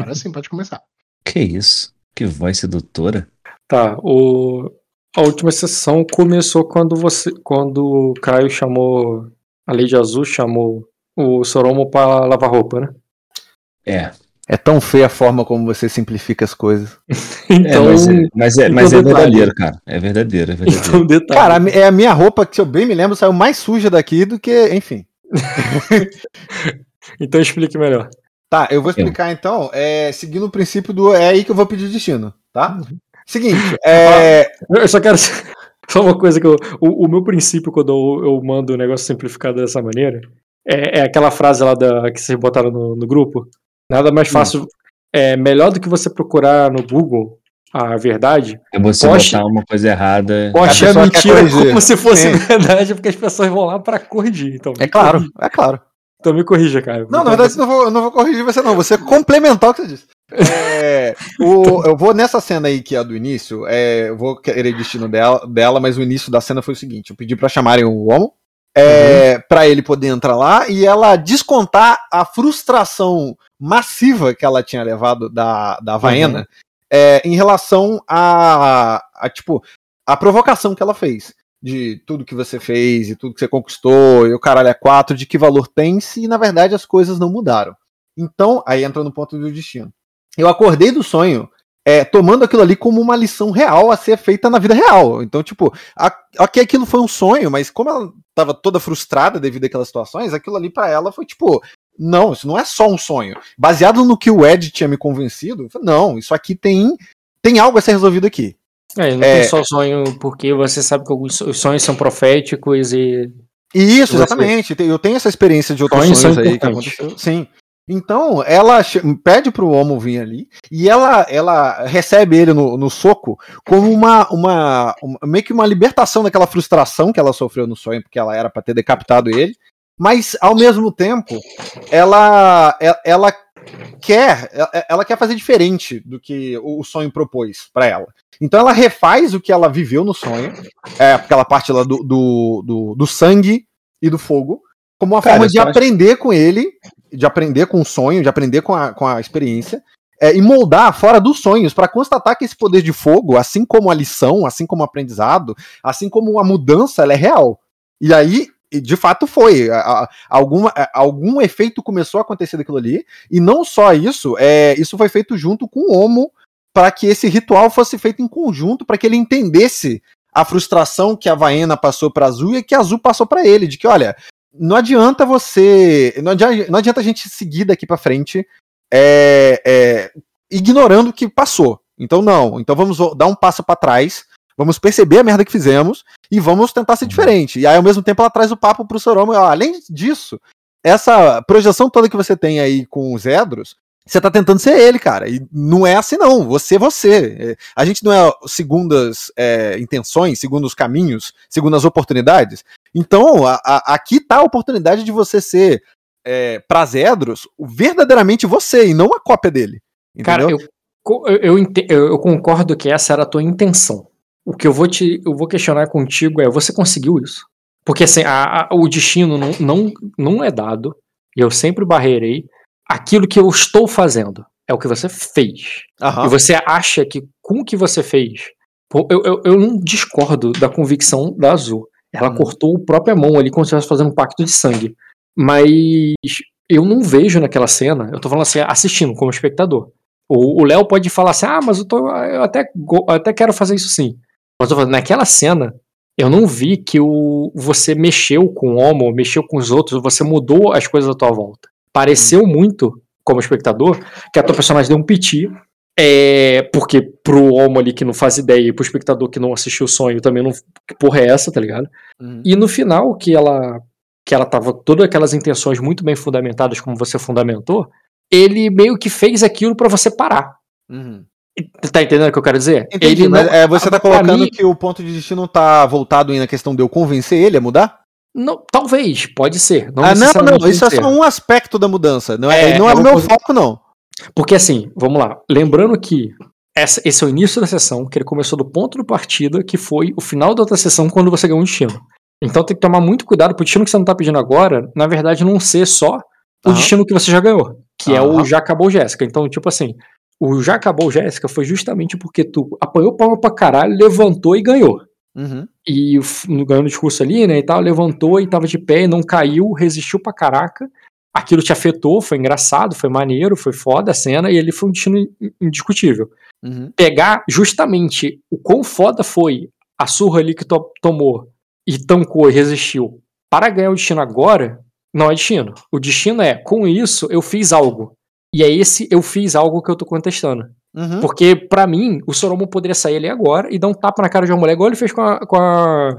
Agora sim, pode começar. Que isso? Que voz sedutora. Tá, o... a última sessão começou quando você. Quando o Caio chamou. A Lady Azul chamou o Soromo pra lavar roupa, né? É. É tão feia a forma como você simplifica as coisas. Então, é mas é, mas é, mas é então verdadeiro, cara. É verdadeiro, é verdadeiro. então detalhe. Cara, é a minha roupa que, se eu bem me lembro, saiu mais suja daqui do que. Enfim. então explique melhor. Tá, eu vou explicar então, é, seguindo o princípio do é aí que eu vou pedir destino, tá? Seguinte, é. Eu só quero. Só uma coisa que eu. O, o meu princípio quando eu, eu mando o negócio simplificado dessa maneira é, é aquela frase lá da, que vocês botaram no, no grupo. Nada mais fácil. É melhor do que você procurar no Google a verdade. É você Poxa. botar uma coisa errada. Poxa, a mentira corrigir. como se fosse Sim. verdade, porque as pessoas vão lá pra corrigir. Então, É claro, corrija. é claro. Então me corrija, cara. Não, na verdade, eu não vou, eu não vou corrigir você, não. Você complementar o que você disse. É, o- eu vou nessa cena aí que é a do início, é, eu vou querer destino dela, dela, mas o início da cena foi o seguinte: eu pedi pra chamarem o Homo, é, pra ele poder entrar lá e ela descontar a frustração massiva que ela tinha levado da, da Vaena é, em relação a, a, tipo, a provocação que ela fez. De tudo que você fez e tudo que você conquistou, e o caralho é quatro, de que valor tem se na verdade as coisas não mudaram. Então, aí entra no ponto do destino. Eu acordei do sonho é, tomando aquilo ali como uma lição real a ser feita na vida real. Então, tipo, a, ok, aquilo foi um sonho, mas como ela tava toda frustrada devido àquelas situações, aquilo ali pra ela foi tipo. Não, isso não é só um sonho. Baseado no que o Ed tinha me convencido, não, isso aqui tem, tem algo a ser resolvido aqui. É, não É. tem só sonho, porque você sabe que alguns so- os sonhos são proféticos e. Isso, exatamente. Eu tenho essa experiência de outros Sonhos sonhos, aí que aconteceu. Sim. Então, ela pede pro Homo vir ali e ela, ela recebe ele no, no soco como uma, uma, uma- meio que uma libertação daquela frustração que ela sofreu no sonho, porque ela era pra ter decapitado ele. Mas, ao mesmo tempo, ela, ela, quer ela- quer fazer diferente do que o o sonho propôs pra ela. Então ela refaz o que ela viveu no sonho, é, aquela parte lá do, do, do, do sangue e do fogo, como uma Cara, forma de acho- aprender com ele, de aprender com o sonho, de aprender com a, com a experiência, é, e moldar fora dos sonhos, para constatar que esse poder de fogo, assim como a lição, assim como o aprendizado, assim como a mudança, ela é real. E aí, de fato foi. A- a- alguma, a- algum efeito começou a acontecer daquilo ali, e não só isso, é, isso foi feito junto com o Homo, para que esse ritual fosse feito em conjunto, para que ele entendesse a frustração que a Vaena passou para Azul e que a Azul passou para ele, de que, olha, não adianta você. Não adianta, não adianta a gente seguir daqui para frente é, é, ignorando o que passou. Então, não. Então, vamos dar um passo para trás, vamos perceber a merda que fizemos e vamos tentar ser diferente. E aí, ao mesmo tempo, ela traz o papo pro Soromo. e, ó, além disso, essa projeção toda que você tem aí com os Edros, você tá tentando ser ele, cara. E não é assim, não. Você é você. É, A gente não é segundo as é, intenções, segundo os caminhos, segundo as oportunidades. Então, a- a- aqui tá a oportunidade de você ser, é, pras Edros, verdadeiramente você e não a cópia dele. Cara, Entendeu? eu, co- eu, eu eu- eu concordo que essa era a tua intenção. O que eu vou te eu vou questionar contigo é: você conseguiu isso? Porque assim, a- a- o destino não, não, não é dado, e eu sempre barreirei. Aquilo que eu estou fazendo é o que você fez. Aham. E você acha que com o que você fez. Eu, eu, eu não discordo da convicção da Azul. Ela Hum. cortou a própria mão ali como se estivesse fazendo um pacto de sangue. Mas eu não vejo naquela cena, eu tô falando assim, assistindo como espectador. O Léo pode falar assim, ah, mas eu, tô, eu até, eu até quero fazer isso sim. Mas eu tô falando, naquela cena, eu não vi que o, você mexeu com o Homo, mexeu com os outros, você mudou as coisas à tua volta. Pareceu muito, como espectador, que a tua personagem deu um piti. É, porque pro Homo ali que não faz ideia e pro espectador que não assistiu o sonho também não. Que porra é essa, tá ligado? Uhum. E no final, que ela que ela tava todas aquelas intenções muito bem fundamentadas, como você fundamentou, ele meio que fez aquilo pra você parar. Uhum. Tá entendendo o que eu quero dizer? Entendi, ele não, é, você tá colocando mim- que o ponto de destino tá voltado aí na questão de eu convencer ele a mudar? Não, talvez, pode ser. Não ah, não, não, isso é só um aspecto da mudança. Não é, É, não é é o meu coisa- foco, não. Porque assim, vamos lá. Lembrando que essa- esse é o início da sessão, que ele começou do ponto de partida, que foi o final da outra sessão quando você ganhou um destino. Então tem que tomar muito cuidado pro destino que você não tá pedindo agora, na verdade, não ser só o Aham. destino que você já ganhou. que é Aham. o Já Acabou Jéssica. Então, tipo assim, o Já Acabou Jéssica foi justamente porque tu apanhou palma pra caralho, levantou e ganhou. Uhum. E ganhou no discurso ali, né, e tal, levantou e tava de pé e não caiu, resistiu pra caraca. Aquilo te afetou, foi engraçado, foi maneiro, foi foda a cena, e ele foi um destino in- indiscutível. Uhum. Pegar justamente o quão foda foi a surra ali que to- tomou e tancou e resistiu para ganhar o destino agora, não é destino. O destino é, com isso, eu fiz algo. E é esse eu fiz algo que eu tô contestando. Uhum. Porque, pra mim, o Soromo poderia sair ali agora e dar um tapa na cara de uma mulher, igual ele fez com, a, com, a-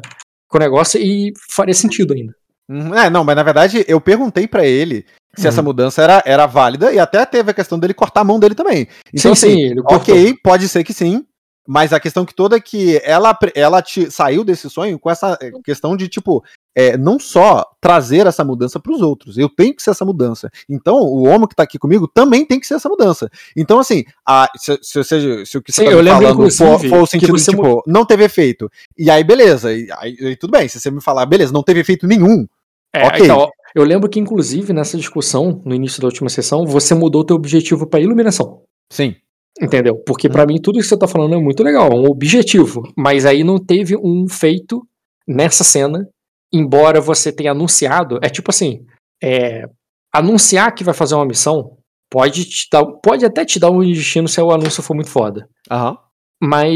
com o negócio, e faria sentido ainda. Uhum. É, não, mas na verdade eu perguntei pra ele se Uhum. essa mudança era, era válida e até teve a questão dele cortar a mão dele também. Então, sim, assim, sim, ele cortou. ok, pode ser que sim, mas a questão que toda é que ela, ela te, saiu desse sonho com essa eh, questão de, tipo, é, não só trazer essa mudança pros outros, eu tenho que ser essa mudança. Então, o homem que tá aqui comigo também tem que ser essa mudança. Então, assim, a, se, se, se, se o que Sim, tá eu me falando for, for o sentido de, você tipo, não teve efeito. E aí, beleza, e, aí, aí tudo bem, se você me falar, beleza, não teve efeito nenhum, É, ok. então, eu lembro que, inclusive, nessa discussão, no início da última sessão, você mudou teu objetivo pra iluminação. sim. Entendeu? Porque Hum. pra mim tudo que você tá falando é muito legal, é um objetivo. Mas aí não teve um feito nessa cena, embora você tenha anunciado. É tipo assim: é, anunciar que vai fazer uma missão pode, te dar, pode até te dar um destino se o anúncio for muito foda. Aham. Mas,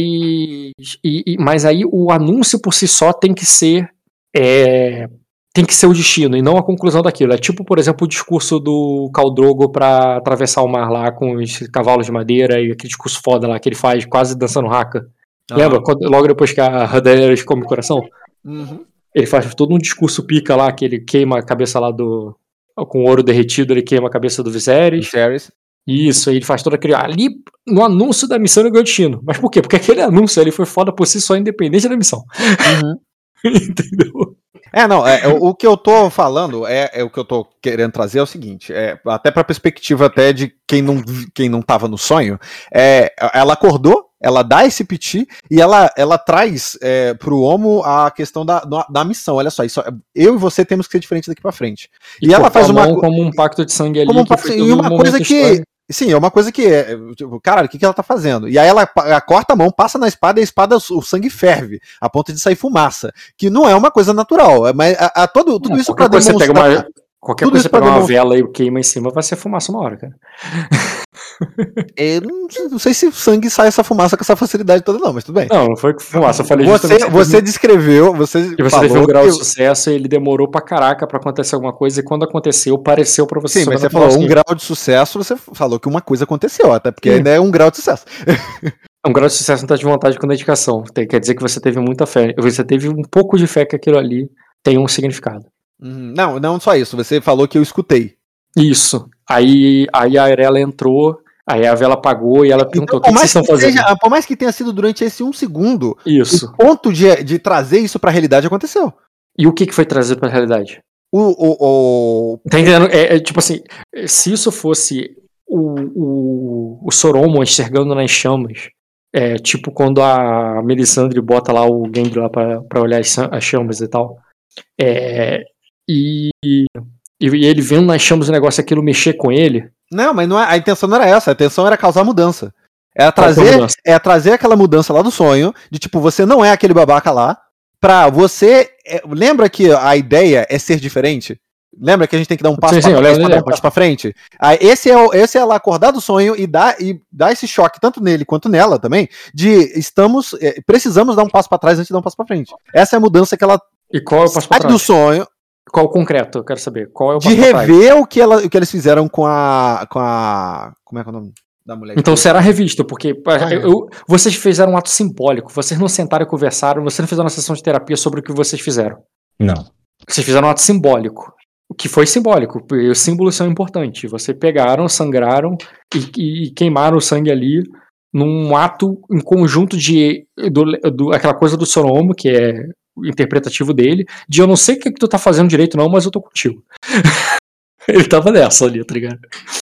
e- e- mas aí o anúncio por si só tem que ser. é, tem que ser o destino e não a conclusão daquilo. É tipo, por exemplo, o discurso do Caldrogo pra atravessar o mar lá com os cavalos de madeira e aquele discurso foda lá que ele faz quase dançando raca. Lembra? Quando- logo depois que a Daenerys come o coração? Uhum. Ele faz todo um discurso pica lá, que ele queima a cabeça lá do. Com ouro derretido, ele queima a cabeça do Viserys. Viserys. Isso, aí ele faz todo aquele. Ali, no anúncio da missão, ganhou destino. Mas por quê? Porque aquele anúncio ali foi foda por si só, independente da missão. Uhum. Entendeu? É, não, é, o, o que eu tô falando é, é o que eu tô querendo trazer é o seguinte, é, até pra perspectiva até de quem não, quem não tava no sonho, é, ela acordou, ela dá esse piti e ela, ela traz é, pro Homo a questão da, da, missão, olha só, isso, eu e você temos que ser diferentes daqui pra frente. E ela cortou faz a uma como um pacto de sangue ali. Como um pacto- e uma um coisa que- histórico. Sim, é uma coisa que, é, tipo, cara, o que, que ela tá fazendo? E aí ela, ela corta a mão, passa na espada e a espada, o sangue ferve, a ponto de sair fumaça. Que não é uma coisa natural. é- Mas a, a todo, tudo Não, isso pra coisa você pega demonstrar. uma, qualquer tudo coisa você uma demonstrar- vela e queima em cima, vai ser fumaça uma hora, cara. Eu não, não sei se o sangue sai essa fumaça com essa facilidade toda, não, mas tudo bem. Não, não foi fumaça. Eu falei Você, você descreveu, você, que você falou teve um grau que- de sucesso e ele demorou pra caraca pra acontecer alguma coisa, e quando aconteceu, pareceu pra você Sim, mas você falou um grau de sucesso, você falou que uma coisa aconteceu, até porque Sim. ainda é um grau de sucesso. Um grau de sucesso não tá de vontade com dedicação. Tem- Quer dizer que você teve muita fé. Você teve um pouco de fé que aquilo ali tem um significado. Uhum. Não, não só isso, você falou que eu escutei. Isso. Aí, aí a Arela entrou, aí a vela apagou e ela perguntou: o que, Então, por, que vocês estão fazendo? seja- por mais que tenha sido durante esse um segundo, Isso. o ponto de, de trazer isso pra realidade aconteceu. E o que, que foi trazido pra realidade? O, o, o- Tá entendendo? É, é tipo assim, se isso fosse o, o, o Soromo enxergando nas chamas, é, tipo quando a Melisandre bota lá o Gendry lá pra, pra olhar as, as chamas e tal, é, e, e ele vendo nas chamas o negócio aquilo mexer com ele, Não, mas não é- a intenção não era essa, a intenção era causar mudança. A trazer, é trazer aquela mudança lá do sonho, de tipo, você não é aquele babaca lá, pra você. é, lembra que a ideia é ser diferente? Lembra que a gente tem que dar um passo Sim, sim, pra lembro pra dar da um passo pra frente? Aí, esse, é o, esse é ela acordar do sonho e dar, e dar esse choque, tanto nele quanto nela também, de estamos. é, precisamos dar um passo pra trás antes de dar um passo pra frente. Essa é a mudança que ela E qual é o passo pra sai do trás? sonho, Qual o concreto? Eu quero saber. Qual é o de rever o que, ela, o que eles fizeram com a. com a. Como é que é o nome da mulher? Então será revista, porque Ah, eu- eu- vocês fizeram um ato simbólico, vocês não sentaram e conversaram, vocês não fizeram uma sessão de terapia sobre o que vocês fizeram. Não. Vocês fizeram um ato simbólico. O que foi simbólico, porque os símbolos são importantes. Vocês pegaram, sangraram e, e- e queimaram o sangue ali num ato em conjunto de do, do- aquela coisa do Soromo, que é interpretativo dele, de eu não sei o que, que tu tá fazendo direito, não, mas eu tô contigo. Ele tava nessa ali, tá ligado?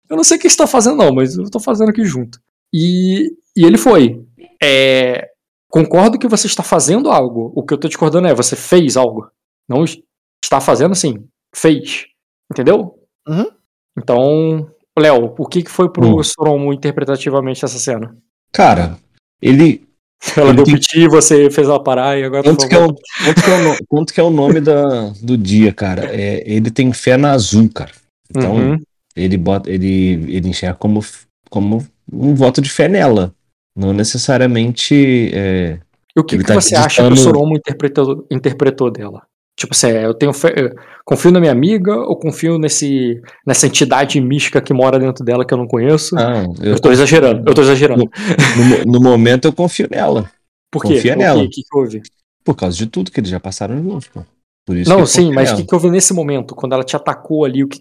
Eu não sei o que você tá fazendo, não, mas eu tô fazendo aqui junto. E, e ele foi. É, concordo que você está fazendo algo. O que eu tô discordando é, você fez algo. Não está fazendo assim. Fez. Entendeu? Uhum. Então, Léo, o que, que foi pro Hum. Soromo interpretativamente essa cena? Cara, ele. Ela Ele deu tem- piti, você fez ela parar e agora Quanto que, é o, quanto, que é o, quanto que é o nome da, do dia, cara? É, ele tem fé na azul, cara. Então, Uhum. ele bota. Ele, ele enxerga como, como um voto de fé nela. Não necessariamente. é, E o que, que tá você acha que o Soromo interpretou, interpretou dela? Tipo assim, é, eu tenho fé, eu confio na minha amiga ou confio nesse, nessa entidade mística que mora dentro dela que eu não conheço? ah, eu eu tô exagerando, eu tô exagerando. no, mo- no momento eu confio nela. Por quê? confia O nela. que, que, que houve? Por causa de tudo que eles já passaram juntos, pô. Por isso Não, sim, mas o que, que houve nesse momento, quando ela te atacou ali, o que,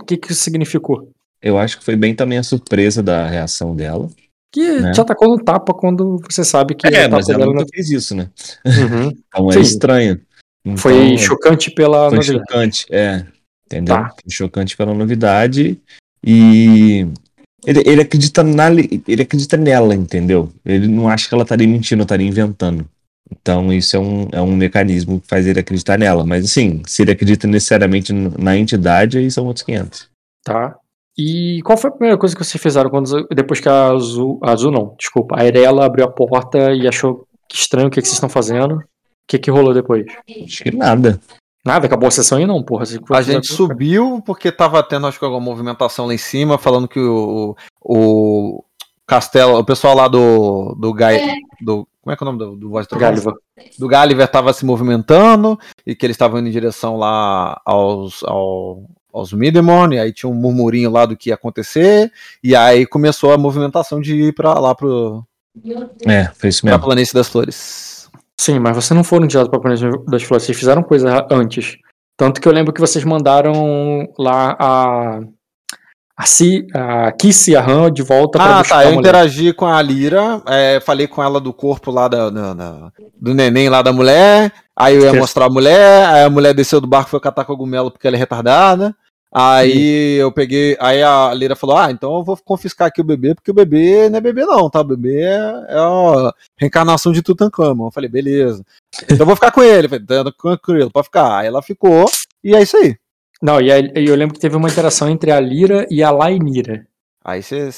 o que, que isso significou? Eu acho que foi bem também a surpresa da reação dela. Que Né? te atacou no tapa quando você sabe que É, o mas ela nunca fez isso, né? não- Uhum. Então Sim. é estranho. Então, Foi chocante pela Foi novidade. chocante, é. Entendeu? Tá. Foi chocante pela novidade. E ele, ele acredita na, ele acredita nela, entendeu? Ele não acha que ela estaria mentindo, estaria inventando. Então, isso é um, é um mecanismo que faz ele acreditar nela. Mas, assim, se ele acredita necessariamente na entidade, aí são outros 500. Tá. E qual foi a primeira coisa que vocês fizeram quando, depois que a Azul, a Azul não, desculpa, a Irela abriu a porta e achou que estranho o que, que vocês estão fazendo? O que, que rolou depois? Acho que nada. Nada, acabou a sessão aí não, porra. A gente subiu porque tava tendo, acho que, alguma movimentação lá em cima, falando que o, o Castelo, o pessoal lá do. do Gai. Do, como é que é o nome do, do Voz? Gáliva. Do Gulliver tava se movimentando e que eles estavam indo em direção lá aos. Ao, aos Midemon, e aí tinha um murmurinho lá do que ia acontecer, e aí começou a movimentação de ir pra lá pro, É, foi isso pra mesmo. Planície das Flores. Sim, mas vocês não foram direto pra Planeta das Flores, vocês fizeram coisa antes. Tanto que eu lembro que vocês mandaram lá a. A, si, a Kiss e a Han de volta pra Ah, tá. Eu interagi com a Lira, é, falei com ela do corpo lá da, da- da- do neném lá da mulher. Aí eu ia mostrar a mulher, aí a mulher desceu do barco e foi catar cogumelo porque ela é retardada. Aí eu peguei, aí a Lira falou: Ah, então eu vou confiscar aqui o bebê, porque o bebê não é bebê, não, tá? O bebê é, é a reencarnação de Tutankhamon. Eu falei, beleza. Então eu vou ficar com ele. Eu falei, "Tá, tranquilo, pode ficar. Aí ela ficou, e é isso aí. Não, e aí, eu lembro que teve uma interação entre a Lira e a Lainira. Aí você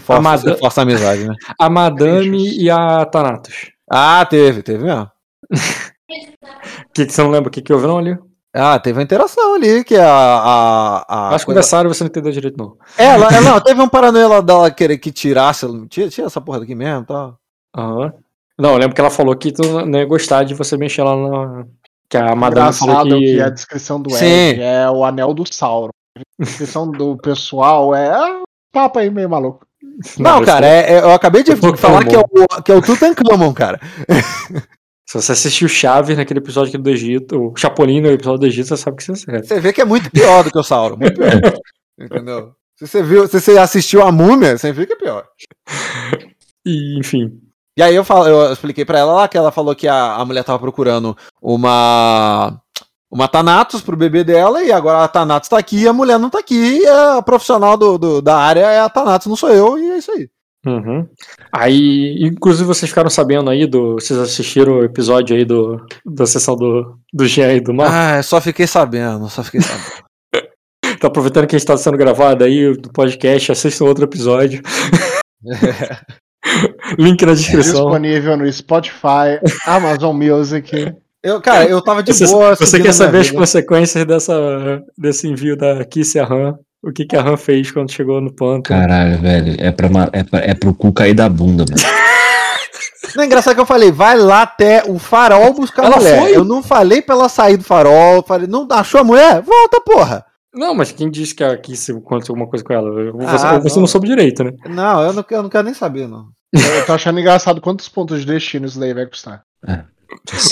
força, a Mada- cê força a amizade, né? A Madame e a Thanatos. Ah, teve, teve mesmo. O que, que você não lembra o que, que houve não ali? Ah, teve uma interação ali, que a. a, a Acho que coisa- conversaram e você não entendeu direito, não. É, ela, ela, não, teve um paranoia dela querer que tirasse. Tira, tira essa porra daqui mesmo tá? Aham. Não, eu lembro que ela falou que tu não ia gostar de você mexer lá na. Que a Madame falou que. que... a descrição do Sim. Ed é o anel do Sauron. A descrição do pessoal é um papo aí meio maluco. Não, mas cara, é- é- eu acabei de falar que é, o, que é o Tutankhamon, cara. Se você assistiu Chaves naquele episódio aqui do Egito, o Chapolin no episódio do Egito, você sabe que você é. Você vê que é muito pior do que o Sauron. Muito pior. Entendeu? Se você, viu, se você assistiu a múmia, você vê que é pior. E, enfim. E aí eu, falo, eu expliquei pra ela lá que ela falou que a, a mulher tava procurando uma. Uma Thanatos pro bebê dela, e agora a Thanatos tá aqui e a mulher não tá aqui, e a profissional do, do- da área é a Thanatos, não sou eu, e é isso aí. Uhum. Aí, inclusive, vocês ficaram sabendo aí do. Vocês assistiram o episódio aí do, da sessão do, do Jean e do Mar? Ah, só fiquei sabendo, só fiquei sabendo. Tá aproveitando que a gente tá sendo gravado aí do podcast, assistam outro episódio. Link na descrição. Disponível no Spotify, Amazon Music. Eu, cara, eu tava de Você, boa. você quer saber as vida. consequências dessa, desse envio da Kiss e a Han? O que, que a Han fez quando chegou no pântano? Caralho, velho. É, pra, é, pra, é pro cu cair da bunda, mano. Não é engraçado que eu falei, vai lá até o farol buscar Ela a mulher. foi? Eu não falei pra ela sair do farol, falei, não achou a mulher? Volta, porra. Não, mas quem disse que a Kiss aconteceu alguma coisa com ela? Você, Ah, você não. não. soube direito, né? Não, eu não, eu não quero nem saber, não. Eu tô achando engraçado quantos pontos de destino isso daí vai custar.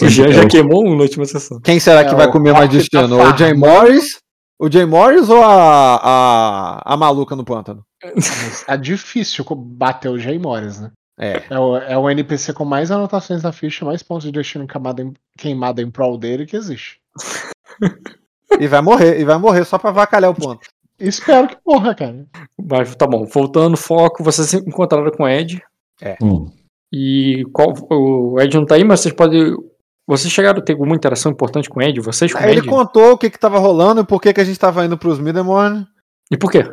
O Jean já queimou um na última sessão. Quem será que É, vai comer mais destino? tá o Jay. Morris? O Jay Morris ou a, a, a maluca no pântano? Tá difícil bater o Jay Morris, né? É. É o, é o NPC com mais anotações na ficha, mais pontos de destino queimado em, queimado em prol dele que existe. E vai morrer, e vai morrer só pra vacalhar o ponto. Espero que morra, cara. Mas tá bom, voltando foco, vocês se encontraram com o Ed. Hum. E qual, o Ed não tá aí, mas vocês podem. Vocês chegaram a ter alguma interação importante com o Ed? Vocês com Aí ele Ed? contou o que que tava rolando e por que que a gente tava indo pros Midemorn. E por quê?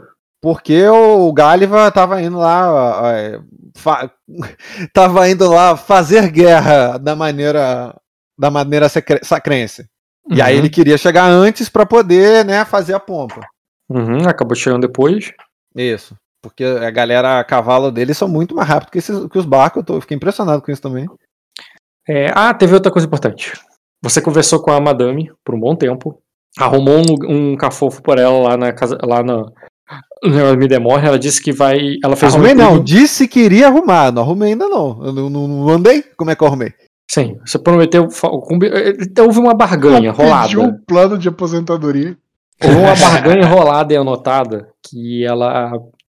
Porque o Gáliva tava indo lá. é, fa- tava indo lá fazer guerra da maneira. Da maneira sacrense. E aí Uhum. ele queria chegar antes pra poder, né, fazer a pompa. Uhum, acabou chegando depois. Isso. Porque a galera a cavalo deles são muito mais rápido que, esses, que os barcos. Eu tô, fiquei impressionado com isso também. É, ah, teve outra coisa importante. Você conversou com a madame por um bom tempo. Arrumou um, um cafofo por ela lá na casa. Lá na. No Midemore, ela disse que vai. Ela fez arrumei um não, disse que iria arrumar. Não arrumei ainda não. Eu não, não- não andei? Como é que eu arrumei? Sim, você prometeu. combi- então Houve uma barganha rolada. Pediu um plano de aposentadoria. Houve uma barganha enrolada e anotada que ela.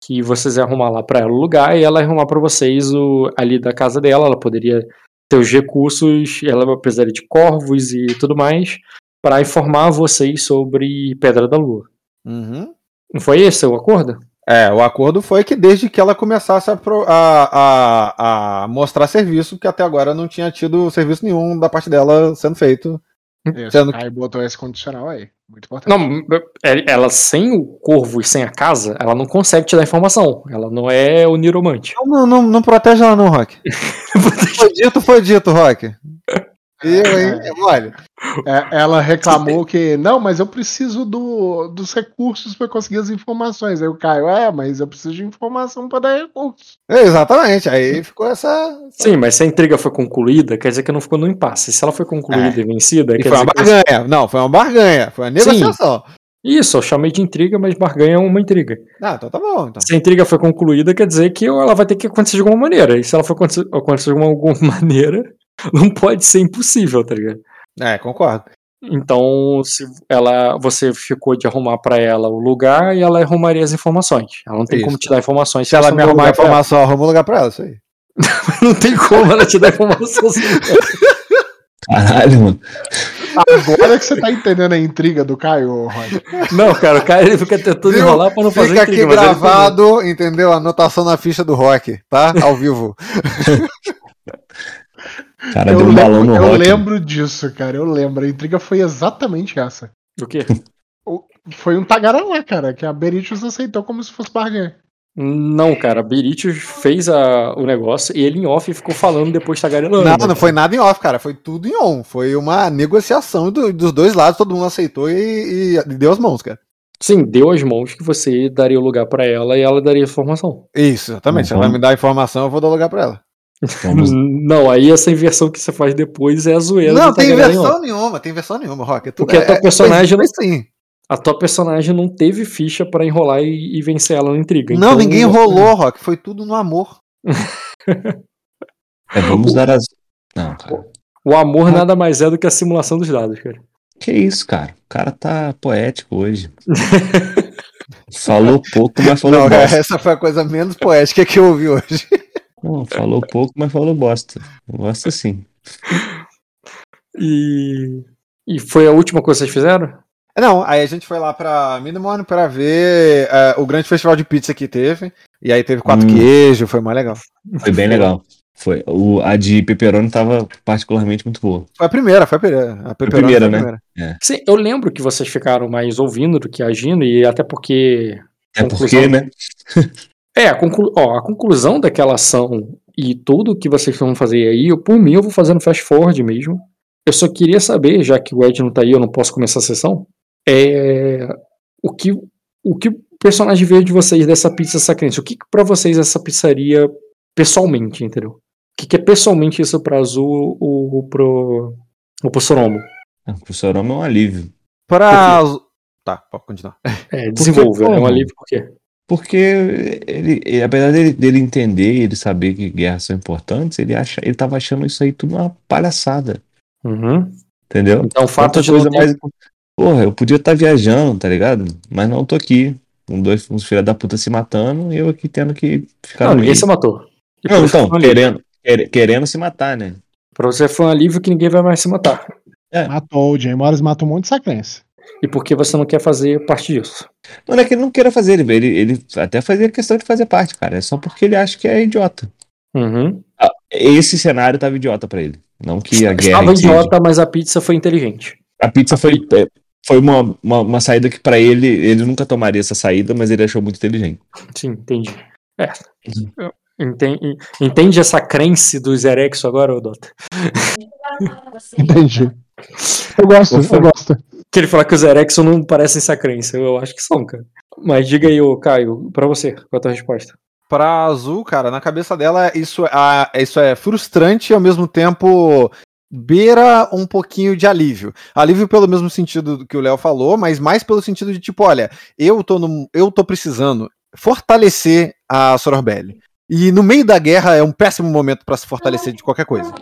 Que vocês iam arrumar lá pra ela o lugar e ela ia arrumar pra vocês o, ali da casa dela. Ela poderia os recursos, ela precisaria de corvos e tudo mais, pra informar vocês sobre Pedra da Lua. Uhum. Não foi esse o acordo? É, o acordo foi que desde que ela começasse a, a- a- a mostrar serviço, que até agora não tinha tido serviço nenhum da parte dela sendo feito. Sendo que- Aí botou esse condicional aí. Muito importante. Não, é- ela sem o corvo e sem a casa, ela não consegue te dar informação. Ela não é o niromante. Não, não, não protege ela não, Rock. Foi dito, foi dito, Rock. Eu, hein? Olha. É, ela reclamou que, não, mas eu preciso do, dos recursos para conseguir as informações. Aí o Caio, é, mas eu preciso de informação para dar recursos. Exatamente. Aí ficou essa. Sim, mas se a intriga foi concluída, quer dizer que não ficou no impasse. Se ela foi concluída e vencida, E quer foi uma dizer que. barganha. Não, foi uma barganha. Foi uma negociação. Isso, eu chamei de intriga, mas barganha é uma intriga. Ah, então tá bom. Então. Se a intriga foi concluída, quer dizer que ela vai ter que acontecer de alguma maneira. E se ela for acontecer, acontecer de alguma maneira, não pode ser impossível, tá ligado? É, concordo. Então, se ela, você ficou de arrumar pra ela o lugar e ela arrumaria as informações. Ela não tem como Isso. te dar informações Se ela você me arrumar ela. informação, arruma um lugar pra ela. Isso aí. Não tem como ela te dar informação. sem- Caralho, mano. Agora que você tá entendendo a intriga do Caio, Roger. Não, cara, o cara ele fica tentando Viu? enrolar pra não fazer Fica intriga, aqui mas ele gravado, entendeu? Anotação na ficha do Rock, tá? Ao vivo. Cara, Eu, deu um balão lembro, no eu rock. lembro disso, cara. Eu lembro. A intriga foi exatamente essa. O quê? Foi um tagarelá, cara, que a Beritius aceitou como se fosse barganha. Não, cara, Beritius fez a- o negócio e ele em off ficou falando depois tagarelando. Não, não foi nada em off, cara. Foi tudo em on. Foi uma negociação do- dos dois lados, todo mundo aceitou e, e deu as mãos, cara. Sim, deu as mãos que você daria o lugar pra ela e ela daria a informação. Isso, exatamente. Se ela Uhum. me dar a informação, eu vou dar lugar pra ela. Vamos- Não, aí essa inversão que você faz depois é a zoeira. não, do tem tagarela em off. versão nenhuma, tem versão nenhuma, Rock. É tudo- Porque a tua é- personagem foi- foi sim. A tua personagem não teve ficha pra enrolar e, e vencer ela na intriga. Não, então- ninguém rolou, Rock. Foi tudo no amor. É, vamos dar as. Não, cara. O amor nada mais é do que a simulação dos dados, cara. Que isso, cara? O cara tá poético hoje. falou pouco, mas falou Não, cara, essa foi a coisa menos poética que eu ouvi hoje. Não, falou pouco, mas falou bosta. Gosta sim. E. E foi a última coisa que vocês fizeram? Não, aí a gente foi lá pra Minimone pra ver eh, o grande festival de pizza que teve. E aí teve quatro Hum. queijos, foi mais legal. Foi bem legal. Foi. O, a de pepperoni tava particularmente muito boa. Foi a primeira, foi a primeira. A pepperoni primeira, foi a né? primeira. Sim, eu lembro que vocês ficaram mais ouvindo do que agindo, e até porque. É porque, né? É, a, conclu... ó, a conclusão daquela ação e tudo que vocês vão fazer aí, eu, por mim, eu vou fazer no fast forward mesmo. Eu só queria saber, já que o Ed não tá aí, eu não posso começar a sessão, é. O que o, que o personagem veio de vocês dessa pizza sacrense? O que, que pra vocês essa pizzaria pessoalmente, entendeu? O que, que é pessoalmente isso pra Azul ou pro. ou pro Soromo? Ah, Pro Soroma é um alívio. Pra. Tá, pode continuar. É, desenvolve, é um alívio por quê? Porque ele, ele- apesar dele, dele entender e ele saber que guerras são importantes, ele, acha, ele tava achando isso aí tudo uma palhaçada. Uhum. Entendeu? Então o fato Outra de coisa ter... mais. Porra, eu podia estar viajando, tá ligado? Mas não tô aqui. Com dois uns filha da puta se matando e eu aqui tendo que ficar Não, ninguém se matou. E Não, então, um querendo, quer- querendo se matar, né? Pra você foi um alívio que ninguém vai mais se matar. Matou, o Jay Morris mata um monte de sacrense. E porque você não quer fazer parte disso. Não é que ele não queira fazer, ele, ele, ele até fazia questão de fazer parte, cara. É só porque ele acha que é idiota. Uhum. Esse cenário tava idiota pra ele. Não que a guerra. Estava idiota, mas a pizza foi inteligente. A pizza foi. é, Foi uma, uma, uma saída que pra ele, ele nunca tomaria essa saída, mas ele achou muito inteligente. Sim, entendi. É. Entende, entende essa crença dos Erexo agora, ô Dota? Entendi. Eu gosto, eu gosto. Que ele fala que os Erexo não parecem essa crença. Eu acho que são, cara. Mas diga aí, ô Caio, pra você, qual é a tua resposta? Pra Azul, cara, na cabeça dela, isso, a, isso é frustrante e ao mesmo tempo beira um pouquinho de alívio. Alívio pelo mesmo sentido do que o Léo falou, mas mais pelo sentido de tipo, olha, eu tô, no, eu tô precisando fortalecer a Sororbelli. E no meio da guerra é um péssimo momento pra se fortalecer de qualquer coisa.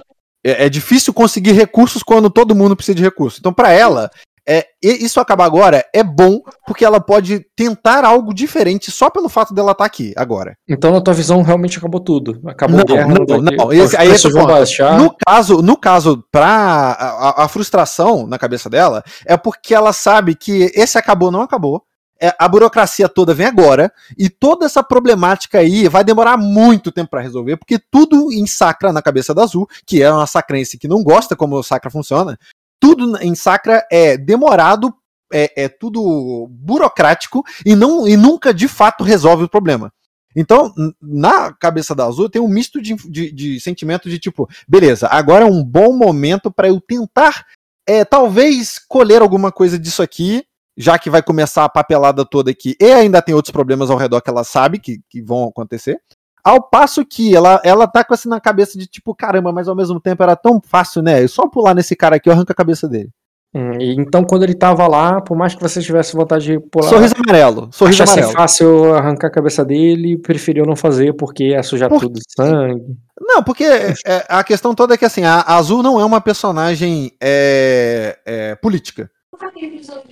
É, é difícil conseguir recursos quando todo mundo precisa de recursos. Então, pra ela, é, isso acabar agora é bom porque ela pode tentar algo diferente só pelo fato dela estar aqui agora. Então, na tua visão, realmente acabou tudo. Acabou Não, guerra, não, não, os esse- aí esse vão baixar. No caso, no caso, pra a, a- a frustração na cabeça dela, é porque ela sabe que esse acabou, não acabou. É, a burocracia toda vem agora, e toda essa problemática aí vai demorar muito tempo pra resolver, porque tudo em Sacra na cabeça da Azul, que é uma sacrense que não gosta como o Sacra funciona, tudo em Sacra é demorado, é, é tudo burocrático e, não, e nunca de fato resolve o problema. Então, na cabeça da Azul tem um misto de, de, de sentimento de tipo, beleza, agora é um bom momento para eu tentar, é, talvez, colher alguma coisa disso aqui, já que vai começar a papelada toda aqui, e ainda tem outros problemas ao redor que ela sabe que, que vão acontecer. Ao passo que ela, ela tá com assim na cabeça de tipo, caramba, mas ao mesmo tempo era tão fácil, né? Eu só pular nesse cara aqui, eu arranco a cabeça dele. Hum, então, quando ele tava lá, por mais que você tivesse vontade de pular, Sorriso amarelo. Sorriso achasse amarelo. fácil arrancar a cabeça dele, preferiu não fazer porque ia sujar Por- tudo de sangue. Não, porque é, a questão toda é que assim, a a Azul não é uma personagem é, é, política.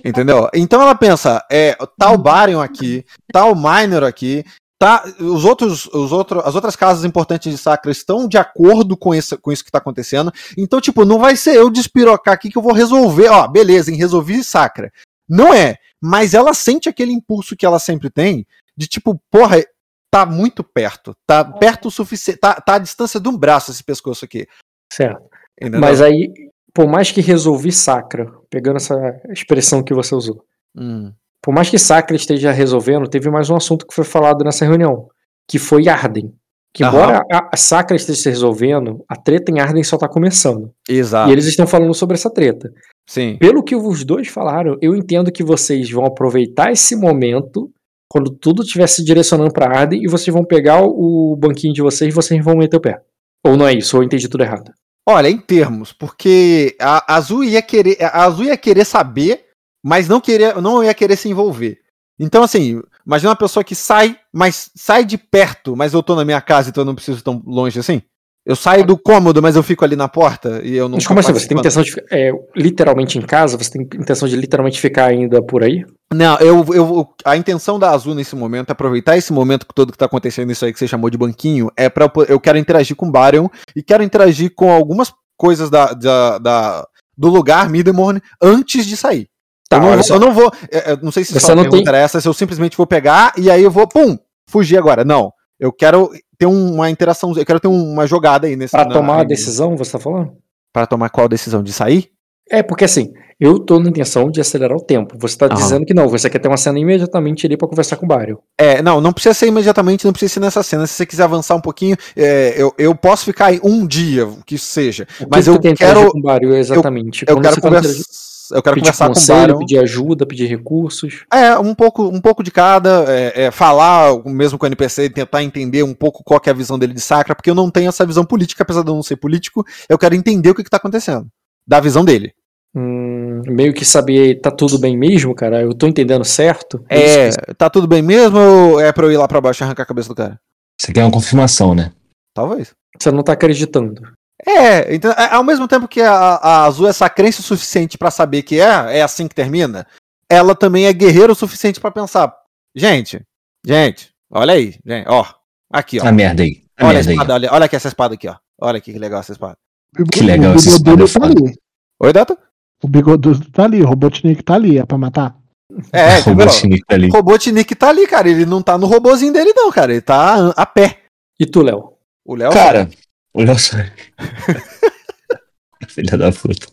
Entendeu? Então ela pensa, é, o Barion aqui, o Minor aqui, tá, os outros, os outros, as outras casas importantes de Sacra estão de acordo com isso, com isso que tá acontecendo. Então, tipo, não vai ser eu despirocar aqui que eu vou resolver, ó, beleza, em resolvi Sacra. Não é, mas ela sente aquele impulso que ela sempre tem de tipo, porra, tá muito perto, tá perto o suficiente, tá, tá à distância de um braço esse pescoço aqui. Certo. entendeu? Mas aí, por mais que resolvi sacra, pegando essa expressão que você usou, Hum. Por mais que Sacra esteja resolvendo, teve mais um assunto que foi falado nessa reunião, que foi Arden. Que Aham. embora a, a Sacra esteja se resolvendo, a treta em Arden só tá começando. Exato. E eles estão falando sobre essa treta. Sim. Pelo que os dois falaram, eu entendo que vocês vão aproveitar esse momento, quando tudo estiver se direcionando pra Arden, e vocês vão pegar o banquinho de vocês e vocês vão meter o pé. Ou não é isso, ou eu entendi tudo errado. Olha, em termos, porque a Azul ia querer, a Azul ia querer saber, mas não querer, não ia querer se envolver. Então, assim, imagina uma pessoa que sai, mas sai de perto, mas eu tô na minha casa, então eu não preciso tão longe assim. Eu saio do cômodo, mas eu fico ali na porta e eu não. Mas como assim? Você tem intenção de ficar é, literalmente em casa? Você tem intenção de literalmente ficar ainda por aí? Não, eu, eu, a intenção da Azul nesse momento, aproveitar esse momento todo que tá acontecendo, isso aí que você chamou de banquinho, é para eu quero interagir com o Barion e quero interagir com algumas coisas da, da, da- do lugar Midemorne antes de sair. Tá, eu, não vou, eu não vou. é, é, não sei se só não pergunta tem- essa, se eu simplesmente vou pegar e aí eu vou, pum, fugir agora. Não. Eu quero ter uma interação, eu quero ter uma jogada aí nesse Pra na- tomar a na- decisão, você tá falando? Pra tomar qual decisão? De sair? É, porque assim, eu tô na intenção de acelerar o tempo. Você tá dizendo que não, você quer ter uma cena imediatamente ali pra conversar com o Barrio. É, não, não precisa ser imediatamente, não precisa ser nessa cena. Se você quiser avançar um pouquinho, é, eu, eu posso ficar aí um dia, o que seja. O que Mas que eu quero- com o Barrio exatamente? Eu Quando quero tá conversar. Eu quero pedir conversar com o conselho, Baron. pedir ajuda, pedir recursos. É, um pouco, um pouco de cada, é, é, falar mesmo com o NPC, tentar entender um pouco qual que é a visão dele de Sacra, porque eu não tenho essa visão política, apesar de eu não ser político, eu quero entender o que, que tá acontecendo. Da visão dele. Hum, meio que saber, tá tudo bem mesmo, cara? Eu tô entendendo certo? É, Isso tá tudo bem mesmo ou é pra eu ir lá pra baixo e arrancar a cabeça do cara? Você quer uma confirmação, né? Talvez. que Você não tá acreditando. É, então, é, ao mesmo tempo que a, a Azul é essa crença o suficiente pra saber que é, é assim que termina, ela também é guerreira o suficiente pra pensar, gente, gente, olha aí, gente, ó, aqui, ó. A merda aí. A Olha a merda aí. espada, olha, olha aqui essa espada aqui, ó. Olha aqui que legal essa espada. Que legal o essa bigodudo espada tá ali. Oi, Data? O bigodudo tá ali, o Robotnik tá ali, é pra matar. É, O? Robotnik tá ali. O Robotnik tá ali, cara. Ele não tá no robozinho dele, não, cara. Ele tá a pé. E tu, Léo? O Léo. Cara, o Léo só- Filha da puta.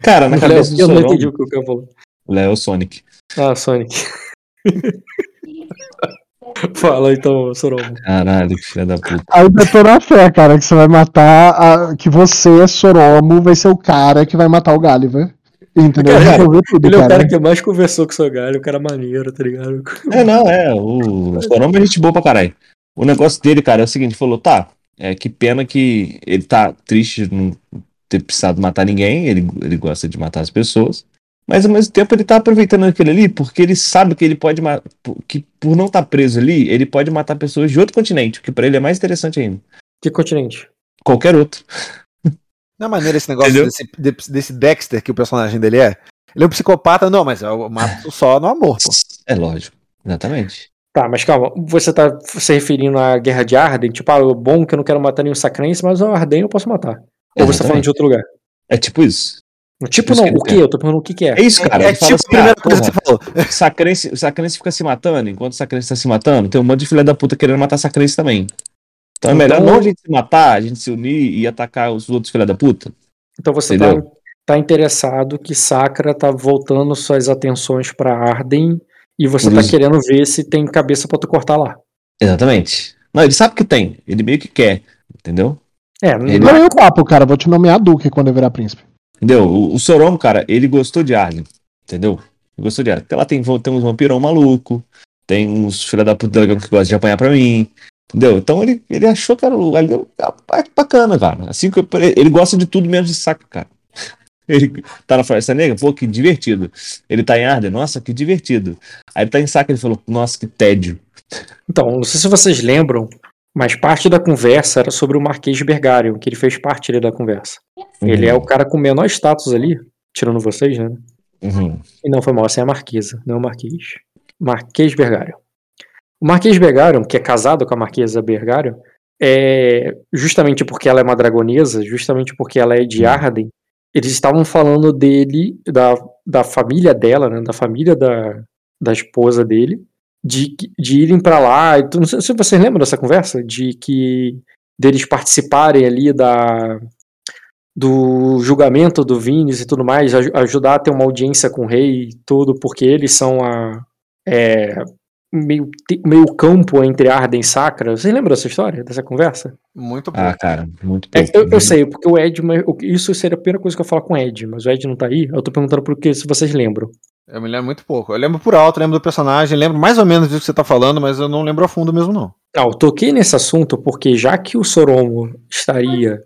Cara, na Léo, cabeça do eu não entendi o que o cara falou. O Léo o Sonic. Ah, Sonic. Fala então, Soromo. Caralho, que filha da puta. Aí eu tô na fé, cara, que você vai matar. A... Que você, Soromo, vai ser o cara que vai matar o Gulliver. Entendeu? Cara, tudo, Ele é o cara. cara que mais conversou com o seu galho, o cara maneiro, tá ligado? É, não, é. O Soroma é gente boa pra caralho. O negócio dele, cara, é o seguinte: falou, tá, é que pena que ele tá triste de não ter precisado matar ninguém, ele, ele gosta de matar as pessoas. Mas ao mesmo tempo ele tá aproveitando aquilo ali porque ele sabe que ele pode que por não estar preso ali, ele pode matar pessoas de outro continente, o que pra ele é mais interessante ainda. Que continente? Qualquer outro. Não é maneiro esse negócio desse, desse- desse Dexter que o personagem dele é? Ele é um psicopata, não, mas eu mato só no amor, pô. É lógico. Exatamente. Tá, mas calma, você tá se referindo à guerra de Arden? Tipo, ah, o bom que eu não quero matar nenhum sacrense, mas o Arden eu posso matar. Ou você tá falando de outro lugar? É tipo isso. Tipo, isso não, que o que? Eu tô perguntando o que que é. É isso, cara. é fala tipo assim, a primeira ah, coisa que você falou. Sacrense, Sacrense fica se matando, enquanto o Sacrense tá se matando, tem um monte de filha da puta querendo matar Sacrense também. Então é melhor Então- não a gente se matar, a gente se unir e atacar os outros filha da puta. Então você tá, Entendeu? tá interessado que Sakra tá voltando suas atenções pra Arden e você tá querendo ver se tem cabeça pra tu cortar lá. Exatamente. Não, ele sabe que tem, ele meio que quer, entendeu? É, Ele- Não é o papo, cara. Vou te nomear Duque quando eu virar príncipe. Entendeu? O, o cara, ele gostou de Arlen, entendeu? Ele gostou de Arlen. Porque lá tem, tem uns vampirão maluco, tem uns filha da puta dragão que gostam de apanhar pra mim, entendeu? Então ele, ele achou que era o ali era bacana, cara. Assim que eu- ele gosta de tudo menos de saca, cara. Ele tá na Floresta Negra, pô, que divertido. Ele tá em Arden, nossa, que divertido. Aí ele tá em saca, ele falou, nossa, que tédio. Então, não sei se vocês lembram, mas parte da conversa era sobre o Marquês Bergarion, que ele fez parte ali da conversa. Ele é o cara com menor status ali, tirando vocês, né? Uhum. E não foi mal, essa é a Marquesa, não é o Marquês. Marquês Bergarion. O Marquês Bergarion, que é casado com a Marquesa Bergarion, é justamente porque ela é uma dragonesa, justamente porque ela é de Arden, eles estavam falando dele, da, da família dela, né, da família da, da esposa dele, de, de irem pra lá. Não sei se vocês lembram dessa conversa, de que deles participarem ali da do julgamento do Vinícius e tudo mais, aj- ajudar a ter uma audiência com o rei e tudo, porque eles são a é, meio, meio campo entre Arden e Sacra. Vocês lembram dessa história, dessa conversa? Muito bom. Ah, cara, muito É, pouco. eu, eu sei, porque o Ed, isso seria a primeira coisa que eu falar com o Ed, mas o Ed não tá aí. Eu tô perguntando por que se vocês lembram. Eu me lembro muito pouco. Eu lembro por alto, lembro do personagem, lembro mais ou menos disso que você tá falando, mas eu não lembro a fundo mesmo, não. Não, eu toquei nesse assunto porque já que o Soromo estaria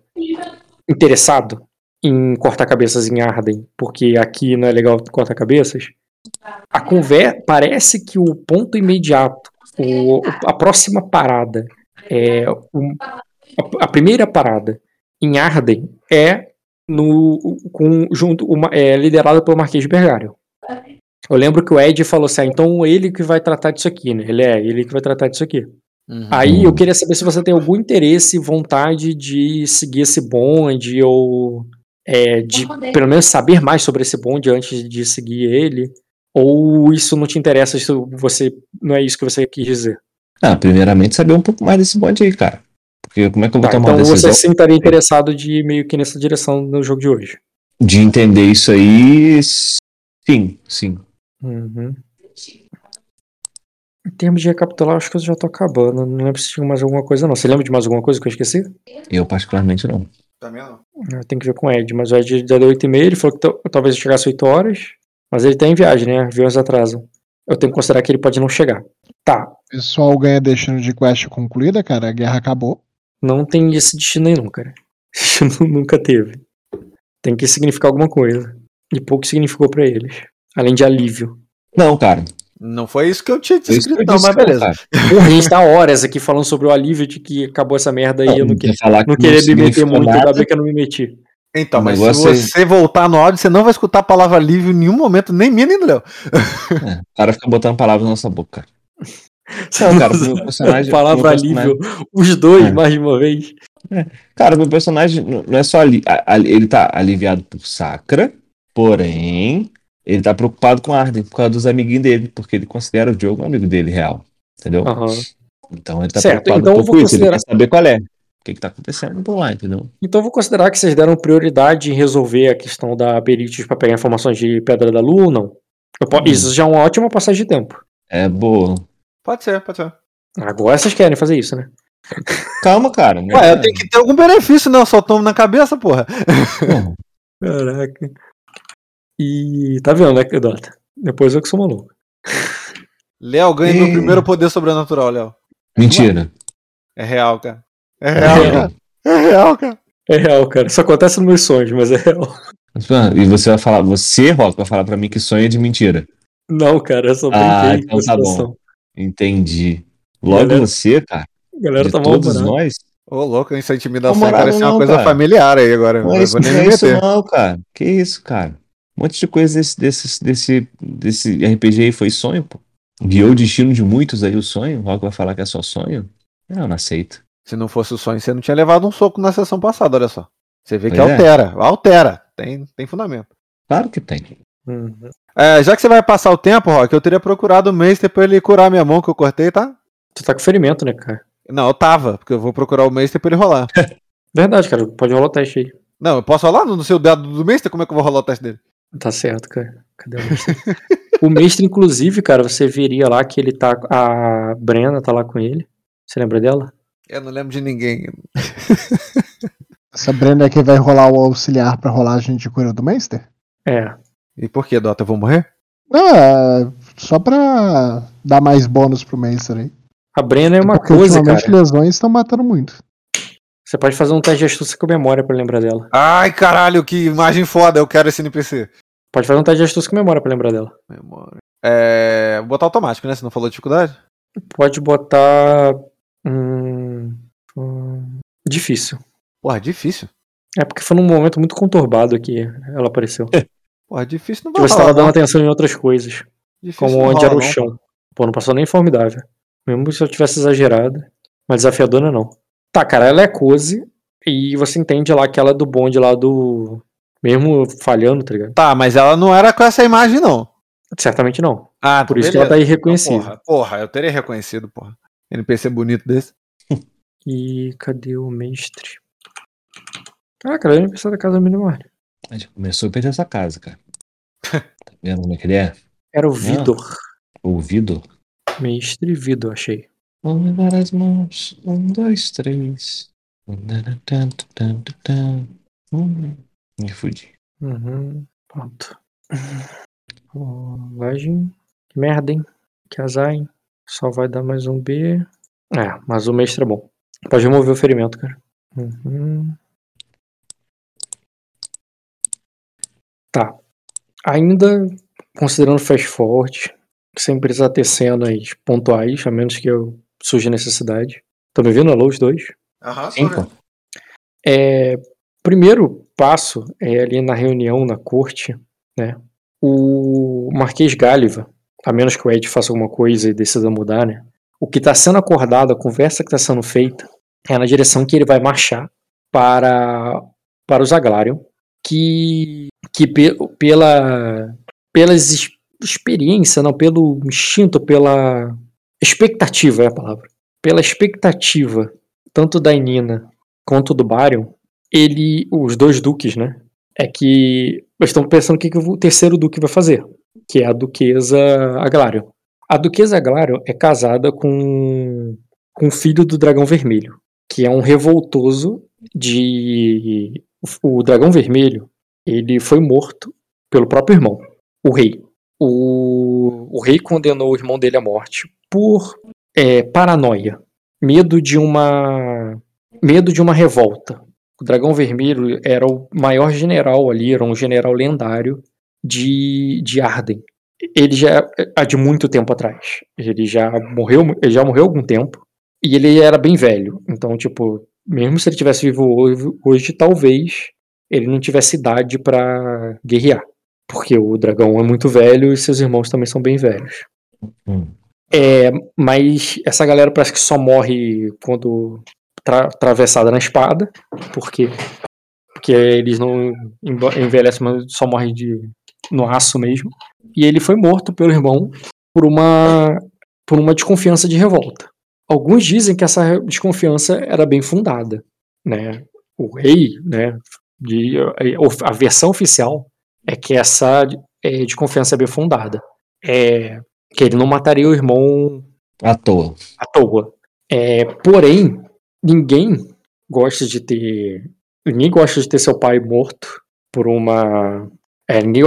interessado em cortar cabeças em Arden, porque aqui não é legal cortar cabeças, a conversa parece que o ponto imediato, o- a próxima parada, é o- a, a primeira parada em Arden é no com junto uma, é liderada pelo Marquês de Bergário. Eu lembro que o Ed falou assim, ah, então ele que vai tratar disso aqui, né? Ele é ele que vai tratar disso aqui. Uhum. Aí eu queria saber se você tem algum interesse e vontade de seguir esse bonde ou é, de pelo menos saber mais sobre esse bonde antes de seguir ele. Ou isso não te interessa, isso você não é isso que você quis dizer. Ah, primeiramente saber um pouco mais desse bode aí, cara. Porque como é que eu vou Tá, tomar então uma decisão você sim estaria interessado de ir meio que nessa direção no jogo de hoje. de entender isso aí? Sim, sim. Uhum. Em termos de recapitular, acho que eu já tô acabando. Não lembro se tinha mais alguma coisa, não. Você lembra de mais alguma coisa que eu esqueci? Eu particularmente não. Também não. Eu tenho que ver com o Ed, mas o Ed já deu 8 e meia, ele falou que tal- talvez eu chegasse 8 horas, mas ele tá em viagem, né? Aviões atrasam. Eu tenho que considerar que ele pode não chegar. Tá, O pessoal ganha destino de quest concluída, cara. A guerra acabou. não tem esse destino aí não, cara. Nunca teve. Tem que significar alguma coisa. E pouco significou pra eles. Além de alívio. Não, cara. Não foi isso que eu tinha Foi isso que escrito, eu não, mas beleza. Porra, a gente tá horas aqui falando sobre o alívio de que acabou essa merda aí. eu não, que- não que queria me meter muito, ainda bem que eu não me meti. Então, O mas se aí- você voltar no áudio, você não vai escutar a palavra alívio em nenhum momento, nem minha nem do Léo. É, o cara fica botando palavras na nossa boca, cara. Não, cara, o meu personagem. Palavra meu personagem- alívio. Os dois, É. mais de uma vez. Cara, meu personagem não é só ali. Ele tá aliviado por Sakra, porém, ele tá preocupado com Arden por causa dos amiguinhos dele, porque ele considera o Diogo um amigo dele real. Entendeu? Aham. Então ele tá Certo, preocupado então um pouco vou com isso. Ele considerar- quer saber qual é. O que, que tá acontecendo por lá, entendeu? Então eu vou considerar que vocês deram prioridade em resolver a questão da Berites para pegar informações de Pedra da Lua ou não? Hum. Isso já é uma ótima passagem de tempo. É boa. Pode ser, pode ser. Agora vocês querem fazer isso, né? Calma, cara. né? Ué, eu tenho que ter algum benefício, não. Eu só tomo na cabeça, porra. Caraca. E tá vendo, né, Dota? Depois eu que sou maluco. Léo ganha Ih. meu primeiro poder sobrenatural, Léo. Mentira. É real, cara. É real, É. cara. É real, cara. É real, cara. Isso acontece nos meus sonhos, mas é real. Ah, E você vai falar, você, Rock, vai falar pra mim que sonho é de mentira. Não, cara, eu só Ah, brinquei então com a tá bom. Entendi. Logo Galera- você, cara, A galera de tá mal todos humorada. nós. Ô, louco, isso é intimidação. Não, Parece uma não, coisa cara. familiar aí agora. Não é Eu isso, vou nem não me é isso meter. não, cara. Que isso, cara. Um monte de coisa desse, desse, desse, desse RPG aí foi sonho, pô. Guiou o destino de muitos aí o sonho. O Rock vai falar que é só sonho. Não, eu não aceito. Se não fosse o sonho, você não tinha levado um soco na sessão passada, olha só. Você vê que é. altera. Altera. Tem, tem fundamento. Claro que tem. Uhum. É, já que você vai passar o tempo, Rock, eu teria procurado o Meister pra ele curar minha mão que eu cortei, tá? Tu tá com ferimento, né, cara? Não, eu tava, porque eu vou procurar o Meister pra ele rolar. Verdade, cara. Pode rolar o teste aí. Não, eu posso rolar no seu dado do Meister? Como é que eu vou rolar o teste dele? Tá certo, cara. Cadê o mestre? o mestre, inclusive, cara, você veria lá que ele tá. A Brena tá lá com ele. Você lembra dela? Eu não lembro de ninguém. Essa Brenda é quem vai rolar o auxiliar pra rolagem de cura do Meister? É. E por que, Dota? Eu vou morrer? Não, é só pra dar mais bônus pro Meister aí. A Brena é uma Porque coisa, cara. lesões estão matando muito. Você pode fazer um teste de astúcia com memória pra lembrar dela. Ai, caralho, que imagem foda. Eu quero esse NPC. Pode fazer um teste de astúcia com memória pra lembrar dela. Memória. É. Vou botar automático, né? Você não falou dificuldade? Pode botar. Hum, hum, difícil. Porra, difícil. É porque foi num momento muito conturbado que ela apareceu. Porra, difícil não vai você rolar. tava dando atenção em outras coisas. Difícil Como onde era o não. chão. Pô, não passou nem formidável. Mesmo se eu tivesse exagerado. Mas desafiadora não. Tá, cara, ela é cose. E você entende lá que ela é do bonde lá do. Mesmo falhando, tá ligado? Tá, mas ela não era com essa imagem, não. Certamente não. Ah, Por isso que ela tá irreconhecível. Porra, porra, eu teria reconhecido, porra. NPC bonito desse. E cadê o mestre? Ah, cara, eu nem pensei da casa do Minimar. A gente começou a perder essa casa, cara. Tá vendo como é que ele é? Era o Vidor. Ouvido? Mestre Vidor, achei. Vamos dar as mãos. Um, dois, três. Hum, Me fudi. Uhum. Pronto. Rolagem. Que merda, hein? Que azar, hein? Só vai dar mais um B. É, mas o mestre é bom. Pode remover o ferimento, cara. Uhum. Tá. Ainda considerando fast forward, sem precisar ter cenas pontuais, a menos que eu surja necessidade. Estão me vendo? Alô, os dois? Aham, Sim. É, primeiro passo é ali na reunião na corte, né? O Marquês Gáliva, a menos que o Ed faça alguma coisa e decida mudar, né? O que está sendo acordado, a conversa que está sendo feita, é na direção que ele vai marchar para para o Zaglarion, que que pe- pela pelas ex- experiência, não pelo instinto, pela expectativa é a palavra, pela expectativa tanto da Inina quanto do Barion, ele, os dois duques, né? É que estão pensando o que, que o terceiro duque vai fazer, que é a duquesa Aglarion. A duquesa Aglarion é casada com, com o filho do dragão vermelho, que é um revoltoso de o dragão vermelho. Ele foi morto pelo próprio irmão, o rei. O, o rei condenou o irmão dele à morte por é, paranoia, medo de uma medo de uma revolta. O Dragão Vermelho era o maior general ali, era um general lendário de, de Arden. Ele já há de muito tempo atrás. Ele já morreu, ele já morreu há algum tempo e ele era bem velho. Então, tipo, mesmo se ele tivesse vivo hoje, hoje talvez ele não tivesse idade pra guerrear, porque o dragão é muito velho e seus irmãos também são bem velhos. Hum. É, mas essa galera parece que só morre quando tra atravessada na espada, porque porque eles não enve- envelhecem, mas só morrem de no aço mesmo. E ele foi morto pelo irmão por uma por uma desconfiança de revolta. Alguns dizem que essa desconfiança era bem fundada, né? O rei, né, de, a versão oficial é que essa é, de confiança bem fundada. É, que ele não mataria o irmão À toa. à toa. É, porém, ninguém gosta de ter. Ninguém gosta de ter seu pai morto por uma. É, de,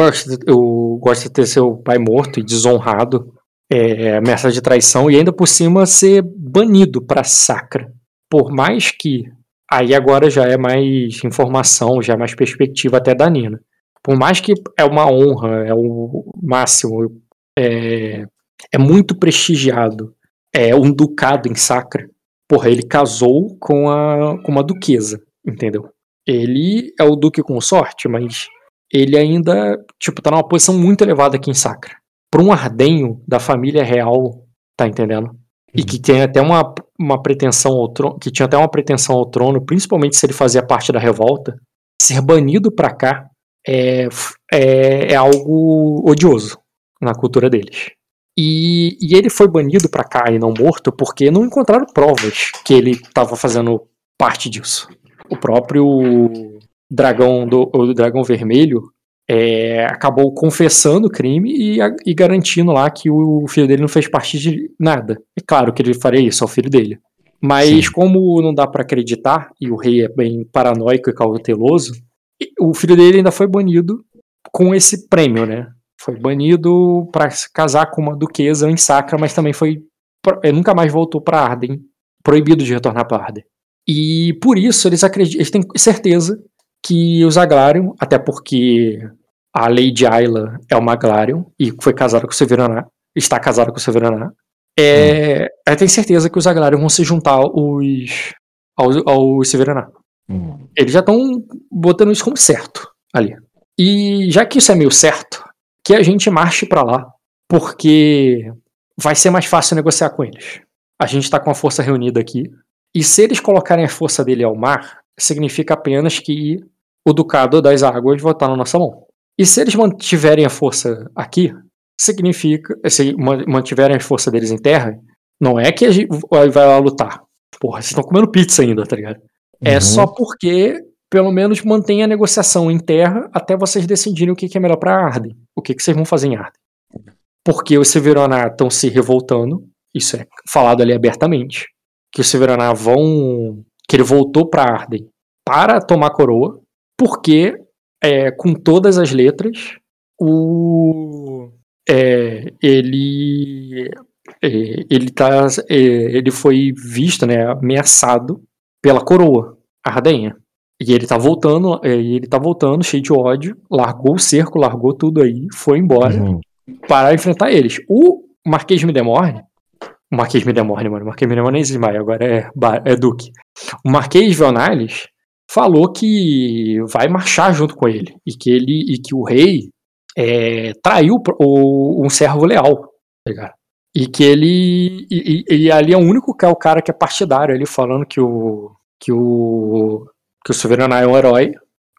eu, gosta de ter seu pai morto e desonrado, é, ameaça de traição, e ainda por cima ser banido pra sacra. Por mais que. Aí agora já é mais informação, já é mais perspectiva até da Nina. Por mais que é uma honra, é o máximo, é, é muito prestigiado é um ducado em Sacra. Porra, ele casou com, a, com uma duquesa, entendeu? Ele é o duque com sorte, mas ele ainda, tipo, tá numa posição muito elevada aqui em Sacra. Pra um ardenho da família real, tá entendendo? E que tem até uma, uma pretensão ao trono, que tinha até uma pretensão ao trono, principalmente se ele fazia parte da revolta, ser banido pra cá é, é, é algo odioso na cultura deles. E, e ele foi banido pra cá e não morto porque não encontraram provas que ele estava fazendo parte disso. O próprio dragão do o dragão vermelho é, acabou confessando o crime e, a- e garantindo lá que o filho dele não fez parte de nada. É claro que ele faria isso ao filho dele. Mas Sim. como não dá pra acreditar, e o rei é bem paranoico e cauteloso, o filho dele ainda foi banido com esse prêmio, né? Foi banido pra se casar com uma duquesa em Sacra, mas também foi. Ele nunca mais voltou pra Arden. Proibido de retornar pra Arden. E por isso eles acreditam, eles têm certeza que os Aglarion, até porque a Lady Ayla é uma Aglarion e foi casada com o Severaná, está casada com o Severaná, é, ela tem certeza que os Aglarion vão se juntar aos, aos, aos Severaná. Hum. Eles já estão botando isso como certo ali. E já que isso é meio certo, que a gente marche pra lá, porque vai ser mais fácil negociar com eles. A gente tá com a força reunida aqui, e se eles colocarem a força dele ao mar, significa apenas que o Ducado das Águas vai estar na nossa mão. E se eles mantiverem a força aqui, significa. Se man- mantiverem a força deles em terra, não é que a gente vai lá lutar. Porra, vocês estão comendo pizza ainda, tá ligado? É Uhum. só porque, pelo menos, mantém a negociação em terra até vocês decidirem o que que é melhor pra Arden. O que, que vocês vão fazer em Arden. Porque os Severoná estão se revoltando, isso é falado ali abertamente, que os Severoná vão. Que ele voltou pra Arden para tomar coroa, porque, é, com todas as letras, o. é, ele. é, ele, tá, é, ele foi visto, né, ameaçado pela coroa ardenha. E ele tá voltando, é, ele tá voltando cheio de ódio, largou o cerco, largou tudo aí, foi embora Uhum. para enfrentar eles. O Marquês Midemorne, o Marquês Midemorne, mano, o Marquês nem existe mais, agora é, é Duque. O Marquês Veonales falou que vai marchar junto com ele e que ele e que o rei é, traiu o, um servo leal, tá? E que ele e, e- e ali é o único que é o cara que é partidário, ele falando que o que o que o Severaná é um herói.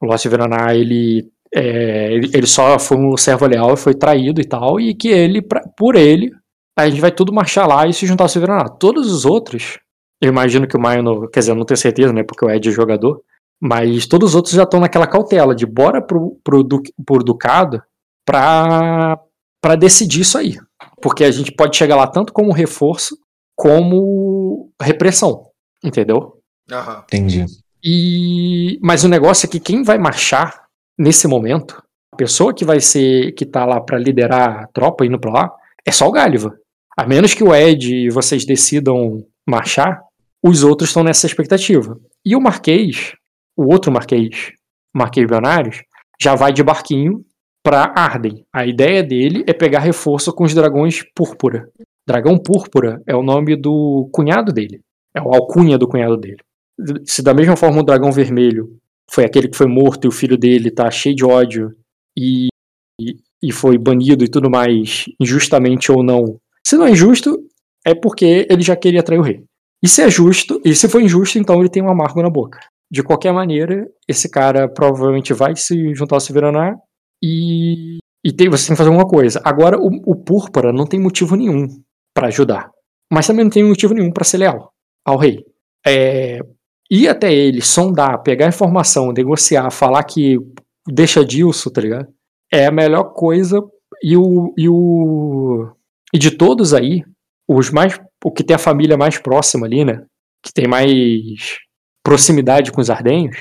O Lost Severaná ele é, ele, ele só foi um servo leal e foi traído e tal, e que ele, pra- por ele, a gente vai tudo marchar lá e se juntar ao Severaná. Todos os outros, eu imagino que o Maio, quer dizer, eu não tenho certeza, né, porque o Ed é jogador, mas todos os outros já estão naquela cautela de bora pro, pro, du, pro Ducado pra, pra decidir isso aí. Porque a gente pode chegar lá tanto como reforço, como repressão, entendeu? Aham. Entendi. E mas o negócio é que quem vai marchar nesse momento, a pessoa que vai ser que tá lá pra liderar a tropa indo pra lá, é só o Gáliva. A menos que o Ed e vocês decidam marchar, os outros estão nessa expectativa. E o Marquês, o outro Marquês, Marquês Bionários, já vai de barquinho pra Arden. A ideia dele é pegar reforço com os dragões púrpura. Dragão púrpura é o nome do cunhado dele. É o alcunha do cunhado dele se da mesma forma o dragão vermelho foi aquele que foi morto e o filho dele tá cheio de ódio e, e, e foi banido e tudo mais, injustamente ou não. Se não é injusto, é porque ele já queria trair o rei. E se é justo, e se for injusto, então ele tem um amargo na boca. De qualquer maneira, esse cara provavelmente vai se juntar ao Severaná e, e tem, você tem que fazer alguma coisa. Agora, o, o Púrpura não tem motivo nenhum pra ajudar, mas também não tem motivo nenhum pra ser leal ao rei. É, ir até ele, sondar, pegar informação, negociar, falar que deixa disso, tá ligado? É a melhor coisa e o, e o e de todos aí, os mais o que tem a família mais próxima ali, né? Que tem mais proximidade com os ardenhos,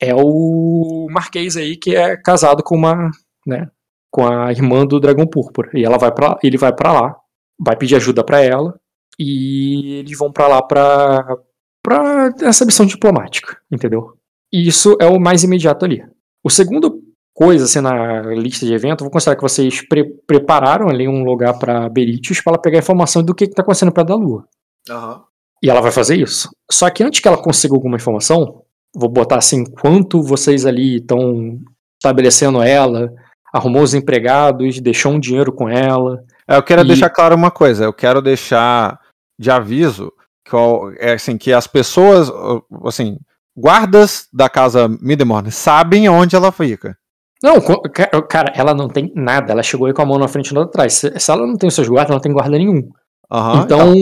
é o Marquês aí que é casado com uma, né, com a irmã do Dragão Púrpura. E ela vai ele vai para lá, vai pedir ajuda para ela e eles vão para lá para para essa missão diplomática, entendeu? E isso é o mais imediato ali. O segundo coisa assim, na lista de evento, vou considerar que vocês pre prepararam ali um lugar para Beritius para ela pegar informação do que está acontecendo perto da Lua. Aham. E ela vai fazer isso. Só que antes que ela consiga alguma informação, vou botar assim, quanto vocês ali estão estabelecendo ela, arrumou os empregados, deixou um dinheiro com ela. É, eu quero E- deixar claro uma coisa, eu quero deixar de aviso que, é, assim, que as pessoas, assim, guardas da casa Midemorne sabem onde ela fica. Não, cara, ela não tem nada. Ela chegou aí com a mão na frente e na outra atrás. Se, se ela não tem os seus guardas, ela não tem guarda nenhum. Aham, então,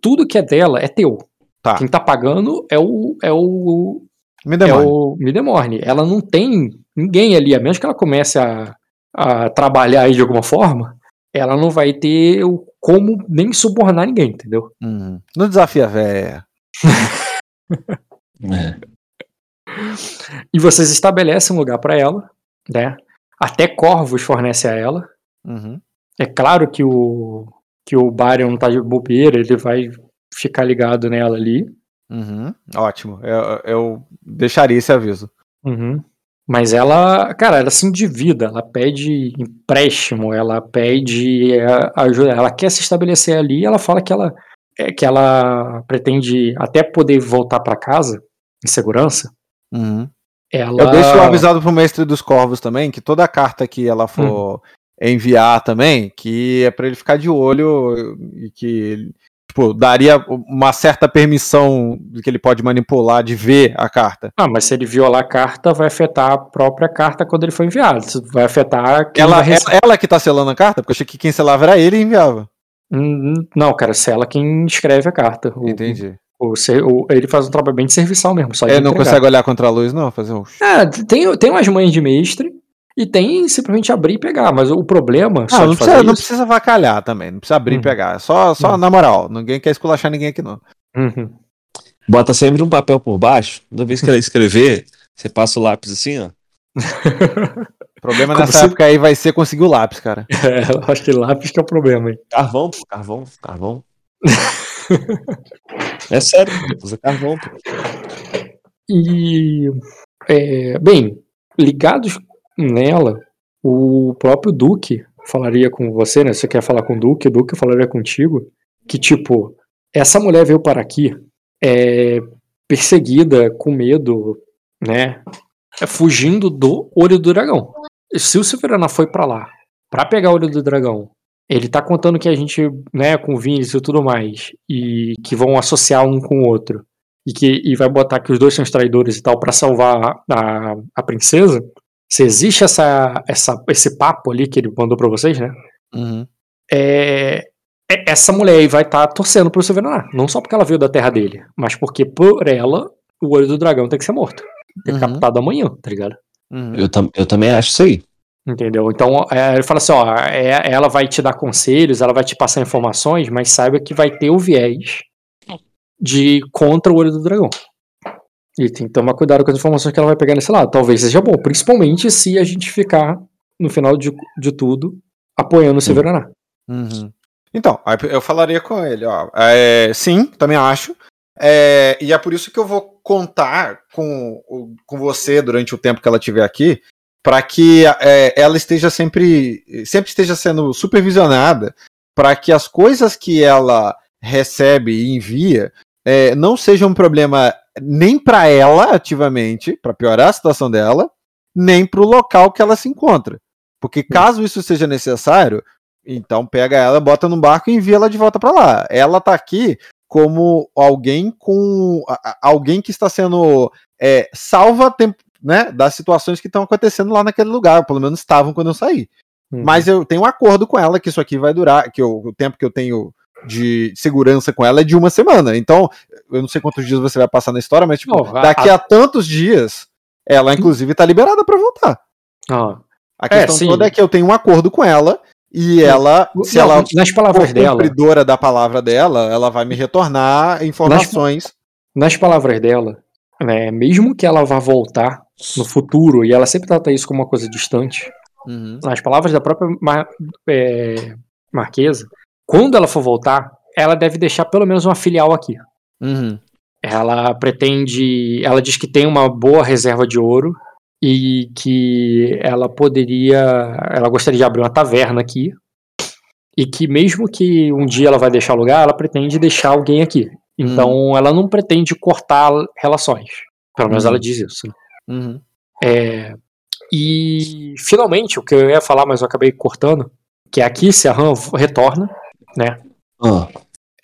tudo que é dela é teu. Tá. Quem tá pagando é o é o é Midemorne. o Midemorne. Ela não tem ninguém ali, a menos que ela comece a, a trabalhar aí de alguma forma, ela não vai ter o, como nem subornar ninguém, entendeu? Uhum. No desafio a véia. É. E vocês estabelecem um lugar pra ela, né? Até corvos fornece a ela. Uhum. É claro que o que o Baryon não tá de bobeira, ele vai ficar ligado nela ali. Uhum. Ótimo, eu, eu deixaria esse aviso. Uhum. Mas ela, cara, ela se endivida, ela pede empréstimo, ela pede é, ajuda, ela quer se estabelecer ali, ela fala que ela é, que ela pretende até poder voltar pra casa em segurança. Uhum. Ela Eu deixo avisado pro mestre dos corvos também que toda carta que ela for enviar também, que é pra ele ficar de olho e que tipo, daria uma certa permissão que ele pode manipular de ver a carta. Ah, mas se ele violar a carta, vai afetar a própria carta quando ele for enviado. Vai afetar quem Ela, vai ela, ela que tá selando a carta, porque eu achei que quem selava era ele e enviava. Hum, Não, cara, se ela quem escreve a carta. O- Entendi. O, o- ele faz um trabalho bem de serviçal mesmo. Só Ele não entregar. consegue olhar contra a luz, não? Fazer um. É, tem, tem umas mães de mestre e tem simplesmente abrir e pegar, mas o problema só Ah, de não fazer precisa, não precisa vacalhar também, não precisa abrir Uhum. e pegar. É só, só Uhum. na moral, ninguém quer esculachar ninguém aqui não. Uhum. Bota sempre um papel por baixo. Toda vez que ela escrever, você passa o lápis assim, ó. O problema Como nessa se- época aí vai ser conseguir o lápis, cara. É, eu acho que lápis que é o problema, hein? Carvão, carvão, carvão. é sério, usa carvão, pô. E, é, bem, ligados nela, o próprio Duque falaria com você, né? Você quer falar com o Duque, o Duque falaria contigo que, tipo, essa mulher veio para aqui é, perseguida, com medo, né? é, fugindo do Olho do Dragão. Se o Silverana foi para lá para pegar o Olho do Dragão, ele tá contando que a gente, né, com o Vinicius e tudo mais, e que vão associar um com o outro e que e vai botar que os dois são os traidores e tal pra salvar a, a princesa, se existe essa, essa esse papo ali que ele mandou pra vocês, né? Uhum. É, é- essa mulher aí vai estar torcendo pro Silvenar, não só porque ela veio da terra dele, mas porque por ela o olho do dragão tem que ser morto, tem que Uhum. captado amanhã, tá ligado? Uhum. Eu, tam- eu também acho isso aí. Entendeu? Então é, ele fala assim, ó, é- ela vai te dar conselhos, ela vai te passar informações, mas saiba que vai ter o viés de contra o olho do dragão. E tem que tomar cuidado com as informações que ela vai pegar nesse lado. Talvez seja bom, principalmente se a gente ficar, no final de, de tudo, apoiando o Severaná. Uhum. Então, aí eu falaria com ele, ó. é, sim, também acho. É, e é por isso que eu vou contar com, com você durante o tempo que ela estiver aqui, para que é, ela esteja sempre, sempre esteja sendo supervisionada, para que as coisas que ela recebe e envia é, não sejam um problema nem para ela ativamente, para piorar a situação dela, nem para o local que ela se encontra. Porque caso isso seja necessário, então pega ela, bota no barco e envia ela de volta para lá. Ela tá aqui como alguém com alguém que está sendo é, salva tempo, né, das situações que estão acontecendo lá naquele lugar, pelo menos estavam quando eu saí. Uhum. Mas eu tenho um acordo com ela que isso aqui vai durar, que eu- o tempo que eu tenho de segurança com ela é de uma semana. Então, eu não sei quantos dias você vai passar na história, mas tipo, a- daqui a tantos dias, ela inclusive tá liberada para voltar. Ó, A questão sim. toda é que eu tenho um acordo com ela e ela, se Não, ela nas palavras for dela, cumpridora da palavra dela, ela vai me retornar informações. nas palavras dela, né, mesmo que ela vá voltar no futuro, e ela sempre trata isso como uma coisa distante, Uhum. nas palavras da própria Mar- é, Marquesa, quando ela for voltar, ela deve deixar pelo menos uma filial aqui. Uhum. Ela pretende. Ela diz que tem uma boa reserva de ouro e que ela poderia. Ela gostaria de abrir uma taverna aqui. E que mesmo que um dia ela vai deixar o lugar, ela pretende deixar alguém aqui. Então ela não pretende cortar relações. Pelo menos Hum. ela diz isso. né? Uhum. É, e finalmente, o que eu ia falar, mas eu acabei cortando, que é aqui se a Han retorna, né? Ah,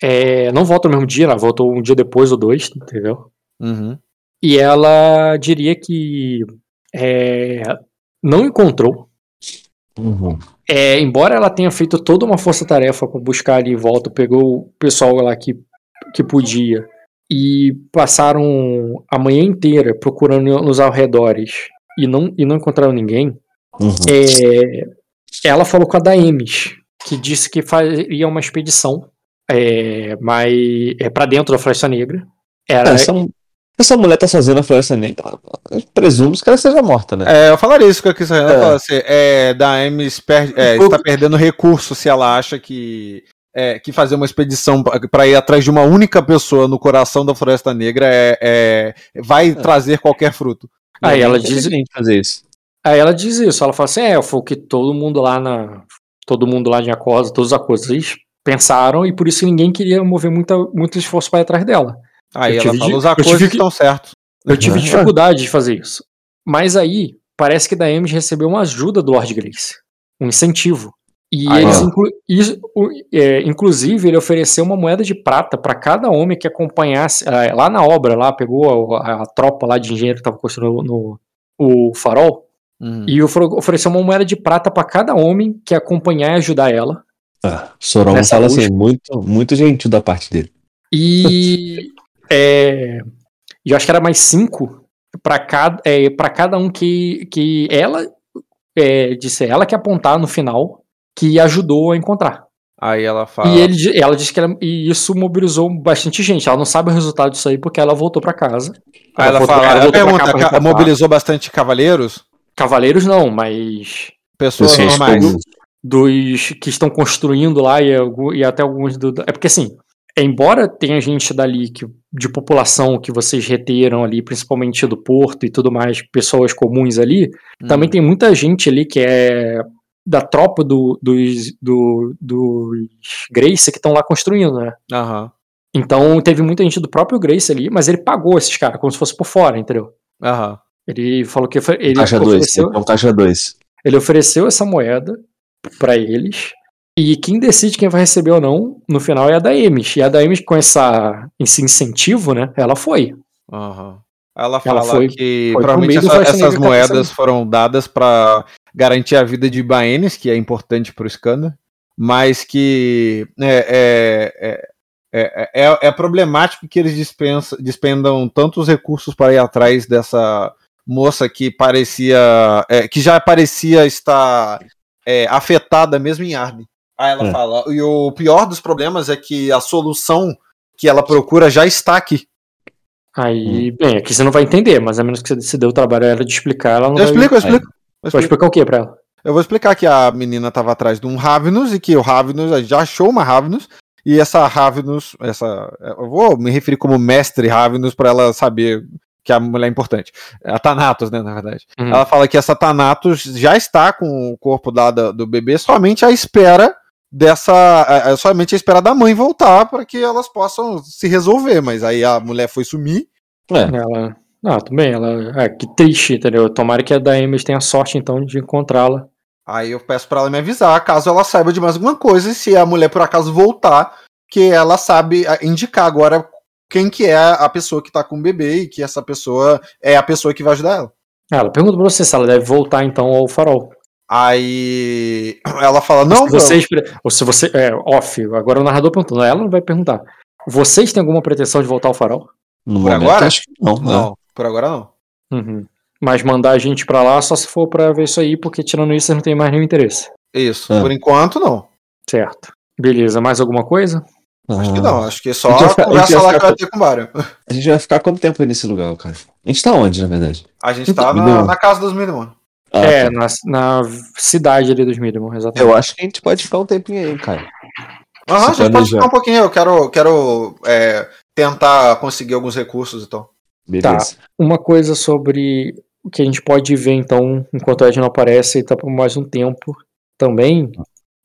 É, não volta no mesmo dia, ela voltou um dia depois ou dois, entendeu? Uhum. E ela diria que é, não encontrou. uhum. É, embora ela tenha feito toda uma força-tarefa para buscar ali em volta, pegou o pessoal lá que, que podia e passaram a manhã inteira procurando nos arredores e não, e não encontraram ninguém. Uhum. É, ela falou com a Daemis, que disse que faria uma expedição é, mas, é, para dentro da Floresta Negra. Era, Essa, essa mulher tá sozinha na Floresta Negra. Eu presumo que ela seja morta, né? É, eu falaria isso que eu quis É. Assim, é, da Ames per, é, está perdendo recurso se ela acha que, é, que fazer uma expedição para ir atrás de uma única pessoa no coração da Floresta Negra é, é- vai trazer qualquer fruto. Aí ela É diz, fazer isso. aí ela diz isso, ela fala assim, é, foi o que todo mundo lá na. Todo mundo lá de Acosa, todos os Acosos pensaram, e por isso ninguém queria mover muita, muito esforço para ir atrás dela. Aí Eu ela de- os tive que- estão certos. Eu tive Uhum. dificuldade de fazer isso. Mas aí, parece que Daemis recebeu uma ajuda do Lord Grace. Um incentivo. E Aí, eles, inclu- isso- é, inclusive, ele ofereceu uma moeda de prata para cada homem que acompanhasse. é, lá na obra, lá, pegou a, a tropa lá de engenheiro que estava construindo no, o farol. Uhum. E ofereceu uma moeda de prata para cada homem que acompanhar e ajudar ela. Ah, Soron fala busca. assim, muito, muito gentil da parte dele. E é, eu acho que era mais cinco para cada, é, cada um que, que ela é, disse ela que apontar no final que ajudou a encontrar. Aí ela fala. E ele, ela disse que ela, e isso mobilizou bastante gente. Ela não sabe o resultado disso aí porque ela voltou para casa. Aí ela voltou- fala, ela voltou pra pergunta, cá mobilizou bastante cavaleiros? Cavaleiros não, mas Pessoas Pessoas normais. comuns. dos que estão construindo lá e, e até alguns do. É porque assim, embora tenha gente dali que, de população que vocês reteram ali, principalmente do porto e tudo mais, pessoas comuns ali, Hum. também tem muita gente ali que é da tropa do, dos, do, dos Grace que estão lá construindo, né? Aham. Então teve muita gente do próprio Grace ali, mas ele pagou esses caras, como se fosse por fora, entendeu? Aham. Ele falou que foi- ele Caixa 2. ofereceu, Então, caixa 2. ele ofereceu essa moeda pra eles. E quem decide quem vai receber ou não, no final, é a da Emis. E a da Emis, com essa, esse incentivo, né? Ela foi. Aham. Ela fala Ela foi- que foi pro provavelmente essa- essas moedas foram dadas para garantir a vida de Baenis, que é importante para o Skanda, mas que é, é, é, é, é- é problemático que eles dispensa, dispendam tantos recursos para ir atrás dessa moça que parecia. é, que já parecia estar é, afetada mesmo em Arden. Aí ela É. fala, e o pior dos problemas é que a solução que ela procura já está aqui. Aí, bem, aqui você não vai entender, mas a menos que você se deu o trabalho a ela de explicar, ela não Eu vai... explico, eu explico. Vai explico. explicar o que pra ela? Eu vou explicar que a menina estava atrás de um Ravenus e que o Ravenus, a gente já achou uma Ravenus, e essa Ravenus, essa, eu vou me referir como mestre Ravenus para ela saber que a mulher é importante. A Thanatos, né, na verdade. Uhum. Ela fala que essa Thanatos já está com o corpo da- do bebê somente à espera dessa, é, é, somente à espera da mãe voltar para que elas possam se resolver, mas aí a mulher foi sumir. É, Ela... Ah, tudo bem, ela... É, que triste, entendeu? Tomara que a da Emis tenha sorte, então, de encontrá-la. Aí eu peço para ela me avisar, caso ela saiba de mais alguma coisa, e se a mulher por acaso voltar, que ela sabe ah, indicar agora quem que é a pessoa que tá com o bebê e que essa pessoa é a pessoa que vai ajudar ela. Ah, Ela pergunta pra você se ela deve voltar, então, ao farol. Aí ela fala, não, se vocês, ou se você, é, off, agora o narrador perguntando, ela não vai perguntar. Vocês têm alguma pretensão de voltar ao farol? no Por momento agora? acho que não. não, né? não, por agora não. Uhum. Mas mandar a gente pra lá só se for pra ver isso aí, porque tirando isso, vocês não tem mais nenhum interesse. Isso. Ah. Por enquanto, não. Certo. Beleza, mais alguma coisa? Acho que Ah, não. Acho que A só vai ficar- a conversa gente vai lá que ficar vai ter com o Mário. A gente vai ficar quanto tempo aí nesse lugar, cara? A gente tá onde, na verdade? A gente tá na, na casa dos Minion. Ah, é, tá. na, na cidade ali dos Midmon, exatamente. Eu acho que a gente pode ficar um tempinho aí, cara. Aham, a gente pode ficar um pouquinho. Eu quero, quero é, tentar conseguir alguns recursos então. Beleza. Uma coisa sobre o que a gente pode ver, então, enquanto o Ed não aparece e tá por mais um tempo também,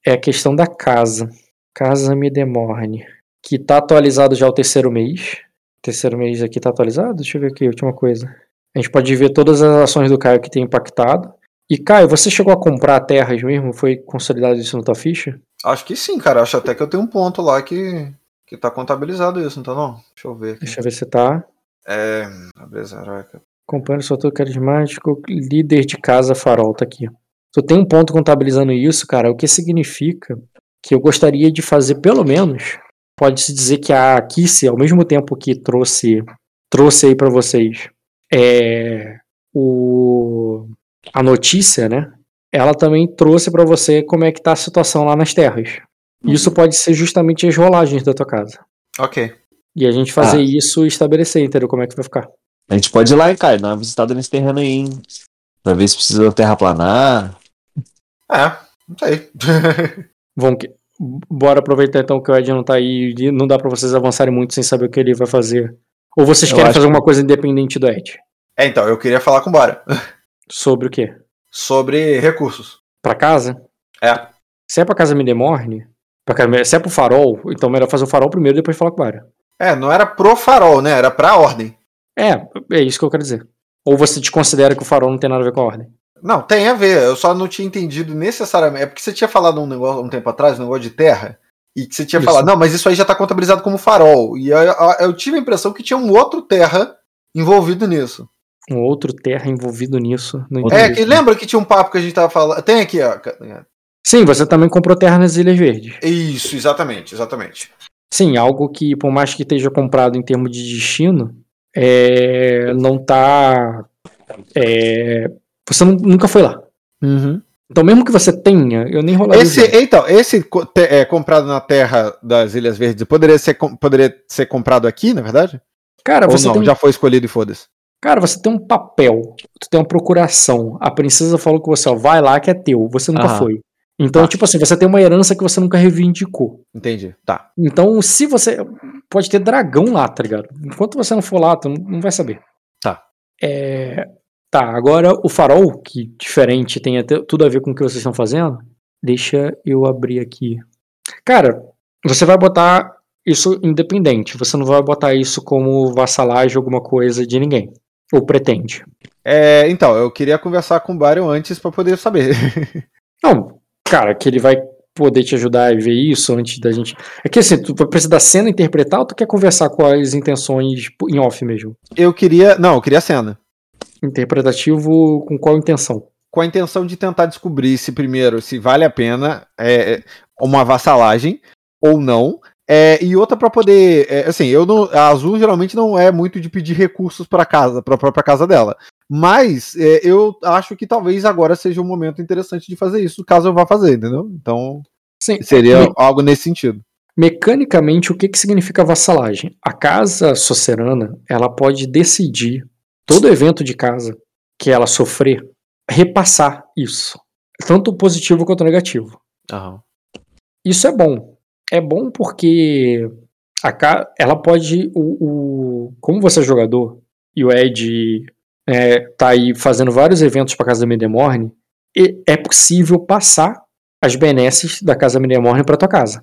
é a questão da casa. Casa Midemorne. Que tá atualizado já o terceiro mês. Terceiro mês aqui tá atualizado? Deixa eu ver aqui, última coisa. A gente pode ver todas as ações do Caio que tem impactado. E Caio, você chegou a comprar terras mesmo? Foi consolidado isso na tua ficha? Acho que sim, cara. Acho até que eu tenho um ponto lá que, que tá contabilizado isso, então não? Deixa eu ver aqui. Deixa eu ver se tá. É. Abreza heróica. Companheiro sorteio carismático, líder de casa farol, tá aqui. Tu tem um ponto contabilizando isso, cara, o que significa que eu gostaria de fazer pelo menos, pode-se dizer que a Kissy, ao mesmo tempo que trouxe trouxe aí pra vocês é, o, a notícia, né? Ela também trouxe pra você como é que tá a situação lá nas terras. Isso pode ser justamente as rolagens da tua casa. Ok. E a gente fazer Ah. isso e estabelecer, entendeu? Como é que vai ficar. A gente pode ir lá, hein, Caio, dar uma visitada nesse terreno aí, hein? Pra ver se precisa terraplanar. É, não sei. Vão que... Bora aproveitar então que o Ed não tá aí e não dá pra vocês avançarem muito sem saber o que ele vai fazer. Ou vocês Eu querem fazer alguma coisa independente do Ed? é, então, eu queria falar com o Bora Sobre o quê? sobre recursos. Pra casa? É. Se é pra casa Midemorne, se é pro farol, então melhor fazer o farol primeiro e depois falar com o Bara. É, não era pro farol, né? Era pra ordem. É, é isso que eu quero dizer. Ou você desconsidera que o farol não tem nada a ver com a ordem? Não, tem a ver. Eu só não tinha entendido necessariamente. É porque você tinha falado um negócio um tempo atrás, um negócio de terra, e que você tinha Isso. falado, não, mas isso aí já tá contabilizado como farol. E eu, eu- eu tive a impressão que tinha um outro terra envolvido nisso. Um outro terra envolvido nisso. É, que lembra que tinha um papo que a gente tava falando. Tem aqui, ó. Sim, você também comprou terra nas Ilhas Verdes. Isso, exatamente, exatamente. Sim, algo que, por mais que esteja comprado em termos de destino, é, não tá. é, você nu- nunca foi lá. Então, mesmo que você tenha, eu nem rolaria. Esse, então, esse é, comprado na terra das Ilhas Verdes poderia ser, com- poderia ser comprado aqui, na verdade? Cara, Ou você não, tem, já foi escolhido e foda-se. cara, você tem um papel, tu tem uma procuração. A princesa falou que você ó, vai lá que é teu, você nunca Aham. foi. Então, Tá. tipo assim, você tem uma herança que você nunca reivindicou. Entendi. Tá. Então, se você. Pode ter dragão lá, tá ligado? Enquanto você não for lá, tu não- vai saber. Tá. É, Tá, agora o farol, que diferente, tem até tudo a ver com o que vocês estão fazendo. Deixa eu abrir aqui. Cara, você vai botar isso independente. Você não vai botar isso como vassalagem, alguma coisa de ninguém. Ou pretende. É, então, eu queria conversar com o Barry antes pra poder saber. Não, cara, que ele vai poder te ajudar a ver isso antes da gente. É que assim, tu vai precisar da cena interpretar ou tu quer conversar com as intenções em off mesmo? eu queria. Não, eu queria a cena. Interpretativo com qual intenção? Com a intenção de tentar descobrir se, primeiro, se vale a pena é, uma vassalagem ou não. É, e outra pra poder. é, assim, eu não. A Azul geralmente não é muito de pedir recursos pra casa, pra própria casa dela. Mas é, eu acho que talvez agora seja um momento interessante de fazer isso, caso eu vá fazer, entendeu? Então, Sim, seria me- algo nesse sentido. mecanicamente o que, que significa vassalagem? A casa socerana, ela pode decidir todo evento de casa que ela sofrer, repassar isso, tanto positivo quanto negativo. Isso é bom. É bom porque a ca- ela pode. O, o- como você é jogador e o Ed é, tá aí fazendo vários eventos para casa da Midemorne, é possível passar as benesses da casa Midemorne para tua casa.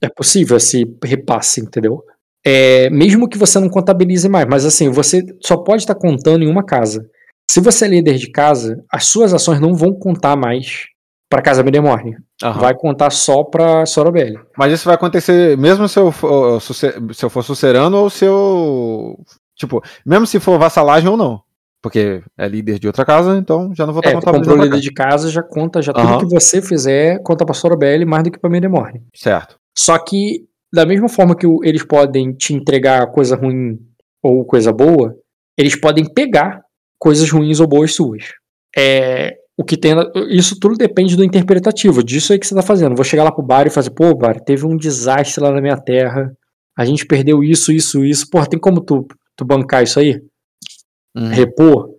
É possível esse repasse, entendeu? É, mesmo que você não contabilize mais, mas assim, você só pode estar contando em uma casa. Se você é líder de casa, as suas ações não vão contar mais para casa Midemorne. Vai contar só pra Sorobelli. Mas isso vai acontecer mesmo se eu for, se eu for sucerano ou se eu. Tipo, mesmo se for vassalagem ou não. Porque é líder de outra casa, então já não vou estar É, contabilizando. líder de casa, já conta, já Aham. tudo que você fizer conta pra Sorobelli mais do que pra Midemorne. cá. Certo. Só que, da mesma forma que eles podem te entregar coisa ruim ou coisa boa, eles podem pegar coisas ruins ou boas suas. É, o que tem, isso tudo depende do interpretativo, disso aí que você tá fazendo. Vou chegar lá pro bar e fazer, pô, bar, teve um desastre lá na minha terra, a gente perdeu isso, isso, isso. Porra, tem como tu, tu bancar isso aí? Uhum. Repor?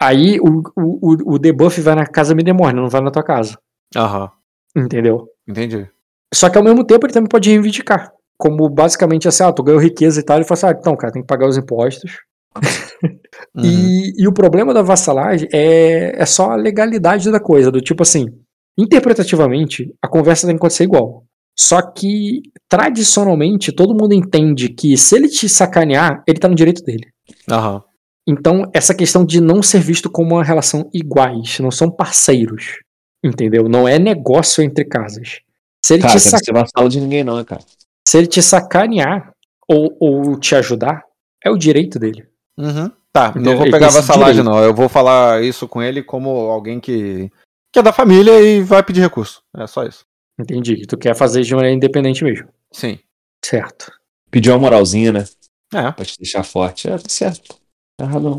Aí o, o, o debuff vai na casa Midemorne, não vai na tua casa. Aham. Entendeu? Entendi. Só que ao mesmo tempo ele também pode reivindicar. Como basicamente assim, ah, tu ganhou riqueza e tal, ele fala assim, ah, então, cara, tem que pagar os impostos. Uhum. E, e o problema da vassalagem é, é só a legalidade da coisa, do tipo assim, interpretativamente, a conversa tem que acontecer igual. Só que, tradicionalmente, todo mundo entende que se ele te sacanear, ele tá no direito dele. Aham. Então, essa questão de não ser visto como uma relação iguais, não são parceiros. Entendeu? Não é negócio entre casas. Se ele, Cara, te, deve sac- ser vassalo de ninguém, não, né, cara? se ele te sacanear ou, ou te ajudar, é o direito dele. Uhum. Tá, não Entendeu? vou Ele pegar vassalagem, não. Eu vou falar isso com ele como alguém que, que é da família e vai pedir recurso. É só isso. Entendi. Tu quer fazer de maneira independente mesmo. Sim. Certo. Pediu uma moralzinha, né? É. Pra te deixar forte. É, tá certo. Tá errado não.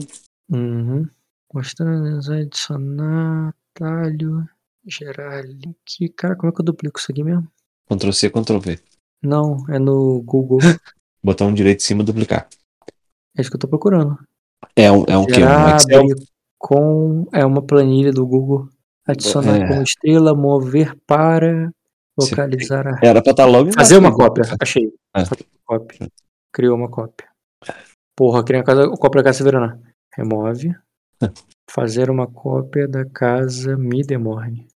Uhum. Mostrando, adicionar, talho, gerar link. Cara, como é que eu duplico isso aqui mesmo? Ctrl C, Ctrl V. Não, é no Google. Botão direito em cima, duplicar. É isso que eu tô procurando. É um, é um quê? Um Excel? com. É uma planilha do Google. Adicionar É. como estrela, mover para. Sim. Localizar a. Era pra estar logo embaixo Fazer uma do- cópia. Achei. É. Uma cópia. Criou uma cópia. Porra, criei a casa, cópia da casa Severana. Remove. Fazer uma cópia da casa Midemorne.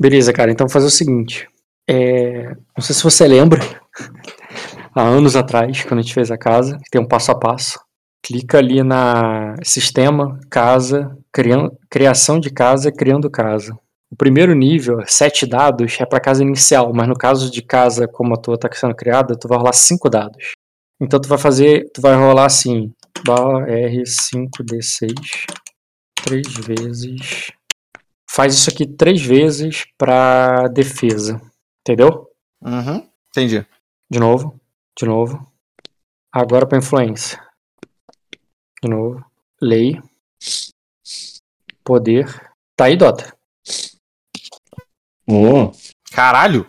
Beleza, cara. Então vou fazer o seguinte. É, Não sei se você lembra, há anos atrás, quando a gente fez a casa, tem um passo a passo. Clica ali na sistema, casa, criando, criação de casa, criando casa. O primeiro nível, sete dados, é para casa inicial, mas no caso de casa como a tua está sendo criada, tu vai rolar cinco dados. Então tu vai fazer, tu vai rolar assim, barra R5D6, três vezes. Faz isso aqui três vezes para defesa, entendeu? Uhum. Entendi. De novo, de novo. Agora para influência. De novo. Lei. Poder. Tá aí, Dota. Ô, Caralho!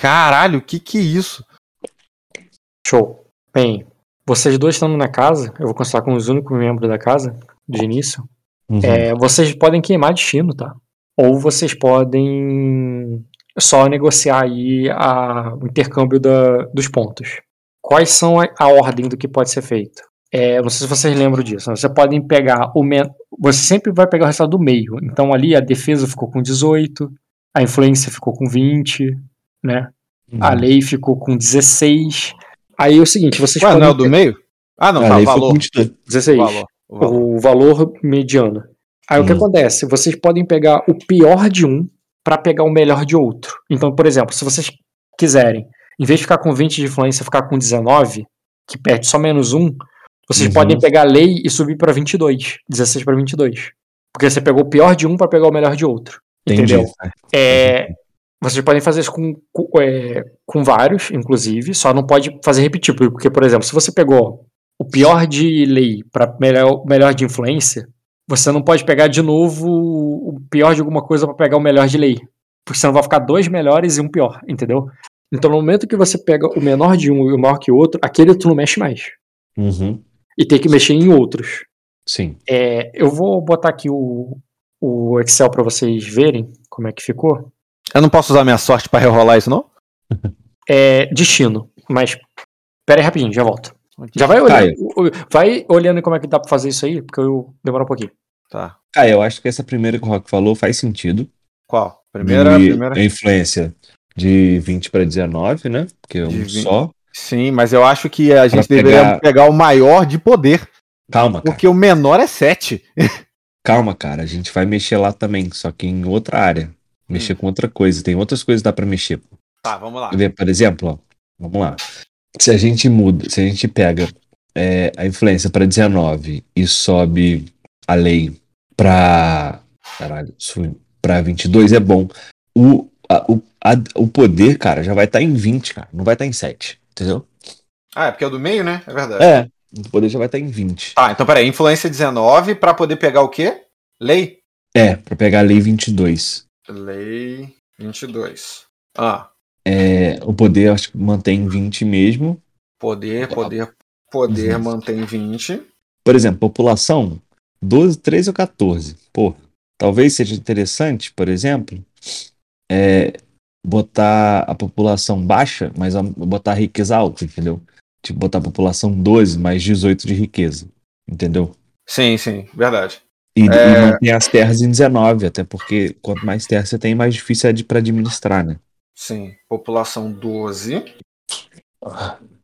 Caralho, que que é isso? Show. Bem, vocês dois estando na casa, eu vou considerar como os únicos membros da casa, de início. uhum. É, vocês podem queimar destino, tá? Ou vocês podem só negociar aí a- o intercâmbio da- dos pontos. Quais são a, a ordem do que pode ser feito? É, não sei se vocês lembram disso. né? Vocês podem pegar o Você sempre vai pegar o resultado do meio. Então ali a defesa ficou com 18, a influência ficou com 20, né? A Uhum. lei ficou com 16. Aí é o seguinte, vocês Ué, não podem é o do meio? Ah, não, Ah, tá, aí foi valor. com 22. 16. valor. o valor. o valor mediano. Aí o que Uhum. acontece? Vocês podem pegar o pior de um para pegar o melhor de outro. Então, por exemplo, se vocês quiserem, em vez de ficar com 20 de influência, ficar com 19, que perde só menos um, vocês Uhum. podem pegar a lei e subir para 22, 16 para 22. Porque você pegou o pior de um para pegar o melhor de outro. Entendi. Entendeu? É, vocês podem fazer isso com, com, é, com vários, inclusive, só não pode fazer repetir, porque, por exemplo, se você pegou o pior de lei para melhor, melhor de influência, você não pode pegar de novo o pior de alguma coisa para pegar o melhor de lei. Porque senão vai ficar dois melhores e um pior, entendeu? Então, no momento que você pega o menor de um e o maior que o outro, aquele tu não mexe mais. Uhum. E tem que mexer em outros. Sim. É, eu vou botar aqui o, o Excel para vocês verem como é que ficou. Eu não posso usar minha sorte pra rerolar isso, não? é destino. Mas pera aí rapidinho, já volto. Já vai olhando, Caio. o- o- vai olhando como é que dá pra fazer isso aí, porque eu demoro um pouquinho. Tá. Ah, eu acho que essa primeira que o Rock falou faz sentido. Qual? Primeira, de, primeira. A influência de 20 para 19, né? Porque é um 20. só. Sim, mas eu acho que a gente Pra deveria pegar- pegar o maior de poder, Calma, cara. porque o menor é 7. Calma, cara. A gente vai mexer lá também, só que em outra área. Mexer com outra coisa. Tem outras coisas que dá pra mexer. Tá, vamos lá. Por exemplo, ó, vamos lá. Se a gente muda, se a gente pega é, a influência para 19 e sobe a lei para caralho, para 22 é bom. O, a, o- a- o poder, cara, já vai estar em 20, cara. Não vai estar em 7. Entendeu? Ah, é porque é o do meio, né? É verdade. É. O poder já vai estar em 20. Tá, então peraí, influência 19 pra poder pegar o quê? Lei? É, pra pegar a lei 22. Lei 22. Ah, É, o poder acho que mantém em 20 mesmo. poder, poder, poder Uhum. mantém 20. Por exemplo, população 12, 13 ou 14. Pô, talvez seja interessante, por exemplo, é, botar a população baixa, mas botar a riqueza alta, entendeu? Tipo, botar a população 12 mais 18 de riqueza, entendeu? Sim, sim, verdade. E, É. e manter as terras em 19, até porque quanto mais terra você tem, mais difícil é de para administrar, né? Sim, população 12.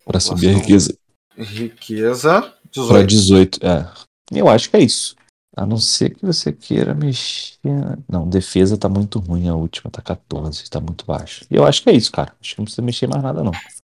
Para subir a riqueza Riqueza para 18. 18. É. Eu acho que é isso. A não ser que você queira mexer. Não, defesa tá muito ruim, a última tá 14, tá muito baixa. E eu acho que é isso, cara. Acho que não precisa mexer mais nada, não.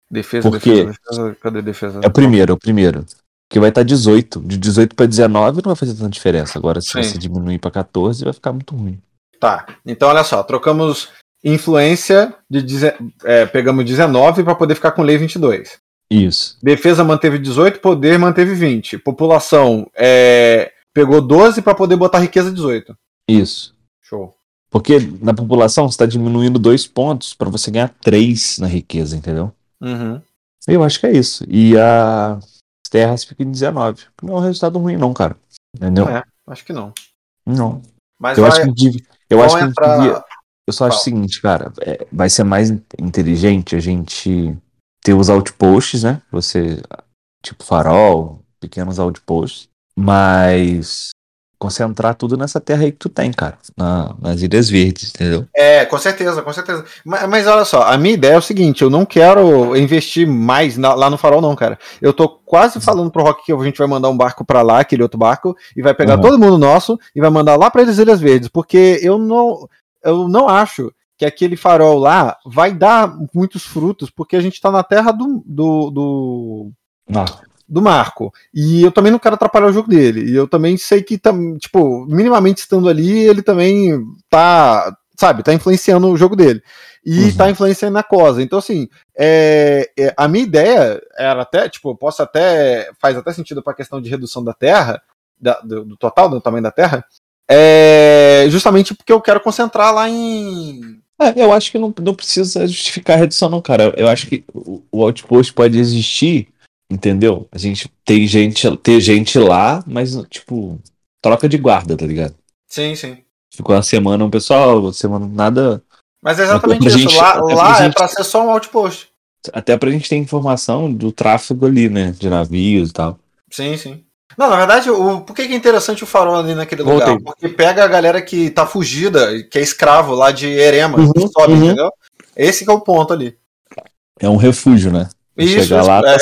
Defesa, Por quê? defesa, defesa. Cadê defesa? É o primeiro, é o primeiro. Que vai estar 18. De 18 para 19 não vai fazer tanta diferença. Agora, se Sim. você diminuir para 14, vai ficar muito ruim. Tá, então olha só, trocamos influência de. deze- É, pegamos 19 pra poder ficar com lei 22. Isso. Defesa manteve 18, poder manteve 20. População é, pegou 12 pra poder botar riqueza 18. Isso. Show. Porque na população você está diminuindo dois pontos para você ganhar três na riqueza, entendeu? Uhum. Eu acho que é isso. E a- as terras ficam em 19. Não é um resultado ruim, não, cara. Entendeu? É, acho que não. Não. Mas Eu vai, acho que, dev- eu acho que a gente entrar. devia- Eu só acho Qual? o seguinte, cara. é, vai ser mais in- inteligente a gente ter os outposts, né? Você. Tipo farol, pequenos outposts. Mas. Concentrar tudo nessa terra aí que tu tem, cara. na- nas Ilhas Verdes, entendeu? É, com certeza, com certeza. Mas, mas olha só, a minha ideia é o seguinte: eu não quero investir mais na- lá no farol, não, cara. Eu tô quase falando pro Rock que a gente vai mandar um barco pra lá, aquele outro barco, e vai pegar Uhum. todo mundo nosso e vai mandar lá pra eles Ilhas Verdes, porque eu não, eu não acho que aquele farol lá vai dar muitos frutos, porque a gente tá na terra do, do, do, Não. Do Marco. E eu também não quero atrapalhar o jogo dele. E eu também sei que, tipo, minimamente estando ali, ele também tá, sabe, tá influenciando o jogo dele. E Uhum. tá influenciando na cosa. Então, assim, é, é, a minha ideia era até, tipo, eu posso até. faz até sentido pra questão de redução da terra, da- do, do total, do tamanho da terra. É justamente porque eu quero concentrar lá em. É, eu acho que não, não precisa justificar a redução, não, cara. Eu acho que o, o outpost pode existir, entendeu? A gente tem gente, ter gente lá, mas, tipo, troca de guarda, tá ligado? Sim, sim. Ficou uma semana um pessoal, outra semana nada. Mas é exatamente isso. gente- lá pra lá é gente- pra ser só um outpost. Até pra gente ter informação do tráfego ali, né? De navios e tal. Sim, sim. Não, na verdade, o, por que é interessante o farol ali naquele Voltei. lugar? Porque pega a galera que tá fugida, que é escravo lá de Erema, Uhum, que sobe, uhum. entendeu? Esse que é o ponto ali. É um refúgio, né? Isso, Chegar lá, tá é.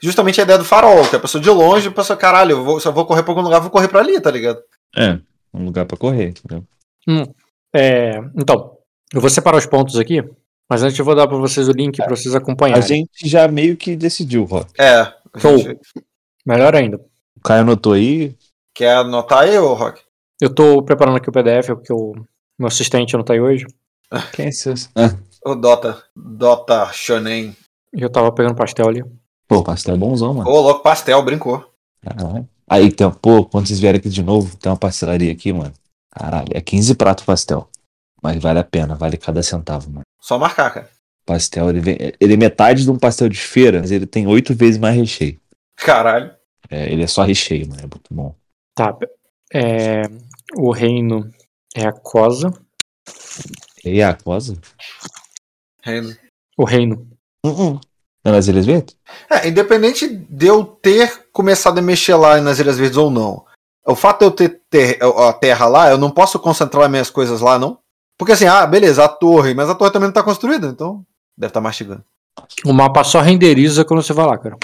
Ju- justamente a ideia do farol, que a pessoa de longe, a pessoa, caralho, eu vou, se eu vou correr pra algum lugar, vou correr pra ali, tá ligado? É, um lugar pra correr, entendeu? É, então, eu vou separar os pontos aqui, mas antes eu vou dar pra vocês o link pra vocês A acompanharem. gente já meio que decidiu, Rock. É. a Show. gente- Melhor ainda. O Caio anotou aí. Quer anotar aí, ô Rock? Eu tô preparando aqui o PDF, porque o meu assistente não tá aí hoje. Quem é esse? Ah, O Dota. Dota Shonen. Eu tava pegando pastel ali. Pô, pastel é bonzão, mano. Ô, louco, pastel, brincou. Caralho. Aí tem, pô, quando vocês vierem aqui de novo, tem uma pastelaria aqui, mano. Caralho, é 15 pratos pastel. Mas vale a pena, vale cada centavo, mano. Só marcar, cara. Pastel, ele, vem, ele é metade de um pastel de feira, mas ele tem oito vezes mais recheio. Caralho. É, ele é só recheio, mano. É muito bom. Tá. É, o reino é a Cosa. E a cosa? Reino. O reino. Uh é nas Ilhas Verdes? É, independente de eu ter começado a mexer lá nas Ilhas Verdes ou não, o fato de eu ter, ter a terra lá, eu não posso concentrar minhas coisas lá, não? Porque assim, ah, beleza, a torre, mas a torre também não tá construída, então deve estar mastigando. O mapa só renderiza quando você vai lá, cara.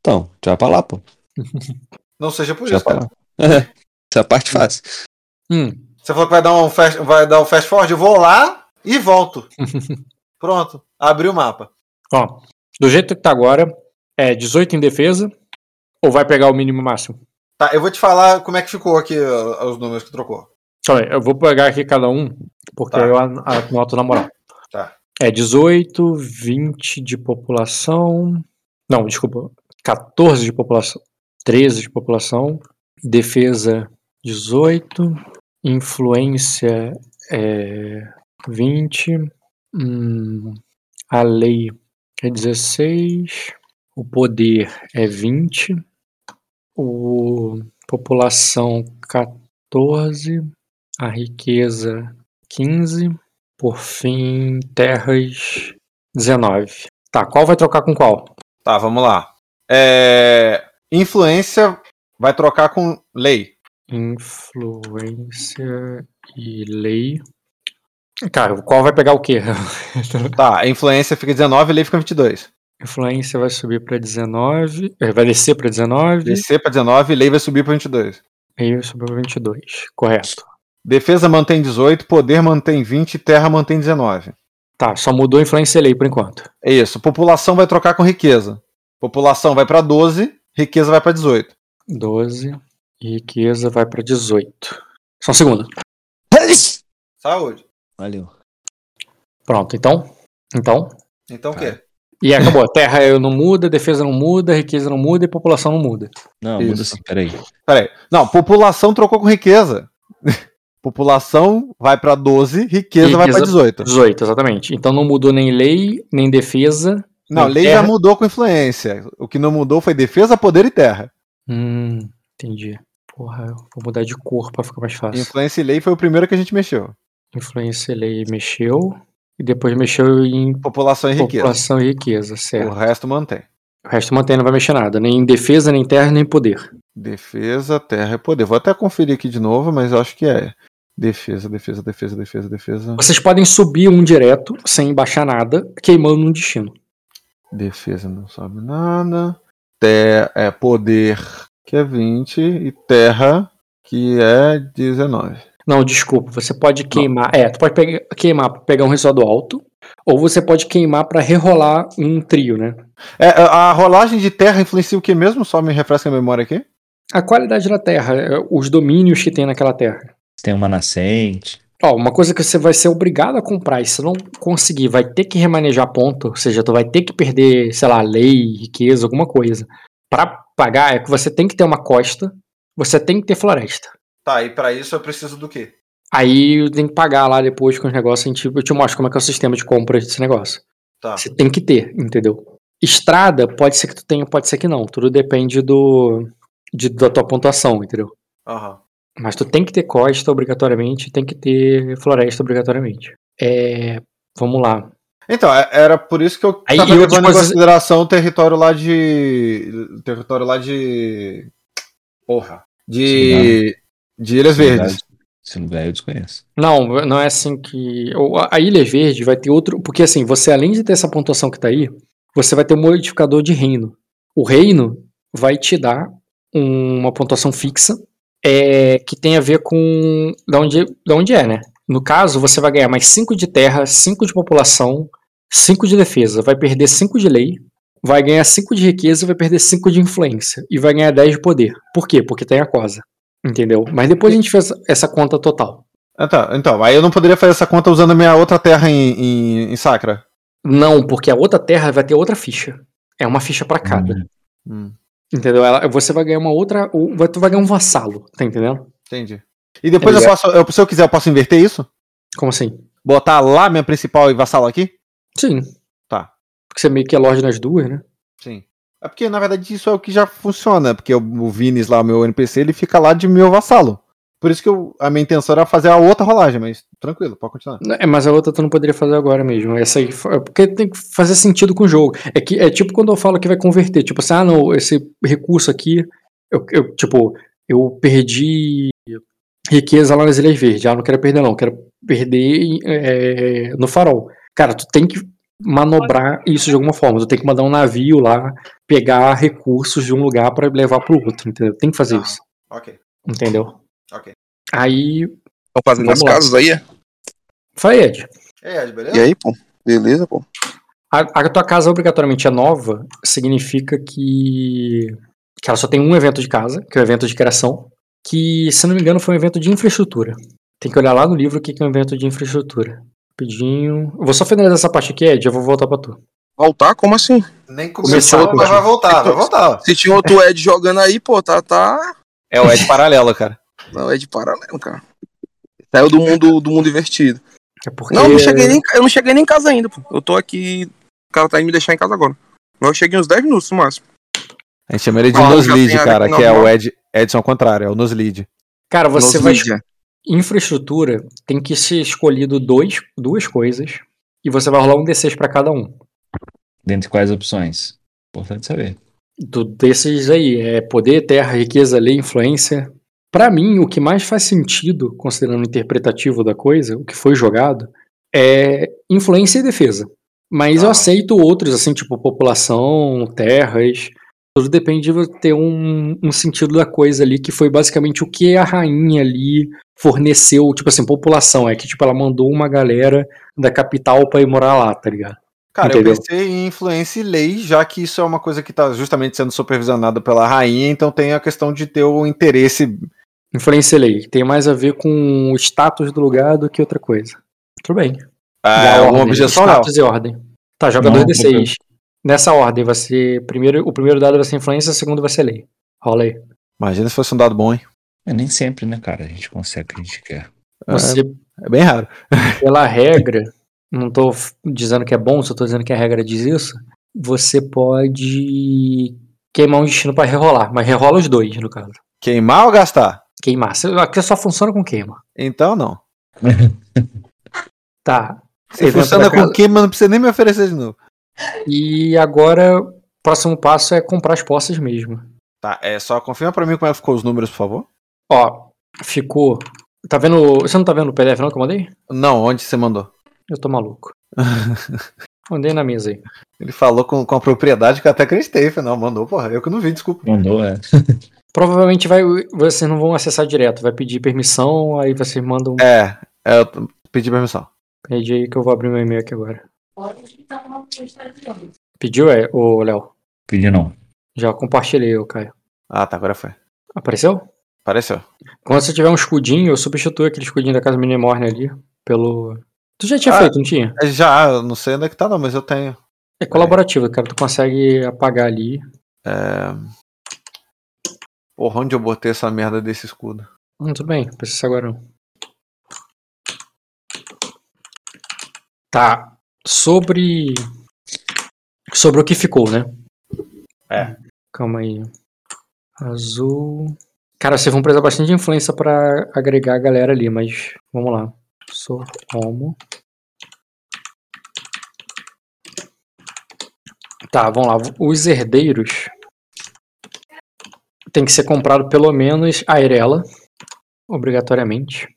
Então, já vai pra lá, pô. Não seja por Já isso, cara. lá. Essa é a parte fácil. Hum, Você falou que vai dar um fast, vai dar um fast forward, eu vou lá e volto. Pronto, abri o mapa. ó. Do jeito que tá agora, é 18 em defesa. Ou vai pegar o mínimo e máximo? Tá, eu vou te falar como é que ficou aqui ó, os números que trocou. Aí, eu vou pegar aqui cada um, porque Tá. eu an- anoto na moral. Tá. É 18, 20 de população. Não, desculpa. 14 de população. 13 de população. Defesa 18. Influência é 20. Hum, a lei é 16. O poder é 20. O população 14. A riqueza 15. Por fim, terras 19. Tá, qual vai trocar com qual? Tá, vamos lá. É, Influência vai trocar com lei. Influência e lei. Cara, qual vai pegar o quê? Tá, a influência fica 19 lei fica 22. Influência vai subir pra 19. eh, Vai descer pra 19. Descer pra 19 lei vai subir pra 22. E vai subir pra 22. Correto. Defesa mantém 18, poder mantém 20, terra mantém 19. Tá, só mudou influência e lei por enquanto. É isso. População vai trocar com riqueza. População vai pra 12, riqueza vai pra 18. 12. E riqueza vai pra 18. Só um segundo. Saúde. Valeu. Pronto, então. Então. Então o quê? E acabou. Terra eu não muda, defesa não muda, riqueza não muda e população não muda. Não, Isso. muda assim, peraí. Peraí. Não, população trocou com riqueza. população vai pra 12, riqueza, vai pra Riqueza- 18. 18, exatamente. Então não mudou nem lei, nem defesa. Não, nem lei já terra. mudou com influência. O que não mudou foi defesa, poder e terra. Hum, entendi. Porra, eu vou mudar de cor pra ficar mais fácil. Influência e lei foi o primeiro que a gente mexeu. Influência lei mexeu. E depois mexeu em População e riqueza. população e riqueza, certo. O resto mantém. O resto mantém, não vai mexer nada. Nem defesa, nem terra, nem poder. Defesa, terra e poder. Vou até conferir aqui de novo, mas eu acho que é. Defesa, defesa, defesa, defesa, defesa. Vocês podem subir um direto, sem baixar nada, queimando um destino. Defesa não sobe nada. Ter, é poder, que é 20. E terra, que é 19. Não, desculpa, você pode queimar. É, tu pode pegar, queimar pra pegar um resultado alto, ou você pode queimar pra rerolar um trio, né? É, a rolagem de terra influencia o que mesmo? Só me refresca a memória aqui. A qualidade da terra, é, os domínios que tem naquela terra. Tem uma nascente. Ó, uma coisa que você vai ser obrigado a comprar, e se não conseguir, vai ter que remanejar ponto, ou seja, tu vai ter que perder, sei lá, lei, riqueza, alguma coisa. Pra pagar, é que você tem que ter uma costa, você tem que ter floresta. Tá, e pra isso eu preciso do quê? Aí tem que pagar lá depois com os negócios, a gente, eu te mostro como é que é o sistema de compra desse negócio. Tá. Você tem que ter, entendeu? Estrada, pode ser que tu tenha, pode ser que não. Tudo depende do de, da tua pontuação, entendeu? Aham. Mas tu tem que ter costa obrigatoriamente, tem que ter floresta obrigatoriamente. É, vamos lá. Então, é- era por isso que eu Aí, tava e levando outras em consideração o território lá de. Território lá de. Porra. De. De Ilhas Verdes. Esse lugar eu desconheço. Não, não é assim que. A Ilha Verde vai ter outro. Porque assim, você além de ter essa pontuação que tá aí, você vai ter um modificador de reino. O reino vai te dar uma pontuação fixa é, que tem a ver com. Da onde, da onde é, né? No caso, você vai ganhar mais 5 de terra, 5 de população, 5 de defesa, vai perder 5 de lei, vai ganhar 5 de riqueza e vai perder 5 de influência. E vai ganhar 10 de poder. Por quê? Porque tem a cosa. Entendeu? Mas depois a gente fez essa conta total. Ah, tá. Então, aí eu não poderia fazer essa conta usando a minha outra terra em, em, em Sacra. Não, porque a outra terra vai ter outra ficha. É uma ficha pra cada. Hum, Entendeu? Ela, você vai ganhar uma outra. ou vai- Tu vai ganhar um vassalo, tá entendendo? entendi. E depois eu Exato. posso. eu- se eu quiser, eu posso inverter isso? Como assim? Botar lá minha principal e vassalo aqui? Sim. Tá. Porque você meio que é lorde nas duas, né? Sim. É porque, na verdade, isso é o que já funciona. Porque o, Vinis lá, o meu NPC, ele fica lá de meu vassalo. Por isso que eu- a minha intenção era fazer a outra rolagem, mas tranquilo, pode continuar. É, mas a outra tu não poderia fazer agora mesmo. Essa aí, é porque tem que fazer sentido com o jogo. É que é tipo quando eu falo que vai converter, tipo assim, ah, não, esse recurso aqui, eu, eu, tipo, eu perdi riqueza lá nas Ilhas Verdes. Ah, não quero perder, não, quero perder é, no farol. Cara, tu tem que manobrar isso de alguma forma. Tu tem que mandar um navio lá, pegar recursos de um lugar pra levar pro outro, entendeu? Tem que fazer Ah. isso, Ok, entendeu? ok. Aí, Estão fazendo Vamos as casas aí? é? fala aí, Ed. É, Ed, beleza? E aí, pô? Beleza, pô? A, a tua casa obrigatoriamente é nova, significa que, que ela só tem um evento de casa, que é o evento de criação, que, se não me engano, foi um evento de infraestrutura. Tem que olhar lá no livro o que é um evento de infraestrutura. Rapidinho. Eu vou só finalizar essa parte aqui, Ed, eu vou voltar pra tu. Voltar? Como assim? Nem Começou, começou, mas vai voltar, vai voltar. Se tinha outro Ed jogando aí, pô, tá, tá. É o Ed paralelo, cara. Não, Ed paralelo, cara. Saiu do mundo, do mundo invertido. É porque. Não, eu não, cheguei nem, eu não cheguei nem em casa ainda, pô. Eu tô aqui. O cara tá indo me deixar em casa agora. Mas eu cheguei uns 10 minutos no máximo. A gente chama ele de Ah, noslead, cara, que é o Ed, Edson ao contrário, é o noslead. Cara, você Nos vai. mídia. Infraestrutura tem que ser escolhido dois, duas coisas. E você vai rolar um D6 pra cada um. Dentre quais opções? Importante saber. Do, desses aí, é poder, terra, riqueza, lei, influência. Pra mim, o que mais faz sentido, considerando o interpretativo da coisa, o que foi jogado, é influência e defesa. Mas eu Ah. aceito outros, assim, tipo população, terras. Tudo depende de ter um, um sentido da coisa ali, que foi basicamente o que a rainha ali forneceu. Tipo assim, população. É que, tipo, ela mandou uma galera da capital pra ir morar lá, tá ligado? Cara, Entendeu? eu pensei em influência e lei, já que isso é uma coisa que tá justamente sendo supervisionada pela rainha, então tem a questão de ter o interesse. Influência e lei. Tem mais a ver com o status do lugar do que outra coisa. Tudo bem. Ah, Já a alguma ordem, objeção, não? Status e ordem. Tá, joga Não, 2d6. Nessa ordem, vai ser. Primeiro, o primeiro dado vai ser influência, o segundo vai ser lei. Rola aí. Imagina se fosse um dado bom, hein? É, nem sempre, né, cara? A gente consegue o que a gente quer. Você, É bem raro. pela regra, não tô dizendo que é bom, só tô dizendo que a regra diz isso. Você pode queimar um destino pra rerolar, mas rerola os dois, no caso. Queimar ou gastar? Queimar. Você- Aqui só funciona com queima. Então não. Tá. Se Evento funciona com queima, não precisa nem me oferecer de novo. E agora, o próximo passo é comprar as posses mesmo. Tá, é só confirma pra mim como é que ficou os números, por favor. Ó, ficou. Tá vendo. Você não tá vendo o PDF não que eu mandei? Não, onde você mandou? Eu tô maluco. Mandei na mesa aí. Ele falou com, com a propriedade que eu até acreditei. Falei, não, mandou, porra. Eu que não vi, desculpa. Mandou, é. Provavelmente vai, vocês não vão acessar direto, vai pedir permissão, aí vocês mandam. É, é, eu pedi permissão. Pede aí que eu vou abrir meu e-mail aqui agora. Pediu, é, ô Léo? Pedi não. Já compartilhei, ô Caio. Ah, tá, agora foi. Apareceu? Apareceu. Quando você tiver um escudinho, eu substituo aquele escudinho da casa Minimorne ali pelo. Tu já tinha Ah. feito, não tinha? É, Já, eu não sei onde é que tá, não, mas eu tenho. É colaborativo, cara. Tu consegue apagar ali. É... Porra, onde eu botei essa merda desse escudo? Hum, tudo bem, não precisa agora não. Tá. Sobre. Sobre o que ficou, né? É. Calma aí. Azul. Cara, vocês vão precisar bastante de influência pra agregar a galera ali, mas vamos lá. Sou homo. Tá, vamos lá. Os herdeiros tem que ser comprado pelo menos a Irela, obrigatoriamente.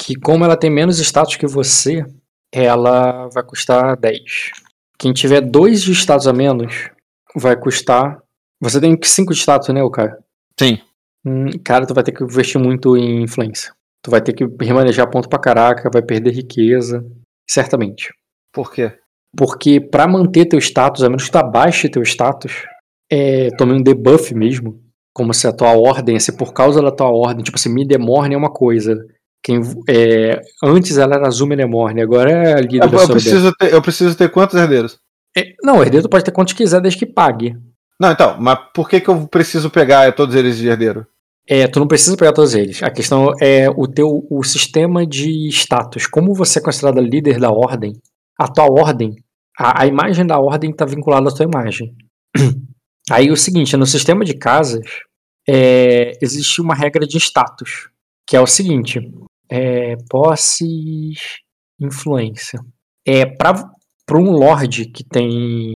Que como ela tem menos status que você, ela vai custar 10. Quem tiver dois de status a menos, vai custar. Você tem 5 de status, né, cara? Sim. Hum, cara, tu vai ter que investir muito em influência. Tu vai ter que remanejar ponto pra caraca, vai perder riqueza. Certamente. Por quê? Porque pra manter teu status, a menos que tu abaixe teu status, é, tome um debuff mesmo. Como se a tua ordem, se por causa da tua ordem, tipo assim, Midemorne é uma coisa. Quem, é, antes ela era Azul Midemorne, agora é a líder Eu, da eu preciso ter, eu preciso ter quantos herdeiros? é, Não, o herdeiro pode ter quantos quiser desde que pague. Não, então, mas por que, que eu preciso pegar todos eles de herdeiro? É, tu não precisa pegar todos eles. A questão é o teu o sistema de status. Como você é considerado líder da ordem, a tua ordem, a, a imagem da ordem está vinculada à tua imagem. Aí o seguinte, no sistema de casas, é, existe uma regra de status, que é o seguinte: é, posses, influência. É para um lord que tem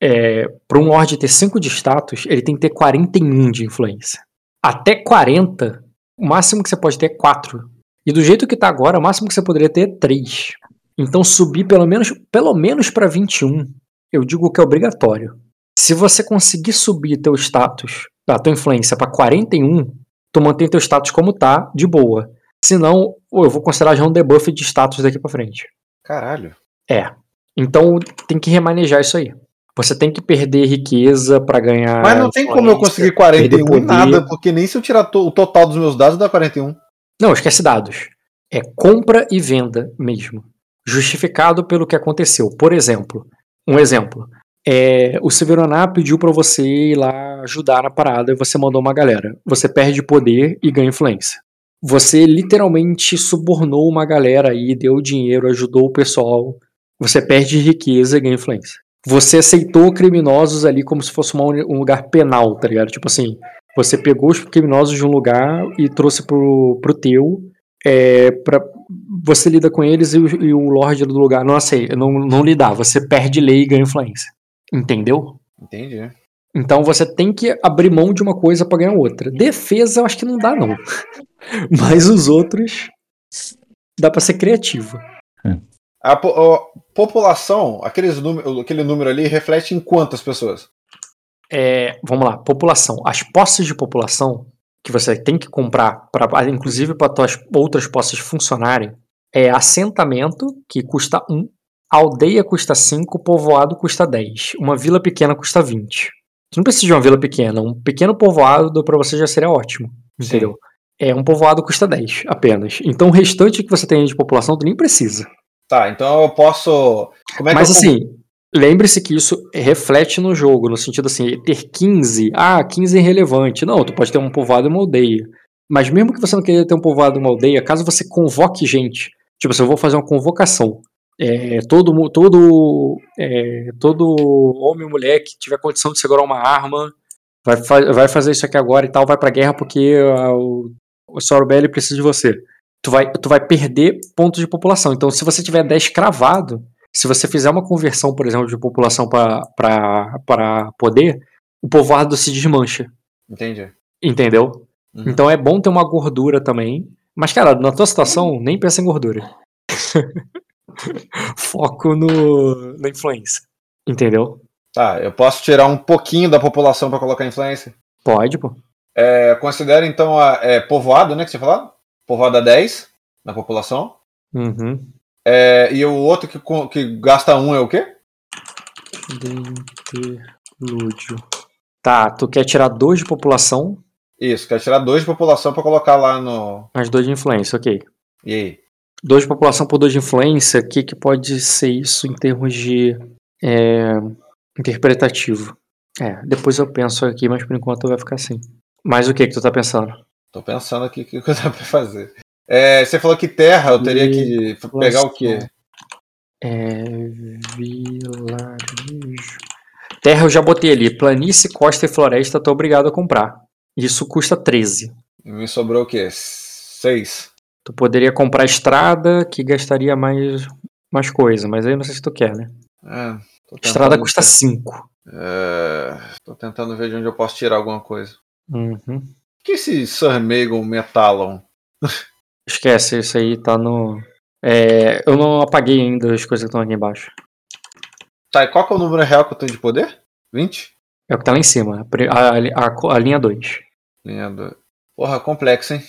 é, para um lord ter 5 de status, ele tem que ter 41 de influência até 40, o máximo que você pode ter é 4. E do jeito que tá agora, o máximo que você poderia ter é 3. Então subir pelo menos pelo menos para 21, eu digo que é obrigatório. Se você conseguir subir teu status, a tua influência para 41, tu mantém teu status como tá, de boa. Senão, eu vou considerar já um debuff de status daqui para frente. Caralho. É. Então tem que remanejar isso aí. Você tem que perder riqueza para ganhar. Mas não tem como eu conseguir 41 perder poder. nada, porque nem se eu tirar to- o total dos meus dados dá 41. Não, esquece dados. É compra e venda mesmo. Justificado pelo que aconteceu. Por exemplo, um exemplo. É, o Severonar pediu para você ir lá ajudar na parada e você mandou uma galera. Você perde poder e ganha influência. Você literalmente subornou uma galera aí, deu dinheiro, ajudou o pessoal. Você perde riqueza e ganha influência. Você aceitou criminosos ali como se fosse uma um lugar penal, tá ligado? Tipo assim, você pegou os criminosos de um lugar e trouxe pro, pro teu. É, pra, você lida com eles e o, e o Lorde do lugar não aceita, não, não lidar. Você perde lei e ganha influência. Entendeu? Entendi. Então você tem que abrir mão de uma coisa pra ganhar outra. Defesa eu acho que não dá, não. Mas os outros dá pra ser criativo. A po- ó, população, aqueles número, aquele número ali, reflete em quantas pessoas? É, vamos lá, população. As posses de população que você tem que comprar, pra, inclusive para tuas outras posses funcionarem, é assentamento, que custa 1, aldeia custa 5, povoado custa 10, uma vila pequena custa 20. Tu não precisa de uma vila pequena, um pequeno povoado para você já seria ótimo, entendeu? É, um povoado custa 10 apenas. Então o restante que você tem de população tu nem precisa. Tá, então eu posso. Como é Mas eu assim, lembre-se que isso reflete no jogo, no sentido assim, ter 15, ah, 15 é irrelevante. Não, tu pode ter um povoado e uma aldeia. Mas mesmo que você não queira ter um povoado e uma aldeia, caso você convoque gente, tipo assim, eu vou fazer uma convocação. É, todo todo é, todo homem ou mulher que tiver condição de segurar uma arma vai, vai fazer isso aqui agora e tal, vai pra guerra porque ah, o, o Sorobelli precisa de você. Tu vai, tu vai perder pontos de população. Então, se você tiver 10 cravado, se você fizer uma conversão, por exemplo, de população para poder, o povoado se desmancha. Entendi. Entendeu? Uhum. Então é bom ter uma gordura também. Mas, cara, na tua situação, nem pensa em gordura. Foco no, na influência. Entendeu? Tá, eu posso tirar um pouquinho da população pra colocar influência? Pode, pô. É, considera então a é, povoado, né, que você falou? Povoado a 10 na população. Uhum. É, e o outro que, que gasta um é o quê? Interlúdio. Tá, tu quer tirar dois de população, Isso, quer tirar dois de população pra colocar lá no. mas dois de influência, ok. E aí? 2 de população por 2 de influência, o que, que pode ser isso em termos de é, interpretativo? É, depois eu penso aqui, mas por enquanto vai ficar assim. Mas o que que tu tá pensando? Tô pensando aqui o que que eu dá pra fazer. É, você falou que terra eu teria que pegar o quê? É, vilarejo. Terra eu já botei ali. Planície, costa e floresta, tô obrigado a comprar. Isso custa 13. E Me sobrou o quê? Seis. Tu poderia comprar estrada, que gastaria mais, mais coisa, mas aí não sei se tu quer, né? É, Estrada custa 5. É, tô tentando ver de onde eu posso tirar alguma coisa. Uhum. O que esse Sir Megan Metalon? Esquece, isso aí tá no. É, eu não apaguei ainda as coisas que estão aqui embaixo. Tá, e qual que é o número real que eu tenho de poder? 20? É o que tá lá em cima, a, a, a- linha 2. Linha do... Porra, complexo, hein?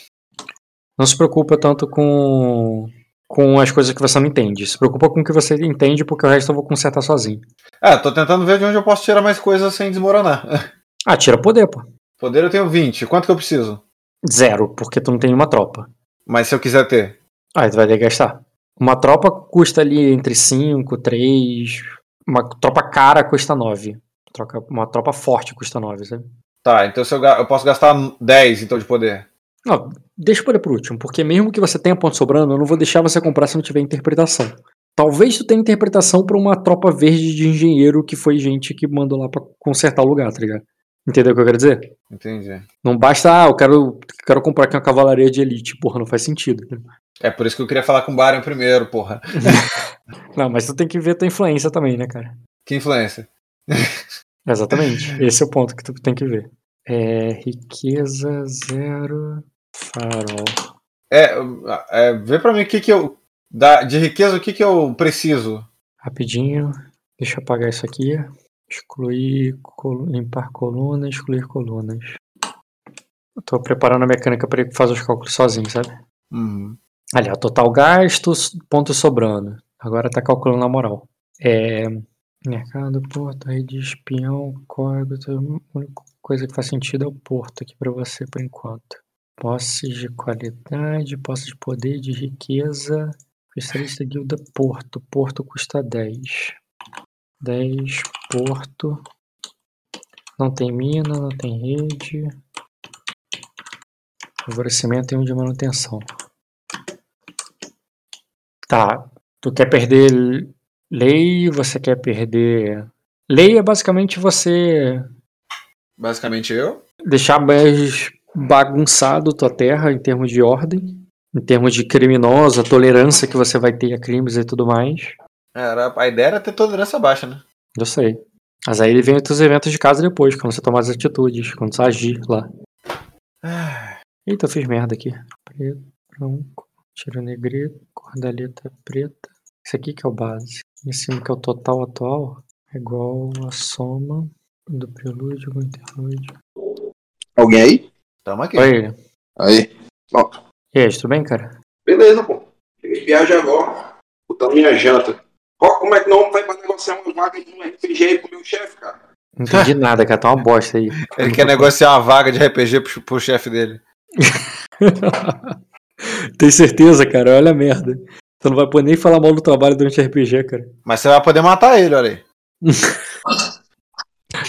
Não se preocupa tanto com, com as coisas que você não entende. Se preocupa com o que você entende, porque o resto eu vou consertar sozinho. É, tô tentando ver de onde eu posso tirar mais coisas sem desmoronar. Ah, tira poder, pô. Poder eu tenho 20. Quanto que eu preciso? Zero, porque tu não tem uma tropa. Mas se eu quiser ter. Aí tu vai ter que gastar. Uma tropa custa ali entre 5, 3. Uma tropa cara custa 9. Troca- Uma tropa forte custa 9, sabe? Tá, então se eu, eu posso gastar 10 então de poder. Não, deixa o poder por último, porque mesmo que você tenha ponto sobrando, eu não vou deixar você comprar se não tiver interpretação. Talvez tu tenha interpretação pra uma tropa verde de engenheiro que foi gente que mandou lá pra consertar o lugar, tá ligado? Entendeu o que eu quero dizer? Entendi. Não basta, ah, eu quero, quero comprar aqui uma cavalaria de elite. Porra, não faz sentido. né? É por isso que eu queria falar com o Baron primeiro, porra. Não, mas tu tem que ver tua influência também, né, cara? Que influência. Exatamente. Esse é o ponto que tu tem que ver. É, riqueza zero, farol. É, é vê pra mim o que que eu. Da, de riqueza, o que que eu preciso? Rapidinho. Deixa eu apagar isso aqui. Excluir, colu- limpar coluna, excluir colunas. Eu tô preparando a mecânica para ele fazer os cálculos sozinho, sabe? Uhum. Ali, ó, total gasto, ponto sobrando. Agora tá calculando na moral. É. Mercado, porto, rede de espião, código. A única coisa que faz sentido é o porto aqui pra você por enquanto. Posses de qualidade, posse de poder, de riqueza. Especialista guilda Porto. Porto custa 10. 10, Porto. Não tem mina, não tem rede. Favorecimento e um de manutenção. Tá. Tu quer perder lei, você quer perder. Lei é basicamente você Basicamente eu. deixar mais bagunçado tua terra em termos de ordem, em termos de criminosa, tolerância que você vai ter a crimes e tudo mais. Era, a ideia era ter tolerância baixa, né? Eu sei. Mas aí vem os eventos de casa depois, quando você tomar as atitudes, quando você agir lá. Eita, eu fiz merda aqui. Preto, branco, tiro negrito, cordaleta preta. Esse aqui que é o base. Em cima que é o total atual, é igual a soma do prelúdio com interlúdio. Alguém aí? Tamo aqui. Oi, Aí. e aí, tudo bem, cara? Beleza, pô. Cheguei de viagem agora. Botando minha janta. Como é que não vai pra negociar uma vaga de um RPG aí com o meu chefe, cara? Não entendi nada, cara. Tá uma bosta aí. Ele quer negociar uma vaga de RPG pro, pro chefe dele. Tem certeza, cara? Olha a merda. Você não vai poder nem falar mal do trabalho durante RPG, cara. Mas você vai poder matar ele, olha aí.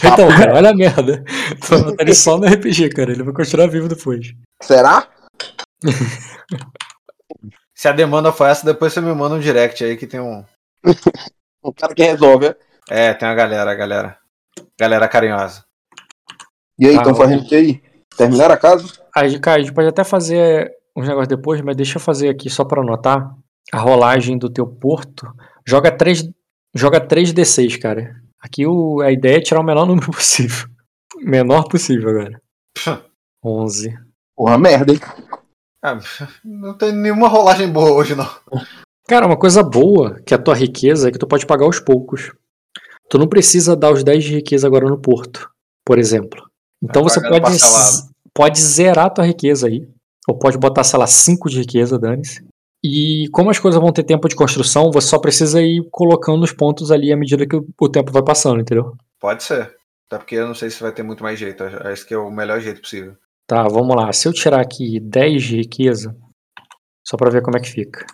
Então, cara, olha a merda. Tu vai matar ele só no RPG, cara. Ele vai continuar vivo depois. Será? Se a demanda for essa, depois você me manda um direct aí que tem um. O cara que resolve, é? É, tem uma galera, galera. Galera carinhosa. E aí, Ah, estão fazendo o que aí? Terminaram a casa? Aí, cara, a gente pode até fazer uns negócios depois, mas deixa eu fazer aqui só pra anotar a rolagem do teu porto. Joga 3, joga 3d6, cara. Aqui o, a ideia é tirar o menor número possível. Menor possível agora. 11. Porra, merda, hein? Ah, não tem nenhuma rolagem boa hoje, não. Cara, uma coisa boa que a tua riqueza é que tu pode pagar aos poucos. Tu não precisa dar os 10 de riqueza agora no porto, por exemplo. Então Vai você pode, pode zerar a tua riqueza aí. Ou pode botar, sei lá, 5 de riqueza, dane-se. E como as coisas vão ter tempo de construção, você só precisa ir colocando os pontos ali à medida que o, o tempo vai passando, entendeu? Pode ser. Até porque eu não sei se vai ter muito mais jeito. Acho que é o melhor jeito possível. Tá, vamos lá. Se eu tirar aqui 10 de riqueza, só pra ver como é que fica.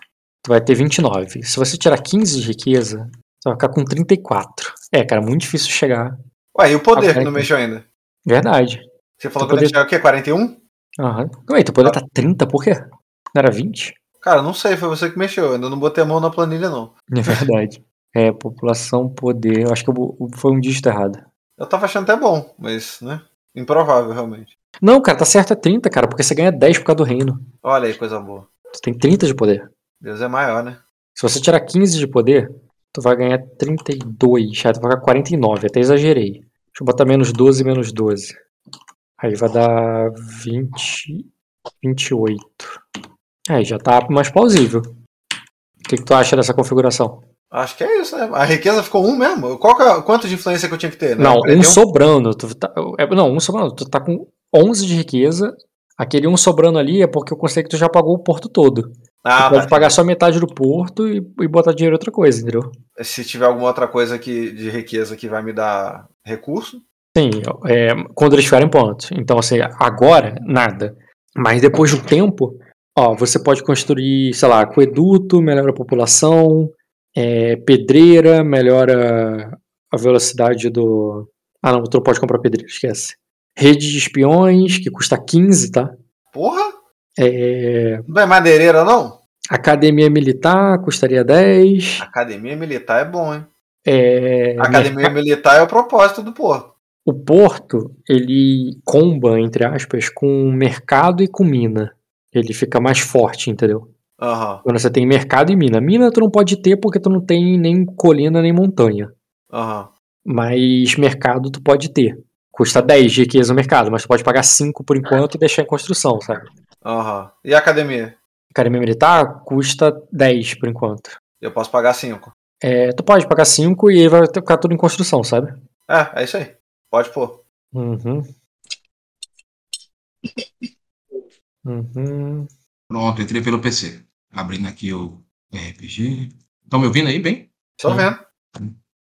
Tu vai ter 29. Se você tirar 15 de riqueza, você vai ficar com 34. É, cara, muito difícil chegar. Ué, e o poder que Ah, não mexeu ainda? Verdade. Você falou Tu que poder- chegar o quê? 41? Aham. Ué, tu poder tá 30, por quê? Não era 20? Cara, não sei, foi você que mexeu. Eu ainda não botei a mão na planilha, não. É verdade. É, população, poder. Eu acho que eu- foi um dígito errado. Eu tava achando até bom, mas, né? Improvável, realmente. Não, cara, tá certo, é 30, cara, porque você ganha 10 por causa do reino. Olha aí, coisa boa. Tu tem 30 de poder. Deus é maior, né? Se você tirar 15 de poder, tu vai ganhar 32. Aí tu vai ficar 49, até exagerei. Deixa eu botar menos 12 menos 12. Aí vai dar 20. 28. Aí já tá mais plausível. O que, que tu acha dessa configuração? Acho que é isso, né? A riqueza ficou um mesmo. Qual que é- quanto de influência que eu tinha que ter? né? Não, um 41? sobrando. Tu tá, é, não, um sobrando. Tu tá com 11 de riqueza. Aquele um sobrando ali é porque eu considerei que tu já pagou o porto todo. Ah, pode tá. pagar só metade do porto e, e botar dinheiro em outra coisa, entendeu? Se tiver alguma outra coisa que, de riqueza que vai me dar recurso, Sim, é, quando eles tiverem pontos. Então, assim, agora, nada. Mas depois de um tempo, ó, você pode construir, sei lá, aqueduto, melhora a população, é, pedreira, melhora a velocidade do. Ah, não, tu não pode comprar pedreira, esquece. Rede de espiões, que custa 15, tá? porra, É, não é madeireira, não? academia militar custaria 10. Academia militar é bom, hein? É, Academia militar é o propósito do porto. O porto, ele comba, entre aspas, com mercado e com mina. Ele fica mais forte, entendeu? Aham, Quando você tem mercado e mina. Mina tu não pode ter porque tu não tem nem colina nem montanha. aham. Mas mercado tu pode ter. Custa 10 de riqueza no mercado, mas tu pode pagar 5 por enquanto e deixar em construção, sabe? Aham. E a academia? Academia militar custa 10 por enquanto. Eu posso pagar 5. É, tu pode pagar 5 e aí vai ficar tudo em construção, sabe? É, é isso aí. Pode pôr. Uhum. Uhum. Pronto, entrei pelo PC. Abrindo aqui o RPG. Estão me ouvindo aí bem? Hum. vendo.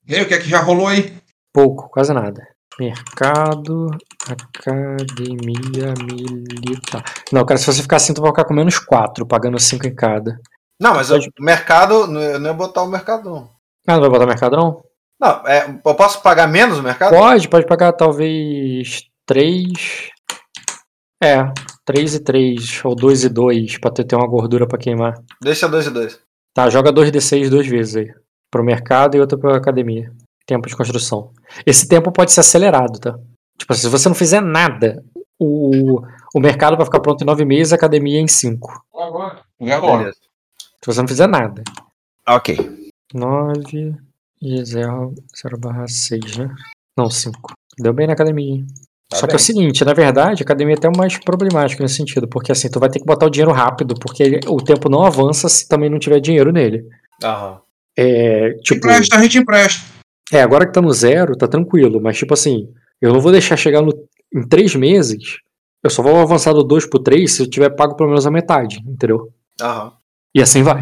E aí, o que é que já rolou aí? Pouco, quase nada. Mercado, academia militar. Não, cara, se você ficar assim, tu vai ficar com menos 4, pagando 5 em cada. Não, mas o mercado, não ia não ia botar o mercado, não. Ah, não vai botar mercado, não? Não, é, eu posso pagar menos o mercado? Pode, pode pagar talvez 3. É, 3 e 3, ou 2 e 2, pra tu ter uma gordura pra queimar. Deixa 2 e 2. Tá, joga 2d6 duas vezes aí. Pro mercado e outra pra academia. Tempo de construção. Esse tempo pode ser acelerado, tá? Tipo assim, se você não fizer nada, o, o mercado vai ficar pronto em 9 meses, a academia em 5. E agora? Beleza. Se você não fizer nada. Ok. 9 e 0, 0 barra 6, né? Não, 5. Deu bem na academia, hein? Tá Só que é bem. o seguinte, na verdade, a academia é até mais problemática nesse sentido, porque assim, tu vai ter que botar o dinheiro rápido, porque ele- o tempo não avança se também não tiver dinheiro nele. Aham. É, tipo, Empresta, a gente empresta. É, agora que tá no zero, tá tranquilo, mas tipo assim, eu não vou deixar chegar no, em três meses, eu só vou avançar do 2 pro 3 se eu tiver pago pelo menos a metade, entendeu? Aham. E assim vai.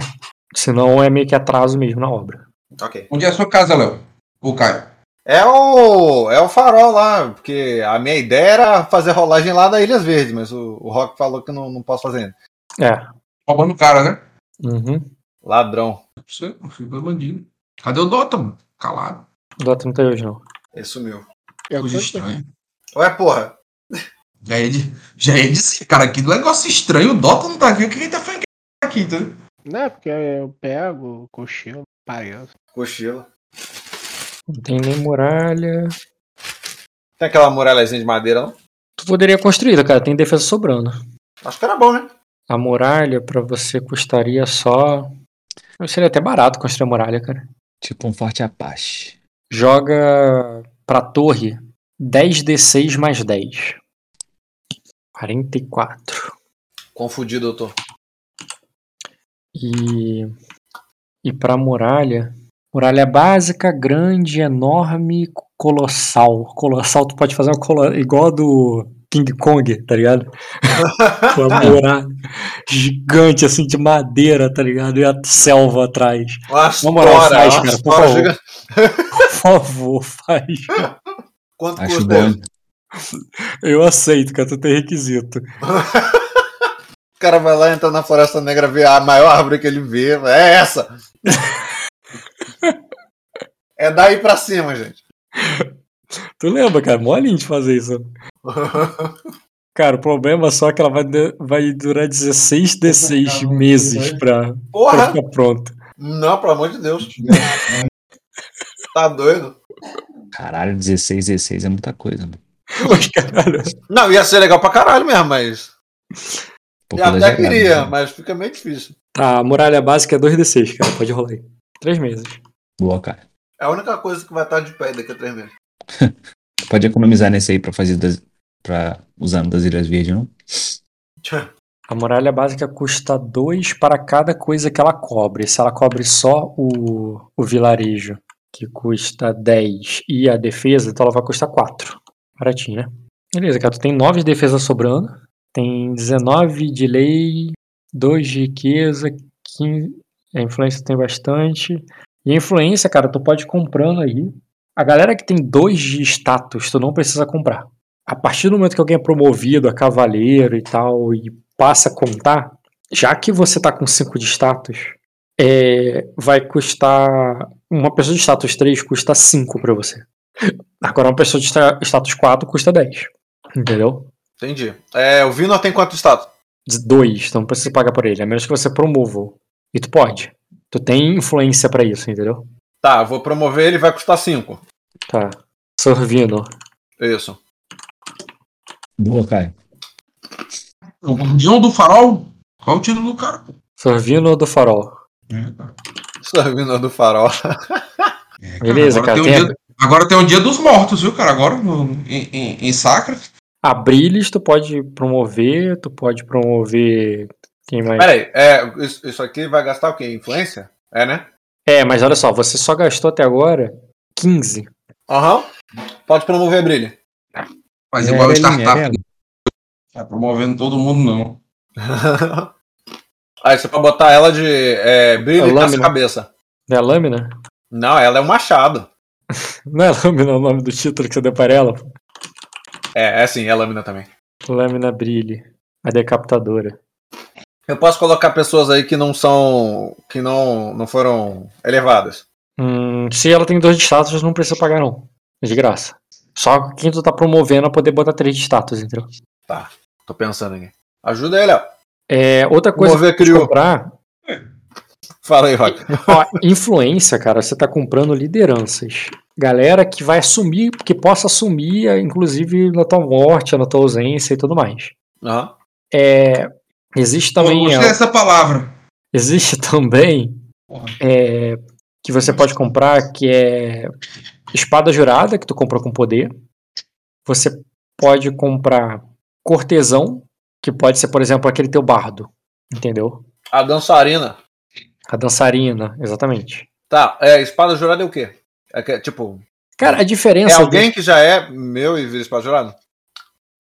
Senão é meio que atraso mesmo na obra. Ok. Onde é a sua casa, Léo? O Caio. É o, é o farol lá, porque a minha ideia era fazer rolagem lá da Ilhas Verdes, mas o, o Rock falou que eu não, não posso fazer ainda. É. Roubando o cara, né? Uhum. Ladrão. Você, filho do bandido. Cadê o Dota, mano? Calado. O Dota não tem hoje, não. Ele sumiu. Eu Coisa estranha. Ué, porra. Já é de, já é de ser, cara. Que negócio estranho. O Dota não tá aqui. O que ele tá fazendo aqui, tá? Não, é porque eu pego, cochilo, pareço. Cochila. Não tem nem muralha. Tem aquela muralhazinha de madeira, não? Tu poderia construir, cara, tem defesa sobrando. Acho que era bom, né? A muralha pra você custaria só. Seria até barato construir a muralha, cara. Tipo um forte Apache. Joga pra torre 10d6 mais 10. 44. Confundido, doutor. E. E pra muralha. Muralha básica, grande, enorme, colossal. Colossal, tu pode fazer uma colo... igual a do King Kong, tá ligado? uma muralha gigante, assim, de madeira, tá ligado? E a selva atrás. Uma moral, faz, uma cara, por favor. favor, faz. Quanto Acho custa bom. Eu aceito, cara, tu tem requisito. O cara vai lá, entra na Floresta Negra, vê a maior árvore que ele vê. É essa! é daí pra cima, gente. Tu lembra, cara? Molinho de fazer isso. Cara, o problema só é que ela vai, de- vai durar 16 D6 meses pra, pra Porra! ficar pronta. Não, pelo amor de Deus. Tá doido? Caralho, 16, 16 é muita coisa, mano. Mas, caralho, Não, ia ser legal pra caralho mesmo, mas. Um Eu pouco até queria, né? mas fica meio difícil. Tá, a muralha básica é 2d6, cara. Pode rolar aí. Três meses. Boa, cara. É a única coisa que vai estar de pé daqui a três meses. Pode economizar nesse aí pra fazer das, pra usando das Ilhas Verdes, não? A muralha básica custa 2 para cada coisa que ela cobre. Se ela cobre só o, o vilarejo, que custa 10, e a defesa, então ela vai custar 4. Baratinho, né? Beleza, cara. Tu tem 9 de defesa sobrando. Tem 19 de lei, 2 de riqueza, 15. A influência tem bastante. E a influência, cara, tu pode ir comprando aí. A galera que tem 2 de status, tu não precisa comprar. A partir do momento que alguém é promovido a cavaleiro e tal, e passa a contar, já que você tá com 5 de status, é, vai custar. Uma pessoa de status 3 custa 5 pra você. Agora uma pessoa de sta- status 4 custa 10. Entendeu? Entendi. É, o Vinor tem quanto status? 2, então não precisa pagar por ele, a menos que você promova. E tu pode. Tu tem influência pra isso, entendeu? Tá, eu vou promover ele, vai custar 5. Tá. Sorvino. Isso. Boa, Caio. O Guardião do Farol? Qual é o título do cara? Sorvino do farol. É, cara. Vinor do farol. É, Beleza, agora cara, Tem um dia, agora tem um dia dos mortos, viu, cara? Agora no- em, em, em Sacra. Abriles tu pode promover, tu pode promover. Quem mais? Peraí, é, isso, isso aqui vai gastar o quê? Influência? É, né? É, mas olha só, você só gastou até agora 15. Aham. Pode promover brilho. Faz É, igual a Erelinha, startup. Erelinha. Tá promovendo todo mundo, não. Aí você pode botar ela de é, brilho É e lâmina. caça-cabeça. É a lâmina? Não, ela é um machado. Não é lâmina o nome do título que você deu para ela? pô? É, é sim, é lâmina também. Lâmina brilhe. A decapitadora. Eu posso colocar pessoas aí que não são. que não, não foram elevadas. Hum, se ela tem dois de status, não precisa pagar, não. É de graça. Só quem tu tá promovendo a poder botar três de status, entendeu? Tô pensando aqui. Ajuda aí, Léo. É, outra coisa Mover que criou. comprar, Fala aí, Rock. ó, influência, cara, você tá comprando lideranças. Galera que vai assumir, que possa assumir, inclusive na tua morte, na tua ausência e tudo mais. Aham. É, existe também. gostei dessa palavra. Existe também é, que você pode comprar que é espada jurada que tu comprou com poder. Você pode comprar cortesão, que pode ser, por exemplo, aquele teu bardo, entendeu? A dançarina. A dançarina, exatamente. Tá, é, espada jurada é o quê? É que, tipo, Cara, a é diferença alguém que já é meu e vira espada jurada?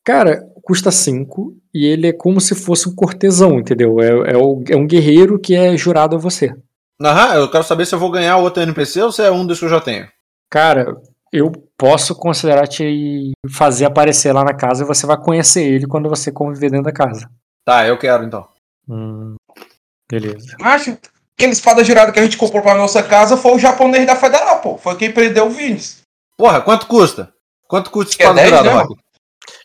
Cara, custa 5 e ele é como se fosse um cortesão, entendeu? É, é, o- é um guerreiro que é jurado a você. Aham, eu quero saber se eu vou ganhar outro NPC ou se é um dos que eu já tenho. Cara, eu posso considerar te fazer aparecer lá na casa e você vai conhecer ele quando você conviver dentro da casa. Tá, eu quero então. Hum, beleza. Acho aquele espada jurada que a gente comprou pra nossa casa foi o japonês da Federal, pô. Foi quem prendeu o Vinícius. Porra, quanto custa? Quanto custa Que é espada 10, jurada, né, Rock?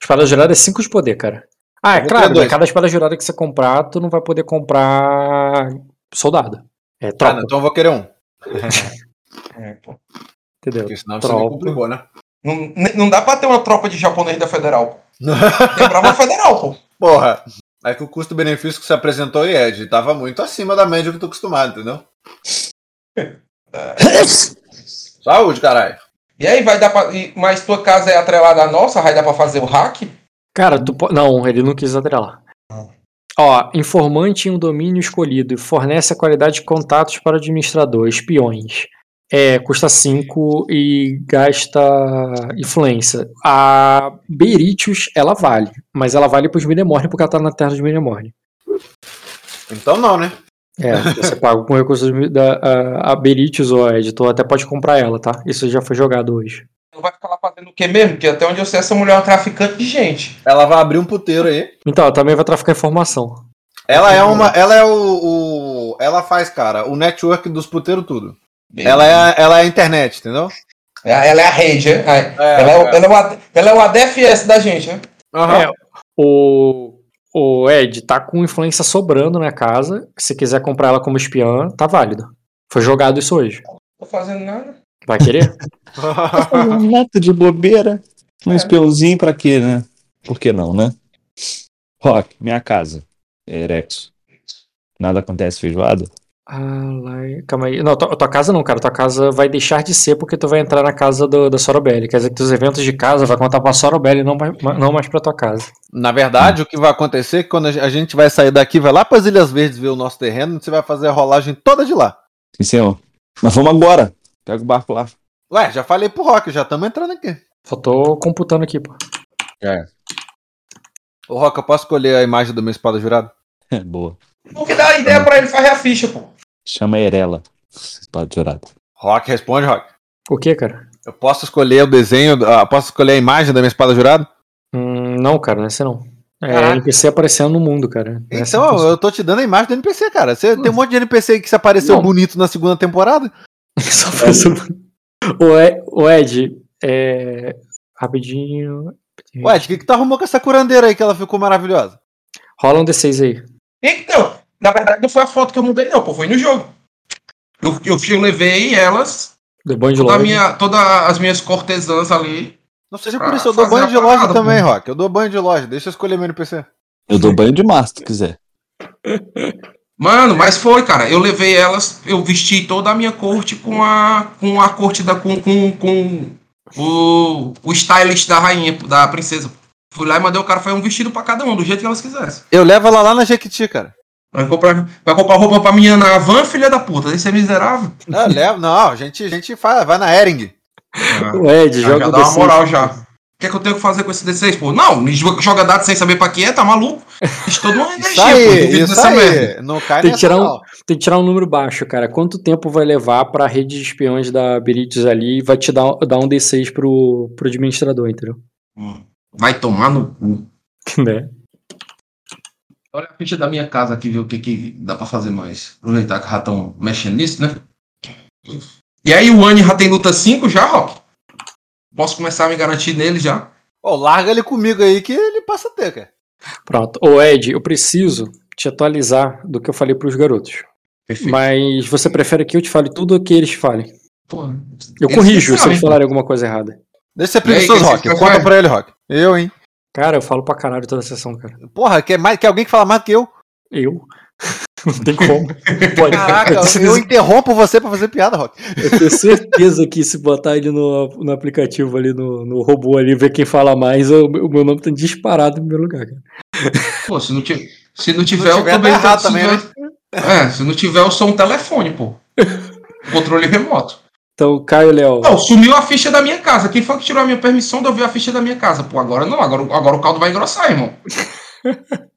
Espada jurada é 5 de poder, cara. Ah, é claro, né? cada espada jurada que você comprar, tu não vai poder comprar soldado. É Ah, tropa, não, então eu vou querer um. É, pô. Entendeu? Porque senão você me Tropa. complicou, né? Não, não dá pra ter uma tropa de japonês da Federal. Quebrava a Federal, pô. Porra, é que o custo-benefício que você apresentou aí, Ed, tava muito acima da média que eu tô acostumado, entendeu? Saúde, caralho. E aí, vai dar pra. Mas tua casa é atrelada à nossa, vai dar pra fazer o hack? Cara, tu po... Não, ele não quis atrelar. Ó, informante em um domínio escolhido fornece a qualidade de contatos para o administrador, espiões. É, custa 5 e gasta influência. A Beritius, ela vale, mas ela vale para os Minemorne porque ela tá na terra dos Minemorne. Então não, né? É, você paga com recursos da a, a Beritius ou a editor até pode comprar ela, tá? Isso já foi jogado hoje. Não vai ficar lá fazendo o quê mesmo? Porque até onde eu sei, essa mulher é uma traficante de gente. Ela vai abrir um puteiro aí. Então, ela também vai traficar informação. Ela é uma. Ela é o. o- ela faz, cara, o network dos puteiros tudo. Ela é, a- ela é a internet, entendeu? É, Ela é a rede, né? É. É, ela, é, o- é. ela, é o, ela é o ADFS da gente, né? É, o, o Ed tá com influência sobrando na casa. Se quiser comprar ela como espiã, tá válido. Foi jogado isso hoje. Tô fazendo nada. Vai querer? Um neto de bobeira. Um espiãozinho pra quê, né? Por que não, né? Rock, minha casa. É Erexo. Nada acontece feijoada? Ah, lá, calma aí. Não, tua, tua casa não, cara. Tua casa vai deixar de ser porque tu vai entrar na casa do, da Sorobelli. Quer dizer que teus eventos de casa vai contar pra Sorobelli, não, mais- não mais pra tua casa. Na verdade, o que vai acontecer é que quando a gente vai sair daqui, vai lá para as Ilhas Verdes ver o nosso terreno, você vai fazer a rolagem toda de lá. Sim, senhor. Mas vamos agora. Pega o barco lá. Ué, já falei pro Rock, já estamos entrando aqui. Só tô computando aqui, pô. Ô, Rock, eu posso escolher a imagem do meu espada jurado? Boa. O que dá ideia pra ele fazer a ficha, pô. Chama Erela. Espada jurada. Rock, responde, Rock. O que, cara? Eu posso escolher o desenho, ah, posso escolher a imagem da minha espada jurada? Hum, não, cara, não é não. É Caraca. NPC aparecendo no mundo, cara. Não é Então, eu tô te dando a imagem do NPC, cara. Você tem um monte de NPC que se apareceu Não. bonito na segunda temporada. Só faz um- o, Ed, o Ed, é... rapidinho. Ué, de que, que tu arrumou com essa curandeira aí que ela ficou maravilhosa? Rola um D6 aí. Então, na verdade, não foi a foto que eu mudei, não, pô. Foi no jogo. Eu, eu, eu levei elas, Do banho de toda loja. minha, todas as minhas cortesãs ali. Não seja por isso, eu dou banho de loja parada, também. Rock. Eu dou banho de loja. Deixa eu escolher meu NPC. Eu dou banho de mar, se tu quiser. Mano, mas foi, cara. Eu levei elas, eu vesti toda a minha corte com a, com a corte da. com, com, com o, o stylist da rainha, da princesa. Fui lá e mandei o cara fazer um vestido pra cada um, do jeito que elas quisessem. Eu levo ela lá na Jequiti, cara. Vai comprar, vai comprar roupa pra minha na van, filha da puta. Isso é miserável. Eu levo, não, a gente, a gente faz, vai na Ering. O Ed, Já, joga já dá uma D6. moral já. O que é que eu tenho que fazer com esse D6, pô? Não, joga dado sem saber pra que é, tá maluco? Fiz toda uma Isso energia, pô. eu aí, duvido isso dessa aí. merda. Não cai Tem que tirar um- não. Tem que tirar um número baixo, cara. Quanto tempo vai levar pra rede de espiões da Berites ali e vai te dar, dar um D6 pro, pro administrador, entendeu? Hum, Vai tomar no cu. né? Olha a ficha da minha casa aqui, ver o que, que dá pra fazer mais. Aproveitar que já estão mexendo nisso, né? E aí, o Anne já tem luta 5 já, Rock? Posso começar a me garantir nele já? Ô, larga ele comigo aí que ele passa a ter, cara. Pronto. Ô, Ed, eu preciso te atualizar do que eu falei pros garotos. Perfeito. Mas você prefere que eu te fale tudo ou que eles falem? Pô, Eu corrijo se eles falarem alguma coisa errada. Deixa ser preguiçoso, Rock. Conta pra ele, Rock. Eu, hein? Cara, eu falo pra caralho toda a sessão, cara. Porra, quer, mais, quer alguém que fala mais do que eu? Eu? Não tem como. Pode. Caraca, eu, eu interrompo você pra fazer piada, Rock. eu tenho certeza que se botar ele no, no aplicativo ali, no, no robô ali, ver quem fala mais, o, o meu nome tá disparado em primeiro lugar, cara. Pô, se não tiver, se não tiver, tiver, eu tá também errado se também, tiver- É, se não tiver, eu sou um telefone, pô. Controle remoto. Então, Caio e Léo. Não, sumiu a ficha da minha casa. Quem foi que tirou a minha permissão de eu ver a ficha da minha casa? Pô, agora não, agora, agora o caldo vai engrossar, irmão.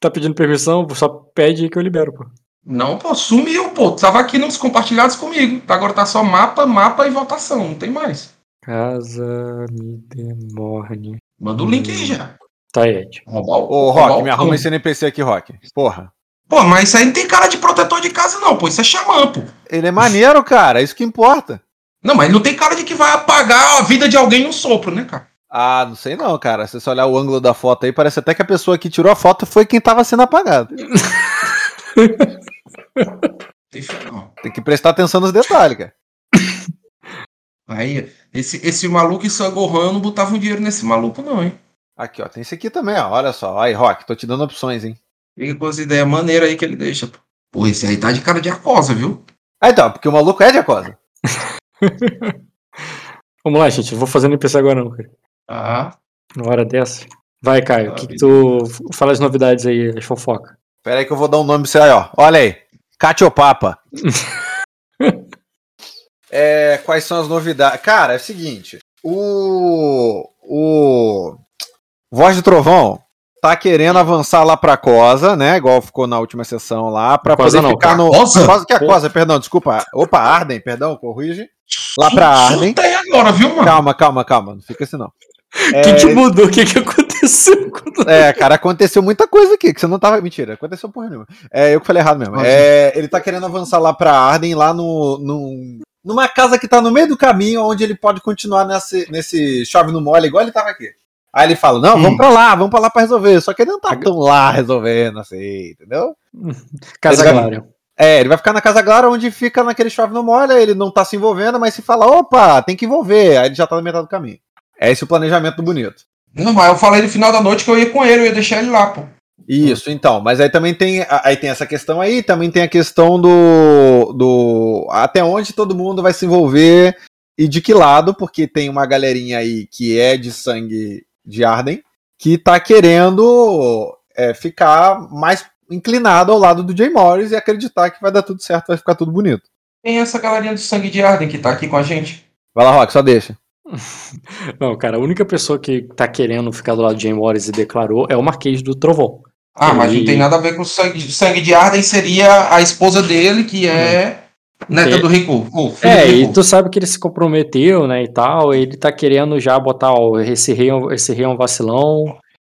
Tá pedindo permissão? Só pede que eu libero, pô. Não, pô, sumiu, pô. Tava aqui nos compartilhados comigo. Agora tá só mapa, mapa e votação, não tem mais. Casa me demorne. Manda o link aí já. Tá, Ed. Roubar o. Ô, Rock, me arruma esse NPC aqui, Rock. Porra. Pô, mas isso aí não tem cara de protetor de casa, não, pô. Isso é xamã, pô. Ele é maneiro, cara. É isso que importa. Não, mas não tem cara de que vai apagar a vida de alguém no sopro, né, cara? Ah, não sei não, cara. Se você olhar o ângulo da foto aí, parece até que a pessoa que tirou a foto foi quem tava sendo apagado. Tem fé, não. Tem que prestar atenção nos detalhes, cara. Aí, esse, esse maluco em Sangorran, eu não botava um dinheiro nesse maluco, não, hein? Aqui, ó. Tem esse aqui também, ó. Olha só. Aí, Rock, tô te dando opções, hein. Fica com as ideias maneiras aí que ele deixa, pô. Esse aí tá de cara de acosa, viu? Ah, então, porque o maluco é de Acosa. Vamos lá, gente. Não vou fazer NPC agora, não, cara. Ah, Na hora dessa. Vai, Caio. O que, que tu. Fala as novidades aí, as fofoca. Pera aí que eu vou dar um nome pra você aí, ó. Olha aí. Catiopapa. é, quais são as novidades? Cara, é o seguinte. O. O. Voz de Trovão tá querendo avançar lá pra Cosa, né? Igual ficou na última sessão lá, pra Cosa poder não, ficar no. Cosa? Cosa que é a Cosa, perdão, desculpa. Opa, Arden, perdão, corrige. Lá pra Arden. Agora, viu, mano? Calma, calma, calma. Não fica assim, não. O É, que, que mudou? O que, que aconteceu? É, cara, aconteceu muita coisa aqui, que você não tava. Mentira, aconteceu porra nenhuma. É, eu que falei errado mesmo. É, ele tá querendo avançar lá pra Arden, lá no, no. numa casa que tá no meio do caminho, onde ele pode continuar nesse, nesse chove no mole, igual ele tava aqui. Aí ele fala: Não, vamos Hum. pra lá, vamos pra lá pra resolver. Só que ele não tá tão lá resolvendo assim, entendeu? Casa vai- Claro. É, ele vai ficar na Casa Clara, onde fica naquele chove no mole, ele não tá se envolvendo, mas se fala: opa, tem que envolver. Aí ele já tá na metade do caminho. É esse o planejamento bonito. Não, mas eu falei no final da noite que eu ia com ele, eu ia deixar ele lá, pô. Isso, então, mas aí também tem, aí tem essa questão aí, também tem a questão do, do até onde todo mundo vai se envolver e de que lado, porque tem uma galerinha aí que é de sangue de Arden, que tá querendo é, ficar mais inclinado ao lado do Jay Morris e acreditar que vai dar tudo certo, vai ficar tudo bonito. Tem essa galerinha do sangue de Arden que tá aqui com a gente. Vai lá, Rock, só deixa. Não, cara, a única pessoa que tá querendo ficar do lado de Jay Morris e declarou é o Marquês do Trovão. Ah, mas Ele- não tem nada a ver com o sangue, sangue de Arden, seria a esposa dele, que é neta É. do Rico. Oh, filho É, do e Rico. tu sabe que ele se comprometeu, né, e tal, ele tá querendo já botar, ó, esse rei, é um- esse rei é um vacilão,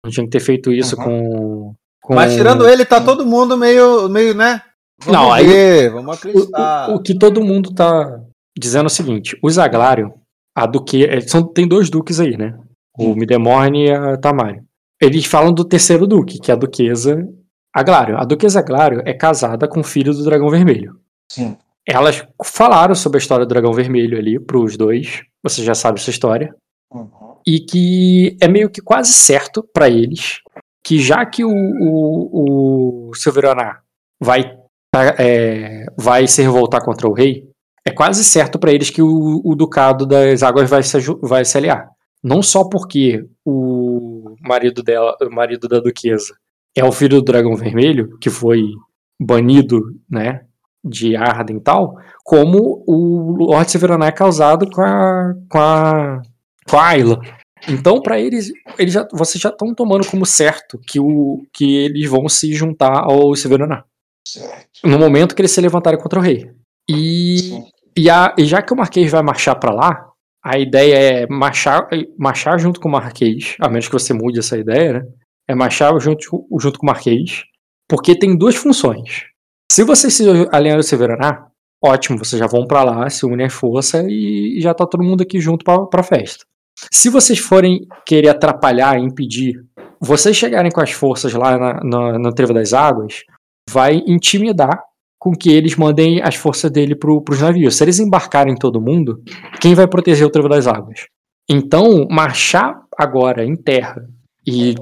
não tinha que ter feito isso Uhum. com, com... Mas tirando ele, tá todo mundo meio, meio né? Vamos Não, aí- ver, vamos O, acreditar. o- o que todo mundo tá dizendo é o seguinte, o Zaglário, a duque, é, são, tem dois duques aí, né, o Midemorne e a Tamari. Eles falam do terceiro duque, que é a duquesa Aglário. A duquesa Aglário é casada com o filho do Dragão Vermelho. Sim. Elas falaram sobre a história do Dragão Vermelho ali pros dois. Você já sabe essa história. Uhum. E que é meio que quase certo pra eles que já que o, o, o Silveraná vai, tá, é, vai se revoltar contra o rei, é quase certo pra eles que o, o Ducado das Águas vai se, vai se aliar. Não só porque o marido dela, o marido da duquesa, é o filho do Dragão Vermelho, que foi banido, né, de Arden e tal, como o Lord Severaná é causado com a, com a, com a Ayla. Então, pra eles, eles já, vocês já estão tomando como certo que, o, que eles vão se juntar ao Severaná. Certo. No momento que eles se levantarem contra o rei. E, e, a- e já que o Marquês vai marchar pra lá, a ideia é marchar, marchar junto com o Marquês, a menos que você mude essa ideia, né? É marchar junto, junto com o Marquês, porque tem duas funções. Se vocês se alinharem ao Severaná, ótimo, vocês já vão pra lá, se unem à força e já tá todo mundo aqui junto pra, pra festa. Se vocês forem querer atrapalhar, impedir, vocês chegarem com as forças lá na, na, na das Águas, vai intimidar com que eles mandem as forças dele pro, pros navios. Se eles embarcarem todo mundo, quem vai proteger o Trevo das Águas? Então, marchar agora em terra e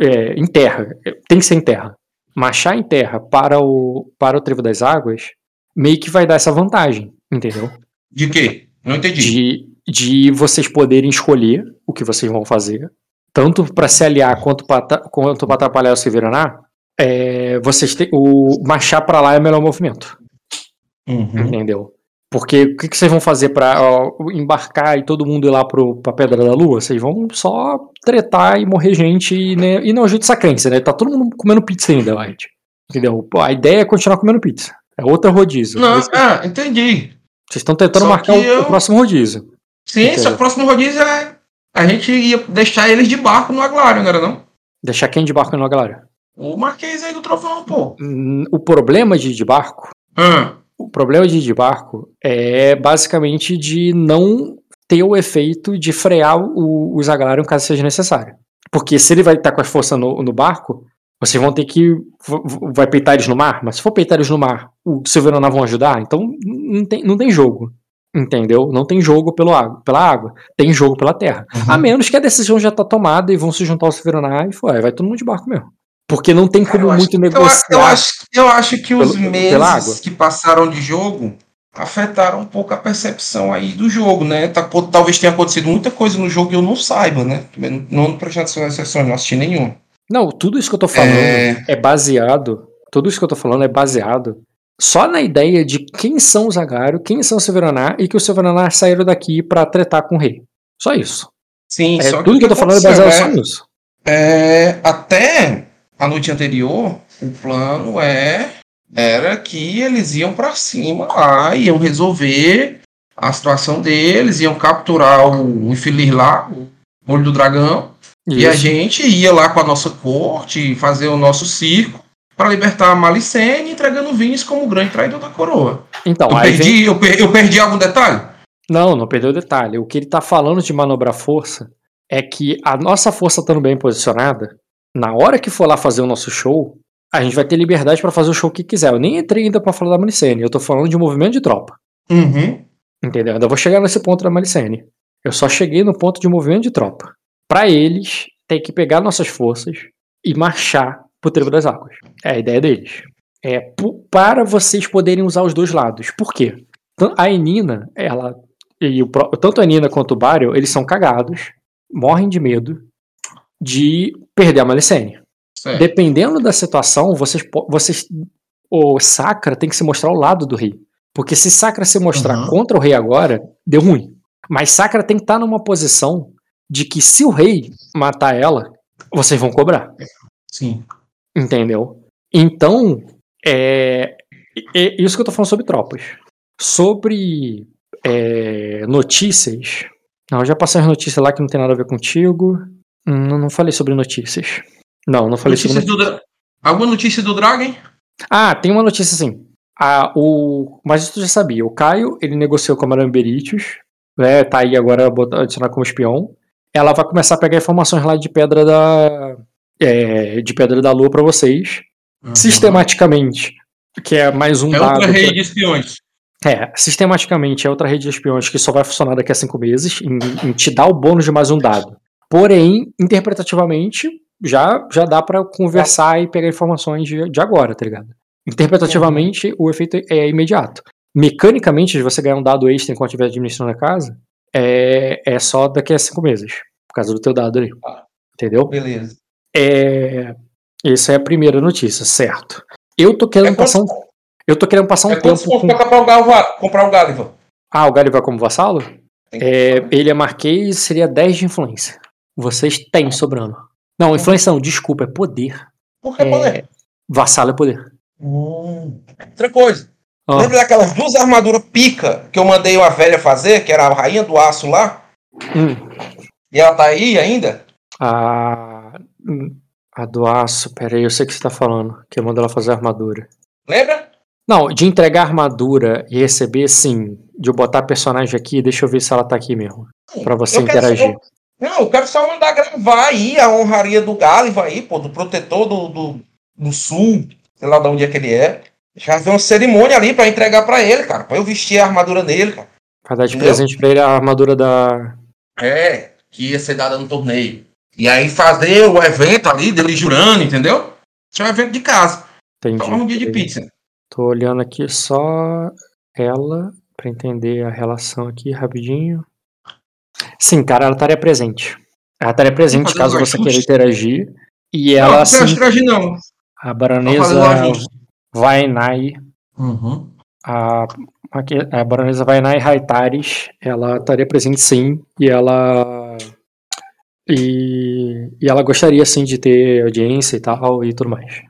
é, em terra, tem que ser em terra. Marchar em terra para o para o Trevo das Águas meio que vai dar essa vantagem, entendeu? De quê? Não entendi. de, de vocês poderem escolher o que vocês vão fazer, tanto para se aliar quanto para quanto pra atrapalhar o Severaná, é, vocês têm, o marchar para lá é o melhor movimento, Uhum. entendeu? Porque o que, que vocês vão fazer para embarcar e todo mundo ir lá pro, pra Pedra da Lua? Vocês vão só tretar e morrer gente e, né, e não ajude essa crença, né? Tá todo mundo comendo pizza ainda, White. Entendeu? Pô, a ideia é continuar comendo pizza. É outra rodízio. Não, Vocês ah, entendi. vocês estão tentando Só marcar o, eu- o próximo rodízio. Sim, Entendeu? só o próximo rodízio é. A gente ia deixar eles de barco no Aglário, não era não? Deixar quem de barco na galera? O Marquês aí do Trovão, pô. Hum, O problema de ir de barco, Ah, o problema de ir de barco é basicamente de não ter o efeito de frear o, o Zagalarian caso seja necessário. Porque se ele vai estar com as forças no, no barco, vocês vão ter que. Vai peitar eles no mar, mas se for peitar eles no mar, o Silveraná vão ajudar, então não tem, não tem jogo. Entendeu? Não tem jogo pelo água, pela água, tem jogo pela terra. Uhum. A menos que a decisão já tá tomada e vão se juntar ao Silveraná e foi, vai todo mundo de barco mesmo. Porque não tem como eu acho- muito eu, negociar. acho- eu acho, eu acho que os Pelo- meses que passaram de jogo afetaram um pouco a percepção aí do jogo, né? Tá- talvez tenha acontecido muita coisa no jogo que eu não saiba, né? Não não prestando atenção, não assisti nenhum. Não, tudo isso que eu tô falando É. é... baseado. Tudo isso que eu tô falando é baseado só na ideia de quem são os Agario, quem são os Severaná e que os Severaná saíram daqui pra tretar com o rei. Só isso. Sim, É, só tudo que eu tô falando é baseado né? só nisso. É, até a noite anterior, o plano é era que eles iam pra cima lá, iam resolver a situação deles, iam capturar o infeliz lá, o olho do dragão, e a Isso. gente ia lá com a nossa corte fazer o nosso circo para libertar a Malicene, entregando o Vinicius como o grande traidor da coroa. Então, Eu perdi, eu, per- eu perdi algum detalhe? Não, não perdeu o detalhe. O que ele tá falando de manobrar força é que a nossa força estando bem posicionada, na hora que for lá fazer o nosso show, a gente vai ter liberdade pra fazer o show que quiser. Eu nem entrei ainda pra falar da Malicene, eu tô falando de movimento de tropa. Uhum. Entendeu? Ainda vou chegar nesse ponto da Malicene. Eu só cheguei no ponto de movimento de tropa. Pra eles, tem que pegar nossas forças e marchar pro Trevo das Águas. É a ideia deles. É para vocês poderem usar os dois lados. Por quê? A Enina, ela. E o, tanto a Enina quanto o Barrio, eles são cagados, morrem de medo de perder a Malicene. Certo. Dependendo da situação, vocês, vocês. O Sacra tem que se mostrar ao lado do rei. Porque se Sacra se mostrar Uhum. contra o rei agora, deu ruim. Mas Sacra tem que estar numa posição de que se o rei matar ela, vocês vão cobrar. Sim. Entendeu? Então, é, é isso que eu tô falando sobre tropas. Sobre é, notícias. Não, eu já passei as notícias lá que não tem nada a ver contigo. Não, não falei sobre notícias. Não, não falei sobre Notícias do Alguma notícia do Dragon? Ah, tem uma notícia assim. Ah, o... Mas isso tu já sabia. O Caio, ele negociou com a Madame Beritius, né? Tá aí agora adicionar como espião. Ela vai começar a pegar informações lá de Pedra da. é, de Pedra da Lua pra vocês. Sistematicamente. Que é mais um É dado. outra pra- rede de espiões. É, sistematicamente é outra rede de espiões que só vai funcionar daqui a cinco meses em, em te dar o bônus de mais um dado. Porém, interpretativamente, já, já dá pra conversar e pegar informações de, de agora, tá ligado? Interpretativamente, o efeito é imediato. Mecanicamente, de você ganhar um dado extra enquanto estiver administrando a casa, é, é só daqui a cinco meses. Por causa do teu dado ali. Entendeu? Beleza. É, essa é a primeira notícia, certo? Eu tô querendo É passar um, eu tô querendo passar um É tempo com... pra comprar o Galva- comprar o Gáliva? Ah, o Gary vai como vassalo? É, comprar. ele é marquês, seria 10 de influência. Vocês têm sobrando. Não, influência não, desculpa, é poder. Por que É, poder? Vassalo é poder. Hum. Outra coisa. Ah. Lembra daquelas duas armaduras pica que eu mandei uma velha fazer, que era a rainha do aço lá? Hum, E ela tá aí ainda? a, a do aço, peraí, eu sei o que você tá falando. Que manda ela fazer a armadura. Lembra? Não, de entregar a armadura e receber, sim. De eu botar personagem aqui, deixa eu ver se ela tá aqui mesmo. Pra você Eu quero interagir. Não, eu quero só mandar gravar aí a honraria do Gáliva aí, pô, do protetor do, do, do sul, sei lá de onde é que ele é. Já tem uma cerimônia ali pra entregar pra ele, cara, pra eu vestir a armadura nele, cara. Vai dar de Entendeu? presente pra ele a armadura da. É, que ia ser dada no torneio. E aí fazer o evento ali dele jurando, entendeu? Isso é um evento de casa. Entendi. Só um dia de pizza. Tô olhando aqui só ela pra entender a relação aqui rapidinho. Sim, cara, ela estaria presente. Ela estaria presente caso você queira interagir. E não, ela, não sim, quero interagir, não. a baronesa. Vainai, Uhum. a, a baronesa Vainai Raitares, ela estaria presente sim, e ela e, e ela gostaria sim de ter audiência e tal e tudo mais.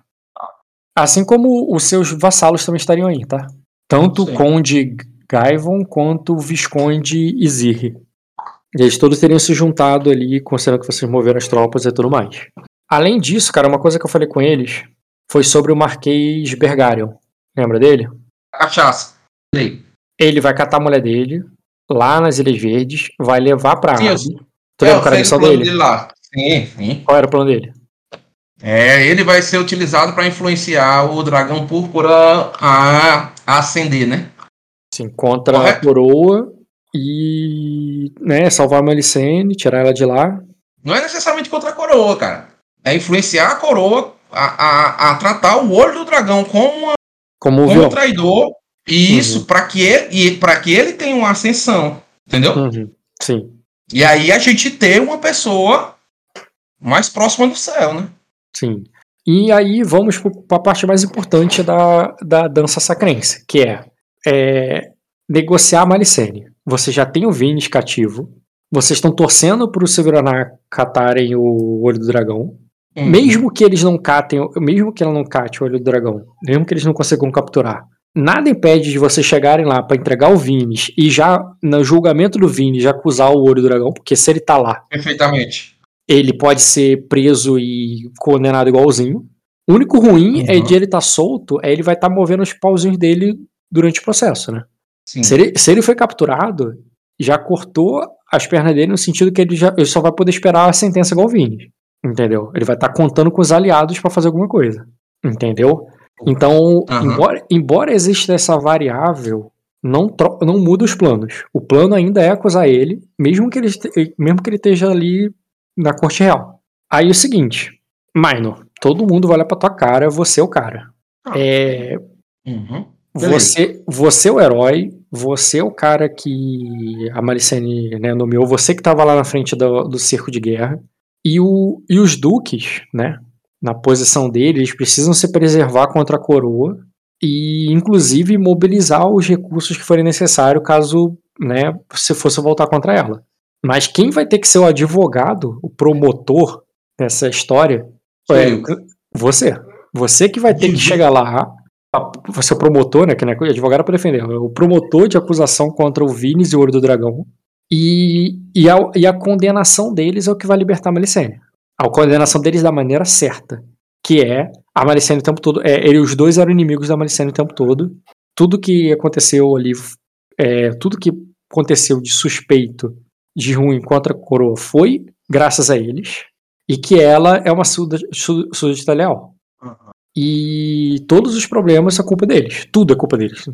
Assim como os seus vassalos também estariam aí, tá? Tanto o. Conde Gaivon quanto o Visconde Izir. Eles todos teriam se juntado ali, considerando que vocês moveram as tropas e tudo mais. Além disso, cara, uma coisa que eu falei com eles foi sobre o Marquês Bergarion. Lembra dele? Cachaça. Sei. Ele vai catar a mulher dele lá nas Ilhas Verdes, vai levar pra Sim, Arden. Tu lembra era a missão plano dele? lá. Sim, sim. Qual era o plano dele? É, ele vai ser utilizado para influenciar o dragão púrpura a, a ascender, né? Sim, contra Correto. a coroa e né, salvar a Melicene, tirar ela de lá. Não é necessariamente contra a coroa, cara. É influenciar a coroa a, a, a tratar o olho do dragão como, uma- Como como um traidor. E isso Uhum. para que ele para que ele tenha uma ascensão, entendeu? Uhum, Sim, E aí a gente ter uma pessoa mais próxima do céu, né? sim. E aí vamos para a parte mais importante da, da dança sacrense, que é, é, negociar a Malicene. Você já tem o Vines cativo, vocês estão torcendo para o Severaná catarem o olho do dragão. Hum. Mesmo que eles não catem, mesmo que ela não cate o olho do dragão, mesmo que eles não consigam capturar, nada impede de vocês chegarem lá pra entregar o Vines e já no julgamento do Vines já acusar o olho do dragão, porque se ele tá lá, Perfeitamente. ele pode ser preso e condenado igualzinho. O único ruim é Uhum. de ele estar solto, é ele vai estar movendo os pauzinhos dele durante o processo, né? Sim. Se ele, se ele foi capturado, já cortou as pernas dele no sentido que ele, já, ele só vai poder esperar a sentença igual o Vini. Entendeu? Ele vai estar contando com os aliados pra fazer alguma coisa. Entendeu? Então, Aham. embora, embora exista essa variável, não, não muda os planos. O plano ainda é acusar ele, mesmo que ele, mesmo que ele esteja ali na corte real. Aí o seguinte, Minor, todo mundo vai olhar pra tua cara, você é o cara. Ah. É, Uhum. Você, você é o herói, você é o cara que a Malicene né, nomeou, você que estava lá na frente do, do circo de guerra. E, o, e os duques, né, na posição deles, eles precisam se preservar contra a coroa e, inclusive, mobilizar os recursos que forem necessários caso né, se fosse voltar contra ela. Mas quem vai ter que ser o advogado, o promotor dessa história, é você. Você que vai ter que chegar lá, você é promotor, né? Que não é advogado para defender, o promotor de acusação contra o Vines e o Olho do Dragão. E, e, a, e a condenação deles é o que vai libertar a Malicene. A condenação deles da maneira certa, que é a Malicene o tempo todo. É, ele, os dois eram inimigos da Malicene o tempo todo. Tudo que aconteceu ali, é, tudo que aconteceu de suspeito, de ruim contra a coroa foi graças a eles. E que ela é uma súdita sú- súdita leal. E todos os problemas são culpa deles. Tudo é culpa deles.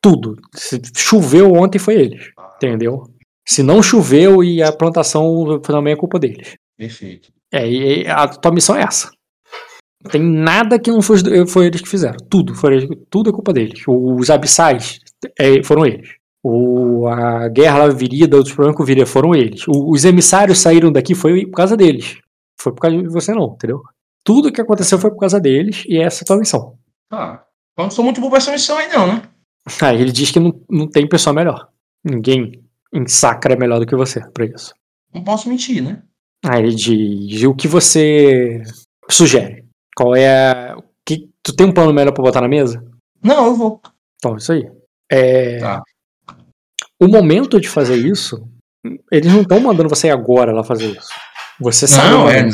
Tudo. Se choveu ontem foi eles. Entendeu? Se não choveu e a plantação também é culpa deles. Perfeito. É, e a tua missão é essa. Não tem nada que não foi, foi eles que fizeram. Tudo. Foi, tudo é culpa deles. Os abissais é, foram eles. O, a guerra lá virida, outros problemas com viria foram eles. O- os emissários saíram daqui foi por causa deles. Foi por causa de você não, entendeu? Tudo que aconteceu foi por causa deles e essa é a tua missão. Tá. Eu não sou muito bom pra essa missão aí, não, né? Aí ele diz que não, não tem pessoa melhor. Ninguém em Sacra é melhor do que você pra isso. Não posso mentir, né? Aí ele diz: o que você sugere? Qual é o Que, tu tem um plano melhor pra botar na mesa? Não, eu vou. Então, isso aí. É, Tá. O momento de fazer isso, eles não estão mandando você ir agora lá fazer isso. Você sabe. o Não, é.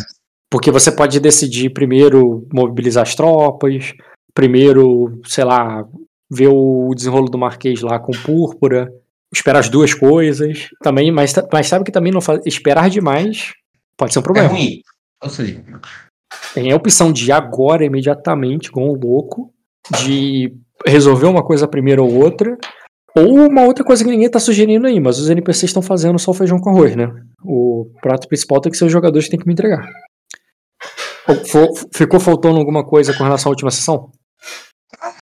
Porque você pode decidir primeiro mobilizar as tropas, primeiro, sei lá, ver o desenrolo do Marquês lá com púrpura, esperar as duas coisas. Também, mas, mas sabe que também não faz, esperar demais pode ser um É problema. ruim. Eu sei. Tem a opção de ir agora, imediatamente, com um louco, de resolver uma coisa primeiro ou outra, ou uma outra coisa que ninguém tá sugerindo aí, mas os NPCs estão fazendo só o feijão com arroz, né? O prato principal tem que ser os jogadores que tem que me entregar. Ficou faltando alguma coisa com relação à última sessão?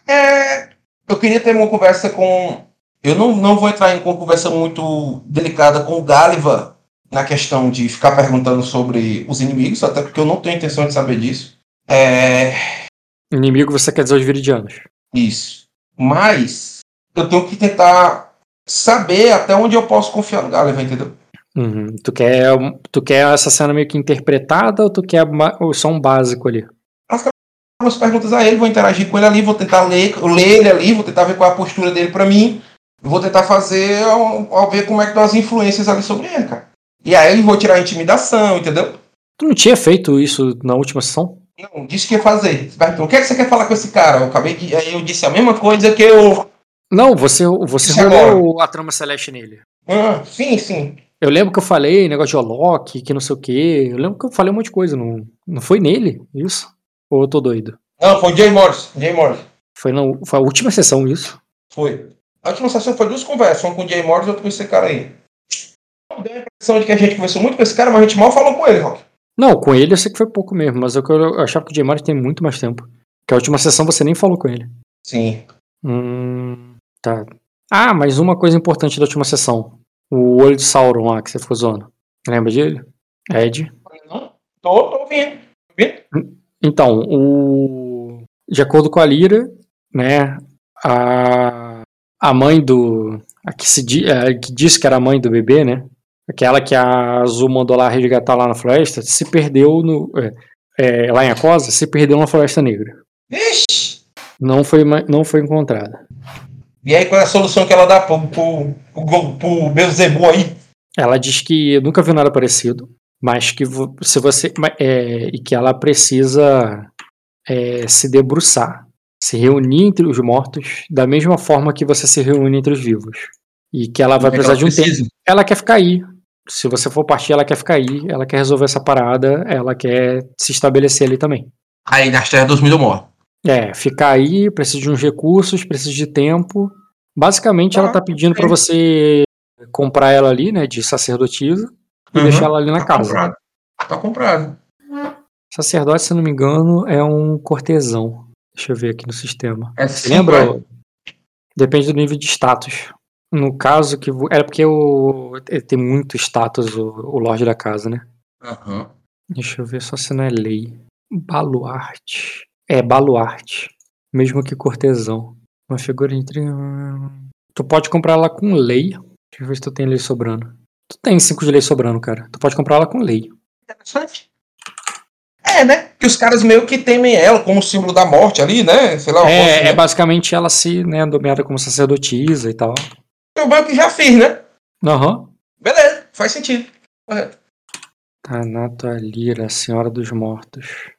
É, eu queria ter uma conversa com. Eu não, não vou entrar em uma conversa muito delicada com o Gáliva na questão de ficar perguntando sobre os inimigos, até porque eu não tenho intenção de saber disso. É. Inimigo você quer dizer os viridianos. Isso. Mas eu tenho que tentar saber até onde eu posso confiar no Gáliva, entendeu? Uhum. Tu, quer, tu quer essa cena meio que interpretada ou tu quer só um básico ali? umas perguntas a ele, vou interagir com ele ali, vou tentar ler, ler ele ali, vou tentar ver qual é a postura dele pra mim, vou tentar fazer ao, ao ver como é que estão as influências ali sobre ele, cara. E aí vou tirar a intimidação, entendeu? Tu não tinha feito isso na última sessão? Não, disse que ia fazer. Você perguntou, o que é que você quer falar com esse cara? Eu acabei de. Aí eu disse a mesma coisa que eu. Não, você, você rolou a trama celeste nele. Ah, sim, sim. Eu lembro que eu falei negócio de Olok, que não sei o quê. Eu lembro que eu falei um monte de coisa. Não, não foi nele isso? Ou eu tô doido? Não, foi o Jay Morris. Jay Morris. Foi, na, foi a última sessão isso. Foi. A última sessão foi duas conversas, uma com o Jay Morris e outra com esse cara aí. Deu a impressão de que a gente conversou muito com esse cara, mas a gente mal falou com ele, Rock. Não, com ele eu sei que foi pouco mesmo, mas eu, eu achava que o J. tem muito mais tempo. Que a última sessão você nem falou com ele. Sim. Hum, tá. Ah, mas uma coisa importante da última sessão. O olho de Sauron lá que você ficou zoando. Lembra dele? Ed. Não, tô, tô ouvindo. Então, o... de acordo com a Lira, né, a, a mãe do. A que, se di... a que disse que era a mãe do bebê, né? Aquela que a Azul mandou lá resgatar lá na floresta, se perdeu no. é, é, lá em Acosa, se perdeu na Floresta Negra. Ixi! Não foi, não foi encontrada. E aí, qual é a solução que ela dá pro, pro, pro, pro aí? Ela diz que nunca viu nada parecido, mas que se você. é, e que ela precisa é, se debruçar, se reunir entre os mortos da mesma forma que você se reúne entre os vivos. E que ela vai é que precisar ela de um tempo. precisa? Ela quer ficar aí. Se você for partir, ela quer ficar aí, ela quer resolver essa parada, ela quer se estabelecer ali também. Aí, nas terras dos Mildomor. É, ficar aí, precisa de uns recursos, precisa de tempo. Basicamente, ela Ah, tá pedindo pra ok. você comprar ela ali, né, de sacerdotisa, e Uhum. deixar ela ali na Tá casa. comprado. Tá comprado. Sacerdote, se não me engano, é um cortesão. Deixa eu ver aqui no sistema. É Você lembra? vai. Depende do nível de status. No caso que. Era porque o, ele tem muito status o, o Lorde da Casa, né? Aham. Deixa eu ver só se não é lei. Baluarte. É, baluarte. Mesmo que cortesão. Uma figura entre. Tu pode comprar ela com lei. Deixa eu ver se tu tem lei sobrando. Tu tem 5 de lei sobrando, cara. Tu pode comprar ela com lei. Interessante. É, né? Que os caras meio que temem ela como símbolo da morte ali, né? Sei lá, É, é basicamente ela se, né, nomeada como sacerdotisa e tal. Eu meio que já fiz, né? Aham. Beleza, faz sentido. Correto. Tanato Alira, Senhora dos Mortos.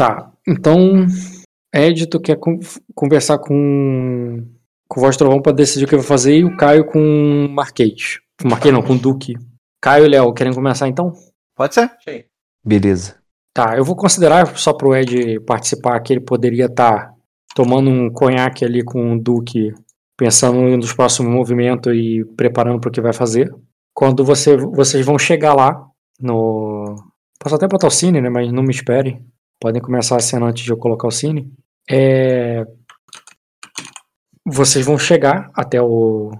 Tá, então. Ed, tu quer con- conversar com. Com o Voz Trovão pra decidir o que vai fazer e o Caio com o Marquês. Marquês não, com o Duque. Caio e Léo, querem começar então? Pode ser. Beleza. Tá, eu vou considerar só pro Ed participar que ele poderia estar tomando um conhaque ali com o Duque, pensando nos próximos movimentos e preparando para o que vai fazer. Quando você, vocês vão chegar lá no. Posso até botar o Cine, né? Mas não me esperem. Podem começar a cena antes de eu colocar o Cine. É... Vocês vão chegar até o...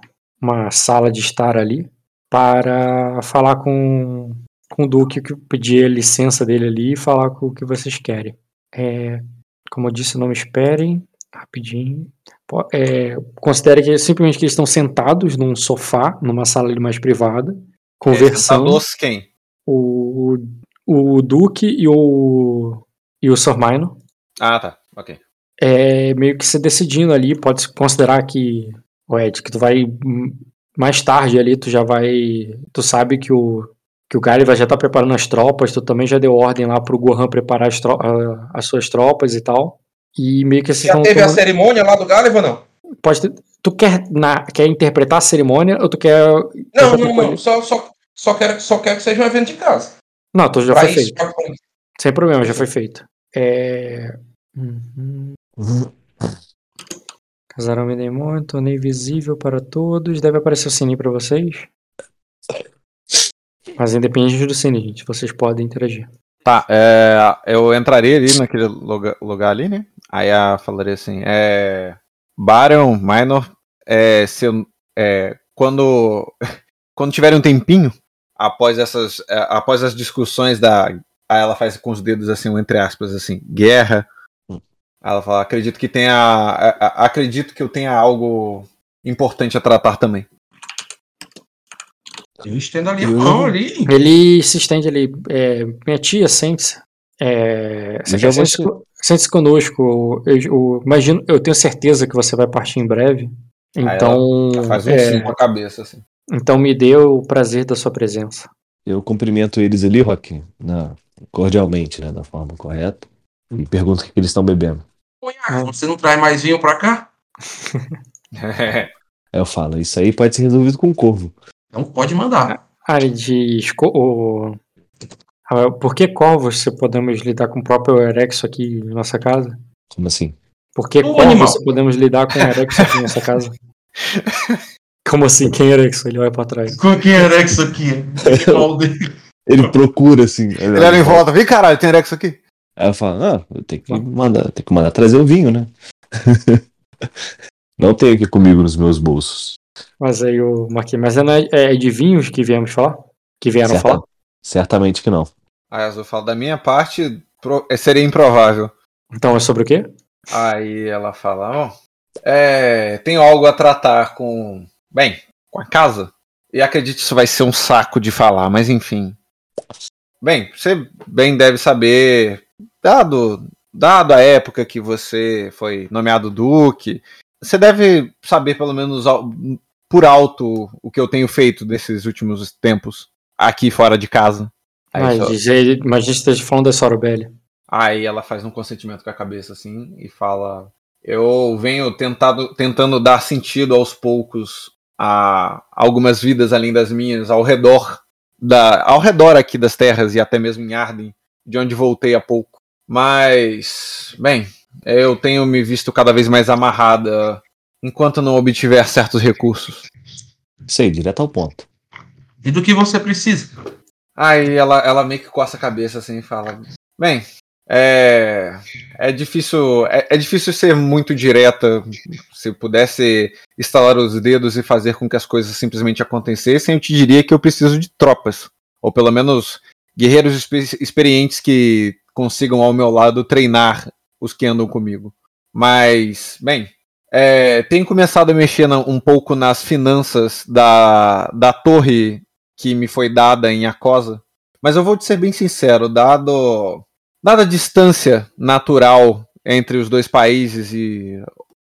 uma sala de estar ali para falar com com o Duque, que pedir a licença dele ali e falar com o que vocês querem. É, como eu disse, não me esperem, rapidinho. É, considere que simplesmente que eles estão sentados num sofá, numa sala ali mais privada, conversando. Sentados quem? o, o Duque e o, e o Sir Minor. Ah, tá. Ok. É meio que se decidindo ali, pode se considerar que, o Ed, que tu vai mais tarde ali, tu já vai. Tu sabe que o, que o vai já tá preparando as tropas, tu também já deu ordem lá pro Gohan preparar as, tro- a- as suas tropas e tal. E meio que Já teve a tomando- cerimônia lá do ou não? Pode ter- Tu quer, na, quer interpretar a cerimônia ou tu quer. Não, não, não. Só, só, só, quero, só quero que seja um evento de casa. Não, tu já Pra foi isso, feito. pra- Sem problema, já foi feito. É. Uhum. Casarão me demônio, torneio visível para todos. Deve aparecer o sininho para vocês. Mas independente do sininho, gente, vocês podem interagir. Tá, é, eu entraria ali naquele lugar, lugar ali, né? Aí a falaria assim, é, Baron, Minor, é, se é, quando, quando tiverem um tempinho, após essas, é, após as discussões da, aí ela faz com os dedos assim, um entre aspas, assim, guerra, Aí ela fala, acredito que tenha, a- a- acredito que eu tenha algo importante a tratar também. Eu estendo ali a Eu- mão ali. Ele se estende ali. é, minha tia, sente-se. É, sente-se sente-se conosco. Eu, eu imagino, eu tenho certeza que você vai partir em breve. Então, Ela faz um é, sim com a cabeça, assim. então me dê o prazer da sua presença. Eu cumprimento eles ali, Rock, na- cordialmente, né, da forma correta. E pergunto o que que eles estão bebendo. Você não traz mais vinho pra cá? Aí eu falo, isso aí pode ser resolvido com corvo. Então pode mandar. Ah, ele diz. o- Ah, Por que corvos se podemos lidar com o próprio Erexo aqui em nossa casa? Como assim? Por que Um corvos se podemos lidar com o Erexo aqui em nossa casa? Como assim? Quem é Erexo? Ele olha pra trás. Quem era isso aqui? Ele procura assim. Ele olha em volta, vem caralho, tem Erex aqui? Aí eu falo, não, eu tenho que mandar, tenho que mandar trazer o vinho, né? Não tenho aqui comigo nos meus bolsos. Mas aí eu marquei. Mas é, é de vinhos que viemos falar? Que vieram Certa- falar? Certamente que não. Aí a Azul fala, da minha parte, pro- é, seria improvável. Então é sobre o quê? Aí ela fala, ó, é, tenho algo a tratar com, bem, com a casa. E acredito que isso vai ser um saco de falar, mas enfim. Bem, você bem deve saber, dado, dado a época que você foi nomeado duque, você deve saber pelo menos por alto o que eu tenho feito desses últimos tempos aqui fora de casa. Aí Ah, só- ele- Imagina que esteja falando da Sorobelli. Aí ela faz um consentimento com a cabeça assim e fala: Eu venho tentado, tentando dar sentido aos poucos a algumas vidas além das minhas, ao redor da, ao redor aqui das terras e até mesmo em Arden, de onde voltei há pouco. Mas, bem, eu tenho me visto cada vez mais amarrada enquanto não obtiver certos recursos. Sei, direto ao ponto. E do que você precisa? Aí ela, ela meio que coça a cabeça assim e fala: Bem, é, é difícil é, é difícil ser muito direta. Se pudesse estalar os dedos e fazer com que as coisas simplesmente acontecessem, eu te diria que eu preciso de tropas. Ou pelo menos guerreiros expe- experientes que consigam ao meu lado treinar os que andam comigo. Mas, bem, é, tenho começado a mexer um pouco nas finanças da, da torre que me foi dada em Acosa. Mas eu vou te ser bem sincero, dado dada a distância natural entre os dois países e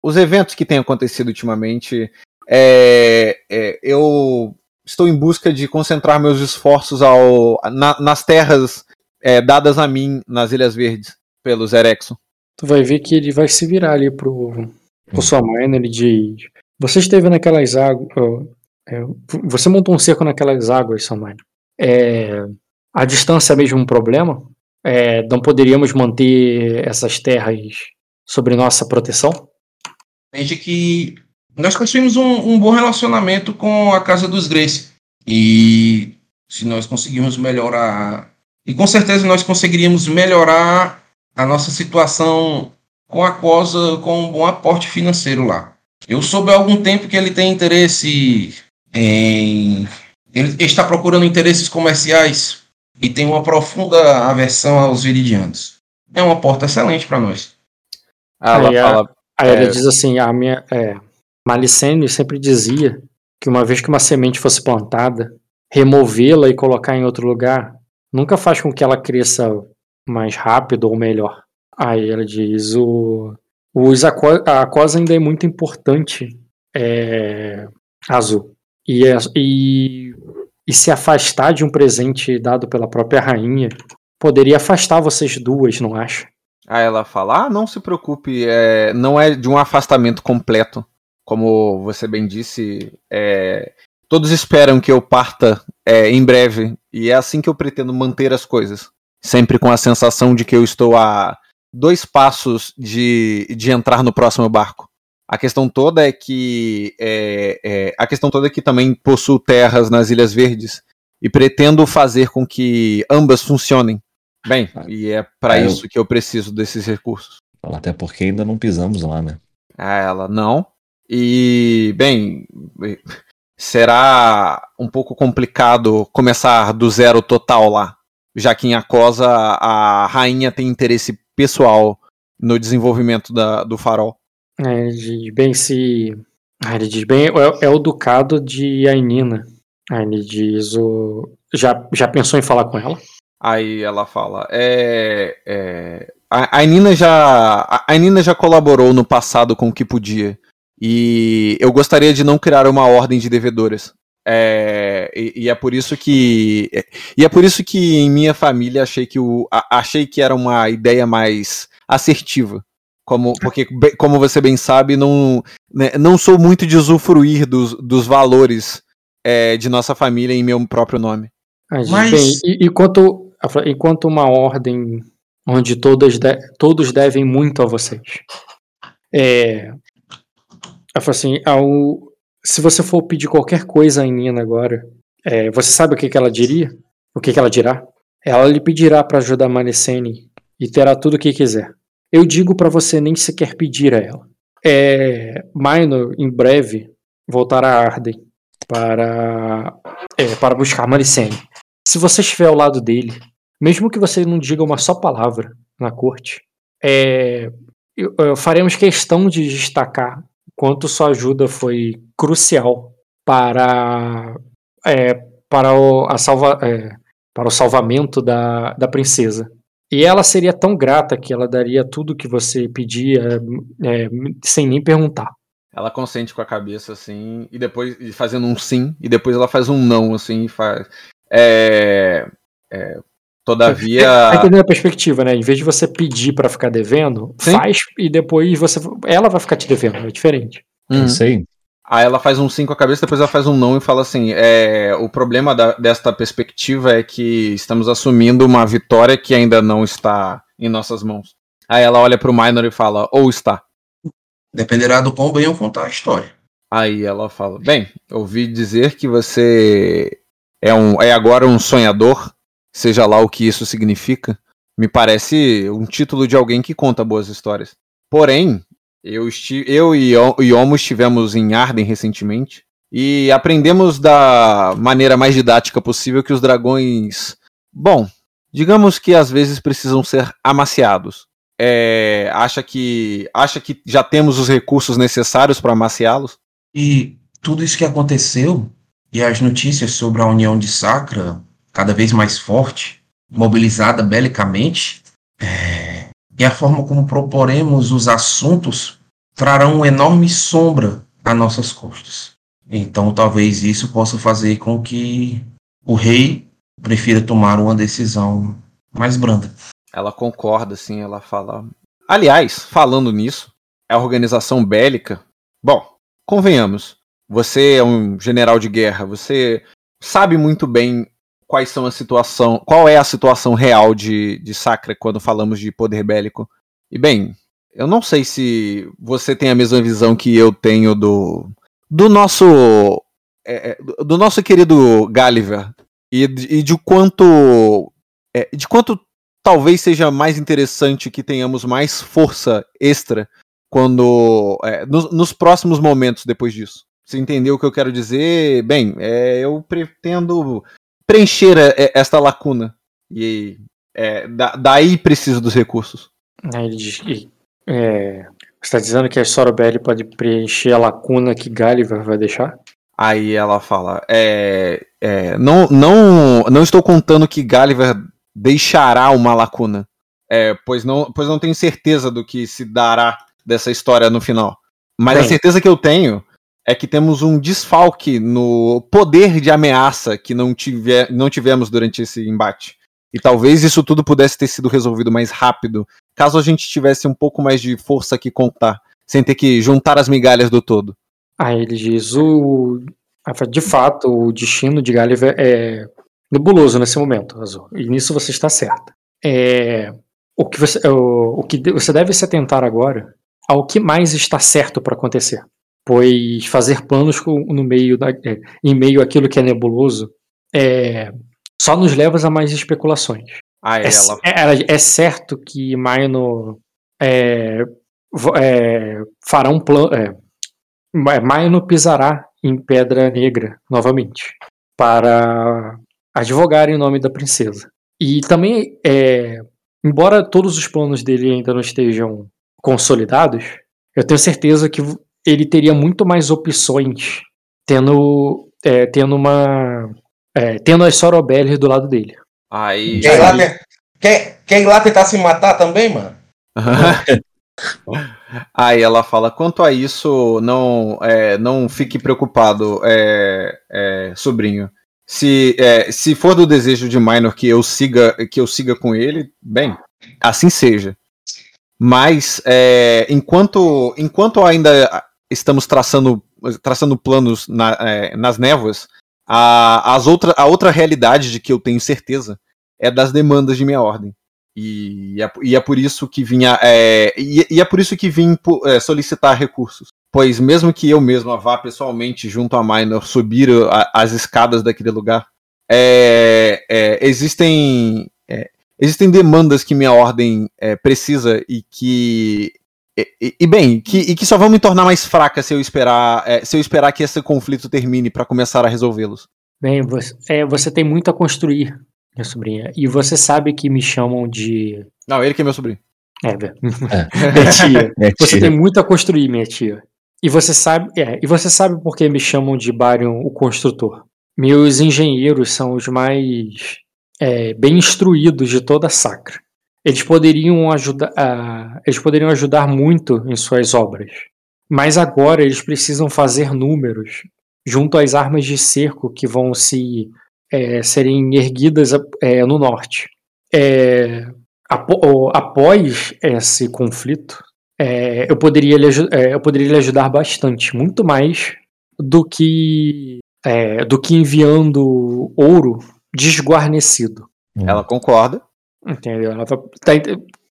os eventos que têm acontecido ultimamente, é, é, eu estou em busca de concentrar meus esforços ao, na- nas terras é, dadas a mim nas Ilhas Verdes pelos Erexon. Tu vai ver que ele vai se virar ali pro, pro sua mãe, ele diz. Você esteve naquelas águas. você montou um cerco naquelas águas, sua mãe. É, a distância é mesmo um problema? É, não poderíamos manter essas terras sob nossa proteção? Desde que nós construímos um, um bom relacionamento com a Casa dos Grace. E se nós conseguirmos melhorar. E com certeza nós conseguiríamos melhorar a nossa situação com a COSA com um bom aporte financeiro lá. Eu soube há algum tempo que ele tem interesse em. Ele está procurando interesses comerciais e tem uma profunda aversão aos viridianos. É uma porta excelente para nós. Ela Aí fala, Aí ela É. diz assim: a minha. É, Malicene sempre dizia que uma vez que uma semente fosse plantada, removê-la e colocar em outro lugar nunca faz com que ela cresça mais rápido ou melhor. Aí ela diz: o, o a aquosa ainda é muito importante, é, Azul. E, é, e, e se afastar de um presente dado pela própria rainha poderia afastar vocês duas, não acha? Aí ela fala: Ah, não se preocupe, é, não é de um afastamento completo. Como você bem disse, é, todos esperam que eu parta é, em breve, e é assim que eu pretendo manter as coisas. Sempre com a sensação de que eu estou a dois passos de, de entrar no próximo barco. A questão toda é que é, é, a questão toda é que também possuo terras nas Ilhas Verdes e pretendo fazer com que ambas funcionem bem. E é para é, isso que eu preciso desses recursos. Até porque ainda não pisamos lá, né? Ah, ela não. E bem, será um pouco complicado começar do zero total lá, já que em Acosa a rainha tem interesse pessoal no desenvolvimento da, do farol. É, de bem se. Ah, ele diz bem, é, é, o ducado de Ainina. Aí ele diz o. Já, já pensou em falar com ela? Aí ela fala, é. é a, a, Nina já. A, Nina já colaborou no passado com o que podia. E eu gostaria de não criar uma ordem de devedoras. É, e, e, é por isso que e é por isso que em minha família achei que o achei que era uma ideia mais assertiva como porque como você bem sabe não né, não sou muito de usufruir dos, dos valores é, de nossa família em meu próprio nome mas bem, e, enquanto enquanto uma ordem onde todas de, todos devem muito a vocês é eu falo assim ao se você for pedir qualquer coisa em Nina agora, é, você sabe o que, que ela diria? O que, que ela dirá? Ela lhe pedirá para ajudar Manesene e terá tudo o que quiser. Eu digo para você nem sequer pedir a ela. É, Minor, em breve, voltará a Arden para, é, para buscar Manicene. Se você estiver ao lado dele, mesmo que você não diga uma só palavra na corte, é, eu, eu, faremos questão de destacar quanto sua ajuda foi crucial para, é, para, o, salva, é, para o salvamento da, da princesa. E ela seria tão grata que ela daria tudo que você pedia é, sem nem perguntar. Ela consente com a cabeça assim, e depois fazendo um sim, e depois ela faz um não, assim, e faz. É, é, todavia. Tá entendendo a perspectiva, né? Em vez de você pedir para ficar devendo, sim. faz e depois você. Ela vai ficar te devendo, é diferente. Uhum. É isso aí. Ela faz um sim com a cabeça, depois ela faz um não e fala assim: é, o problema da, desta perspectiva é que estamos assumindo uma vitória que ainda não está em nossas mãos. Aí ela olha pro Minor e fala: ou está. Dependerá do quão bem eu contar a história. Aí ela fala: bem, ouvi dizer que você é, um, é agora um sonhador, seja lá o que isso significa. Me parece um título de alguém que conta boas histórias. Porém, eu, eu e Yomo estivemos em Arden recentemente e aprendemos da maneira mais didática possível que os dragões, bom, digamos que às vezes precisam ser amaciados. É, acha que acha que já temos os recursos necessários para amaciá-los? E tudo isso que aconteceu e as notícias sobre a união de Sacra cada vez mais forte, mobilizada belicamente, é, e a forma como proporemos os assuntos trarão uma enorme sombra a nossas costas. Então, talvez isso possa fazer com que o rei prefira tomar uma decisão mais branda. Ela concorda, assim, ela fala. Aliás, falando nisso, a organização bélica. Bom, convenhamos, você é um general de guerra, você sabe muito bem quais são a situação, qual é a situação real de, de Sacra quando falamos de poder bélico. E bem, eu não sei se você tem a mesma visão que eu tenho do do nosso é, é do nosso querido Gulliver e, e de quanto é, de quanto talvez seja mais interessante que tenhamos mais força extra quando é, nos, próximos momentos depois disso. Você entendeu o que eu quero dizer? Bem, é, eu pretendo preencher é, esta lacuna e da, daí preciso dos recursos. Ele diz que é, você está dizendo que a Sorobelli pode preencher a lacuna que Gulliver vai deixar? Aí ela fala: é, é, não, não, não estou contando que Gulliver deixará uma lacuna, é, pois, não, pois não tenho certeza do que se dará dessa história no final. Mas Bem. a certeza que eu tenho é que temos um desfalque no poder de ameaça que não, tiver, não tivemos durante esse embate. E talvez isso tudo pudesse ter sido resolvido mais rápido, caso a gente tivesse um pouco mais de força que contar, sem ter que juntar as migalhas do todo. Aí ele diz: o. De fato, o destino de Gulliver é nebuloso nesse momento, Azul. E nisso você está certa. É, o, que você, o, que você deve se atentar agora ao que mais está certo para acontecer. Pois fazer planos com- no meio da, é, em meio àquilo que é nebuloso é, só nos leva a mais especulações. Aí É, ela. é- é certo que Maino é, é, fará um plano. É, Ma- Maino pisará em Pedra Negra novamente para advogar em nome da princesa. E também, é, embora todos os planos dele ainda não estejam consolidados, eu tenho certeza que ele teria muito mais opções tendo, é, tendo uma. é, tendo as Sorobelli do lado dele. Aí. Quer ir, lá, te- quer, quer ir lá tentar se matar também, mano? Aí ela fala: quanto a isso, não, é, não fique preocupado, é, é, sobrinho. Se, é, se for do desejo de Minor que eu siga, que eu siga com ele, bem, assim seja. Mas é, enquanto, enquanto ainda estamos traçando, traçando planos na- é, nas névoas, a, as outra, a outra realidade de que eu tenho certeza é das demandas de minha ordem. E é, e é por isso que vinha. É, e, e é por isso que vim é, solicitar recursos. Pois mesmo que eu mesma vá pessoalmente junto a Minor subir a- as escadas daquele lugar, é, é, existem. existem demandas que minha ordem precisa e que. E, bem, que, e que só vão me tornar mais fraca se eu esperar, é, se eu esperar que esse conflito termine para começar a resolvê-los. Bem, você, é, você tem muito a construir, minha sobrinha. E você sabe que me chamam de. Não, ele que é meu sobrinho. É, velho. É. minha tia. Você tia. tem muito a construir, minha tia. E você sabe, é, e você sabe por que me chamam de Barion o construtor. Meus engenheiros são os mais é, bem instruídos de toda a Sacra. Eles poderiam ajudar, ah, eles poderiam ajudar muito em suas obras. Mas agora eles precisam fazer números junto às armas de cerco que vão se é, serem erguidas é, no norte. É, após esse conflito, eu, poderia lhe, eu poderia lhe ajudar bastante, muito mais do que do que enviando ouro desguarnecido. Ela concorda. Entendeu? Ela tá, tá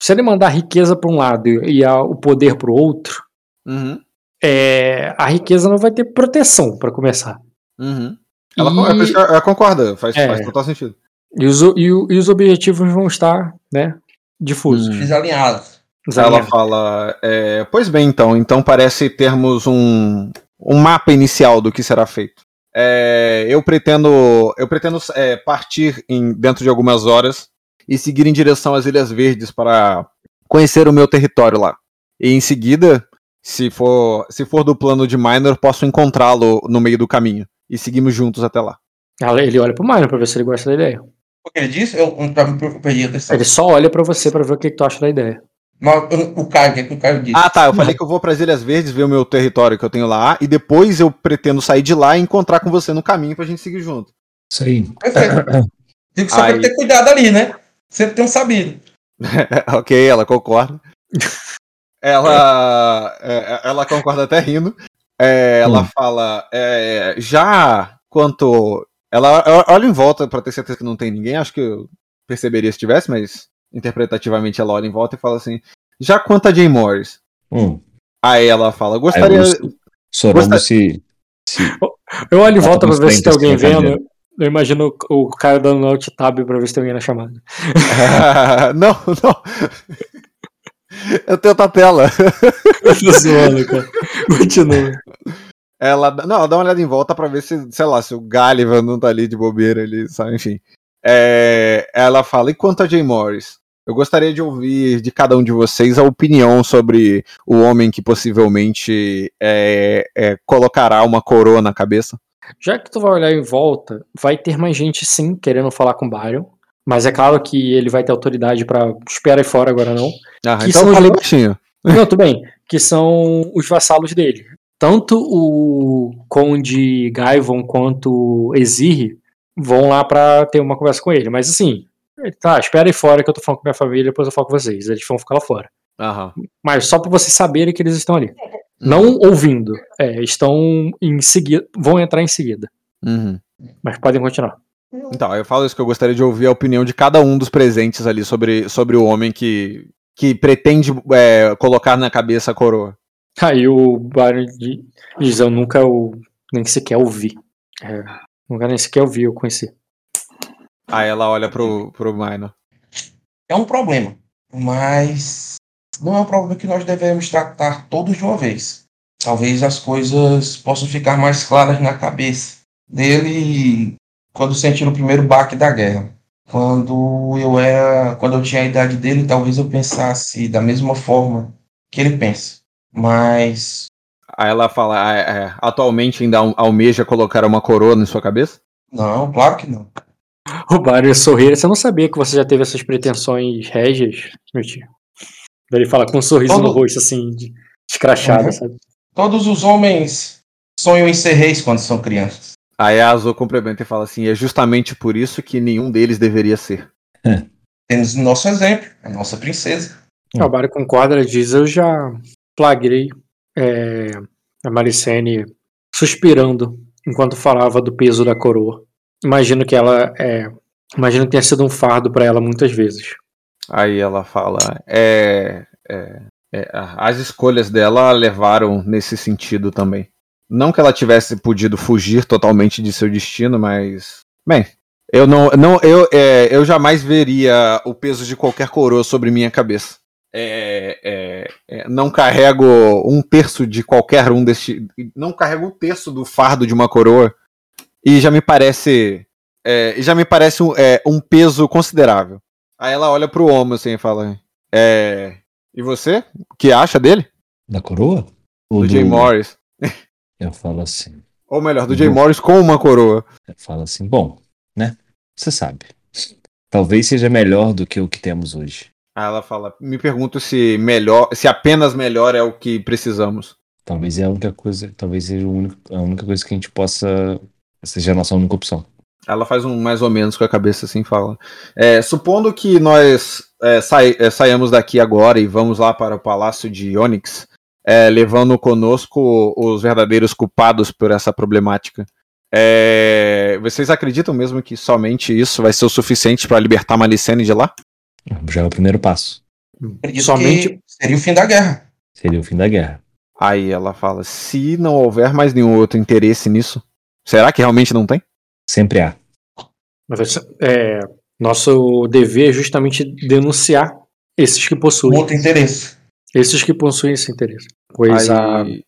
se ele mandar riqueza para um lado e, e a- o poder para o outro, Uhum, é, a riqueza não vai ter proteção para começar. uhum. Ela, E- é que ela- ela concorda, faz, É. faz total sentido. E os, e, e os objetivos vão estar né, difusos. Hum. Desalinhados. Ela desalinhados. fala, é, pois bem, então, então parece termos um, um mapa inicial do que será feito. É, eu pretendo, eu pretendo é, partir em, dentro de algumas horas e seguir em direção às Ilhas Verdes para conhecer o meu território lá. E em seguida, se for, se for do plano de Minor, posso encontrá-lo no meio do caminho e seguimos juntos até lá. Ela- Ele olha pro Minor pra ver se ele gosta da ideia. O que ele disse? Eu, eu, eu perdi a atenção. Ele só olha pra você pra ver o que, que tu acha da ideia. Mas o Caio, o que, é que o Caio disse? Ah, tá. Eu falei que eu vou para as Ilhas Verdes ver o meu território que eu tenho lá e depois eu pretendo sair de lá e encontrar com você no caminho pra gente seguir junto. Isso aí. Perfeito. Digo só Aí. pra ter cuidado ali, né? Sempre tem um sabido. ok, ela concorda. ela, é, ela concorda até rindo. É, ela Hum. fala, é, já quanto. Ela olha em volta pra ter certeza que não tem ninguém. Acho que eu perceberia se tivesse, mas interpretativamente ela olha em volta e fala assim: já quanto a Jay Morris. Hum. Aí ela fala, gostaria. o Soromo se, se. Eu olho em volta pra nos ver se tem alguém vendo. Eu imagino o cara dando alt tab pra ver se tem alguém na chamada. não, não. Eu tenho outra tela. Eu tô zoando, cara. Continua. Ela, não, ela dá uma olhada em volta pra ver se, sei lá, se o Gulliver não tá ali de bobeira, ele sabe, enfim. É, ela fala, e quanto a Jay Morris? Eu gostaria de ouvir de cada um de vocês a opinião sobre o homem que possivelmente é, é, colocará uma coroa na cabeça. Já que tu vai olhar em volta, vai ter mais gente sim querendo falar com o Byron. Mas é claro que ele vai ter autoridade pra. Espera aí fora agora não. Ah, Que então são falei baixinho. Não, tudo bem. Que são os vassalos dele. Tanto o Conde Gaivon quanto o Exir vão lá pra ter uma conversa com ele. Mas assim, ele, tá, espera aí fora que eu tô falando com minha família, depois eu falo com vocês. Eles vão ficar lá fora. Aham. Mas só pra vocês saberem que eles estão ali. Não ouvindo. É, estão em seguida. Vão entrar em seguida. Uhum. Mas podem continuar. Então, eu falo isso que eu gostaria de ouvir a opinião de cada um dos presentes ali sobre, sobre o homem que, que pretende é, colocar na cabeça a coroa. Aí o Byron di- diz: Eu nunca o, nem sequer ouvi. É, nunca nem sequer ouvi, eu conheci. Aí ela olha pro, pro Minor. É um problema, mas não é um problema que nós devemos tratar todos de uma vez. Talvez as coisas possam ficar mais claras na cabeça dele quando sentir o primeiro baque da guerra. Quando eu era, quando eu tinha a idade dele, talvez eu pensasse da mesma forma que ele pensa. Mas Aí ela fala, "Ah, é, atualmente ainda al- almeja colocar uma coroa na sua cabeça? não, claro que não. O Byron sorrir. Você não sabia que você já teve essas pretensões régias, meu tio? Daí ele fala com um sorriso no Todo- rosto, assim, de, escrachado, Uhum. sabe? Todos os homens sonham em ser reis quando são crianças. Aí a Azul complementa e fala assim, é justamente por isso que nenhum deles deveria ser. Temos o nosso exemplo, a nossa princesa. O Byron concorda, ele diz: Eu já flagrei é, a Maricene suspirando enquanto falava do peso da coroa. Imagino que ela é. Imagino que tenha sido um fardo pra ela muitas vezes. Aí ela fala, é, é, é, as escolhas dela levaram nesse sentido também. Não que ela tivesse podido fugir totalmente de seu destino, mas bem, eu não, não eu, é, eu jamais veria o peso de qualquer coroa sobre minha cabeça. É, é, é, não carrego um terço de qualquer um deste, não carrego um terço do fardo de uma coroa e já me parece, é, já me parece um, é, um peso considerável. Aí ela olha pro homem assim e fala: É. E você? O que acha dele? Da coroa? Ou Do Jay Morris. Eu falo assim. Ou melhor, do Jay Do- Morris com uma coroa. Eu falo assim, bom, né? Você sabe. Talvez seja melhor do que o que temos hoje. Aí ela fala: Me pergunto se melhor, se apenas melhor é o que precisamos. Talvez é a única coisa, talvez seja o único- a única coisa que a gente possa. Seja a nossa única opção. Ela faz um mais ou menos com a cabeça assim e fala. É, supondo que nós é, sai- é, saiamos daqui agora e vamos lá para o palácio de Onyx, é, levando conosco os verdadeiros culpados por essa problemática. É, vocês acreditam mesmo que somente isso vai ser o suficiente para libertar Malicene de lá? Já é o primeiro passo. Acredito Somente- que seria o fim da guerra. Seria o fim da guerra. Aí ela fala: se não houver mais nenhum outro interesse nisso, será que realmente não tem? Sempre há. Mas, é, nosso dever é justamente denunciar esses que possuem. Outro interesse. Esses que possuem esse interesse. Pois a, Aí,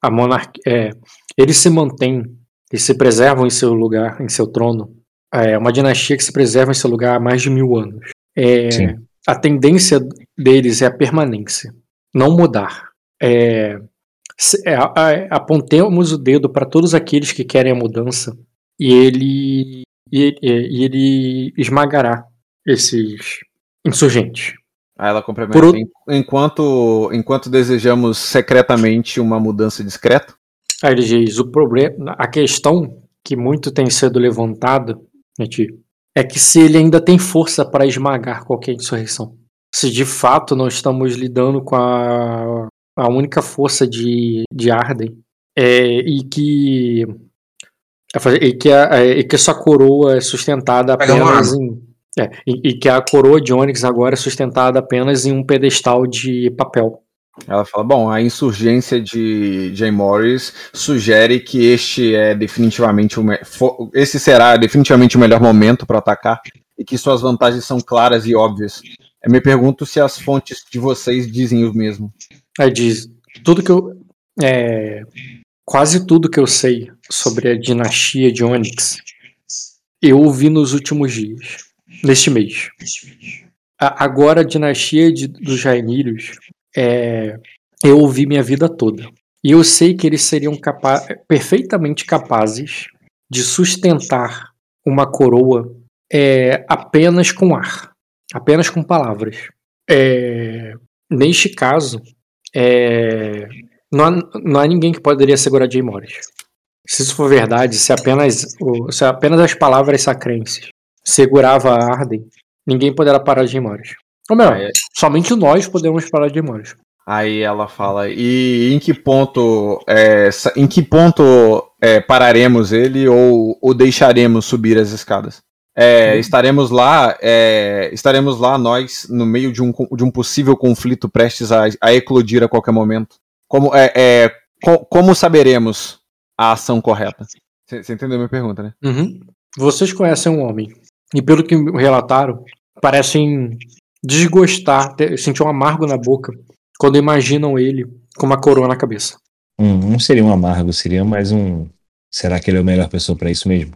a monarquia. É, eles se mantêm, eles se preservam em seu lugar, em seu trono. É uma dinastia que se preserva em seu lugar há mais de mil anos. É, Sim. a tendência deles é a permanência, não mudar. É, se- é, a- apontemos o dedo para todos aqueles que querem a mudança e ele, e, e- e ele esmagará esses insurgentes. aí ela complementa: Por outro- "En- enquanto, enquanto desejamos secretamente uma mudança discreta, Aí ele diz, o problema, a questão que muito tem sido levantada, gente, é que se ele ainda tem força para esmagar qualquer insurreição. Se de fato nós estamos lidando com a, a única força de, de Arden, é, e que e que, a, é, e que sua coroa é sustentada apenas em é, e, e que a coroa de Onyx agora é sustentada apenas em um pedestal de papel. ela fala: bom, a insurgência de Jay Morris sugere que este é definitivamente o esse será definitivamente o melhor momento para atacar e que suas vantagens são claras e óbvias. Eu me pergunto se as fontes de vocês dizem o mesmo. Aí diz, tudo que eu. é, quase tudo que eu sei sobre a dinastia de Onyx, eu ouvi nos últimos dias, neste mês. Agora a dinastia de- dos Rainírios, é, eu ouvi minha vida toda. E eu sei que eles seriam capa perfeitamente capazes de sustentar uma coroa é, apenas com ar, apenas com palavras. É, neste caso, é, não, há, não há ninguém que poderia segurar Jay Morris. Se isso for verdade, se apenas, se apenas as palavras sacrenses segurava a Arden, ninguém poderá parar Jay Morris. Ou melhor, Aí- somente nós podemos parar Jay Morris. Aí ela fala, e em que ponto, é, em que ponto é, pararemos ele ou o deixaremos subir as escadas? É, estaremos lá, é, estaremos lá nós no meio de um, de um possível conflito prestes a, a eclodir a qualquer momento. Como, é, é, co- como saberemos a ação correta? Você entendeu a minha pergunta, né? Uhum. Vocês conhecem um homem, e pelo que me relataram, parecem desgostar, sentir um amargo na boca quando imaginam ele com uma coroa na cabeça. Hum, não seria um amargo, seria mais um. Será que ele é a melhor pessoa pra isso mesmo?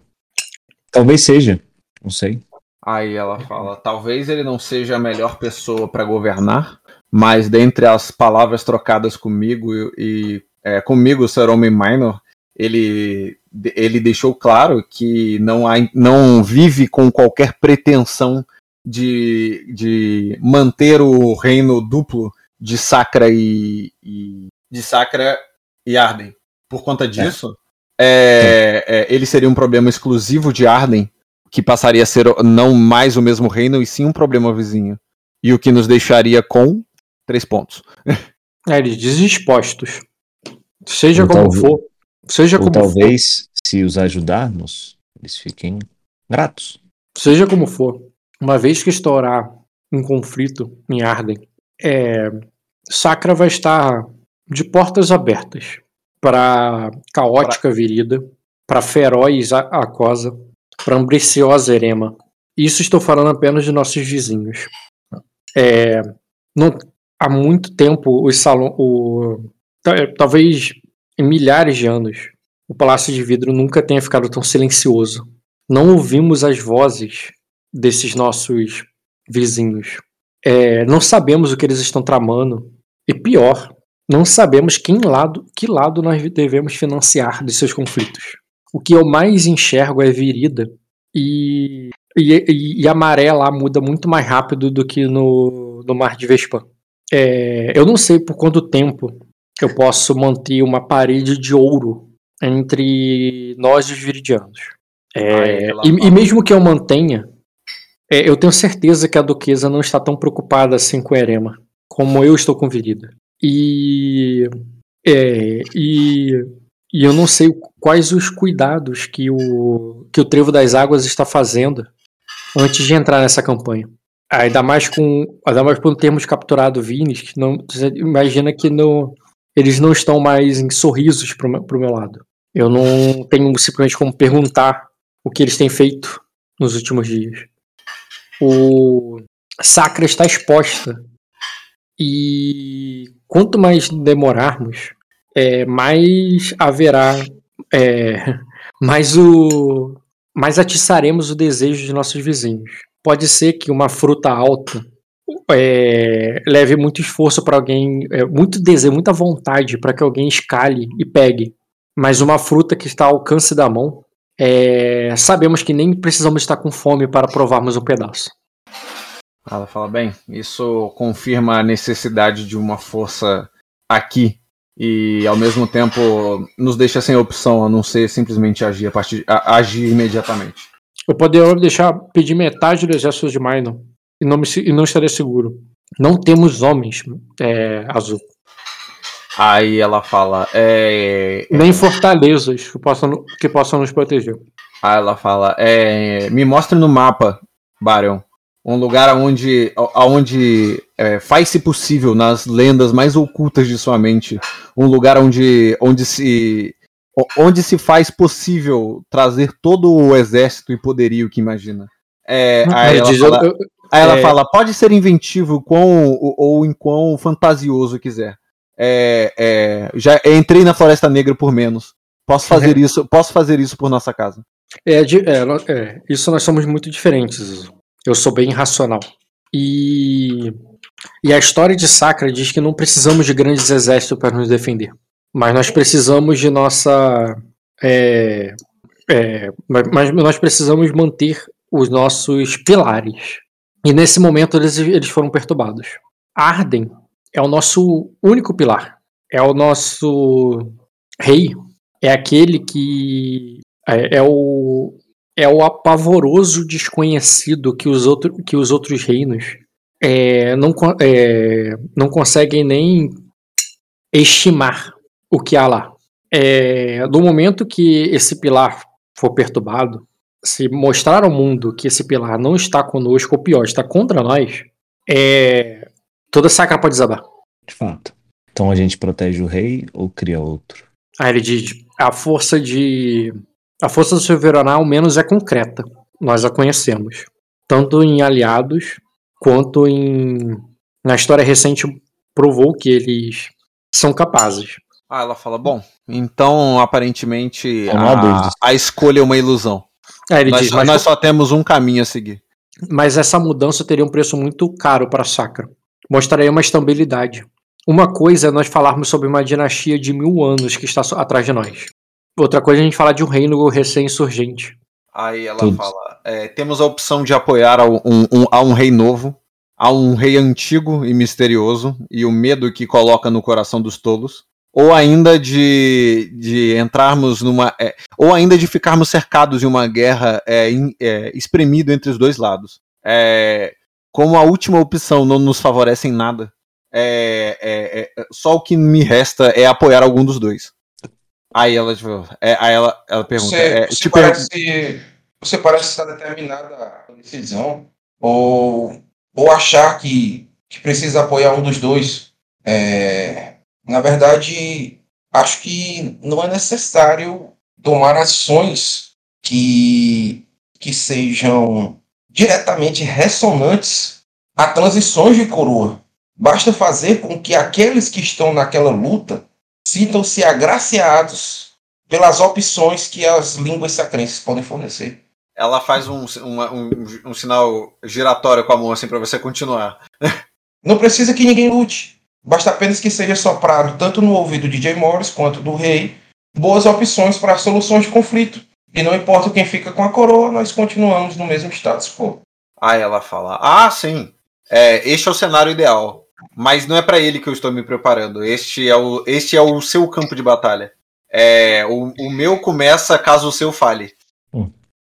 Talvez seja. Não sei. Aí ela fala: talvez ele não seja a melhor pessoa para governar, mas dentre as palavras trocadas comigo e, e, é, comigo, Sir Homem Minor, ele, ele deixou claro que não, há, não vive com qualquer pretensão de, de manter o reino duplo de Sacra e, e- de Sacra e Arden. Por conta disso, é, é, ele seria um problema exclusivo de Arden que passaria a ser não mais o mesmo reino, e sim um problema vizinho. E o que nos deixaria com três pontos. É, eles dizem expostos. Seja Ou como for. Seja Ou como for. talvez, se os ajudarmos, eles fiquem gratos. Seja como for, uma vez que estourar um conflito em Arden, é, Sacra vai estar de portas abertas para caótica Virida, para feroz A- Acosa, para ambiciosa Erema. Isso estou falando apenas de nossos vizinhos. É, não- há muito tempo, os salão, o, ta- talvez em milhares de anos, o Palácio de Vidro nunca tenha ficado tão silencioso não ouvimos as vozes desses nossos vizinhos. É, não sabemos o que eles estão tramando. E pior, não sabemos quem lado, que lado nós devemos financiar de seus conflitos. O que eu mais enxergo é virida. E, e, e- a maré lá muda muito mais rápido do que no, no Mar de Vespan. É, eu não sei por quanto tempo eu posso manter uma parede de ouro entre nós e os viridianos. É, Aí ela e, e mesmo que eu mantenha, é, eu tenho certeza que a duquesa não está tão preocupada assim com Erema, como eu estou com Virida. E, é, e, e eu não sei quais os cuidados que o, que o Trevo das Águas está fazendo antes de entrar nessa campanha. Ainda mais com. Ainda mais por termos capturado Vines, que não, imagina que não, eles não estão mais em sorrisos pro, meu- pro meu lado. Eu não tenho simplesmente como perguntar o que eles têm feito nos últimos dias. O Sacra está exposta. E quanto mais demorarmos, é, mais haverá. é, mais o. Mais atiçaremos o desejo de nossos vizinhos. Pode ser que uma fruta alta é, leve muito esforço para alguém, é, muito desejo, muita vontade para que alguém escale e pegue. Mas uma fruta que está ao alcance da mão, é, sabemos que nem precisamos estar com fome para provarmos um pedaço. Ela fala, bem, isso confirma a necessidade de uma força aqui e ao mesmo tempo nos deixa sem opção a não ser simplesmente agir a partir a- agir imediatamente. Eu poderia deixar pedir metade do exército de Minor e não, me, e não estaria seguro. Não temos homens, é, Azul. Aí ela fala, é, Nem fortalezas que possam, que possam nos proteger. Aí ela fala, é, me mostre no mapa, Baryon, um lugar onde, onde é, faz-se possível nas lendas mais ocultas de sua mente, um lugar onde, onde se onde se faz possível trazer todo o exército e poderio que imagina. É, aí ela, fala, eu- aí ela é- fala, pode ser inventivo quão, ou, ou em quão fantasioso quiser. É, é, já entrei na Floresta Negra por menos. Posso fazer isso, posso fazer isso por nossa casa. É, de- é, nó- é, isso nós somos muito diferentes. Eu sou bem racional. E, e a história de Sacra diz que não precisamos de grandes exércitos para nos defender. Mas nós precisamos de nossa. é, É, mas nós precisamos manter os nossos pilares. E nesse momento eles, eles foram perturbados. Arden é o nosso único pilar. É o nosso rei. É aquele que é, é o é o apavoroso desconhecido que os, outro, que os outros reinos é, não, é, não conseguem nem estimar o que há lá. É, do momento que esse pilar for perturbado, se mostrar ao mundo que esse pilar não está conosco, ou pior, está contra nós, é, toda sacra pode desabar. De fato. Então a gente protege o rei ou cria outro? Aí ele diz: a força de a força do Silverana, ao menos, é concreta. Nós a conhecemos. Tanto em aliados, quanto em. Na história recente, provou que eles são capazes. Ah, ela fala: bom, então aparentemente a, a escolha é uma ilusão. Aí ele Nós, diz: mas, nós só temos um caminho a seguir. mas essa mudança teria um preço muito caro para a Sacra. Mostraria uma estabilidade. Uma coisa é nós falarmos sobre uma dinastia de mil anos que está atrás de nós. Outra coisa é a gente falar de um reino recém-insurgente. Aí ela Tudo. fala: é, temos a opção de apoiar a um, um- a um rei novo, a um rei antigo e misterioso, e o medo que coloca no coração dos tolos, ou ainda de, de entrarmos numa. é, ou ainda de ficarmos cercados de uma guerra é, in- é, espremido entre os dois lados. É, como a última opção não nos favorece em nada, é, é, só o que me resta é apoiar algum dos dois. Aí ela, tipo, é, aí ela, ela pergunta. Você, você per- parece, você parece estar determinada a decisão ou, ou achar que, que precisa apoiar um dos dois. É, na verdade, acho que não é necessário tomar ações que, que sejam diretamente ressonantes a transições de coroa. Basta fazer com que aqueles que estão naquela luta sintam-se agraciados pelas opções que as línguas sacrenses podem fornecer. Ela faz um, uma- um, um sinal giratório com a mão assim pra você continuar. Não precisa que ninguém lute. Basta apenas que seja soprado tanto no ouvido de Jay Morris quanto do rei boas opções para soluções de conflito. E não importa quem fica com a coroa, nós continuamos no mesmo status quo. Aí ela fala: Ah, sim. É, este é o cenário ideal. Mas não é pra ele que eu estou me preparando. Este é o, este é o seu campo de batalha. É, o, o meu começa caso o seu falhe.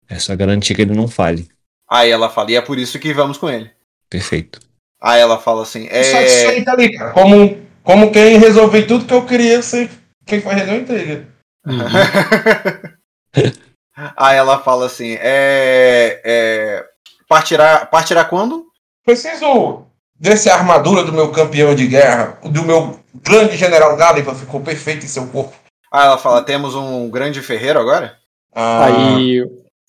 É só garantir que ele não fale. Aí ela fala: E é por isso que vamos com ele. Perfeito. Aí ela fala assim: é, aí tá ali, cara. Como, como quem resolveu tudo que eu queria ser quem faz reunião inteira. Aí ela fala assim: é, é, partirá, partirá quando? Preciso ver se a armadura do meu campeão de guerra, do meu grande general Gáliva, ficou perfeita em seu corpo. Aí ela fala: Temos um grande ferreiro agora? Ah, Aí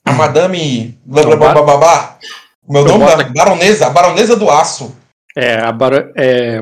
A Madame. Blá, blá, blá, blá, blá, blá. Meu Eu nome é Baronesa, a Baronesa do Aço. É a bara, é,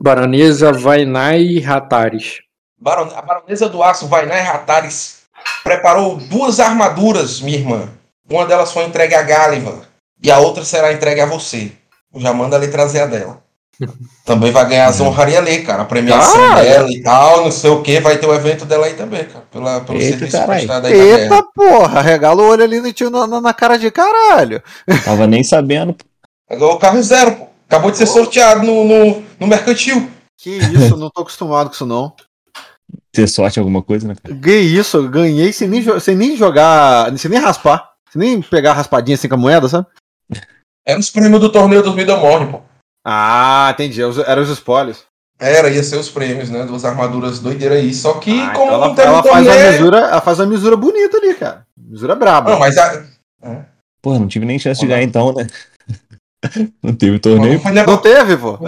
baronesa Vainai Ratares. Baron- a Baronesa do Aço, Vainai Ratares, preparou duas armaduras, minha irmã. Uma delas foi entregue a Gáliva e a outra será entregue a você. Já manda ali trazer a dela. Também vai ganhar as honrarias ali, cara. A premiação Ah, dela e tal, não sei o que. Vai ter o evento dela aí também, cara. Pela, pelo Eita, serviço carai. prestado aí. Eita porra, regala o olho ali no tio na, na- na cara de caralho. Tava nem sabendo. Agora o carro zero, pô. Acabou de ser sorteado no, no, no mercantil. Que isso, não tô acostumado com isso não. Ter sorte em alguma coisa, né? cara? Que isso, eu ganhei sem nem, sem nem jogar, sem nem raspar. Sem nem pegar a raspadinha assim com a moeda, sabe? Era os prêmios do torneio dos Middlemorne, pô. Ah, entendi. Eram os spoilers. Era, ia ser os prêmios, né? Duas armaduras doideiras aí. Só que, Ah, como então não ela, teve ela faz uma torneio. mesura, ela faz uma mesura bonita ali, cara. Mesura braba. Não, mas a, Pô, não tive nem chance de Olha. ganhar então, né? Não teve não, torneio. Não negócio- teve, pô.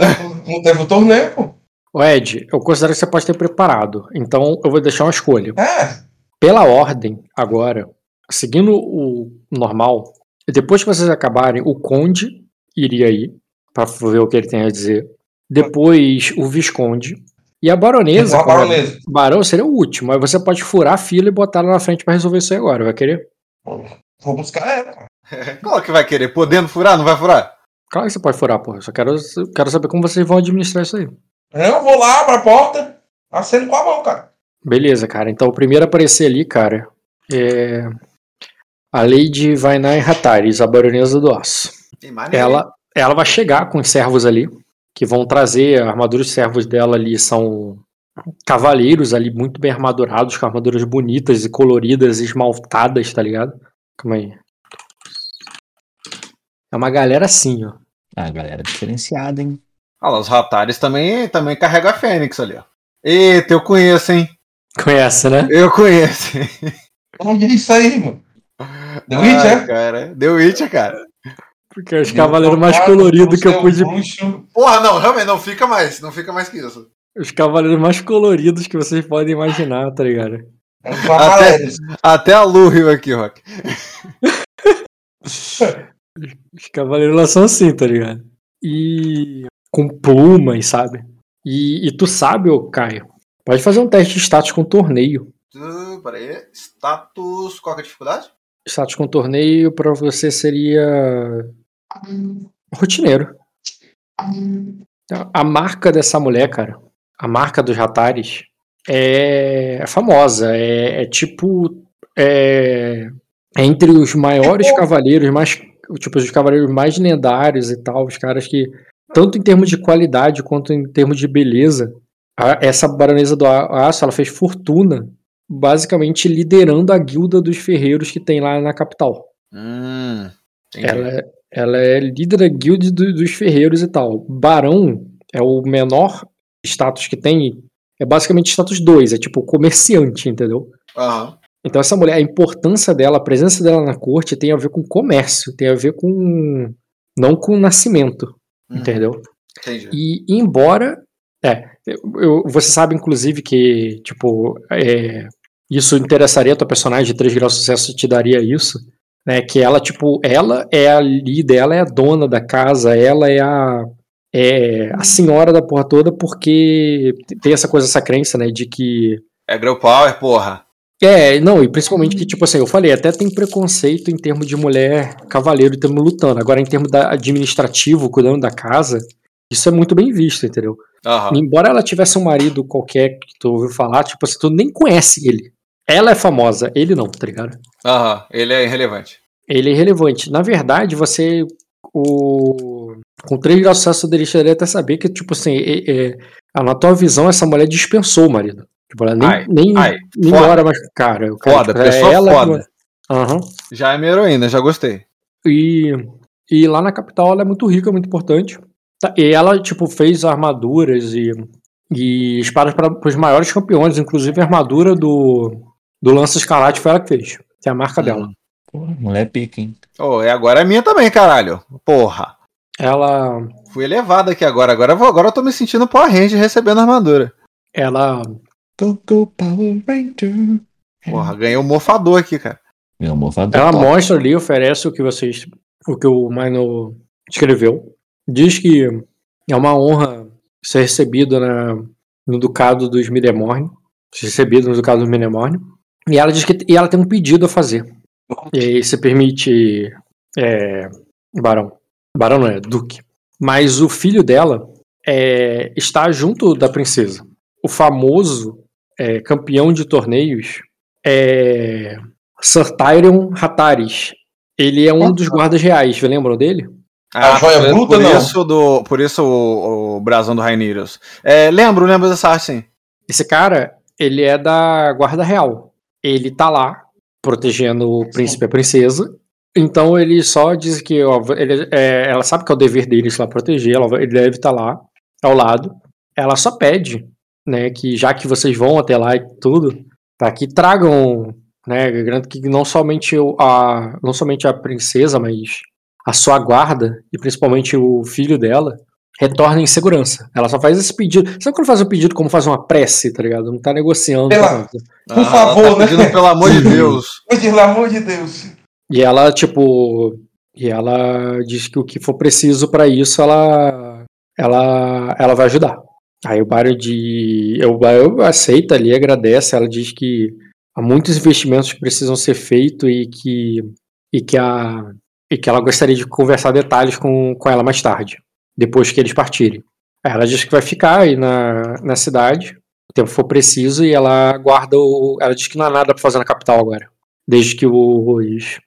não teve o torneio, pô. O Ed, eu considero que você pode ter preparado. Então eu vou deixar uma escolha. É. Pela ordem, agora, seguindo o normal, depois que vocês acabarem, o Conde iria aí, pra ver o que ele tem a dizer. Depois o Visconde. E a Baronesa. Como é- baronesa. Barão seria o último. Aí você pode furar a fila e botar ela na frente pra resolver isso aí agora. Vai querer? Vou buscar ela. Qual que vai querer? Podendo furar? Não vai furar? Claro que você pode furar, porra. Só quero, quero saber como vocês vão administrar isso aí. Eu vou lá, abro a porta, acendo com a mão, cara. Beleza, cara. Então o primeiro a aparecer ali, cara, é. A Lady Vainai Hataris, a baronesa do mais Ela, ela vai chegar com os servos ali, que vão trazer a armadura dos servos dela ali são cavaleiros ali muito bem armadurados, com armaduras bonitas e coloridas, esmaltadas, tá ligado? Calma aí. É uma galera assim, ó. Ah, galera diferenciada, hein? Olha lá, os Ratares também, também carregam a Fênix ali, ó. Eita, eu conheço, hein? Conhece, né? Eu conheço. Onde é isso aí, mano? The Ai, Witcher? cara. The Witcher, cara. Porque é os cavaleiros mais coloridos que eu pude. Porra, não, realmente, não fica mais. Não fica mais que isso. Os cavaleiros mais coloridos que vocês podem imaginar, tá ligado? É Cavaleiros. Até a Lu riu aqui, Rock. Os cavaleiros lá são assim, tá ligado? E. com plumas, sabe? E, e tu sabe, ô Caio, pode fazer um teste de status com torneio. Uh, peraí. Status. Qual que é a dificuldade? Status com torneio pra você seria. rotineiro. A marca dessa mulher, cara, a marca dos Ratares, é, é famosa. É, é tipo. É, é entre os maiores cavaleiros, mais, tipo, os cavaleiros mais lendários e tal, os caras que, tanto em termos de qualidade quanto em termos de beleza, a- essa baronesa do aço, ela fez fortuna, basicamente liderando a guilda dos ferreiros que tem lá na capital. Hum. Ela, é- ela é líder da guilda do- dos ferreiros e tal. Barão é o menor status que tem, é basicamente status 2, é tipo comerciante, entendeu? Aham. Então essa mulher, a importância dela, a presença dela na corte tem a ver com comércio, tem a ver com não com nascimento, Uhum. entendeu? Entendi. E embora, é, eu- você sabe inclusive que tipo é, isso interessaria a tua personagem de 3 graus de sucesso te daria isso, né? Que ela tipo, ela é a líder, ela é a dona da casa, ela é a é a senhora da porra toda porque tem essa coisa, essa crença, né, de que É Girl Power, porra. É, não, e principalmente que, tipo assim, eu falei, até tem preconceito em termos de mulher cavaleiro e termos lutando. Agora, em termos da administrativo, cuidando da casa, isso é muito bem visto, entendeu? Aham. Embora ela tivesse um marido qualquer que tu ouviu falar, tipo assim, tu nem conhece ele. Ela é famosa, ele não, tá ligado? Aham. Ele é irrelevante. Ele é irrelevante. Na verdade, você. O... Com 3 graus de sucesso, eu deixaria até saber que, tipo assim, é, é, a- na tua visão, essa mulher dispensou o marido. Tipo, ela nem, Ai, nem, ai, nem foda. mora mais cara. O cara, Foda, tipo, pessoa ela foda. que- Aham. Já é minha heroína, já gostei. E, e lá na capital ela é muito rica, muito importante. Tá, E ela, tipo, fez armaduras e, e espadas para os maiores campeões, inclusive a armadura do, do Lança Escarlate foi ela que fez. Que é a marca dela. Pô, mulher pica, hein? Oh, e agora é minha também, caralho. Porra. Ela. Fui elevado aqui agora. Agora eu, vou, agora eu tô me sentindo Power Ranger recebendo armadura. Ela. Go, go, Power Ranger. Porra, ganhei um mofador aqui, cara. Mofador. Ela top. mostra ali, oferece o que vocês. O que o Mino escreveu. Diz que é uma honra ser recebido na, no Ducado dos Midemorne. Ser recebido no Ducado dos Midemorne. E ela diz que e ela tem um pedido a fazer. E aí você permite. É, barão. Barão não é, Duque. Mas o filho dela é, está junto da princesa. O famoso é, campeão de torneios é Sir Tyrion Hataris. Ele é um dos guardas reais, lembram dele? A joia por, bruta, por não. Isso do, por isso o, o brasão do Raineiros. É, lembro, lembro dessa arte, sim. Esse cara, ele é da guarda real. Ele tá lá protegendo o príncipe e a princesa. Então ele só diz que ó, ele, é, ela sabe que é o dever deles lá proteger, ela, ele deve estar lá ao lado. Ela só pede, né, que já que vocês vão até lá e tudo, tá, que tragam, né, garanto que não somente o- a não somente a princesa, mas a sua guarda e principalmente o filho dela retornem em segurança. Ela só faz esse pedido. Sabe quando faz um pedido como faz uma prece, tá ligado? Não tá negociando. Pela- tá ligado? Por favor, tá né? pedindo, pelo amor de Deus. Pelo amor de Deus. E ela, tipo. E ela diz que o que for preciso pra isso, ela. Ela, ela vai ajudar. Aí o Barry de. Eu, eu aceita ali, agradece. Ela diz que há muitos investimentos que precisam ser feitos e que. E que, a, e que ela gostaria de conversar detalhes com, com ela mais tarde, depois que eles partirem. Aí Ela diz que vai ficar aí na, na cidade, o tempo for preciso, e ela guarda o. Ela diz que não há nada pra fazer na capital agora. Desde que os,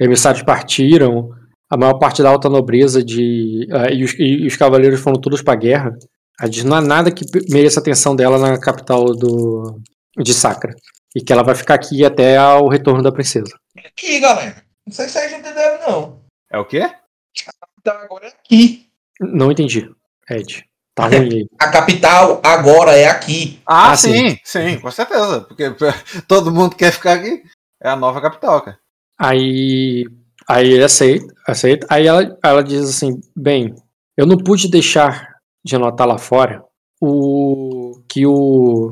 emissários partiram, a maior parte da alta nobreza de, uh, e, os, e, os, cavaleiros foram todos pra guerra. Ela diz não há nada que mereça a atenção dela na capital do, de Sacra. E que ela vai ficar aqui até o retorno da princesa. Aqui, galera. Não sei se vocês entenderam, não. É o quê? Então agora é aqui. Não entendi, Ed. Tá ruim aí. A capital agora é aqui. Ah, ah sim, sim, sim, com certeza. Porque todo mundo quer ficar aqui. É a nova capital, cara. Aí, aí ele aceita, aceita. Aí ela, ela diz assim: bem, eu não pude deixar de anotar lá fora o que o.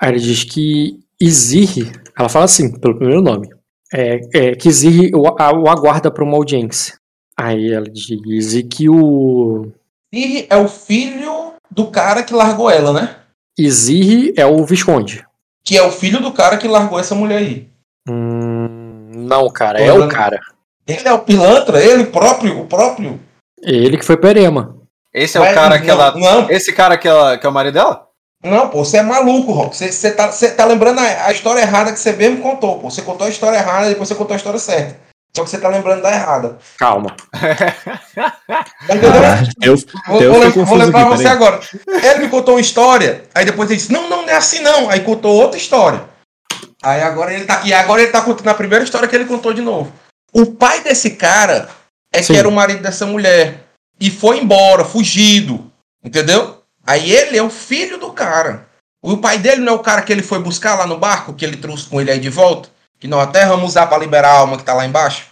Aí ele diz que Izir, ela fala assim, pelo primeiro nome, é, é que Izir o, o aguarda para uma audiência. Aí ela diz que o Izir é o filho do cara que largou ela, né? Izir é o Visconde. Que é o filho do cara que largou essa mulher aí. Hum, não, cara, Tô é o cara. Ele é o pilantra, ele próprio, o próprio. Ele que foi perema. Esse é Mas, o cara que ela. Não. Esse cara que, ela, que é o marido dela? Não, pô, você é maluco, Rock. Você, você, tá, você tá lembrando a, a, história errada que você mesmo contou, pô. Você contou a história errada e depois você contou a história certa. Só que você tá lembrando da errada. Calma. ah, eu, vou, eu vou, vou lembrar aqui, você agora. Ele me contou uma história, aí depois ele disse: Não, não, não é assim não. Aí contou outra história. Aí agora ele tá. E agora ele tá contando a primeira história que ele contou de novo. O pai desse cara é Sim. que era o marido dessa mulher. E foi embora, fugido. Entendeu? Aí ele é o filho do cara. O pai dele não é o cara que ele foi buscar lá no barco, que ele trouxe com ele aí de volta? Que nós até vamos usar para liberar a alma que tá lá embaixo?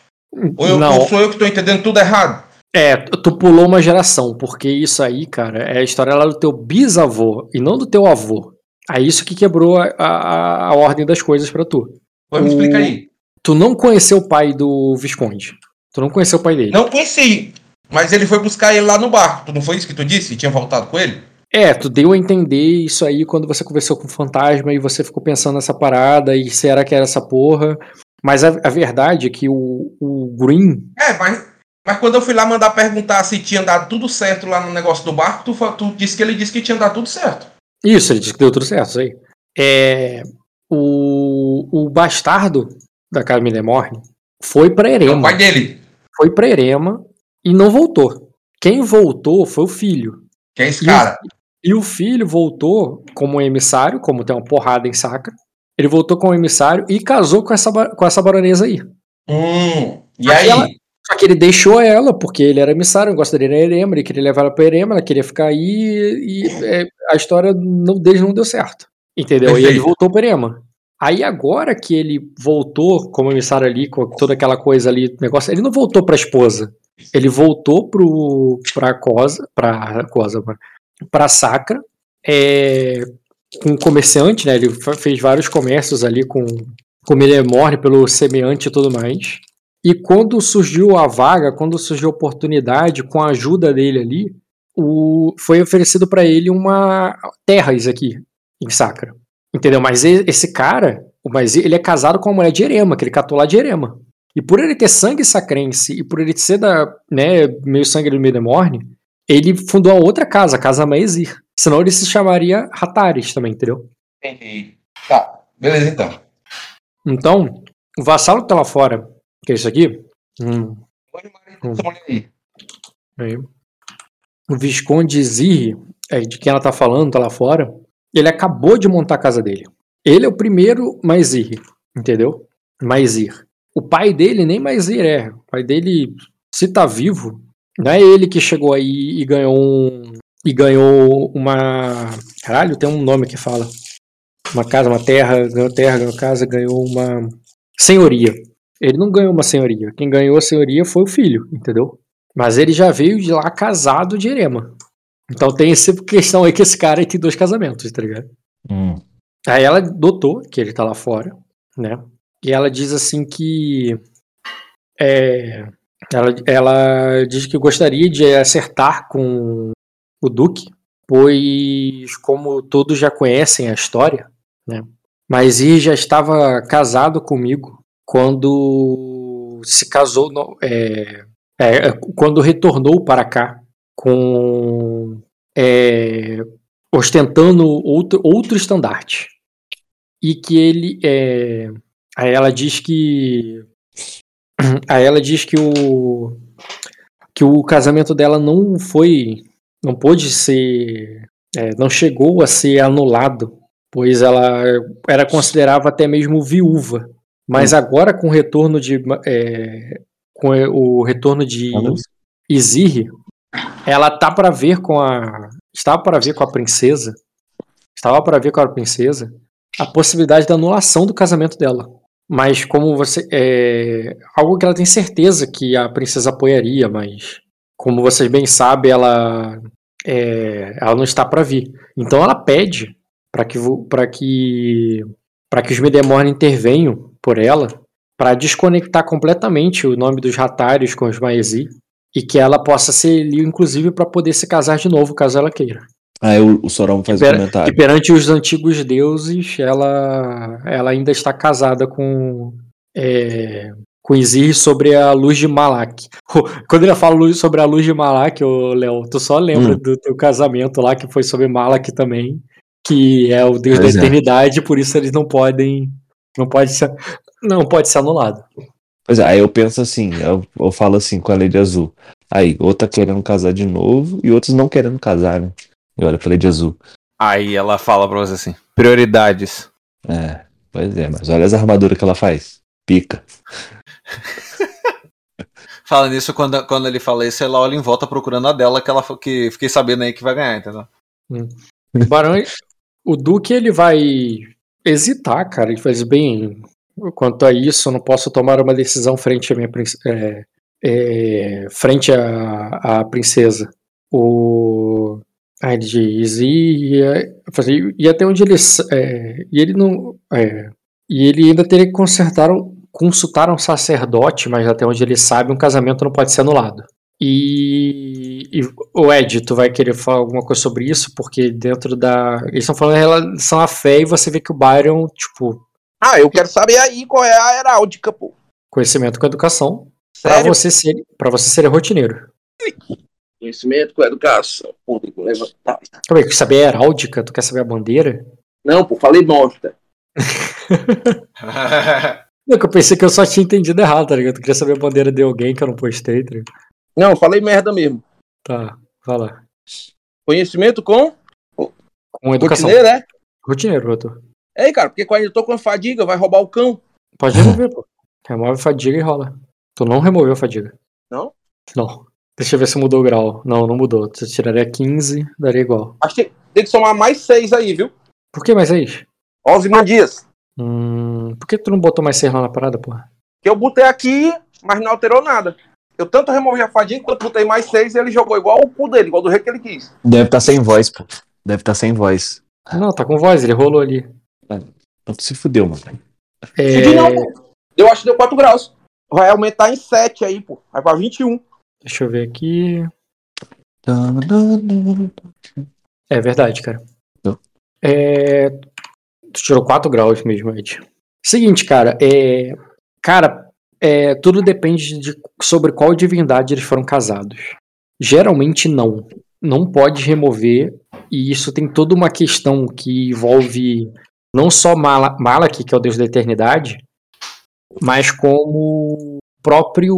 Ou, eu, não. ou sou eu que tô entendendo tudo errado? É, tu pulou uma geração, porque isso aí, cara, é a história lá do teu bisavô e não do teu avô. Aí isso que quebrou a, a, a ordem das coisas para tu. Vai me explicar aí. Tu não conheceu o pai do Visconde. Tu não conheceu o pai dele. Não conheci. Mas ele foi buscar ele lá no barco. Tu não foi isso que tu disse? E tinha voltado com ele? É, tu deu a entender isso aí quando você conversou com o fantasma e você ficou pensando nessa parada e será que era essa porra. Mas a, a verdade é que o, o Green. É, mas, mas quando eu fui lá mandar perguntar se tinha dado tudo certo lá no negócio do barco, tu, tu disse que ele disse que tinha dado tudo certo. Isso, ele disse que deu tudo certo, isso aí. É, o, o bastardo da Camila Morne foi pra Erema. É o pai dele. Foi pra Erema e não voltou. Quem voltou foi o filho. Quem é esse cara? E o filho voltou como emissário, como tem uma porrada em Sacra. Ele voltou como emissário e casou com essa, com essa baronesa aí. Hum, e aí? Ela, só que ele deixou ela, porque ele era emissário, gostaria de Erema, ele queria levar ela pra Erema, ela queria ficar aí e é, a história não, deles não deu certo. Entendeu? Perfeito. E ele voltou pra Erema. Aí agora que ele voltou como emissário ali, com toda aquela coisa ali, negócio, ele não voltou pra esposa. Ele voltou pro, pra Cosa, pra Cosa, para Sacra, é, com comerciante, né? Ele fez vários comércios ali com, com Milemorne pelo semeante e tudo mais. E quando surgiu a vaga, quando surgiu a oportunidade, com a ajuda dele ali, o, foi oferecido para ele uma terras aqui em Sacra. Entendeu? Mas esse cara, mas ele é casado com uma mulher de Erema, que ele catou lá de Erema. E por ele ter sangue sacrense e por ele ser da, né, meio sangue do Midemorne, ele fundou a outra casa, a Casa Maezir. Senão ele se chamaria Ratares também, entendeu? Entendi. Tá, beleza então. Então, o vassalo que tá lá fora, que é isso aqui. Hum, hum, aí. O Visconde Zir, é, de quem ela tá falando, tá lá fora. Ele acabou de montar a casa dele. Ele é o primeiro Maezir, entendeu? Maezir. O pai dele nem Maezir é. O pai dele, se tá vivo, não é ele que chegou aí e ganhou um. E ganhou uma. Caralho, tem um nome que fala. Uma casa, uma terra, ganhou terra, ganhou casa, ganhou uma senhoria. Ele não ganhou uma senhoria. Quem ganhou a senhoria foi o filho, entendeu? Mas ele já veio de lá casado de Erema. Então tem essa questão aí que esse cara tem dois casamentos, tá ligado? Hum. Aí ela dotou que ele tá lá fora, né? E ela diz assim que. É, ela, ela diz que gostaria de acertar com o Duque, pois, como todos já conhecem a história, né? Mas ele já estava casado comigo quando se casou, no, é, é, quando retornou para cá, com é, ostentando outro, outro estandarte. E que ele. Aí ela diz que Aí ela diz que o que o casamento dela não foi, não pôde ser, é, não chegou a ser anulado, pois ela era considerava até mesmo viúva. Mas agora com o retorno de é, com o retorno de Izir, ela tá para ver com a estava para ver com a princesa, estava para ver com a princesa a possibilidade da anulação do casamento dela. Mas como você é algo que ela tem certeza que a princesa apoiaria, mas como vocês bem sabem, ela é, ela não está para vir. Então ela pede para que para que para que os Medemorn intervenham por ela para desconectar completamente o nome dos Ratários com os Maesi e que ela possa ser ali, inclusive, para poder se casar de novo, caso ela queira. Aí o, o faz E um per- comentário. E perante os antigos deuses, ela, ela ainda está casada com é, com Izir sobre a luz de Malak. Quando ele fala sobre a luz de Malak, ô Léo, tu só lembra Hum. do teu casamento lá que foi sobre Malak também, que é o deus Pois da é. eternidade, por isso eles não podem não pode ser não pode ser anulado. Pois é, aí eu penso assim, eu, eu falo assim com a Lady Azul. Aí, outra querendo casar de novo e outros não querendo casar, né? E olha pra Lady Azul. Aí ela fala pra você assim: prioridades. É, pois é, mas olha as armaduras que ela faz. Pica. Fala nisso, quando, quando ele fala isso, ela olha em volta procurando a dela, que ela que fiquei sabendo aí que vai ganhar, entendeu? O Barão, o Duque ele vai hesitar, cara. Ele faz bem. Quanto a isso, eu não posso tomar uma decisão frente à minha é, é, frente à, à princesa. O ah, ele diz e, fazer- e até onde ele é, e ele não é, e ele ainda teria que consertar um- consultar um sacerdote, mas até onde ele sabe um casamento não pode ser anulado. E, e o Ed, tu vai querer falar alguma coisa sobre isso? Porque dentro da. Eles estão falando em relação à fé e você vê que o Byron, tipo, Ah, eu quero saber aí qual é a heráldica, pô. conhecimento com educação, pra Sério? você ser para você ser rotineiro. Conhecimento com educação. Pô, tem que levantar. Calma aí, quer saber a heráldica? Tu quer saber a bandeira? Não, pô, falei bosta. Não, que eu pensei que eu só tinha entendido errado, tá ligado? Tu queria saber a bandeira de alguém que eu não postei, tá ligado? Não, falei merda mesmo. Tá, vai lá. Conhecimento com Com educação. rotineiro, é? Rotineiro, Arthur. Ei, cara, porque quando eu tô com fadiga, vai roubar o cão. Pode remover, pô. Remove a fadiga e rola. Tu não removeu a fadiga. Não? Não. Deixa eu ver se mudou o grau. Não, não mudou. Tu tiraria 15, daria igual. Acho que tem que somar mais seis aí, viu? Por que mais 6? Osmandias. Hum, por que tu não botou mais 6 lá na parada, porra? Que eu botei aqui, mas não alterou nada. Eu tanto removi a fadiga quanto botei mais seis e ele jogou igual o cu dele, igual do jeito que ele quis. Deve estar sem voz, pô. Deve estar sem voz. Não, tá com voz, ele rolou ali. Então tu se fudeu, mano. É, Fudi não, pô. Eu acho que deu 4 graus. Vai aumentar em 7 aí, pô. Vai pra 21. Deixa eu ver aqui. É verdade, cara. É, tu tirou 4 graus mesmo, Ed. Seguinte, cara, é, cara, é, tudo depende de sobre qual divindade eles foram casados. Geralmente não. Não pode remover, e isso tem toda uma questão que envolve não só Mala- Malak, que é o deus da eternidade, mas como o próprio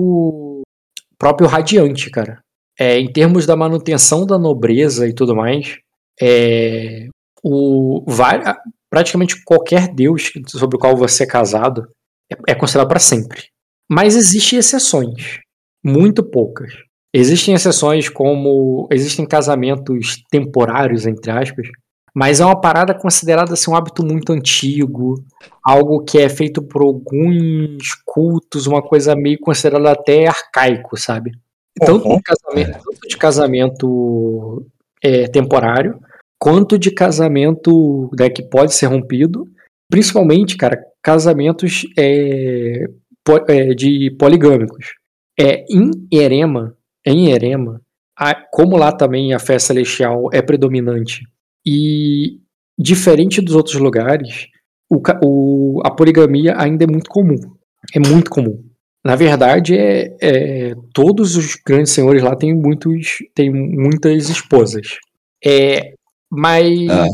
próprio radiante, cara. É, em termos da manutenção da nobreza e tudo mais, é, o, vai- praticamente qualquer deus sobre o qual você é casado é, é considerado para sempre. Mas existem exceções, muito poucas. Existem exceções como existem casamentos temporários entre aspas, mas é uma parada considerada assim, um hábito muito antigo, algo que é feito por alguns cultos, uma coisa meio considerada até arcaico, sabe? Tanto de casamento, tanto de casamento é, temporário, quanto de casamento né, que pode ser rompido, principalmente, cara, casamentos é, po- é, de poligâmicos. É, em Erema, em Erema, a- como lá também a fé celestial é predominante e diferente dos outros lugares, o o- a poligamia ainda é muito comum. É muito comum. Na verdade, é, é- todos os grandes senhores lá têm, muitos, têm muitas esposas. É, mas Ah.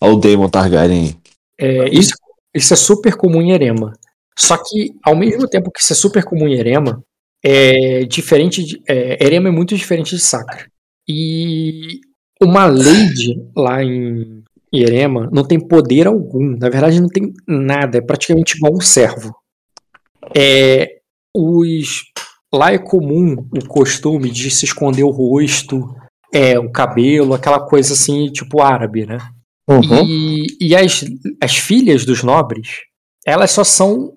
Olha o Daemon Targaryen. é, isso, isso é super comum em Erema. Só que, ao mesmo tempo que isso é super comum em Erema, é diferente de, é, Erema é muito diferente de Sacra. E uma lady lá em Erema não tem poder algum. Na verdade, não tem nada. É praticamente igual um servo. É, os, lá é comum o costume de se esconder o rosto, é, o cabelo, aquela coisa assim, tipo árabe, né? Uhum. E, e as, as filhas dos nobres, elas só são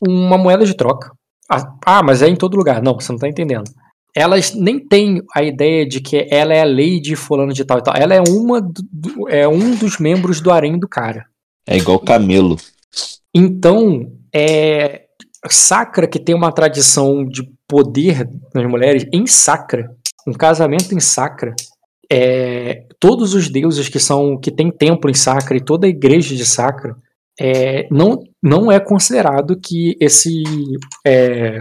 uma moeda de troca. Ah, ah, mas é em todo lugar. Não, você não tá entendendo. Elas nem têm a ideia de que ela é a lady fulano de tal e tal. Ela é uma do- é um dos membros do harém do cara. É igual camelo. Então, é Sacra que tem uma tradição de poder nas mulheres em Sacra, um casamento em Sacra, é, todos os deuses que são que tem templo em Sacra e toda a igreja de Sacra é, não, não é considerado que esse, é,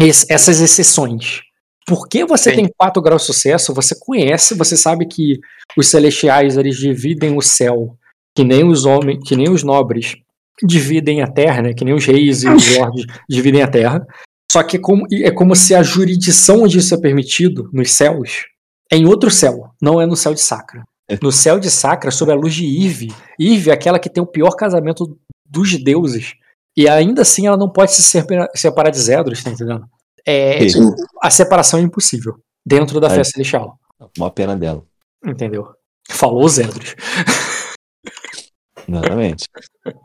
esse- essas exceções. Porque você Sim. tem 4 graus de sucesso, você conhece, você sabe que os celestiais eles dividem o céu, que nem os homens, que nem os nobres dividem a terra, né? Que nem os reis e os lordes dividem a terra. Só que é como, é como se a jurisdição onde isso é permitido, nos céus, é em outro céu, não é no céu de Sacra. No céu de Sacra, sob a luz de Ive. Ive é aquela que tem o pior casamento dos deuses. E ainda assim ela não pode se separa- separar de Zedros, tá entendendo? É, Sim. a separação é impossível dentro da É. fé celestial. Uma pena dela. Entendeu? Falou Zedros. Exatamente.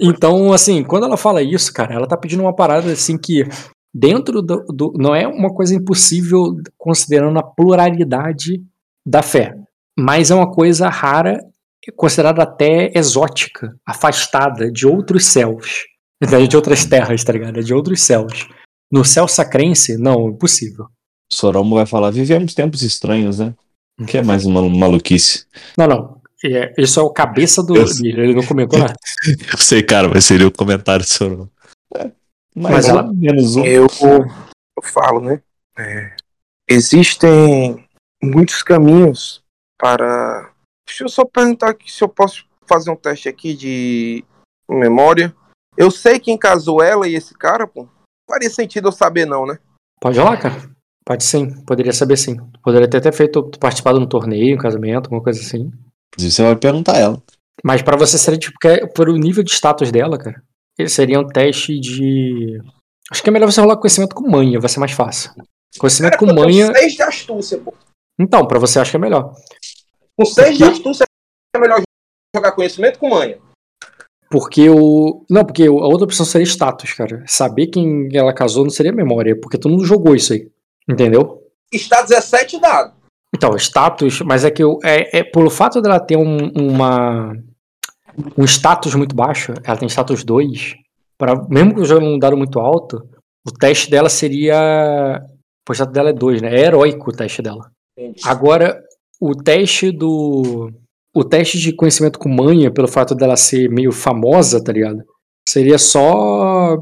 Então, assim, quando ela fala isso, cara, ela tá pedindo uma parada assim que dentro do, do- não é uma coisa impossível considerando a pluralidade da fé, mas é uma coisa rara, considerada até exótica, afastada de outros céus, entendeu? de outras terras, tá ligado? De outros céus. No céu sacrense, não, impossível. Soromo vai falar: vivemos tempos estranhos, né? O que é mais uma maluquice? Não, não. É, isso é o cabeça do ele não comentou nada. Eu sei, cara, mas seria o comentário de Soromo. É, Mas mas ela- ela menos um. Eu, eu falo, né? É, existem muitos caminhos para. Deixa eu só perguntar aqui se eu posso fazer um teste aqui de memória. Eu sei quem casou ela e esse cara, pô. Faria sentido eu saber, não, né? Pode rolar, cara. Pode sim, poderia saber sim. Poderia ter até feito participado de um torneio, um casamento, alguma coisa assim. Inclusive, você vai perguntar a ela. Mas pra você seria tipo, que- por o nível de status dela, cara, seria um teste de. Acho que é melhor você rolar conhecimento com manha, vai ser mais fácil. Conhecimento com eu tenho manha. seis de astúcia, pô. Então, pra você acho que é melhor. Com seis de Porque- astúcia é melhor jogar conhecimento com manha. Porque o. Não, porque a outra opção seria status, cara. Saber quem ela casou não seria memória, porque todo mundo jogou isso aí. Entendeu? Está 17 dados. Então, status, mas é que eu, é, é pelo fato dela ter um, uma um status muito baixo, ela tem status 2, pra, mesmo que o jogo não dado muito alto, o teste dela seria. O status dela é 2, né? É heróico o teste dela. Entendi. Agora, o teste do. O teste de conhecimento com manha, pelo fato dela ser meio famosa, tá ligado? Seria só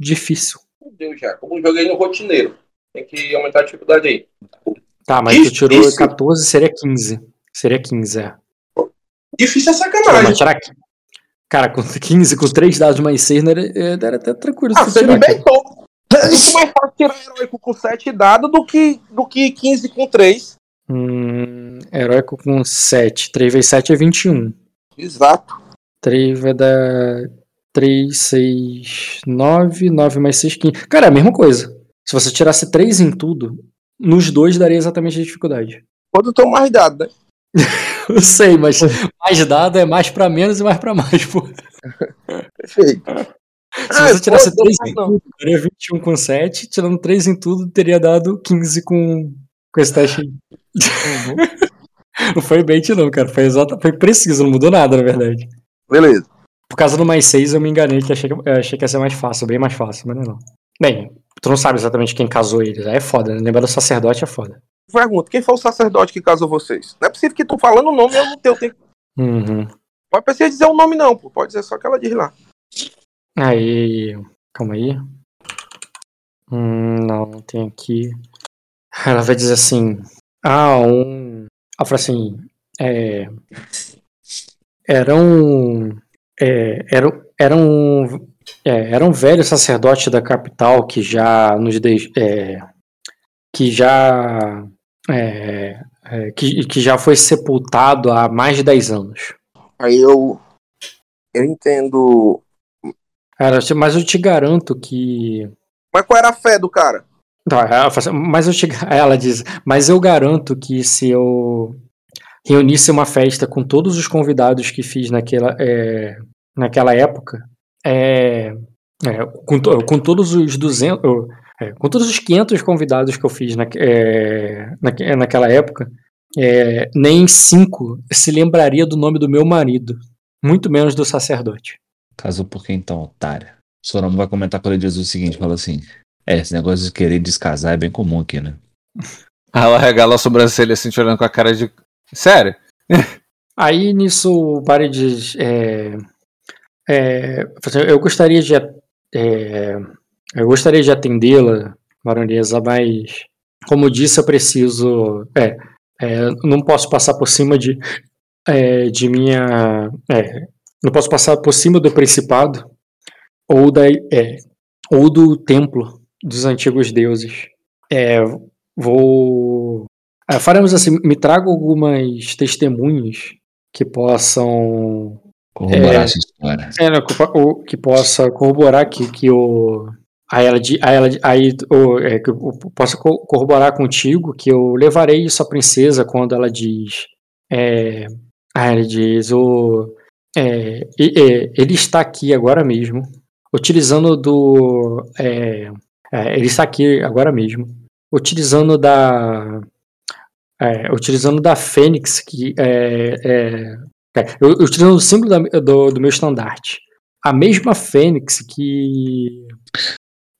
difícil. Meu Deus, já. Como joguei no rotineiro. Tem que aumentar a dificuldade aí. Tá, mas tu tirou Difícil. 14, seria 15. Seria 15, é. Difícil é sacanagem. mas tirar aqui. Cara, com 15, com 3 dados mais 6, não era, era até tranquilo. Ah, você tirar, me inventou. É muito mais fácil tirar heróico com 7 dados do que, do que 15 com 3. Hum, heróico com 7. 3 vezes 7 é 21. Exato. 3 vai dar 3, 6, 9. 9 mais 6, 15. Cara, é a mesma coisa. Se você tirasse 3 em tudo, nos dois daria exatamente a dificuldade. Quando eu tô mais dado, né? Eu sei, mas mais dado é mais pra menos e mais pra mais, pô. Perfeito. Se você tirasse 3 em tudo, daria 21 com 7. Tirando 3 em tudo, teria dado 15 com, com esse teste aí. Não foi bait, não, cara. Foi, exato, foi preciso, não mudou nada, na verdade. Beleza. Por causa do mais 6, eu me enganei que achei que, eu achei que ia ser mais fácil, bem mais fácil, mas não é não. Bem, tu não sabe exatamente quem casou eles. Aí é foda, né? Lembrar do sacerdote é foda. Pergunta: quem foi o sacerdote que casou vocês? Não é possível que tu falando o nome eu não tenho tempo. Uhum. Pode precisar dizer o nome, não, pô. Pode dizer só que ela diz lá. Aí. Calma aí. Hum, não tem aqui. Ela vai dizer assim. Ah, um. Ela fala assim. É. Eram. É, eram, eram é, era um velho sacerdote da capital que já nos deix, é, que já é, é, que, que já foi sepultado há mais de 10 anos. Aí eu. Eu entendo. Cara, mas eu te garanto que. Mas qual era a fé do cara? Fala assim, mas eu ela diz, mas eu garanto que se eu reunisse uma festa com todos os convidados que fiz naquela, é, naquela época, é, é, com, com, todos os 200, é, com todos os 500 convidados que eu fiz na, é, na, naquela época, é, nem cinco se lembraria do nome do meu marido, muito menos do sacerdote. Casou por quem então, otária? Sorama vai comentar com ele Jesus o seguinte, fala assim, é, esse negócio de querer descasar é bem comum aqui, né? Ela regala a sobrancelha assim, te olhando com a cara de... Sério? Aí nisso o Barry diz, é, é, eu gostaria de é, eu gostaria de atendê-la, baronesa, mas como disse, eu preciso. É, é, não posso passar por cima de, é, de minha. É, não posso passar por cima do principado ou, da, é, ou do templo dos antigos deuses. É, vou. É, faremos assim: me trago algumas testemunhas que possam corroborar essa história. É, que, que possa corroborar que, que o Aí ela, aí, ela, aí ou, é, que eu posso corroborar contigo que eu levarei isso à princesa quando ela diz. É, ela diz: o, é, é, ele está aqui agora mesmo, utilizando do. É, é, ele está aqui agora mesmo, utilizando da. utilizando da Fênix, que é, utilizando o símbolo da, do, do meu estandarte. A mesma Fênix que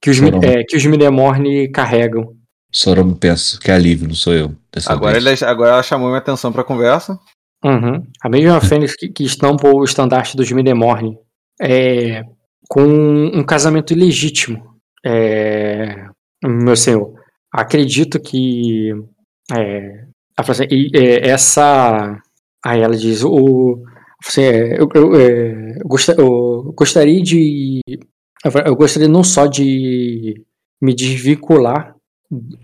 que os, é, que os Midemorne carregam. Soromo penso que é alívio, não sou eu. Agora, ele, agora ela chamou minha atenção pra conversa. Uhum. A mesma Fênix que, que estampa o estandarte dos Midemorne. É, com um casamento ilegítimo. É, meu senhor, acredito que é, é essa. Aí ela diz: o, assim, é, eu, eu, é, eu, gostaria de eu gostaria não só de me desvincular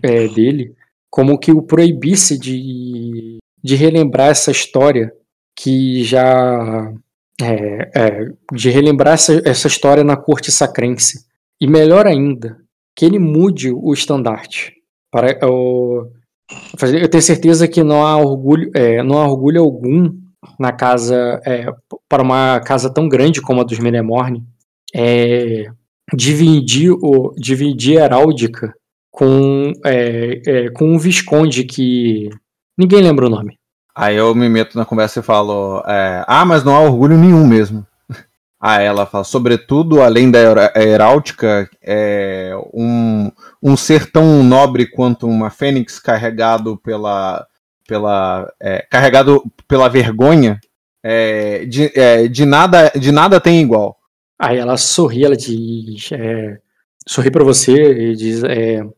é, dele, como que o proibisse de, de relembrar essa história que já. É, de relembrar essa, essa história na corte sacrense. E melhor ainda, que ele mude o estandarte. Para, eu, eu tenho certeza que não há orgulho, é, não há orgulho algum na casa, é, para uma casa tão grande como a dos Menemorne, é, dividir, o, dividir heráldica com, é, é, com um Visconde que ninguém lembra o nome. Aí eu me meto na conversa e falo: é, Ah, mas não há orgulho nenhum mesmo. Aí ela fala: Sobretudo, além da heráldica, é um, um ser tão nobre quanto uma fênix carregado pela. pela é, carregado pela vergonha. É, de, é, de, nada, de nada tem igual. Aí ela sorri, ela diz, é, sorri para você e diz, é, ela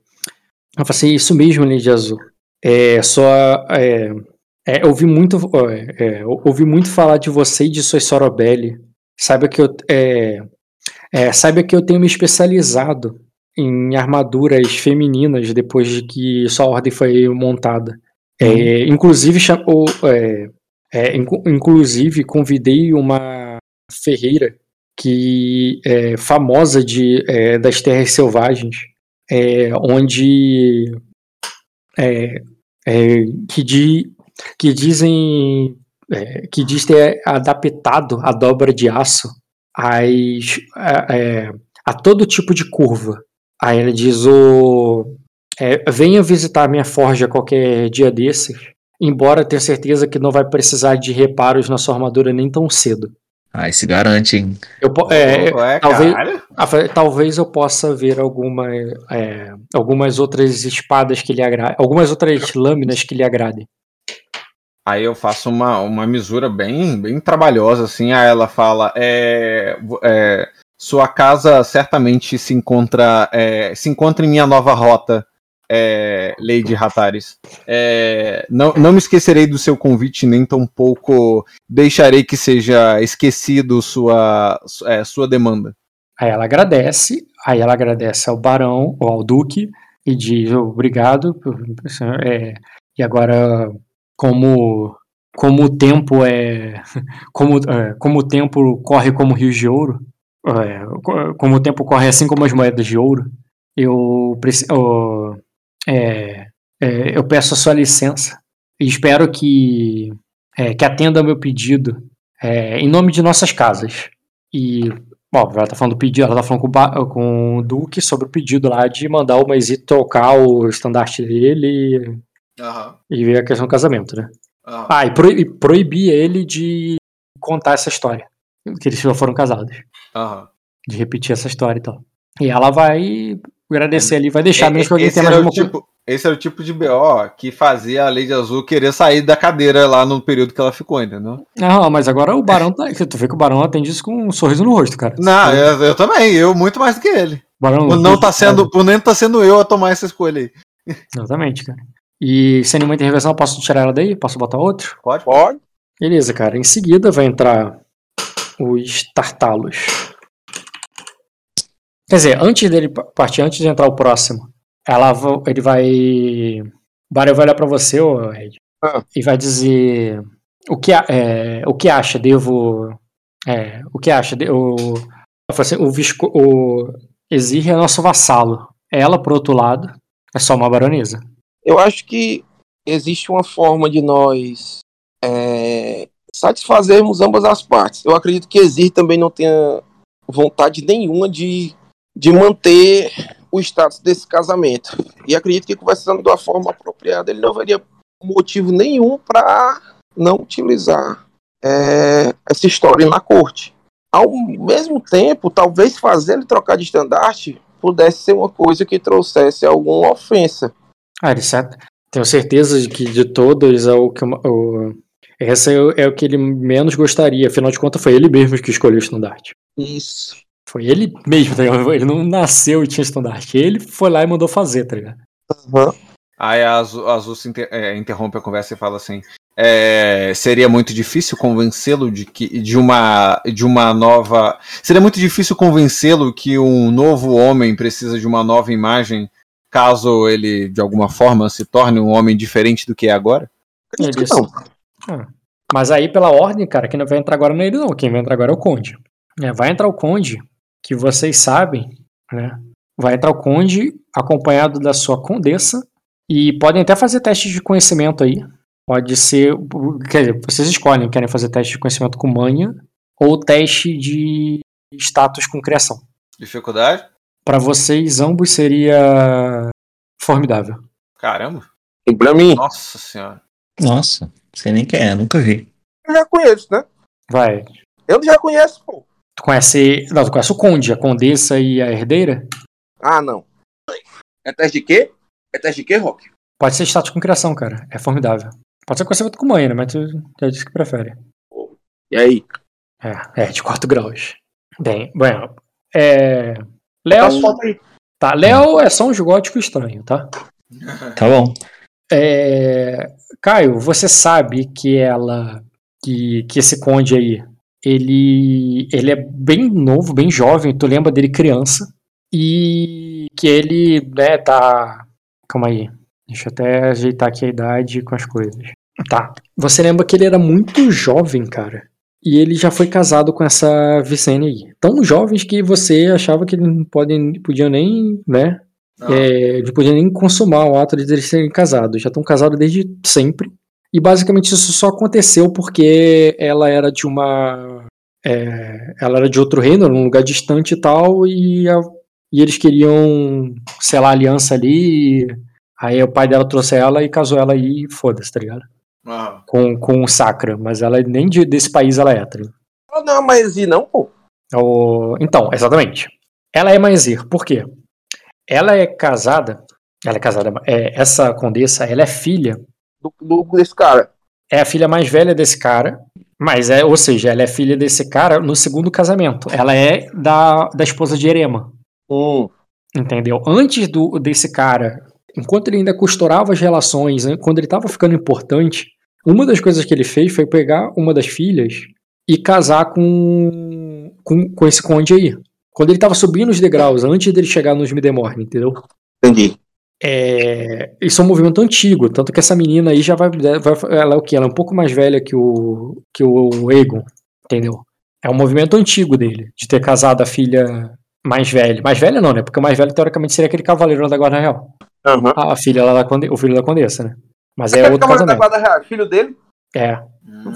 fala assim, isso mesmo, Lady Azul. É, só, é, ouvi muito, ouvi muito falar de você e de sua Sorobelli. Saiba que eu, é, é, saiba que eu tenho me especializado em armaduras femininas depois de que sua ordem foi montada. É, uhum. inclusive, chamou, é, é, inclusive convidei uma ferreira que é famosa de, das terras selvagens, onde que, di, que dizem é, que diz ter adaptado a dobra de aço às, a, é, a todo tipo de curva. Aí ela diz o venha visitar minha forja qualquer dia desses, embora tenha certeza que não vai precisar de reparos na sua armadura nem tão cedo. Aí se garante, hein? Eu, é, Ué, talvez, ah, talvez eu possa ver alguma, é, algumas outras espadas que lhe agradem, algumas outras lâminas que lhe agradem. Aí eu faço uma, uma misura bem, bem trabalhosa, assim. Aí ela fala: é, é Sua casa certamente se encontra, é, se encontra em minha nova rota é, Lady Ratares. É, não, não me esquecerei do seu convite, nem tampouco deixarei que seja esquecido sua, é, sua demanda. Aí ela agradece, aí ela agradece ao barão ou ao duque e diz obrigado. E agora, como como o tempo é como, é, como o tempo corre como rios de ouro, é, como o tempo corre assim como as moedas de ouro, eu preciso é, é, eu peço a sua licença e espero que é, que atenda ao meu pedido é, em nome de nossas casas. E Bom, ela tá falando do pedido, ela tá falando com, com o Duque sobre o pedido lá de mandar o Maisy trocar o estandarte dele Aham. e ver a questão do casamento, né? aham. Ah, e, pro, e proibir ele de contar essa história. Que eles já foram casados. Aham. De repetir essa história e tal. E ela vai agradecer ali, vai deixar mesmo que alguém tenha mais o coisa. tipo, esse era o tipo de BO que fazia a Lady Azul querer sair da cadeira lá no período que ela ficou, entendeu? Não, mas agora o Barão tá. Tu vê que o Barão atende isso com um sorriso no rosto, cara. Não, eu, eu também, eu muito mais do que ele. O Barão, Por não tá sendo, por nem tá sendo eu a tomar essa escolha aí. Exatamente, cara. E sem nenhuma intervenção, eu posso tirar ela daí? Posso botar outro? Pode? Pode? Beleza, cara. Em seguida vai entrar os Tartalos. Quer dizer, antes dele pa- partir, antes de entrar o próximo, ela, ele vai. O Barão vai olhar pra você, ô Ed, Ah. e vai dizer o que, é, o que acha, devo. É, o que acha? De, o, assim, o, Visco, o Exir é nosso vassalo. Ela, por outro lado, é só uma baronesa. Eu acho que existe uma forma de nós é, satisfazermos ambas as partes. Eu acredito que Exir também não tenha vontade nenhuma de, de manter o status desse casamento. E acredito que conversando uma forma apropriada, ele não veria motivo nenhum para não utilizar é, essa história na corte. Ao mesmo tempo, talvez fazer ele trocar de estandarte pudesse ser uma coisa que trouxesse alguma ofensa. Ah, ele sabe. Tenho certeza de que de todos é o que o, essa é o, é o que ele menos gostaria. Afinal de contas, foi ele mesmo que escolheu o estandarte. Isso. Foi ele mesmo, tá ligado? Ele não nasceu e tinha estandarte. Ele foi lá e mandou fazer, tá ligado? Aham. Aí a Azul, a Azul se inter- é, interrompe a conversa e fala assim: é, seria muito difícil convencê-lo de que de uma de uma nova. Seria muito difícil convencê-lo que um novo homem precisa de uma nova imagem, caso ele de alguma forma se torne um homem diferente do que é agora. Ele que não. Mas aí, pela ordem, cara, quem não vai entrar agora não é ele, não. Quem vai entrar agora é o Conde. É, vai entrar o Conde, que vocês sabem, né? Vai entrar o Conde acompanhado da sua Condessa. E podem até fazer testes de conhecimento aí. Pode ser. Quer dizer, vocês escolhem, querem fazer teste de conhecimento com manha ou teste de status com criação. Dificuldade? Pra vocês, ambos seria formidável. Caramba. E pra mim, Nossa senhora. Nossa, sei nem quem é, nunca vi. eu já conheço, né? Vai. Eu já conheço, pô. Tu conhece. Não, tu conhece o Conde, a Condessa e a Herdeira? Ah, não. É teste de quê? É teste de quê, Rock? Pode ser status com criação, cara. É formidável. Pode ser conhecimento com manha, né? Mas tu já disse que prefere. E aí? É, é de 4 graus. Bem, bueno. É. Léo. Aí. Tá, Léo é só um gótico estranho, tá? Tá bom. É, Caio, você sabe que ela. Que, que esse conde aí. Ele, ele é bem novo, bem jovem. Tu lembra dele criança. E que ele, né, tá. Calma aí. Deixa eu até ajeitar aqui a idade com as coisas. Tá. Você lembra que ele era muito jovem, cara. E ele já foi casado com essa Vicene aí. Tão jovens que você achava que eles não podem, podiam nem, né? É, não podiam nem consumar o ato de eles serem casados. Já estão casados desde sempre. E basicamente isso só aconteceu porque ela era de uma. é, ela era de outro reino, num lugar distante e tal, e, a- e eles queriam selar aliança ali. e aí o pai dela trouxe ela e casou ela aí e foda-se, tá ligado? Com, com o Sacra, mas ela nem de- desse país ela é, ligado? Ah, não, mas e não, pô. O- Então, exatamente. Ela é Maizir, por quê? Ela é casada. Ela é casada. é, essa condessa, ela é filha. Do, do- desse cara. É a filha mais velha desse cara. Mas é, ou seja, ela é filha desse cara no segundo casamento. Ela é da, da esposa de Erema. Hum. Entendeu? Antes do, desse cara, enquanto ele ainda costurava as relações, né, quando ele estava ficando importante, uma das coisas que ele fez foi pegar uma das filhas e casar com, com, com esse conde aí. quando ele tava subindo os degraus, antes dele chegar nos Midemorn, entendeu? Entendi. É, isso é um movimento antigo, tanto que essa menina aí já vai, vai ela é o que? Ela é um pouco mais velha que o que o Egon, entendeu? É um movimento antigo dele, de ter casado a filha mais velha. Mais velha não, né? Porque o mais velho teoricamente seria aquele cavaleiro da Guarda Real. Aham. A filha lá da Conde... o filho da Condessa, né? Mas é outro da casamento. Guarda Real, filho dele? É,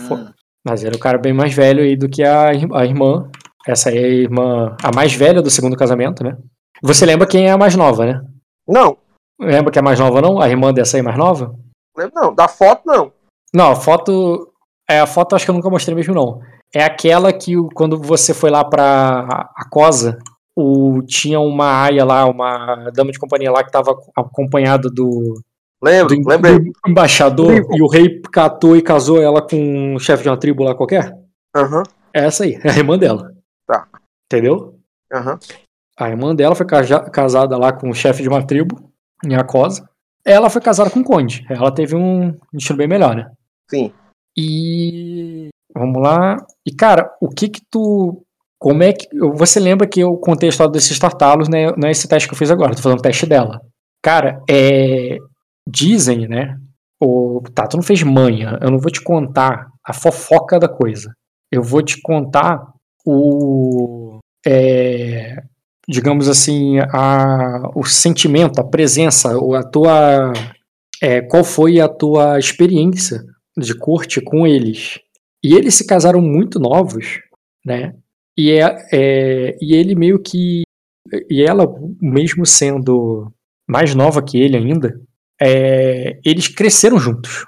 Fo- mas era o cara bem mais velho aí do que a, a irmã. Essa aí é a irmã, a mais velha do segundo casamento, né? Você lembra quem é a mais nova, né? Não, Lembra que é a mais nova, não? A irmã dessa aí é mais nova? lembro não. Da foto, não. Não, a foto. É, a foto acho que eu nunca mostrei mesmo, não. É aquela que o- quando você foi lá pra a Cosa, o, tinha uma aia lá, uma dama de companhia lá que tava acompanhada do, Lembro, do, lembrei. do embaixador Tribo. e o rei catou e casou ela com um chefe de uma tribo lá qualquer? Aham, É essa aí, é a irmã dela. Tá. Entendeu? aham. A irmã dela foi casada lá com o chefe de uma tribo, em Acosa. Ela foi casada com o conde. Ela teve um destino bem melhor, né? Sim. E vamos lá. E cara, o que que tu como é que você lembra que eu contei a história desses tartalos, né? Não é esse teste que eu fiz agora, tô fazendo o teste dela. Cara, é dizem, né? O tá, tu não fez manha. Eu não vou te contar a fofoca da coisa. Eu vou te contar o é, digamos assim, a, o sentimento, a presença, a tua. é, qual foi a tua experiência de corte com eles? E eles se casaram muito novos, né? E, é, é, e ele meio que. E ela, mesmo sendo mais nova que ele ainda, é, eles cresceram juntos.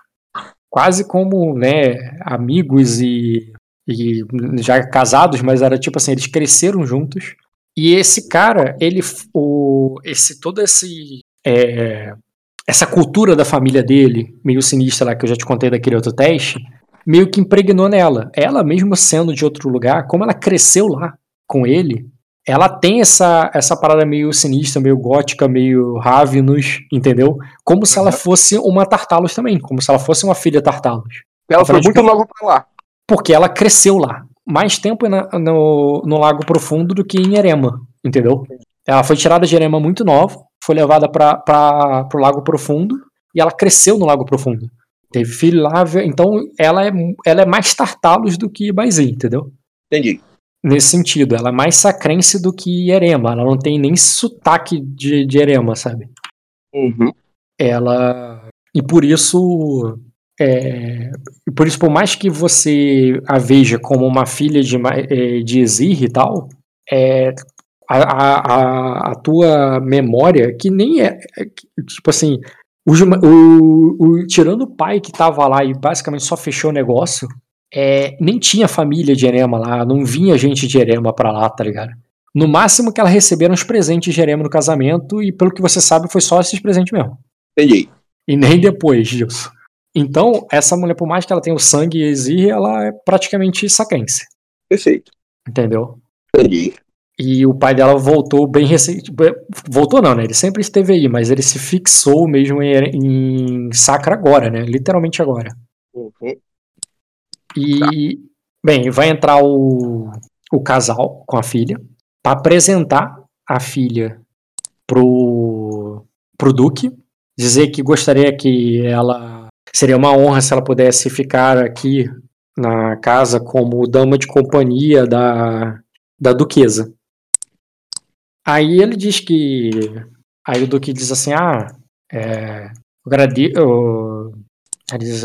Quase como né, amigos e, e já casados, mas era tipo assim, eles cresceram juntos. E esse cara, ele, o, esse todo esse é, essa cultura da família dele, meio sinistra lá que eu já te contei daquele outro teste, meio que impregnou nela. Ela mesmo sendo de outro lugar, como ela cresceu lá com ele, ela tem essa essa parada meio sinistra, meio gótica, meio Ravenous, entendeu? Como se ela fosse uma Tartalos também, como se ela fosse uma filha Tartalos. Ela foi muito nova pra lá. Porque ela cresceu lá. Mais tempo na- no, no Lago Profundo do que em Erema, entendeu? Ela foi tirada de Erema muito nova, foi levada para o Lago Profundo e ela cresceu no Lago Profundo. Teve filho lá, então ela é, ela é mais Tartalos do que Baizin, entendeu? Entendi. Nesse sentido, ela é mais sacrense do que Erema. Ela não tem nem sotaque de, de Erema, sabe? Uhum. ela e por isso é, e por isso por mais que você a veja como uma filha de é, de Ezir e tal é, a, a, a, tua memória que nem é, é tipo assim o, o, o- tirando o pai que tava lá e basicamente só fechou o negócio é, nem tinha família de Erema lá não vinha gente de Erema pra lá tá ligado no máximo que ela receberam os presentes de Erema no casamento e pelo que você sabe foi só esses presentes mesmo Entendi. e nem depois disso. Então, essa mulher, por mais que ela tenha o sangue Exir, ela é praticamente sacrense. Perfeito. Entendeu? Entendi. E o pai dela voltou bem recente. Voltou não, né? Ele sempre esteve aí, mas ele se fixou mesmo em, em Sacra agora, né? Literalmente agora. E, bem, vai entrar o, o casal com a filha para apresentar a filha pro, pro Duque, dizer que gostaria que ela. Seria uma honra se ela pudesse ficar aqui na casa como dama de companhia da, da Duquesa. Aí ele diz que. Aí o Duque diz assim: Ah, é, eu agrade- eu- ele diz,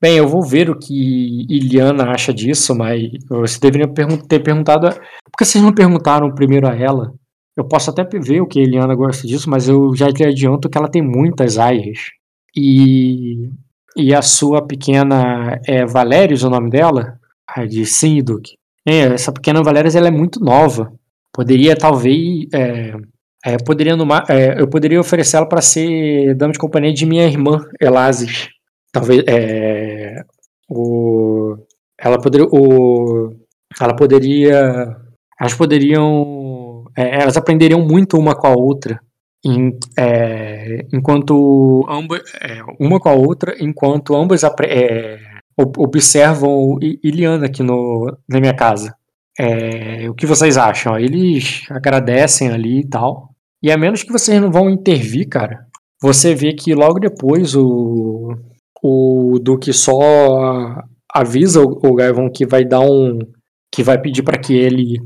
Bem, eu vou ver o que Iliana acha disso, mas você deveria ter perguntado. a- Por que vocês não perguntaram primeiro a ela? Eu posso até ver o que a Eliana gosta disso, mas eu já te adianto que ela tem muitas aias. E, e a sua pequena é Valérios o nome dela? Diz sim, Duque. É, essa pequena Valérios ela é muito nova. Poderia talvez. É, é, poderia numa, é, eu poderia oferecê-la para ser dama de companhia de minha irmã, Elasis. Talvez. É, o, ela poderia. O, ela poderia. Elas poderiam. é, elas aprenderiam muito uma com a outra. em- é, enquanto ambas. é, uma com a outra, enquanto ambas é, ob- observam Iliana aqui no, na minha casa. É, o que vocês acham? Eles agradecem ali e tal. E a menos que vocês não vão intervir, cara, você vê que logo depois o, o Duque só avisa o, o Gaivon que vai dar um. que vai pedir para que ele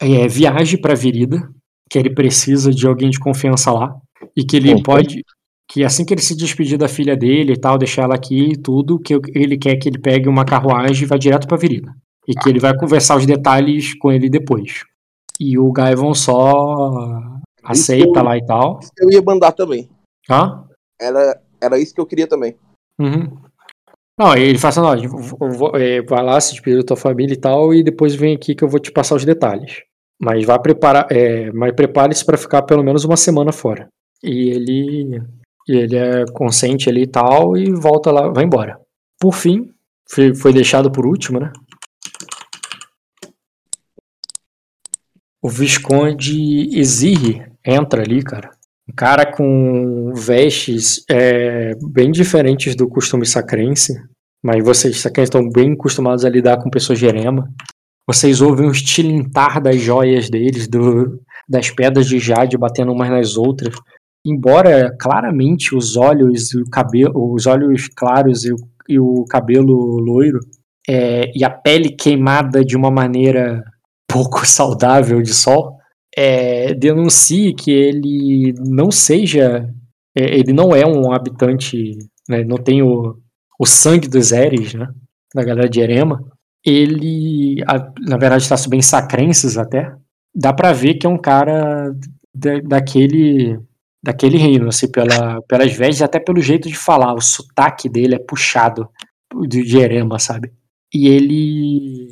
é, viaje pra Virida, que ele precisa de alguém de confiança lá. E que ele pode. Que assim que ele se despedir da filha dele e tal, deixar ela aqui e tudo, que ele quer que ele pegue uma carruagem e vá direto pra Virida. E que ele vai conversar os detalhes com ele depois. E o Gaivon só aceita lá e tal. Eu ia mandar também. Hã? Era, era isso que eu queria também. Uhum. Não, ele fala assim, é, vai lá, se despedir da tua família e tal, e depois vem aqui que eu vou te passar os detalhes. Mas vá preparar, é, mas prepare-se para ficar pelo menos uma semana fora. E ele, e ele é consciente ali e tal, e volta lá, vai embora. Por fim, foi, foi deixado por último, né? O Visconde Exirre entra ali, cara. Um cara com vestes é, bem diferentes do costume sacrense, mas vocês sacrenses estão bem acostumados a lidar com pessoas de erema. Vocês ouvem o estilintar das joias deles, do- das pedras de jade batendo umas nas outras. Embora claramente os olhos o cabelo, os olhos claros e o, e o cabelo loiro é, e a pele queimada de uma maneira pouco saudável de sol, é, denuncie que ele não seja, é, ele não é um habitante, né, não tem o, o sangue dos Eres, né, da galera de Erema. Ele, a- na verdade, está bem sacrenses até. Dá pra ver que é um cara da- daquele daquele reino, assim, pela, pelas vestes, até pelo jeito de falar. O sotaque dele é puxado de, Erema, sabe? E ele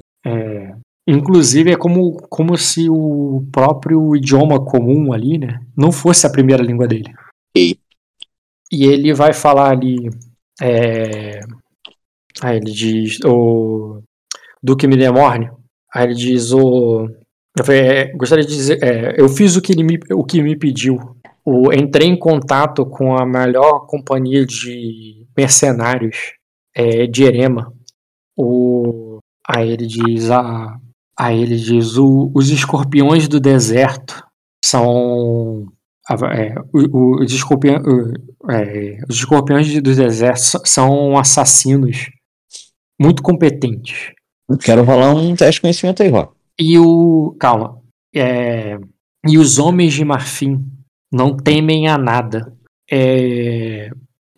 Inclusive, é como, como se o próprio idioma comum ali, né, não fosse a primeira língua dele. E? E ele vai falar ali. É... Aí ele diz. O Duque Midemorne. Aí ele diz: o... eu falei, é, gostaria de dizer. é, eu fiz o que, ele me, o que me pediu. O, entrei em contato com a melhor companhia de mercenários é, de Erema. O, aí ele diz: ah, Aí ele diz: o- os escorpiões do deserto são. é, o- o- os, o- é, os escorpiões do deserto são assassinos muito competentes. Quero rolar um teste de conhecimento aí, Ró. E o. Calma. É, e os homens de marfim não temem a nada. É,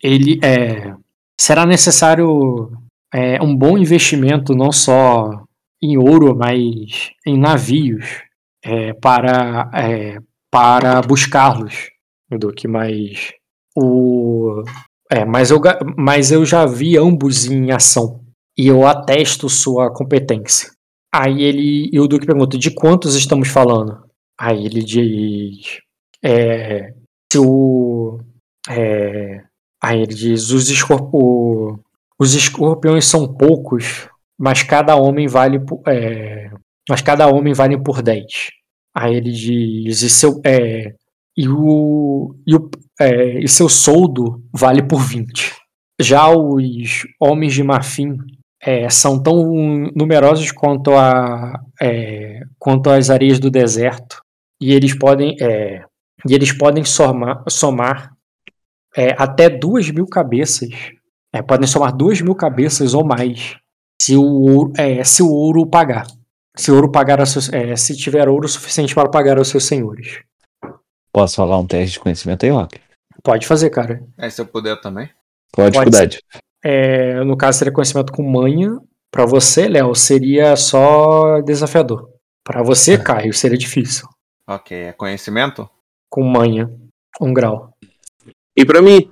ele é, será necessário é, um bom investimento não só em ouro, mas em navios é, para é, para buscá-los, Duque. Mas o é, mas eu mas eu já vi ambos em ação e eu atesto sua competência. Aí ele e o Duque pergunta: de quantos estamos falando? Aí ele diz: é, se o é, aí ele diz: os, escorp o- os escorpiões são poucos, mas cada homem vale por, é, mas cada homem vale por 10. Aí ele diz: e seu é, e o e, o, é, e seu soldo vale por 20. Já os homens de marfim é, são tão numerosos quanto, a, é, quanto as areias do deserto e eles podem é, e eles podem somar, somar é, até duas mil cabeças é, podem somar duas mil cabeças ou mais se o ouro, é, se o ouro pagar se o ouro pagar seus, é, se tiver ouro suficiente para pagar aos seus senhores Posso rolar um teste de conhecimento aí, Rock? pode fazer cara É, se eu puder também. Qual a Pode dificuldade? É, no caso seria conhecimento com manha para você Léo seria só desafiador para você Caio seria difícil Ok, é conhecimento? com manha um grau E pra mim?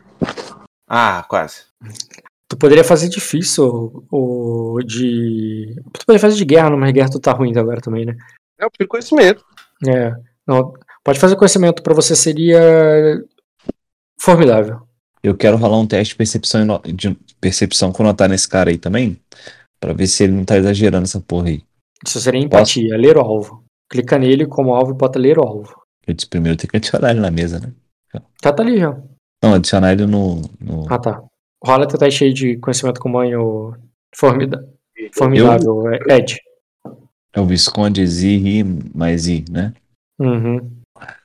Ah, quase. Tu poderia fazer difícil o de. Tu poderia fazer de guerra, mas guerra tu tá ruim agora também, né? Eu prefiro conhecimento. É. Não, pode fazer conhecimento, pra você seria formidável. Eu quero rolar um teste de percepção, de percepção com notar nesse cara aí também. Pra ver se ele não tá exagerando essa porra aí. Isso seria empatia, ler o alvo. Clica nele como alvo e bota ler o alvo. Eu disse primeiro tem que adicionar ele na mesa, né? Já tá ali já. Não, adicionar ele no. no- Ah tá. Rola teu teste aí de conhecimento com manho formida... formidável, é, Ed. É o Visconde Exir mais I, né? Uhum.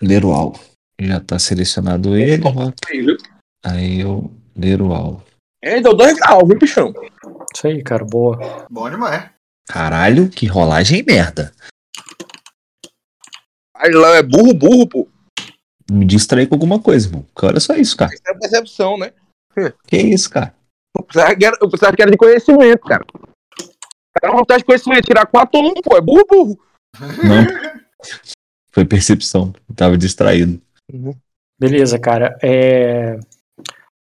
Ler o alvo. Já tá selecionado ele. ó. Aí, eu ler o alvo. É, deu dois graus, viu, bichão? Isso aí, cara, boa. Bom demais. Caralho, que rolagem merda. Aí lá é burro, burro, pô. Me distraí com alguma coisa, irmão. Olha só isso, cara. Isso é percepção, né? Que isso, cara? Eu precisava que era, eu precisava que era de conhecimento, cara. Era um teste de conhecimento, tirar 4 ou 1, pô. É burro, burro. Não. Foi percepção. Eu tava distraído. Beleza, cara. É...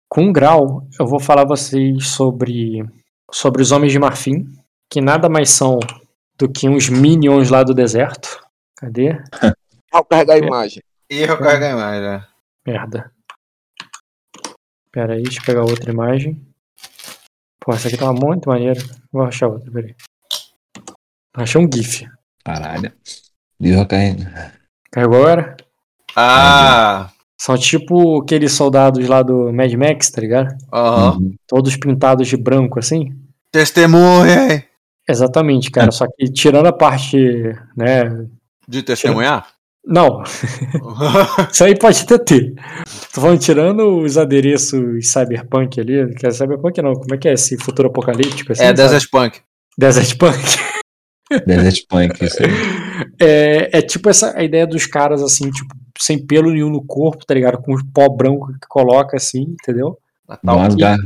Com grau, eu vou falar a vocês sobre, sobre os Homens de Marfim, que nada mais são do que uns minions lá do deserto. Cadê? Ao carregar a imagem. Erro carregar a imagem. Merda. Pera aí, deixa eu pegar outra imagem. Pô, essa aqui tá muito maneira. Vou achar outra, peraí. Achei um GIF. Caralho. Deu a carregar. Carregou agora? Ah, São tipo aqueles soldados lá do Mad Max, tá ligado? aham. Uhum. Todos pintados de branco assim. Testemunha, hein? Exatamente, cara. Só que tirando a parte, né? De testemunhar? Não, isso aí pode até ter. Tô falando, tirando os adereços cyberpunk ali, que é cyberpunk não, como é que é esse futuro apocalíptico? Assim, é, sabe? Desert Punk. Desert Punk. Desert Punk, isso aí. É, é tipo essa a ideia dos caras assim, tipo, sem pelo nenhum no corpo, tá ligado? Com o pó branco que coloca assim, entendeu? Dá umas gar...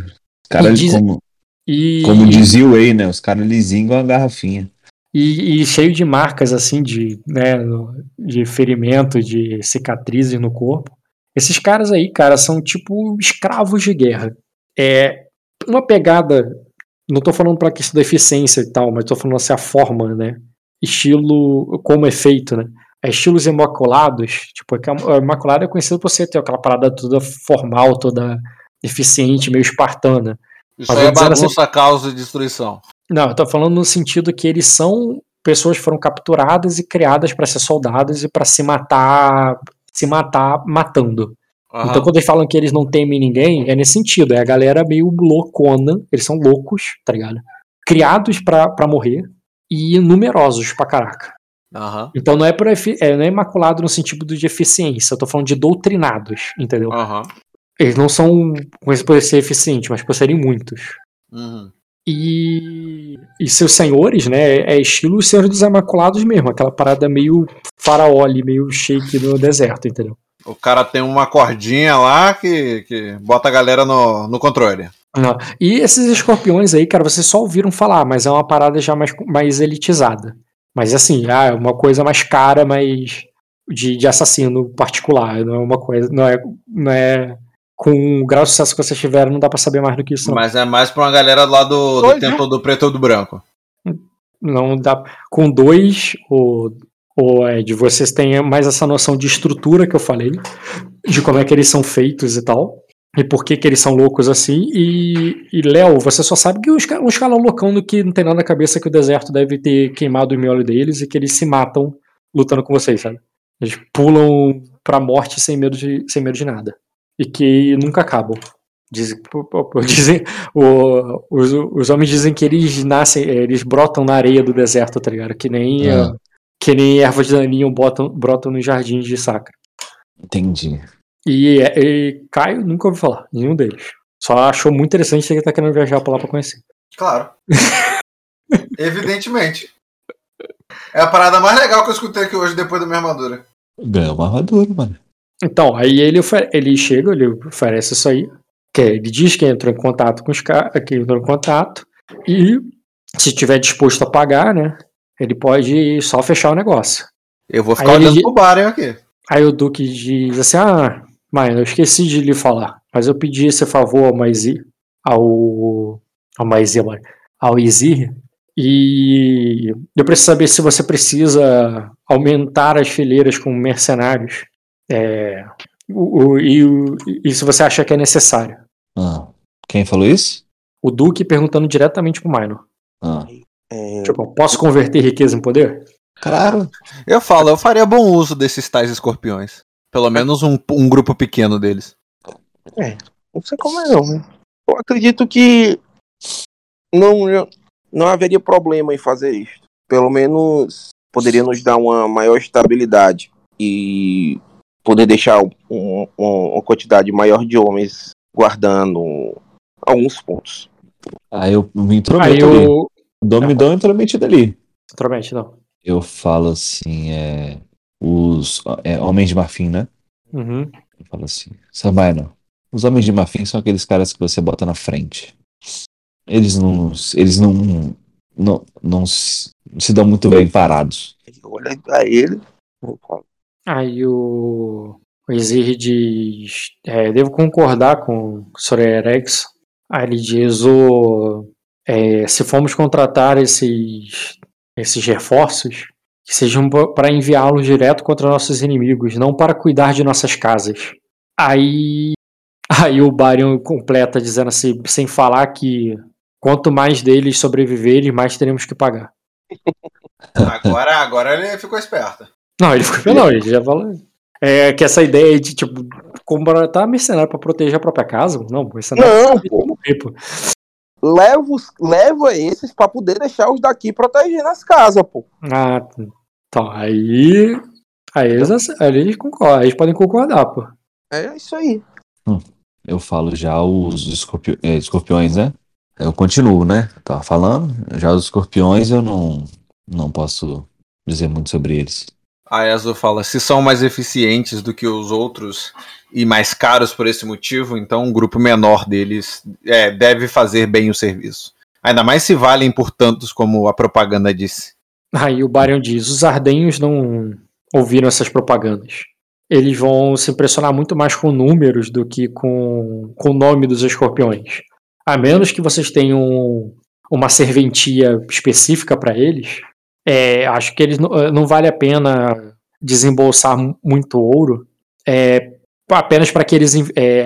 Cara, e diz- como, E, como dizia o Way, né? Os caras lisingam a garrafinha. E, e cheio de marcas assim de, né, de ferimento, de cicatrizes no corpo. Esses caras aí, cara, são tipo escravos de guerra. É uma pegada, não tô falando pra questão da eficiência e tal, mas tô falando assim a forma, né? Estilo como é feito, né? É estilos imaculados, tipo, é que a- imaculada é conhecido por ser ter aquela parada toda formal, toda eficiente, meio espartana. Isso Mas é dizer bagunça, causa e destruição. Não, eu tô falando no sentido que eles são pessoas que foram capturadas e criadas pra ser soldados e pra se matar, se matar matando. Aham. Então quando eles falam que eles não temem ninguém, é nesse sentido, é a galera meio loucona, eles são loucos, tá ligado? Criados pra pra morrer e numerosos pra caraca. Aham. Então não é, por é, não é imaculado no sentido de eficiência, eu tô falando de doutrinados, entendeu? Aham. Eles não são conhecidos por ser eficientes, mas por serem muitos. Uhum. E, e seus senhores, né, é estilo os senhores dos Imaculados mesmo, aquela parada meio faraó ali, meio shake no deserto, entendeu? O cara tem uma cordinha lá que, que bota a galera no, no controle. Não. E esses escorpiões aí, cara, vocês só ouviram falar, mas é uma parada já mais, mais elitizada. Mas assim, ah, é uma coisa mais cara, mas de, de assassino particular, não é uma coisa, não é, não é com o grau de sucesso que vocês tiveram, não dá pra saber mais do que isso. Não. Mas é mais pra uma galera lá do, do Dois, tempo do preto ou do branco. Não dá. Com dois, o, o Ed, vocês têm mais essa noção de estrutura que eu falei, de como é que eles são feitos e tal, e por que, que eles são loucos assim. E, e Léo, você só sabe que os, ca- uns caras loucão que não tem nada na cabeça que o deserto deve ter queimado o miolo deles e que eles se matam lutando com vocês, sabe? Eles pulam pra morte sem medo de, sem medo de nada. E que nunca acabam. Dizem, dizem o- os, os homens dizem que eles nascem, eh, eles brotam na areia do deserto, tá ligado? Que nem, eh, que nem ervas daninhas botam, brotam nos jardins de sacra. Entendi. E, eh, e Caio nunca ouviu falar, nenhum deles. Só achou muito interessante que ele tá querendo viajar pra lá pra conhecer. Claro. Evidentemente. É a parada mais legal que eu escutei aqui hoje depois da minha armadura. Ganhou uma armadura, mano. Então, aí ele, ele chega, ele oferece isso aí. Que é, ele diz que entrou em contato com os caras, que entrou em contato. E se estiver disposto a pagar, né? Ele pode só fechar o negócio. Eu vou ficar Aí ele olhando di- pro Baren aqui. Aí o Duque diz assim: Ah, mãe, eu esqueci de lhe falar, mas eu pedi esse favor ao Maizi, ao. ao Maizi, ao Izir, e eu preciso saber se você precisa aumentar as fileiras com mercenários. É, o, o- e, o- se você acha que é necessário. Ah. Quem falou isso? O Duque perguntando diretamente pro Minor. Ah. É, Tipo, posso converter riqueza em poder? Claro. Eu falo, eu faria bom uso desses tais escorpiões. Pelo menos um, um grupo pequeno deles. não sei como é não. né? Eu acredito que não, não haveria problema em fazer isso. pelo menos poderia nos dar uma maior estabilidade e poder deixar um- um- uma quantidade maior de homens guardando alguns pontos. Aí eu me Aí intrometo ali. o. Dou, me dou intrometido ali. Naturalmente, não. Eu falo assim, é. Os é, homens de marfim, né? Uhum. Eu falo assim, Sambaino, os homens de marfim são aqueles caras que você bota na frente. Eles não. Eles não. Não, não se, se dão muito bem parados. Olha pra ele. eu Aí o. O Ezir diz. é, devo concordar com o Sorerex. Aí ele diz: o, é, se formos contratar esses, esses reforços, que sejam para enviá-los direto contra nossos inimigos, não para cuidar de nossas casas. Aí. Aí o Barion completa dizendo assim, sem falar que quanto mais deles sobreviverem, mais teremos que pagar. Agora, agora ele ficou esperto. Não, ele ficou. Não, ele já falou. É que essa ideia de, tipo, contratar mercenário pra proteger a própria casa. Não, mercenário. Não, pô. morrer, pô. Leva, os, leva esses pra poder deixar os daqui protegendo as casas, pô. Ah, então, aí. Aí eles, ace- aí eles concordam, aí eles podem concordar, pô. É isso aí. Eu falo já os escorpio- é, escorpiões, né? Eu continuo, né? Tava falando. Já os escorpiões eu não, não posso dizer muito sobre eles. Aí Azul fala: se são mais eficientes do que os outros e mais caros por esse motivo, então um grupo menor deles é, deve fazer bem o serviço. Ainda mais se valem por tantos como a propaganda disse. Aí o Barion diz: os ardenhos não ouviram essas propagandas. Eles vão se impressionar muito mais com números do que com, com o nome dos escorpiões. A menos que vocês tenham uma serventia específica para eles, é, acho que eles não, eh, vale a pena desembolsar mu- muito ouro é, apenas para que eles é,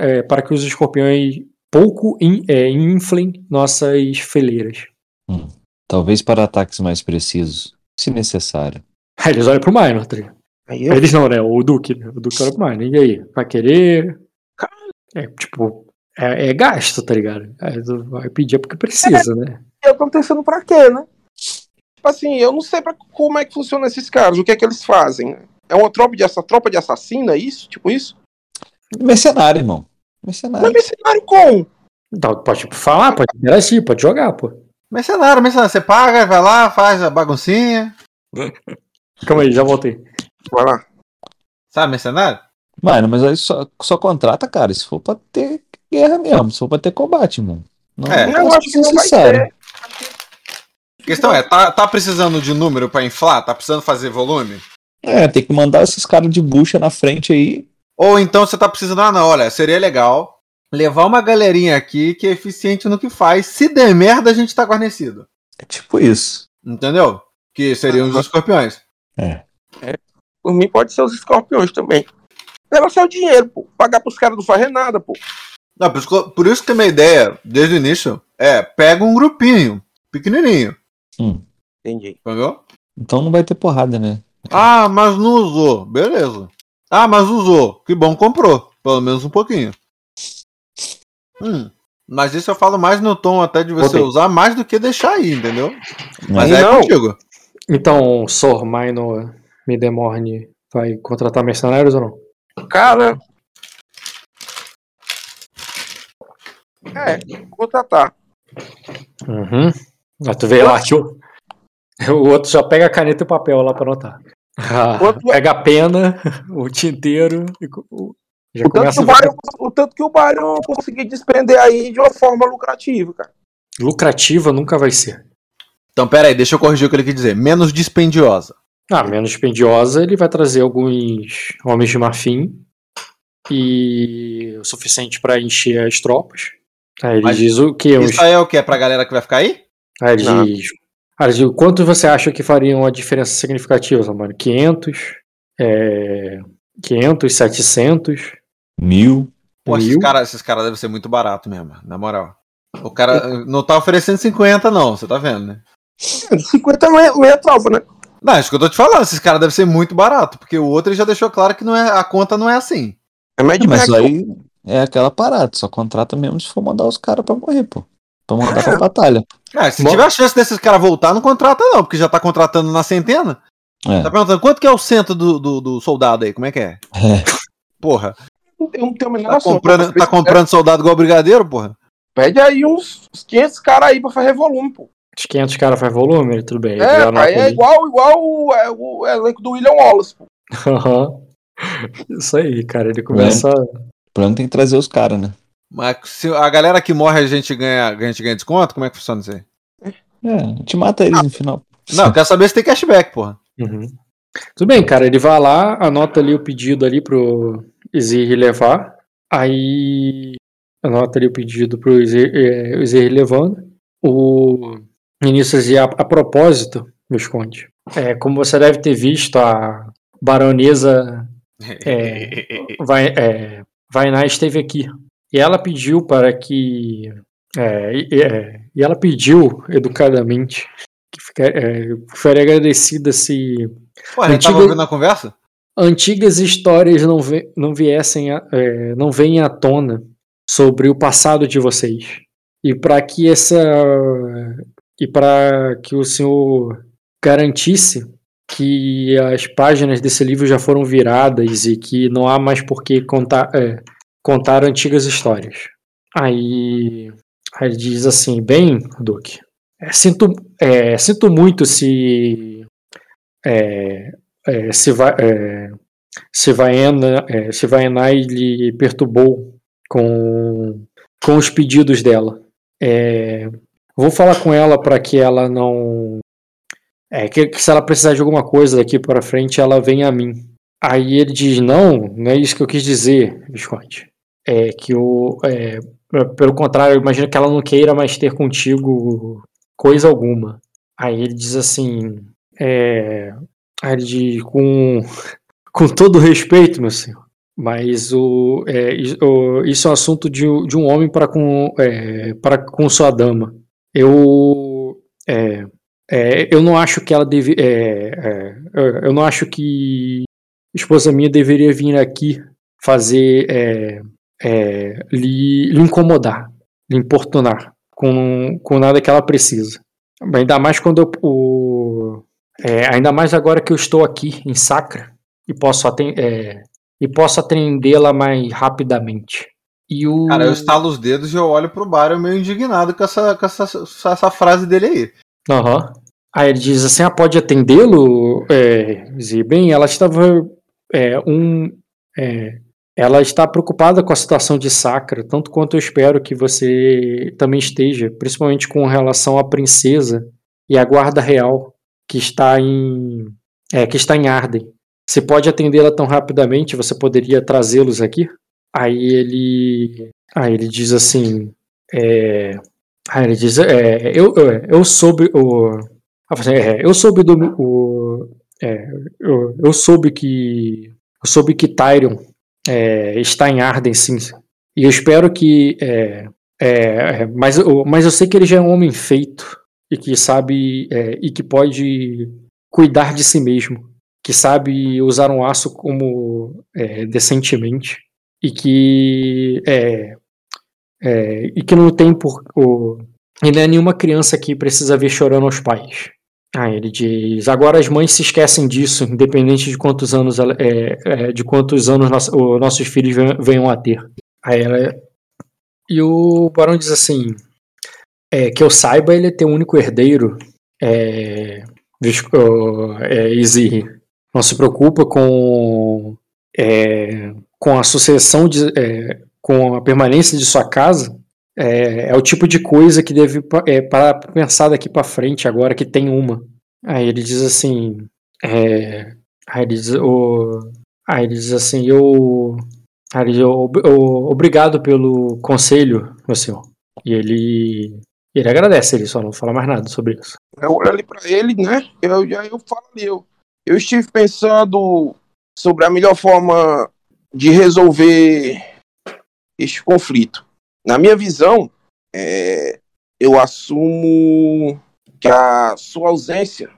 é, para que os escorpiões pouco in- é, inflem nossas fileiras. Talvez para ataques mais precisos, se necessário. Eles olham pro Minor, tá eu, Eles não, né? O Duque. né? O Duque olha pro Minor. E aí? Vai querer? É, tipo, é, é gasto, tá ligado? Vai pedir é porque precisa, né? eu tô pensando pra quê, né? Tipo assim, eu não sei pra como é que funciona esses caras, o que é que eles fazem. É uma tropa de, essa tropa de assassina, isso? Tipo isso? Mercenário, irmão. Mas Mercenário. mercenário como? Então, pode falar, pode interagir, pode jogar, pô. Mercenário, mercenário, você paga, vai lá, faz a baguncinha. Calma aí, já voltei. Vai lá. Sabe, mercenário? Mano, mas aí só, só contrata, cara, se for pra ter guerra mesmo, se for pra ter combate, mano. Não, É, não eu acho que não vai necessário. ter. A questão é, tá, tá precisando de número pra inflar? Tá precisando fazer volume? É, tem que mandar esses caras de bucha na frente aí. Ou então você tá precisando, ah não, olha, seria legal levar uma galerinha aqui que é eficiente no que faz. Se der merda, a gente tá guarnecido. É tipo isso. Entendeu? Que seriam os escorpiões. É. Por mim pode ser os escorpiões também. O negócio é o dinheiro, pô. Pagar pros caras não fazer nada, pô. Não, por isso, que- por isso que a minha ideia, desde o início, é pega um grupinho, pequenininho, Entendi. entendeu? Então não vai ter porrada, né? Ah, mas não usou. Beleza. Ah, mas usou. Que bom, comprou. Pelo menos um pouquinho. Hum. Mas isso eu falo mais no tom até de você usar mais do que deixar aí, entendeu? Mas é não. contigo. Então, Sor Minor Midemorne vai contratar mercenários ou não? Cara. É, contratar. Uhum. Aí tu vê lá que o, o outro já pega a caneta e o papel lá pra anotar. Ah, Outro- pega a pena, o tinteiro e o- já O tanto, que o ver Byron, o tanto que o Byron conseguir desprender aí de uma forma lucrativa, cara. lucrativa nunca vai ser. Então, pera aí, deixa eu corrigir o que ele quer dizer. Menos dispendiosa. Ah, menos dispendiosa, ele vai trazer alguns homens de marfim e o suficiente pra encher as tropas. Aí ele Mas diz o que? Uns... Isso aí é o que? É pra galera que vai ficar aí? Aí ele Não. diz. Aí ele diz, quanto você acha que fariam uma diferença significativa, Samara? 500? É... 500, 700? Mil. Pô, esses Mil? caras esses cara devem ser muito barato mesmo, na moral. O cara não tá oferecendo 50, não, você tá vendo, né? 50 não é, não é tropa, né? Não, é isso que eu tô te falando, esses caras devem ser muito barato, porque o outro já deixou claro que não é, a conta não é assim. É Mad Mas Max. aí é aquela parada, só contrata mesmo se for mandar os caras pra morrer, pô. Pra mandar pra batalha. Ah, se Bom. tiver a chance desses caras voltar, não contrata não, porque já tá contratando na centena. É. Tá perguntando quanto que é o centro do, do, do soldado aí? Como é que é? É. Porra, Eu não tenho a menor tá noção. comprando, tá comprando soldado igual brigadeiro, porra? Pede aí uns, uns 500 caras aí pra fazer volume, pô. Os 500 caras faz volume, tudo bem. É, pai, é igual, igual o, é, o elenco do William Wallace, pô. Aham. Isso aí, cara. Ele começa. O plano tem que trazer os caras, né? Mas se a galera que morre a gente ganha, a gente ganha desconto? Como é que funciona isso aí? É, a gente mata eles no final. Não, eu quero saber se tem cashback, porra. Uhum. Tudo bem, cara. Ele vai lá, anota ali o pedido ali pro Ezir levar. Aí anota ali o pedido pro Ezir, é, levando. O ministro Ezir, a, a propósito, Visconde, é, como você deve ter visto, a baronesa é, vai, é, Vainá esteve aqui. E ela pediu para que. é, e, é, e ela pediu educadamente que fica- é, ficaria agradecida se Pô, a gente tava Antiga- ouvindo a conversa? antigas histórias não, ve- não viessem a, é, não venham à tona sobre o passado de vocês e para que essa e para que o senhor garantisse que as páginas desse livro já foram viradas e que não há mais por que contar é, contar antigas histórias aí, aí ele diz assim bem Duque é, sinto é, sinto muito se é, é, se vai é, se Vaena, é, se lhe perturbou com, com os pedidos dela. É, vou falar com ela para que ela não. É, que, que se ela precisar de alguma coisa daqui para frente, ela venha a mim. Aí ele diz: Não, não é isso que eu quis dizer, Visconde. É que o. É, pelo contrário, eu imagino que ela não queira mais ter contigo coisa alguma. Aí ele diz assim: é, Aí ele diz, com, com todo respeito, meu senhor, mas o, é, o- isso é um assunto de, um- de um homem para com, é, para com sua dama. Eu, é, é, eu não acho que ela deve, é, é, eu não acho que esposa minha deveria vir aqui fazer, é, lhe, lhe incomodar, lhe importunar com, com nada que ela precisa. Ainda mais quando eu, o, é, ainda mais agora que eu estou aqui em Sacra e posso, aten- é, e posso atendê-la mais rapidamente. E o... Cara, eu estalo os dedos e eu olho pro Baron meio indignado com essa, com essa, essa frase dele aí. Aham. Aí ele diz assim: ah, pode atendê-lo? É, Zi? bem, ela estava. É, um, é, ela está preocupada com a situação de Sacra, tanto quanto eu espero que você também esteja, principalmente com relação à princesa e à guarda real que está em. É, que está em Arden. Se pode atendê-la tão rapidamente, você poderia trazê-los aqui? Aí ele. Aí ele diz assim. É, aí ele diz. É, eu, eu, eu soube. O, assim, é, eu soube do. O, é, eu, eu soube que. Eu soube que Tyrion é, está em Arden, sim. E eu espero que. É, é, mas, eu- mas eu sei que ele já é um homem feito e que sabe. é, e que pode cuidar de si mesmo. Que sabe usar um aço como é, decentemente. E que. É, é, e que não tem por. O, e não é nenhuma criança que precisa ver chorando aos pais. Ah, ele diz. Agora as mães se esquecem disso, independente de quantos anos é, é, de quantos anos nossa- o- nossos filhos ven- venham a ter. Aí ela, e o barão diz assim: é, que eu saiba, ele é teu único herdeiro. É, é, Izzy. Não se preocupa com é, com a sucessão de, é, com a permanência de sua casa. É, é o tipo de coisa que deve é, para pensar daqui para frente agora que tem uma. Aí ele diz assim, é, aí ele diz, o, aí ele diz assim, eu, aí ele diz, "Ob- o- obrigado pelo conselho, meu senhor. E ele, ele agradece, ele só não fala mais nada sobre isso. Eu olho ali pra ele, né? Eu, já eu falo ali, eu, eu estive pensando sobre a melhor forma de resolver este conflito. Na minha visão, é, eu assumo que a sua ausência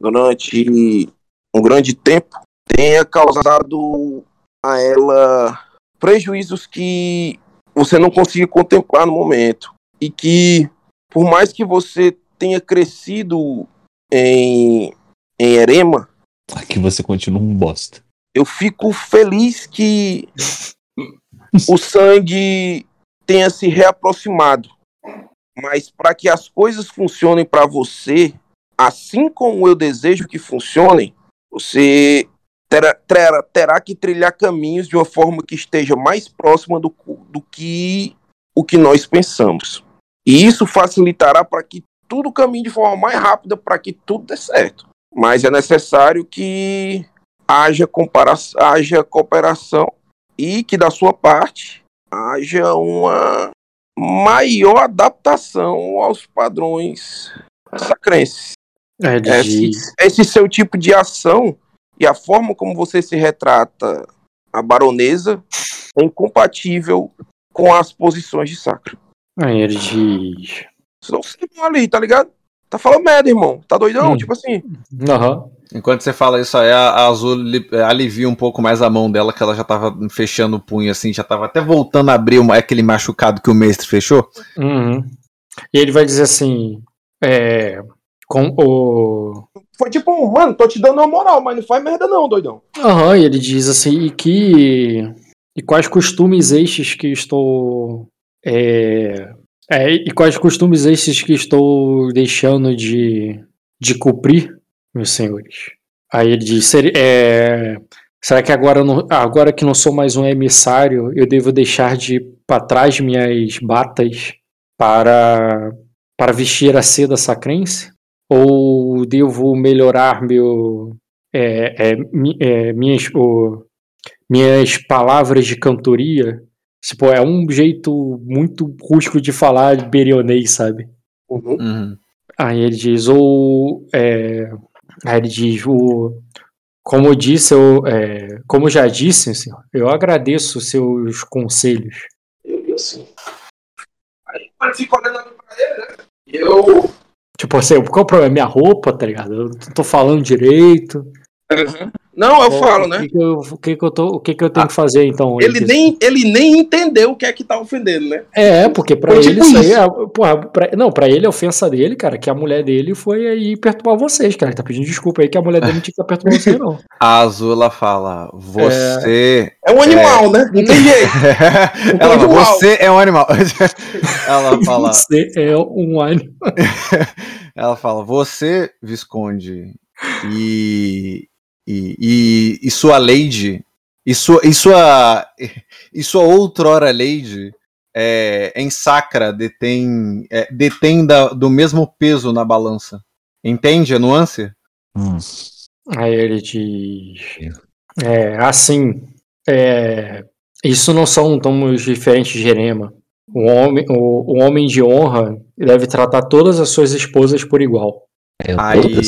durante um grande tempo tenha causado a ela prejuízos que você não conseguia contemplar no momento e que por mais que você tenha crescido em, em Erema, Aqui você continua um bosta. eu fico feliz que o sangue tenha se reaproximado. Mas para que as coisas funcionem para você, assim como eu desejo que funcionem, você terá, terá, terá que trilhar caminhos de uma forma que esteja mais próxima do, do que o que nós pensamos. E isso facilitará para que tudo caminhe de forma mais rápida para que tudo dê certo. Mas é necessário que haja, haja cooperação e que da sua parte haja uma maior adaptação aos padrões sacrenses. Aí ele Esse, esse seu tipo de ação e a forma como você se retrata a baronesa é incompatível com as posições de sacro. aí ele diz. Você não ali, tá ligado? Tá falando merda, irmão. Tá doidão? Hum. Tipo assim. Aham. Enquanto você fala isso aí, a, a Azul li- eh, alivia um pouco mais a mão dela, que ela já tava fechando o punho assim, já tava até voltando a abrir uma- aquele machucado que o mestre fechou. Uhum. E ele vai dizer assim. É. Com o. Foi tipo, um, mano, tô te dando uma moral, mas não faz merda não, doidão. Aham, e ele diz assim, e que. E quais costumes estes que estou. É, é, e quais costumes estes que estou deixando de, de cumprir, meus senhores? Aí ele diz: "Seri- é, será que agora, não- agora que não sou mais um emissário, eu devo deixar de para trás minhas batas para, para vestir a seda sacrense? Ou devo melhorar meu, é, é, mi- é, minhas, o- minhas palavras de cantoria, tipo, é um jeito muito rústico de falar berionês, sabe? Uhum. Uhum. Aí ele diz, ou. É, aí ele diz, o, como eu disse, eu, é, como eu já disse, senhor, eu agradeço os seus conselhos. Eu vi assim. Aí ele fica olhando pra ele, né? E eu. Tipo assim, qual o problema? Minha roupa, tá ligado? Eu não tô falando direito. Não, eu Qual- falo, né? que, que eu, o que, que eu tô, o que, que eu tenho que fazer então? Ele diz. nem, ele nem entendeu o que é que tá ofendendo, né? É, porque pra Foi ele tipo isso aí é. Porra, pra- não, pra ele a ofensa dele, cara, que a mulher dele foi aí perturbar vocês, cara. Ele tá pedindo desculpa aí que a mulher dele não tinha que perturbar vocês, não. A Azula fala: Você. É um animal, né? Não tem jeito. Ela fala, você é um animal. Ela fala, Você é um animal. ela fala, você, Visconde, e, e, e, e sua lady, e sua, e sua, e sua outrora lady, é, em Sacra detém, é, detém da- do mesmo peso na balança. Entende a nuance? Hum. Aí ele diz. É, assim. É, isso não são tomos diferentes de Jerema. O homem, o, o homem de honra deve tratar todas as suas esposas por igual. É, eu Aí, todas.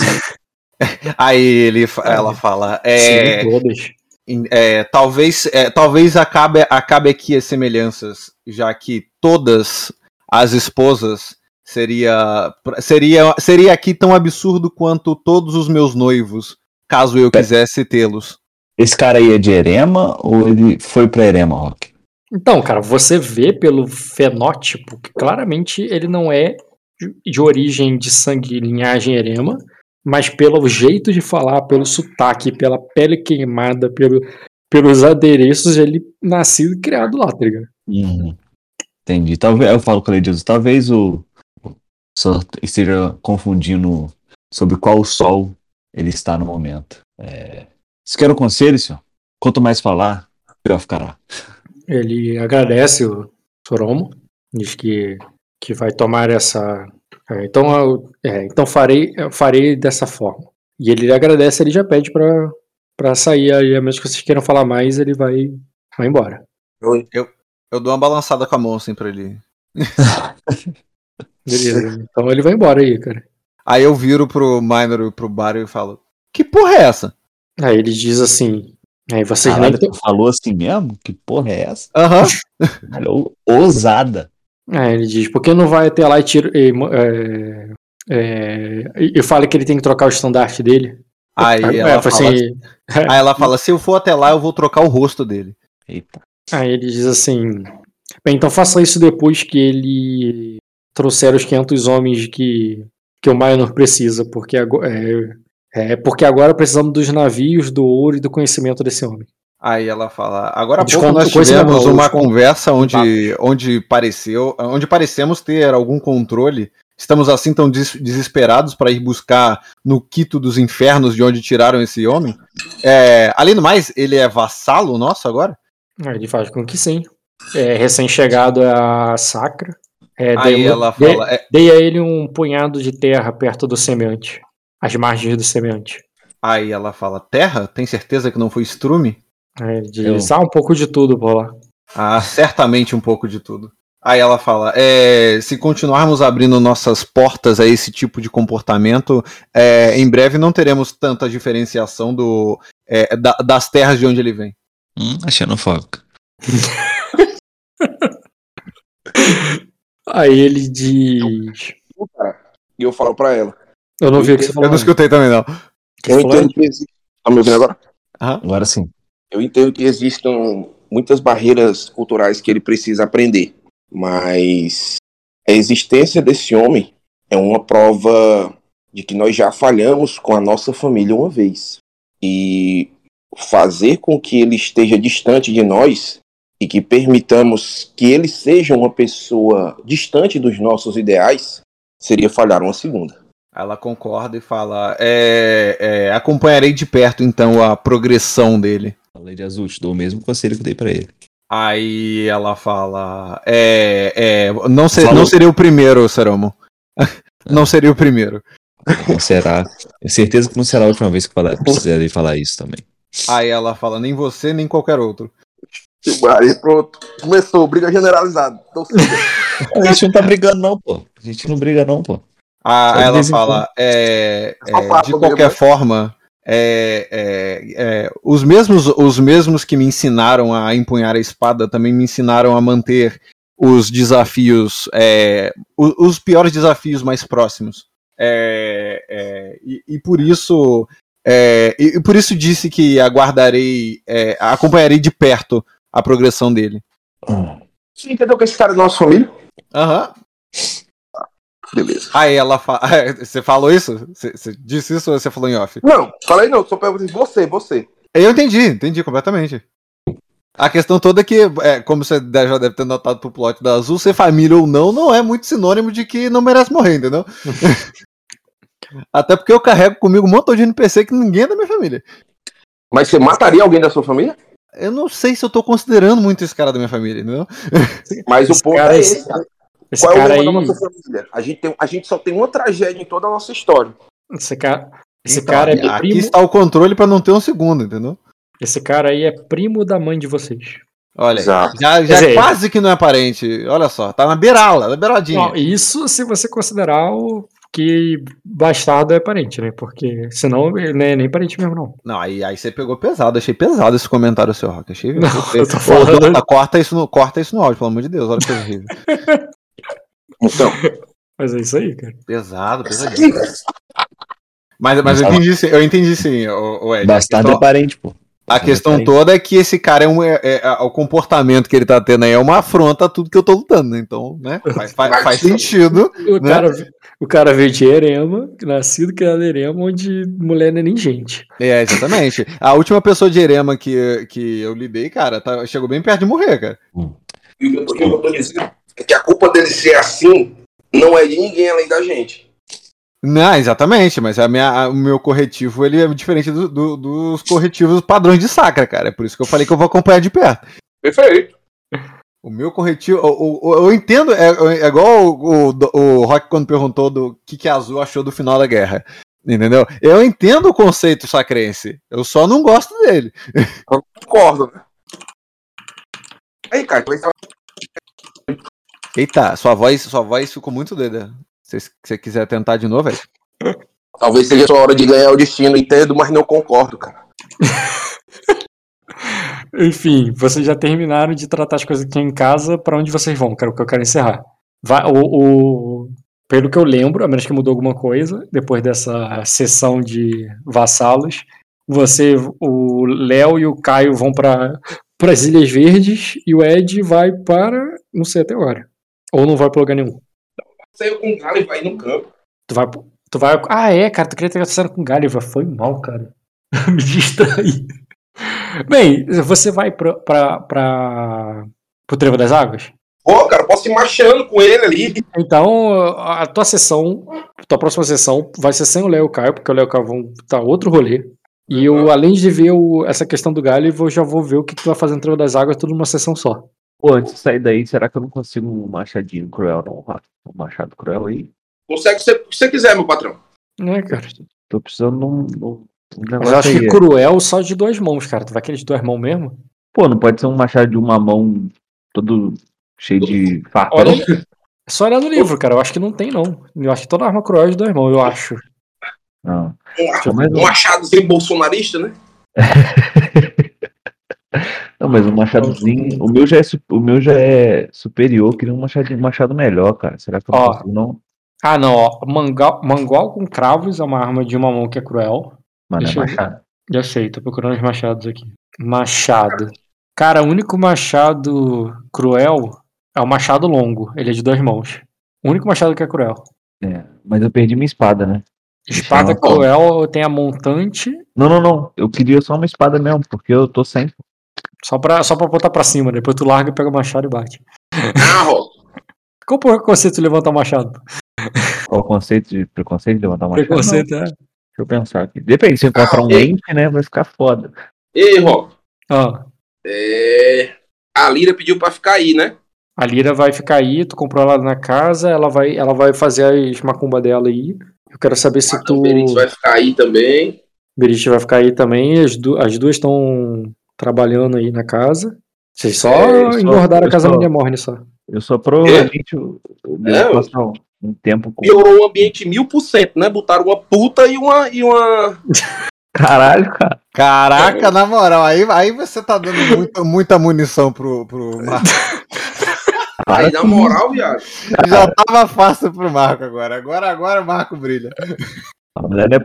aí ele, ela fala, é, Sim, todas. É, talvez é, talvez acabe, acabe aqui as semelhanças, já que todas as esposas seria seria seria aqui tão absurdo quanto todos os meus noivos, caso eu quisesse tê-los. Esse cara aí é de Erema ou ele foi pra Erema, Rock? Então, cara, você vê pelo fenótipo que claramente ele não é de- de origem de sangue e linhagem erema, mas pelo jeito de falar, pelo sotaque, pela pele queimada, pelo, pelos adereços, ele nascido e criado lá, tá ligado? Uhum. Entendi. Talvez, eu falo com ele disso, talvez o, o senhor esteja confundindo sobre qual sol ele está no momento. É... Se quer um conselho, senhor, quanto mais falar, pior ficará. Ele agradece o Soromo, diz que, que vai tomar essa. É, então, eu- é, então farei, eu farei dessa forma. E ele agradece, ele já pede pra, pra sair. Aí, a menos que vocês queiram falar mais, ele vai, vai embora. Eu dou uma balançada com a mão assim pra ele. Beleza. então ele vai embora aí, cara. Aí eu viro pro Minor e pro Bar e falo: "Que porra é essa?" Aí ele diz assim. Aí vocês Caralho, nem. falou assim mesmo? Que porra é essa? Aham. Caralho, ousada. Aí ele diz, por que não vai até lá e tira. E, é, é, e fala que ele tem que trocar o estandarte dele? Aí Aí, ela é, fala, assim, aí ela fala: "Se eu for até lá, eu vou trocar o rosto dele." Eita. Aí ele diz assim: Bem, então faça isso depois que ele trouxeram os 500 homens que, que o Minor precisa, porque agora, é, é porque agora precisamos dos navios, do ouro e do conhecimento desse homem. Aí ela fala, agora há pouco nós tivemos uma conversa onde, onde pareceu, onde parecemos ter algum controle. Estamos assim tão des- desesperados para ir buscar no quito dos infernos de onde tiraram esse homem. É, além do mais, ele é vassalo nosso agora? Ele faz com que sim. É, recém-chegado a Sacra. É, Aí dei, ela dei- fala, é, dei a ele um punhado de terra perto do semente. Às margens do semente. aí ela fala, terra? Tem certeza que não foi estrume? Ele diz, ah, um pouco de tudo por lá. Ah, certamente um pouco de tudo. Aí ela fala: é, se continuarmos abrindo nossas portas a esse tipo de comportamento, é, em breve não teremos tanta diferenciação do, é, da- das terras de onde ele vem. Hum, a xenofóbica. Aí ele diz. E eu falo pra ela. Eu não vi o que você Eu falou. não escutei também, não. Eu entendo que existe. Tá me ouvindo agora? Agora sim. Eu entendo que existam muitas barreiras culturais que ele precisa aprender, mas a existência desse homem é uma prova de que nós já falhamos com a nossa família uma vez. E fazer com que ele esteja distante de nós e que permitamos que ele seja uma pessoa distante dos nossos ideais seria falhar uma segunda. Ela concorda e fala: é, é, acompanharei de perto então a progressão dele. Falei de azul, te dou o mesmo conselho que eu dei pra ele. Aí ela fala: é, é, não, ser- Falou. não seria o primeiro, Seromo. não seria o primeiro. Não será. Tenho certeza que não será a última vez que falar, precisarei falar isso também. Aí ela fala: nem você, nem qualquer outro. Aí pronto, começou, briga generalizada. Então, A gente não tá brigando, não, pô. A gente não briga, não, pô. Ah, de ela fala, é, é, de qualquer né? forma, é, é, é, os, mesmos, os mesmos que me ensinaram a empunhar a espada também me ensinaram a manter os desafios, é, o- os, piores desafios mais próximos. É, é, e, e por isso, é, e, e por isso disse que aguardarei, é, acompanharei de perto a progressão dele. Você entendeu que esse cara é da nossa família? Aham. Beleza. Aí ela fala, você falou isso? Você, você disse isso ou você falou em off? Não, falei não, só perguntei você, você. Eu entendi, entendi completamente. A questão toda é que, é, como você já deve ter notado pro plot da Azul, ser família ou não, não é muito sinônimo de que não merece morrer, entendeu? Até porque eu carrego comigo um montão de NPC que ninguém é da minha família. Mas você mataria alguém da sua família? Eu não sei se eu tô considerando muito esse cara da minha família, entendeu? Mas o ponto é esse- esse. cara. Esse Qual é o cara aí. da nossa família? A gente, tem, a gente só tem uma tragédia em toda a nossa história. Esse cara, esse Então, cara é aqui primo. está o controle pra não ter um segundo, entendeu? Esse cara aí é primo da mãe de vocês. Olha, Exato. já, já dizer- quase que não é parente. Olha só, tá na beirala, na beiradinha. Não, isso se você considerar o que bastardo é parente, né? Porque senão ele não é nem parente mesmo, não. Não, aí, aí você pegou pesado. Achei pesado esse comentário seu, Rock. Achei. Não, eu tô falando- corta, isso no, corta isso no áudio, pelo amor de Deus. Olha que horrível. Então, Mas é isso aí, cara. Pesado, pesadinho. Mas, mas eu entendi sim, eu entendi sim, o, o Ed. Bastardo a é parente, pô. a questão parente. toda é que esse cara é um. É, é- é- o comportamento que ele tá tendo aí é uma afronta a tudo que eu tô lutando, né? Então, né? Faz, faz- faz sentido. O, Né? cara, o cara veio de Erema, nascido criado em Erema, onde mulher não é nem gente. É, exatamente. A última pessoa de Erema que, que eu lidei, cara, tá- chegou bem perto de morrer, cara. e o que eu tô- que dizendo é que a culpa dele ser assim não é de ninguém além da gente. Não, exatamente, mas a minha, a- o meu corretivo ele é diferente do- do- dos corretivos padrões de sacra, cara. É por isso que eu falei que eu vou acompanhar de perto. Perfeito. O meu corretivo, o- o- eu entendo, é, é igual o, o, o Rock quando perguntou do que, que a Azul achou do final da guerra. Entendeu? Eu entendo o conceito sacrense, eu só não gosto dele. Concordo, né? Aí, cara, como é que tá? Eita, sua voz, sua voz ficou muito doida. Se você quiser tentar de novo, é. talvez seja a sua hora de ganhar o destino, entendo, mas não concordo, cara. Enfim, vocês já terminaram de tratar as coisas aqui em casa, pra onde vocês vão? Que era o que eu quero encerrar. Vai, o, o- pelo que eu lembro, a menos que mudou alguma coisa, depois dessa sessão de vassalos, você, o Léo e o Caio vão para as Ilhas Verdes e o Ed vai para. não sei até agora. Ou não vai pra lugar nenhum. Saiu com o e vai no campo. Tu vai, tu vai. Ah, é, cara, tu queria ter cena com Gáliva. Foi mal, cara. Me distraí. Bem, você vai pra, pra, pra, pro Trevo das Águas? Pô, cara, posso ir marchando com ele ali. Então, a tua sessão, tua próxima sessão vai ser sem o Léo o Caio, porque o Léo o Caio vão estar outro rolê. E eu, além de ver o- essa questão do Gáliva, eu já vou ver o que, que tu vai fazer no Trevo das Águas, tudo numa sessão só. Pô, antes de sair daí, será que eu não consigo um machadinho cruel, não? Um machado cruel aí? Consegue se você quiser, meu patrão. Né, cara? Tô precisando de um, um Mas negócio eu acho aí. que cruel só de duas mãos, cara. Tu vai querer de duas mãos mesmo? Pô, não pode ser um machado de uma mão todo cheio de farpa. Olha, é só olhar no livro, cara. Eu acho que não tem, não. Eu acho que toda arma cruel é de duas mãos, eu acho. Não. Um, um não. machadozinho bolsonarista, né? Não, mas um machadozinho. O meu já é, o meu já é superior. eu Queria um machadinho, um machado melhor, cara. Será que eu não Ó. consigo, não? Ah, não, ó. Mangal, mangual com cravos é uma arma de uma mão que é cruel. Mano, é Deixa eu ver. machado. Já sei, tô procurando os machados aqui. Machado. Cara, o único machado cruel é o machado longo. Ele é de duas mãos. O único machado que é cruel. É, mas eu perdi minha espada, né? Espada Deixa eu- cruel tem a montante, Não, não, não. Eu queria só uma espada mesmo, porque eu tô sem. Só pra, só pra botar pra cima. Depois tu larga, pega o machado e bate. Ah. Qual porra que conceito de levantar o machado? Qual o conceito de preconceito de levantar uma machado? Preconceito, é. Deixa eu pensar aqui. Depende, se eu encontrar um Ah, ei. ente, né? Vai ficar foda. Ei, Ró. Ah, É... A Lira pediu pra ficar aí, né? a Lira vai ficar aí, tu comprou ela na casa, ela vai, ela vai fazer as macumba dela aí. Eu quero saber se tu. O Benítez vai ficar aí também. Berit vai ficar aí também. As, du- as duas estão trabalhando aí na casa. Vocês só É, eu só- engordaram a casa só- da Morne só. Eu só provavelmente eu, eu devo É, eu- passar um, tempo com. Piorou o ambiente mil por cento, né? Botaram uma puta e uma. E uma... Caralho, cara. Caraca, na moral, aí, aí você tá dando muita, muita munição pro, pro Marco. Aí, na moral, viado. Já tava fácil pro Marco agora. Agora, agora o Marco brilha. A mulher não é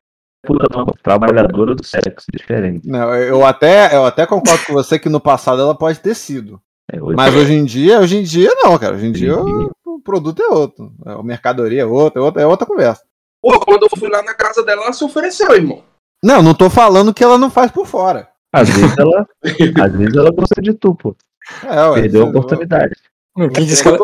puta, não. Trabalhadora do sexo, diferente. Não, eu até, eu até concordo com você que no passado ela pode ter sido. É, hoje- Mas hoje em dia, hoje em dia não, cara. Hoje em dia Hoje em o, o produto é outro. A mercadoria é outra, é outra, é outra conversa. Pô, quando eu fui lá na casa dela, ela se ofereceu, irmão. Não, não tô falando que ela não faz por fora. Às vezes ela. às vezes ela gosta de tu, pô. É, ué, Perdeu a oportunidade. Quem disse que ela,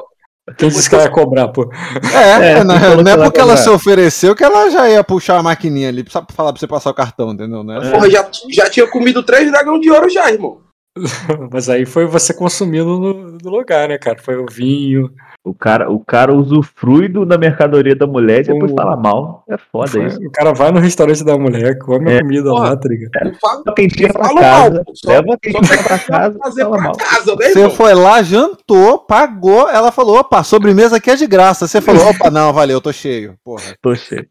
quem disse que ela ia cobrar, pô? É, É, não, você falou não é porque ela se ofereceu que ela já ia puxar a maquininha ali pra falar pra você passar o cartão, entendeu? Não é assim. Porra, já, já tinha comido três dragão de ouro já, irmão. Mas aí foi você consumindo no, no lugar, né, cara? Foi o vinho. O cara, o cara usufrui do- da mercadoria da mulher e depois O- fala mal. É foda foi- isso. o cara vai no restaurante da mulher, come a É. comida lá, tá ligado? Não fala, quem tira pra casa. mal, pô. Só- leva quem tira pra casa fazer fala pra mal. casa, né, Você irmão? foi lá, jantou, pagou, ela falou, opa, sobremesa aqui é de graça. Você falou, opa, não, valeu, eu tô cheio. Porra. Tô cheio.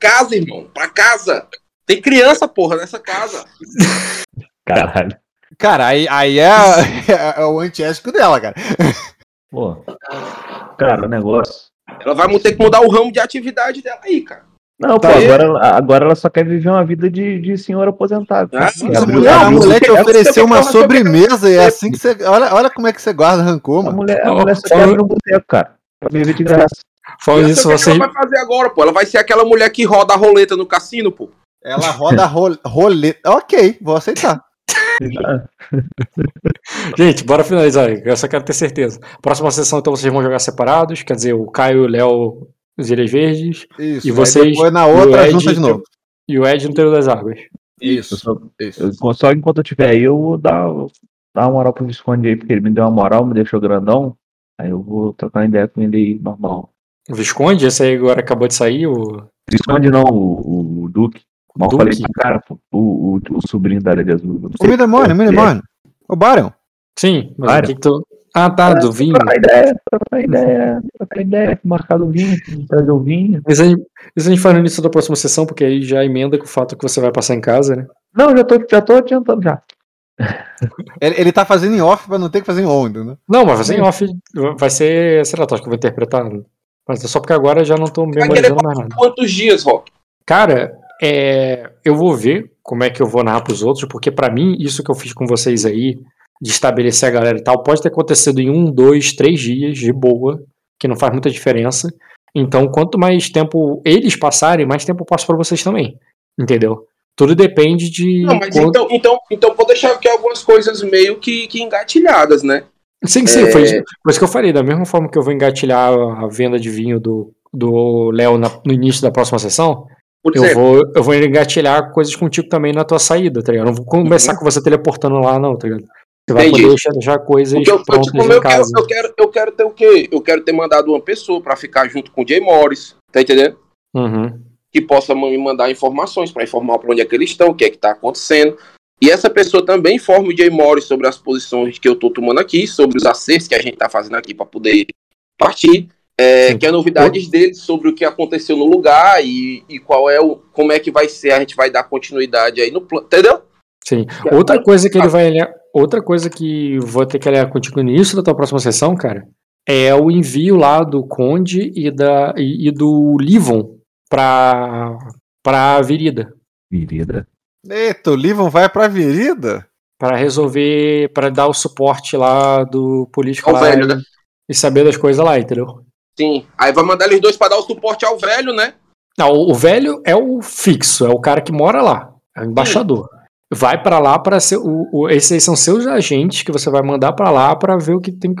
Casa, irmão. Pra casa. Tem criança, porra, nessa casa. Caralho. Cara, aí, aí é, é, o antiético dela, cara. Pô. Cara, o negócio. Ela vai ter que mudar o ramo de atividade dela aí, cara. Não, pô, Tá aí. agora, ela- agora ela só quer viver uma vida de, de senhor aposentado. Ah, mas A mulher, a mulher te ofereceu uma sobremesa e é assim que você. Olha, olha como é que você guarda rancor, A mano. mulher, a mulher só quer abrir um boteco, cara. Pra viver de graça. Falando Eu nisso, sei o que você. ela vai fazer agora, pô. Ela vai ser aquela mulher que roda a roleta no cassino, pô. Ela roda ro roleta. Ok, vou aceitar. Gente, bora finalizar aí. Eu só quero ter certeza. Próxima sessão, então, vocês vão jogar separados. Quer dizer, o Caio e o Léo, os Ilhas Verdes. Isso. E vocês- Depois na e o outra, Ed- junta de novo. E o Ed no Teiro das Águas. Isso. só, Isso. eu- só enquanto eu tiver aí, eu vou dar, dar uma moral pro Visconde aí, porque ele me deu uma moral, me deixou grandão. Aí eu vou trocar uma ideia com ele aí, normal. O Visconde, esse aí agora acabou de sair. O... Visconde não, o, o Duque. Mal Duque? falei pro cara, pô, o, o, o sobrinho da área de azul. O sei me demônio, me se é- demônio. Ô, Barão. Sim, mas Claro. o que, tu. Ah, tá, do vinho. Trocar ideia, trocar ideia, trocar ideia, marcar do vinho, trazer o vinho. Mas a gente, isso a gente faz no início da próxima sessão, porque aí já emenda com o fato que você vai passar em casa, né? Não, já tô, já tô adiantando já. Ele, ele tá fazendo em off pra não ter que fazer em on, né? Não, mas vai ser em off. Vai ser. Sei lá, tu acha que eu vou interpretar? Mas é só porque agora eu já não tô memorizando mais nada. quantos dias, Rock? Cara, é, eu vou ver como é que eu vou narrar pros outros, porque pra mim, isso que eu fiz com vocês aí, de estabelecer a galera e tal, pode ter acontecido em um, dois, três dias, de boa. que não faz muita diferença. Então, quanto mais tempo eles passarem, mais tempo eu passo pra vocês também. Entendeu? Tudo depende de. Não, mas quanto- então, então, então vou deixar aqui algumas coisas meio que, que engatilhadas, né? Sim, sim, É. foi, isso- foi isso que eu falei. Da mesma forma que eu vou engatilhar a venda de vinho do do Léo na- no início da próxima sessão, Por eu exemplo, vou, eu vou engatilhar coisas contigo também na tua saída, tá ligado? Eu não vou começar com você teleportando lá, não, tá ligado? Você vai Uhum. Entendi. poder deixar, deixar coisas porque eu, eu, prontas tipo, em eu, quero, eu, quero, eu quero ter o quê? Eu quero ter mandado uma pessoa pra ficar junto com o Jay Morris, tá entendendo? Uhum. que possa me mandar informações para informar para onde é que eles estão, o que é que está acontecendo. E essa pessoa também informa o Jay Morris sobre as posições que eu estou tomando aqui, sobre os acertos que a gente está fazendo aqui para poder partir, é, que é novidades dele sobre o que aconteceu no lugar e, e qual é o como é que vai ser, a gente vai dar continuidade aí no plano, entendeu? Sim. Outra coisa que ele vai olhar, outra coisa que vou ter que olhar contigo no início da tua próxima sessão, cara, é o envio lá do Conde e da e, e do Livon pra para Virida, Virida. Eita, o Livon vai pra Virida? Pra resolver, pra dar o suporte lá do político Ao lá velho, e, né? e saber das coisas lá, entendeu? Sim. Aí vai mandar eles dois para dar o suporte ao velho, né? Não, o, velho é o fixo, é o cara que mora lá, é o embaixador. Vai pra lá para ser o, o- esses aí são seus agentes que você vai mandar pra lá pra ver o que tem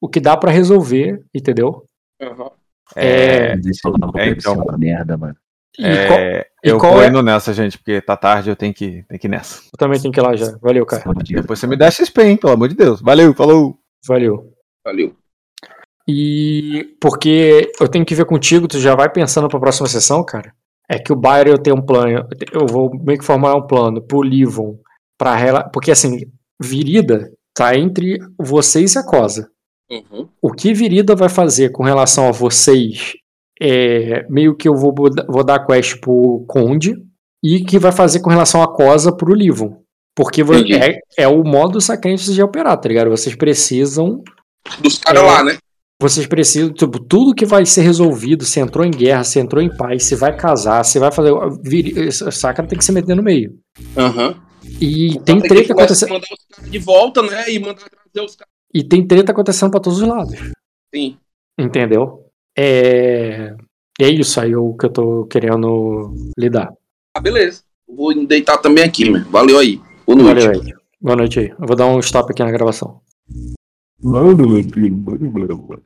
o que dá pra resolver, entendeu? Uhum. É, Deixa eu falar é, é, então. uma merda, mano. E qual- É, e eu qual vou é- indo nessa, gente, porque tá tarde, eu tenho que, tenho que ir nessa. eu também tenho que ir lá já. Valeu, cara. Depois você me dá XP, hein, pelo amor de Deus. Valeu, falou. Valeu. Valeu. E porque eu tenho que ver contigo, tu já vai pensando pra próxima sessão, cara. É que o Byron eu tenho um plano, eu vou meio que formar um plano pro Livon, pra rela... porque assim, Virida tá entre vocês e a Cosa. Uhum. O que Virida vai fazer com relação a vocês é meio que eu vou, vou dar quest pro Conde e que vai fazer com relação a Cosa pro Livon. Porque Entendi. é, é o modo sacrante de operar, tá ligado? Vocês precisam Dos caras É. lá, né? Vocês precisam, tipo, tudo que vai ser resolvido, se entrou em guerra, se entrou em paz, se vai casar, se vai fazer. vir- Sacra tem que se meter no meio. Aham. E Então tem treta acontecendo. mandar os caras de volta, né? E mandar trazer os caras. E tem treta acontecendo pra todos os lados. Sim. Entendeu? É. É isso aí o que eu tô querendo lidar. Ah, beleza. Vou deitar também aqui, meu. Valeu aí. Boa noite. Valeu aí. Boa noite aí. Eu vou dar um stop aqui na gravação. Mano, meu filho, mano, mano.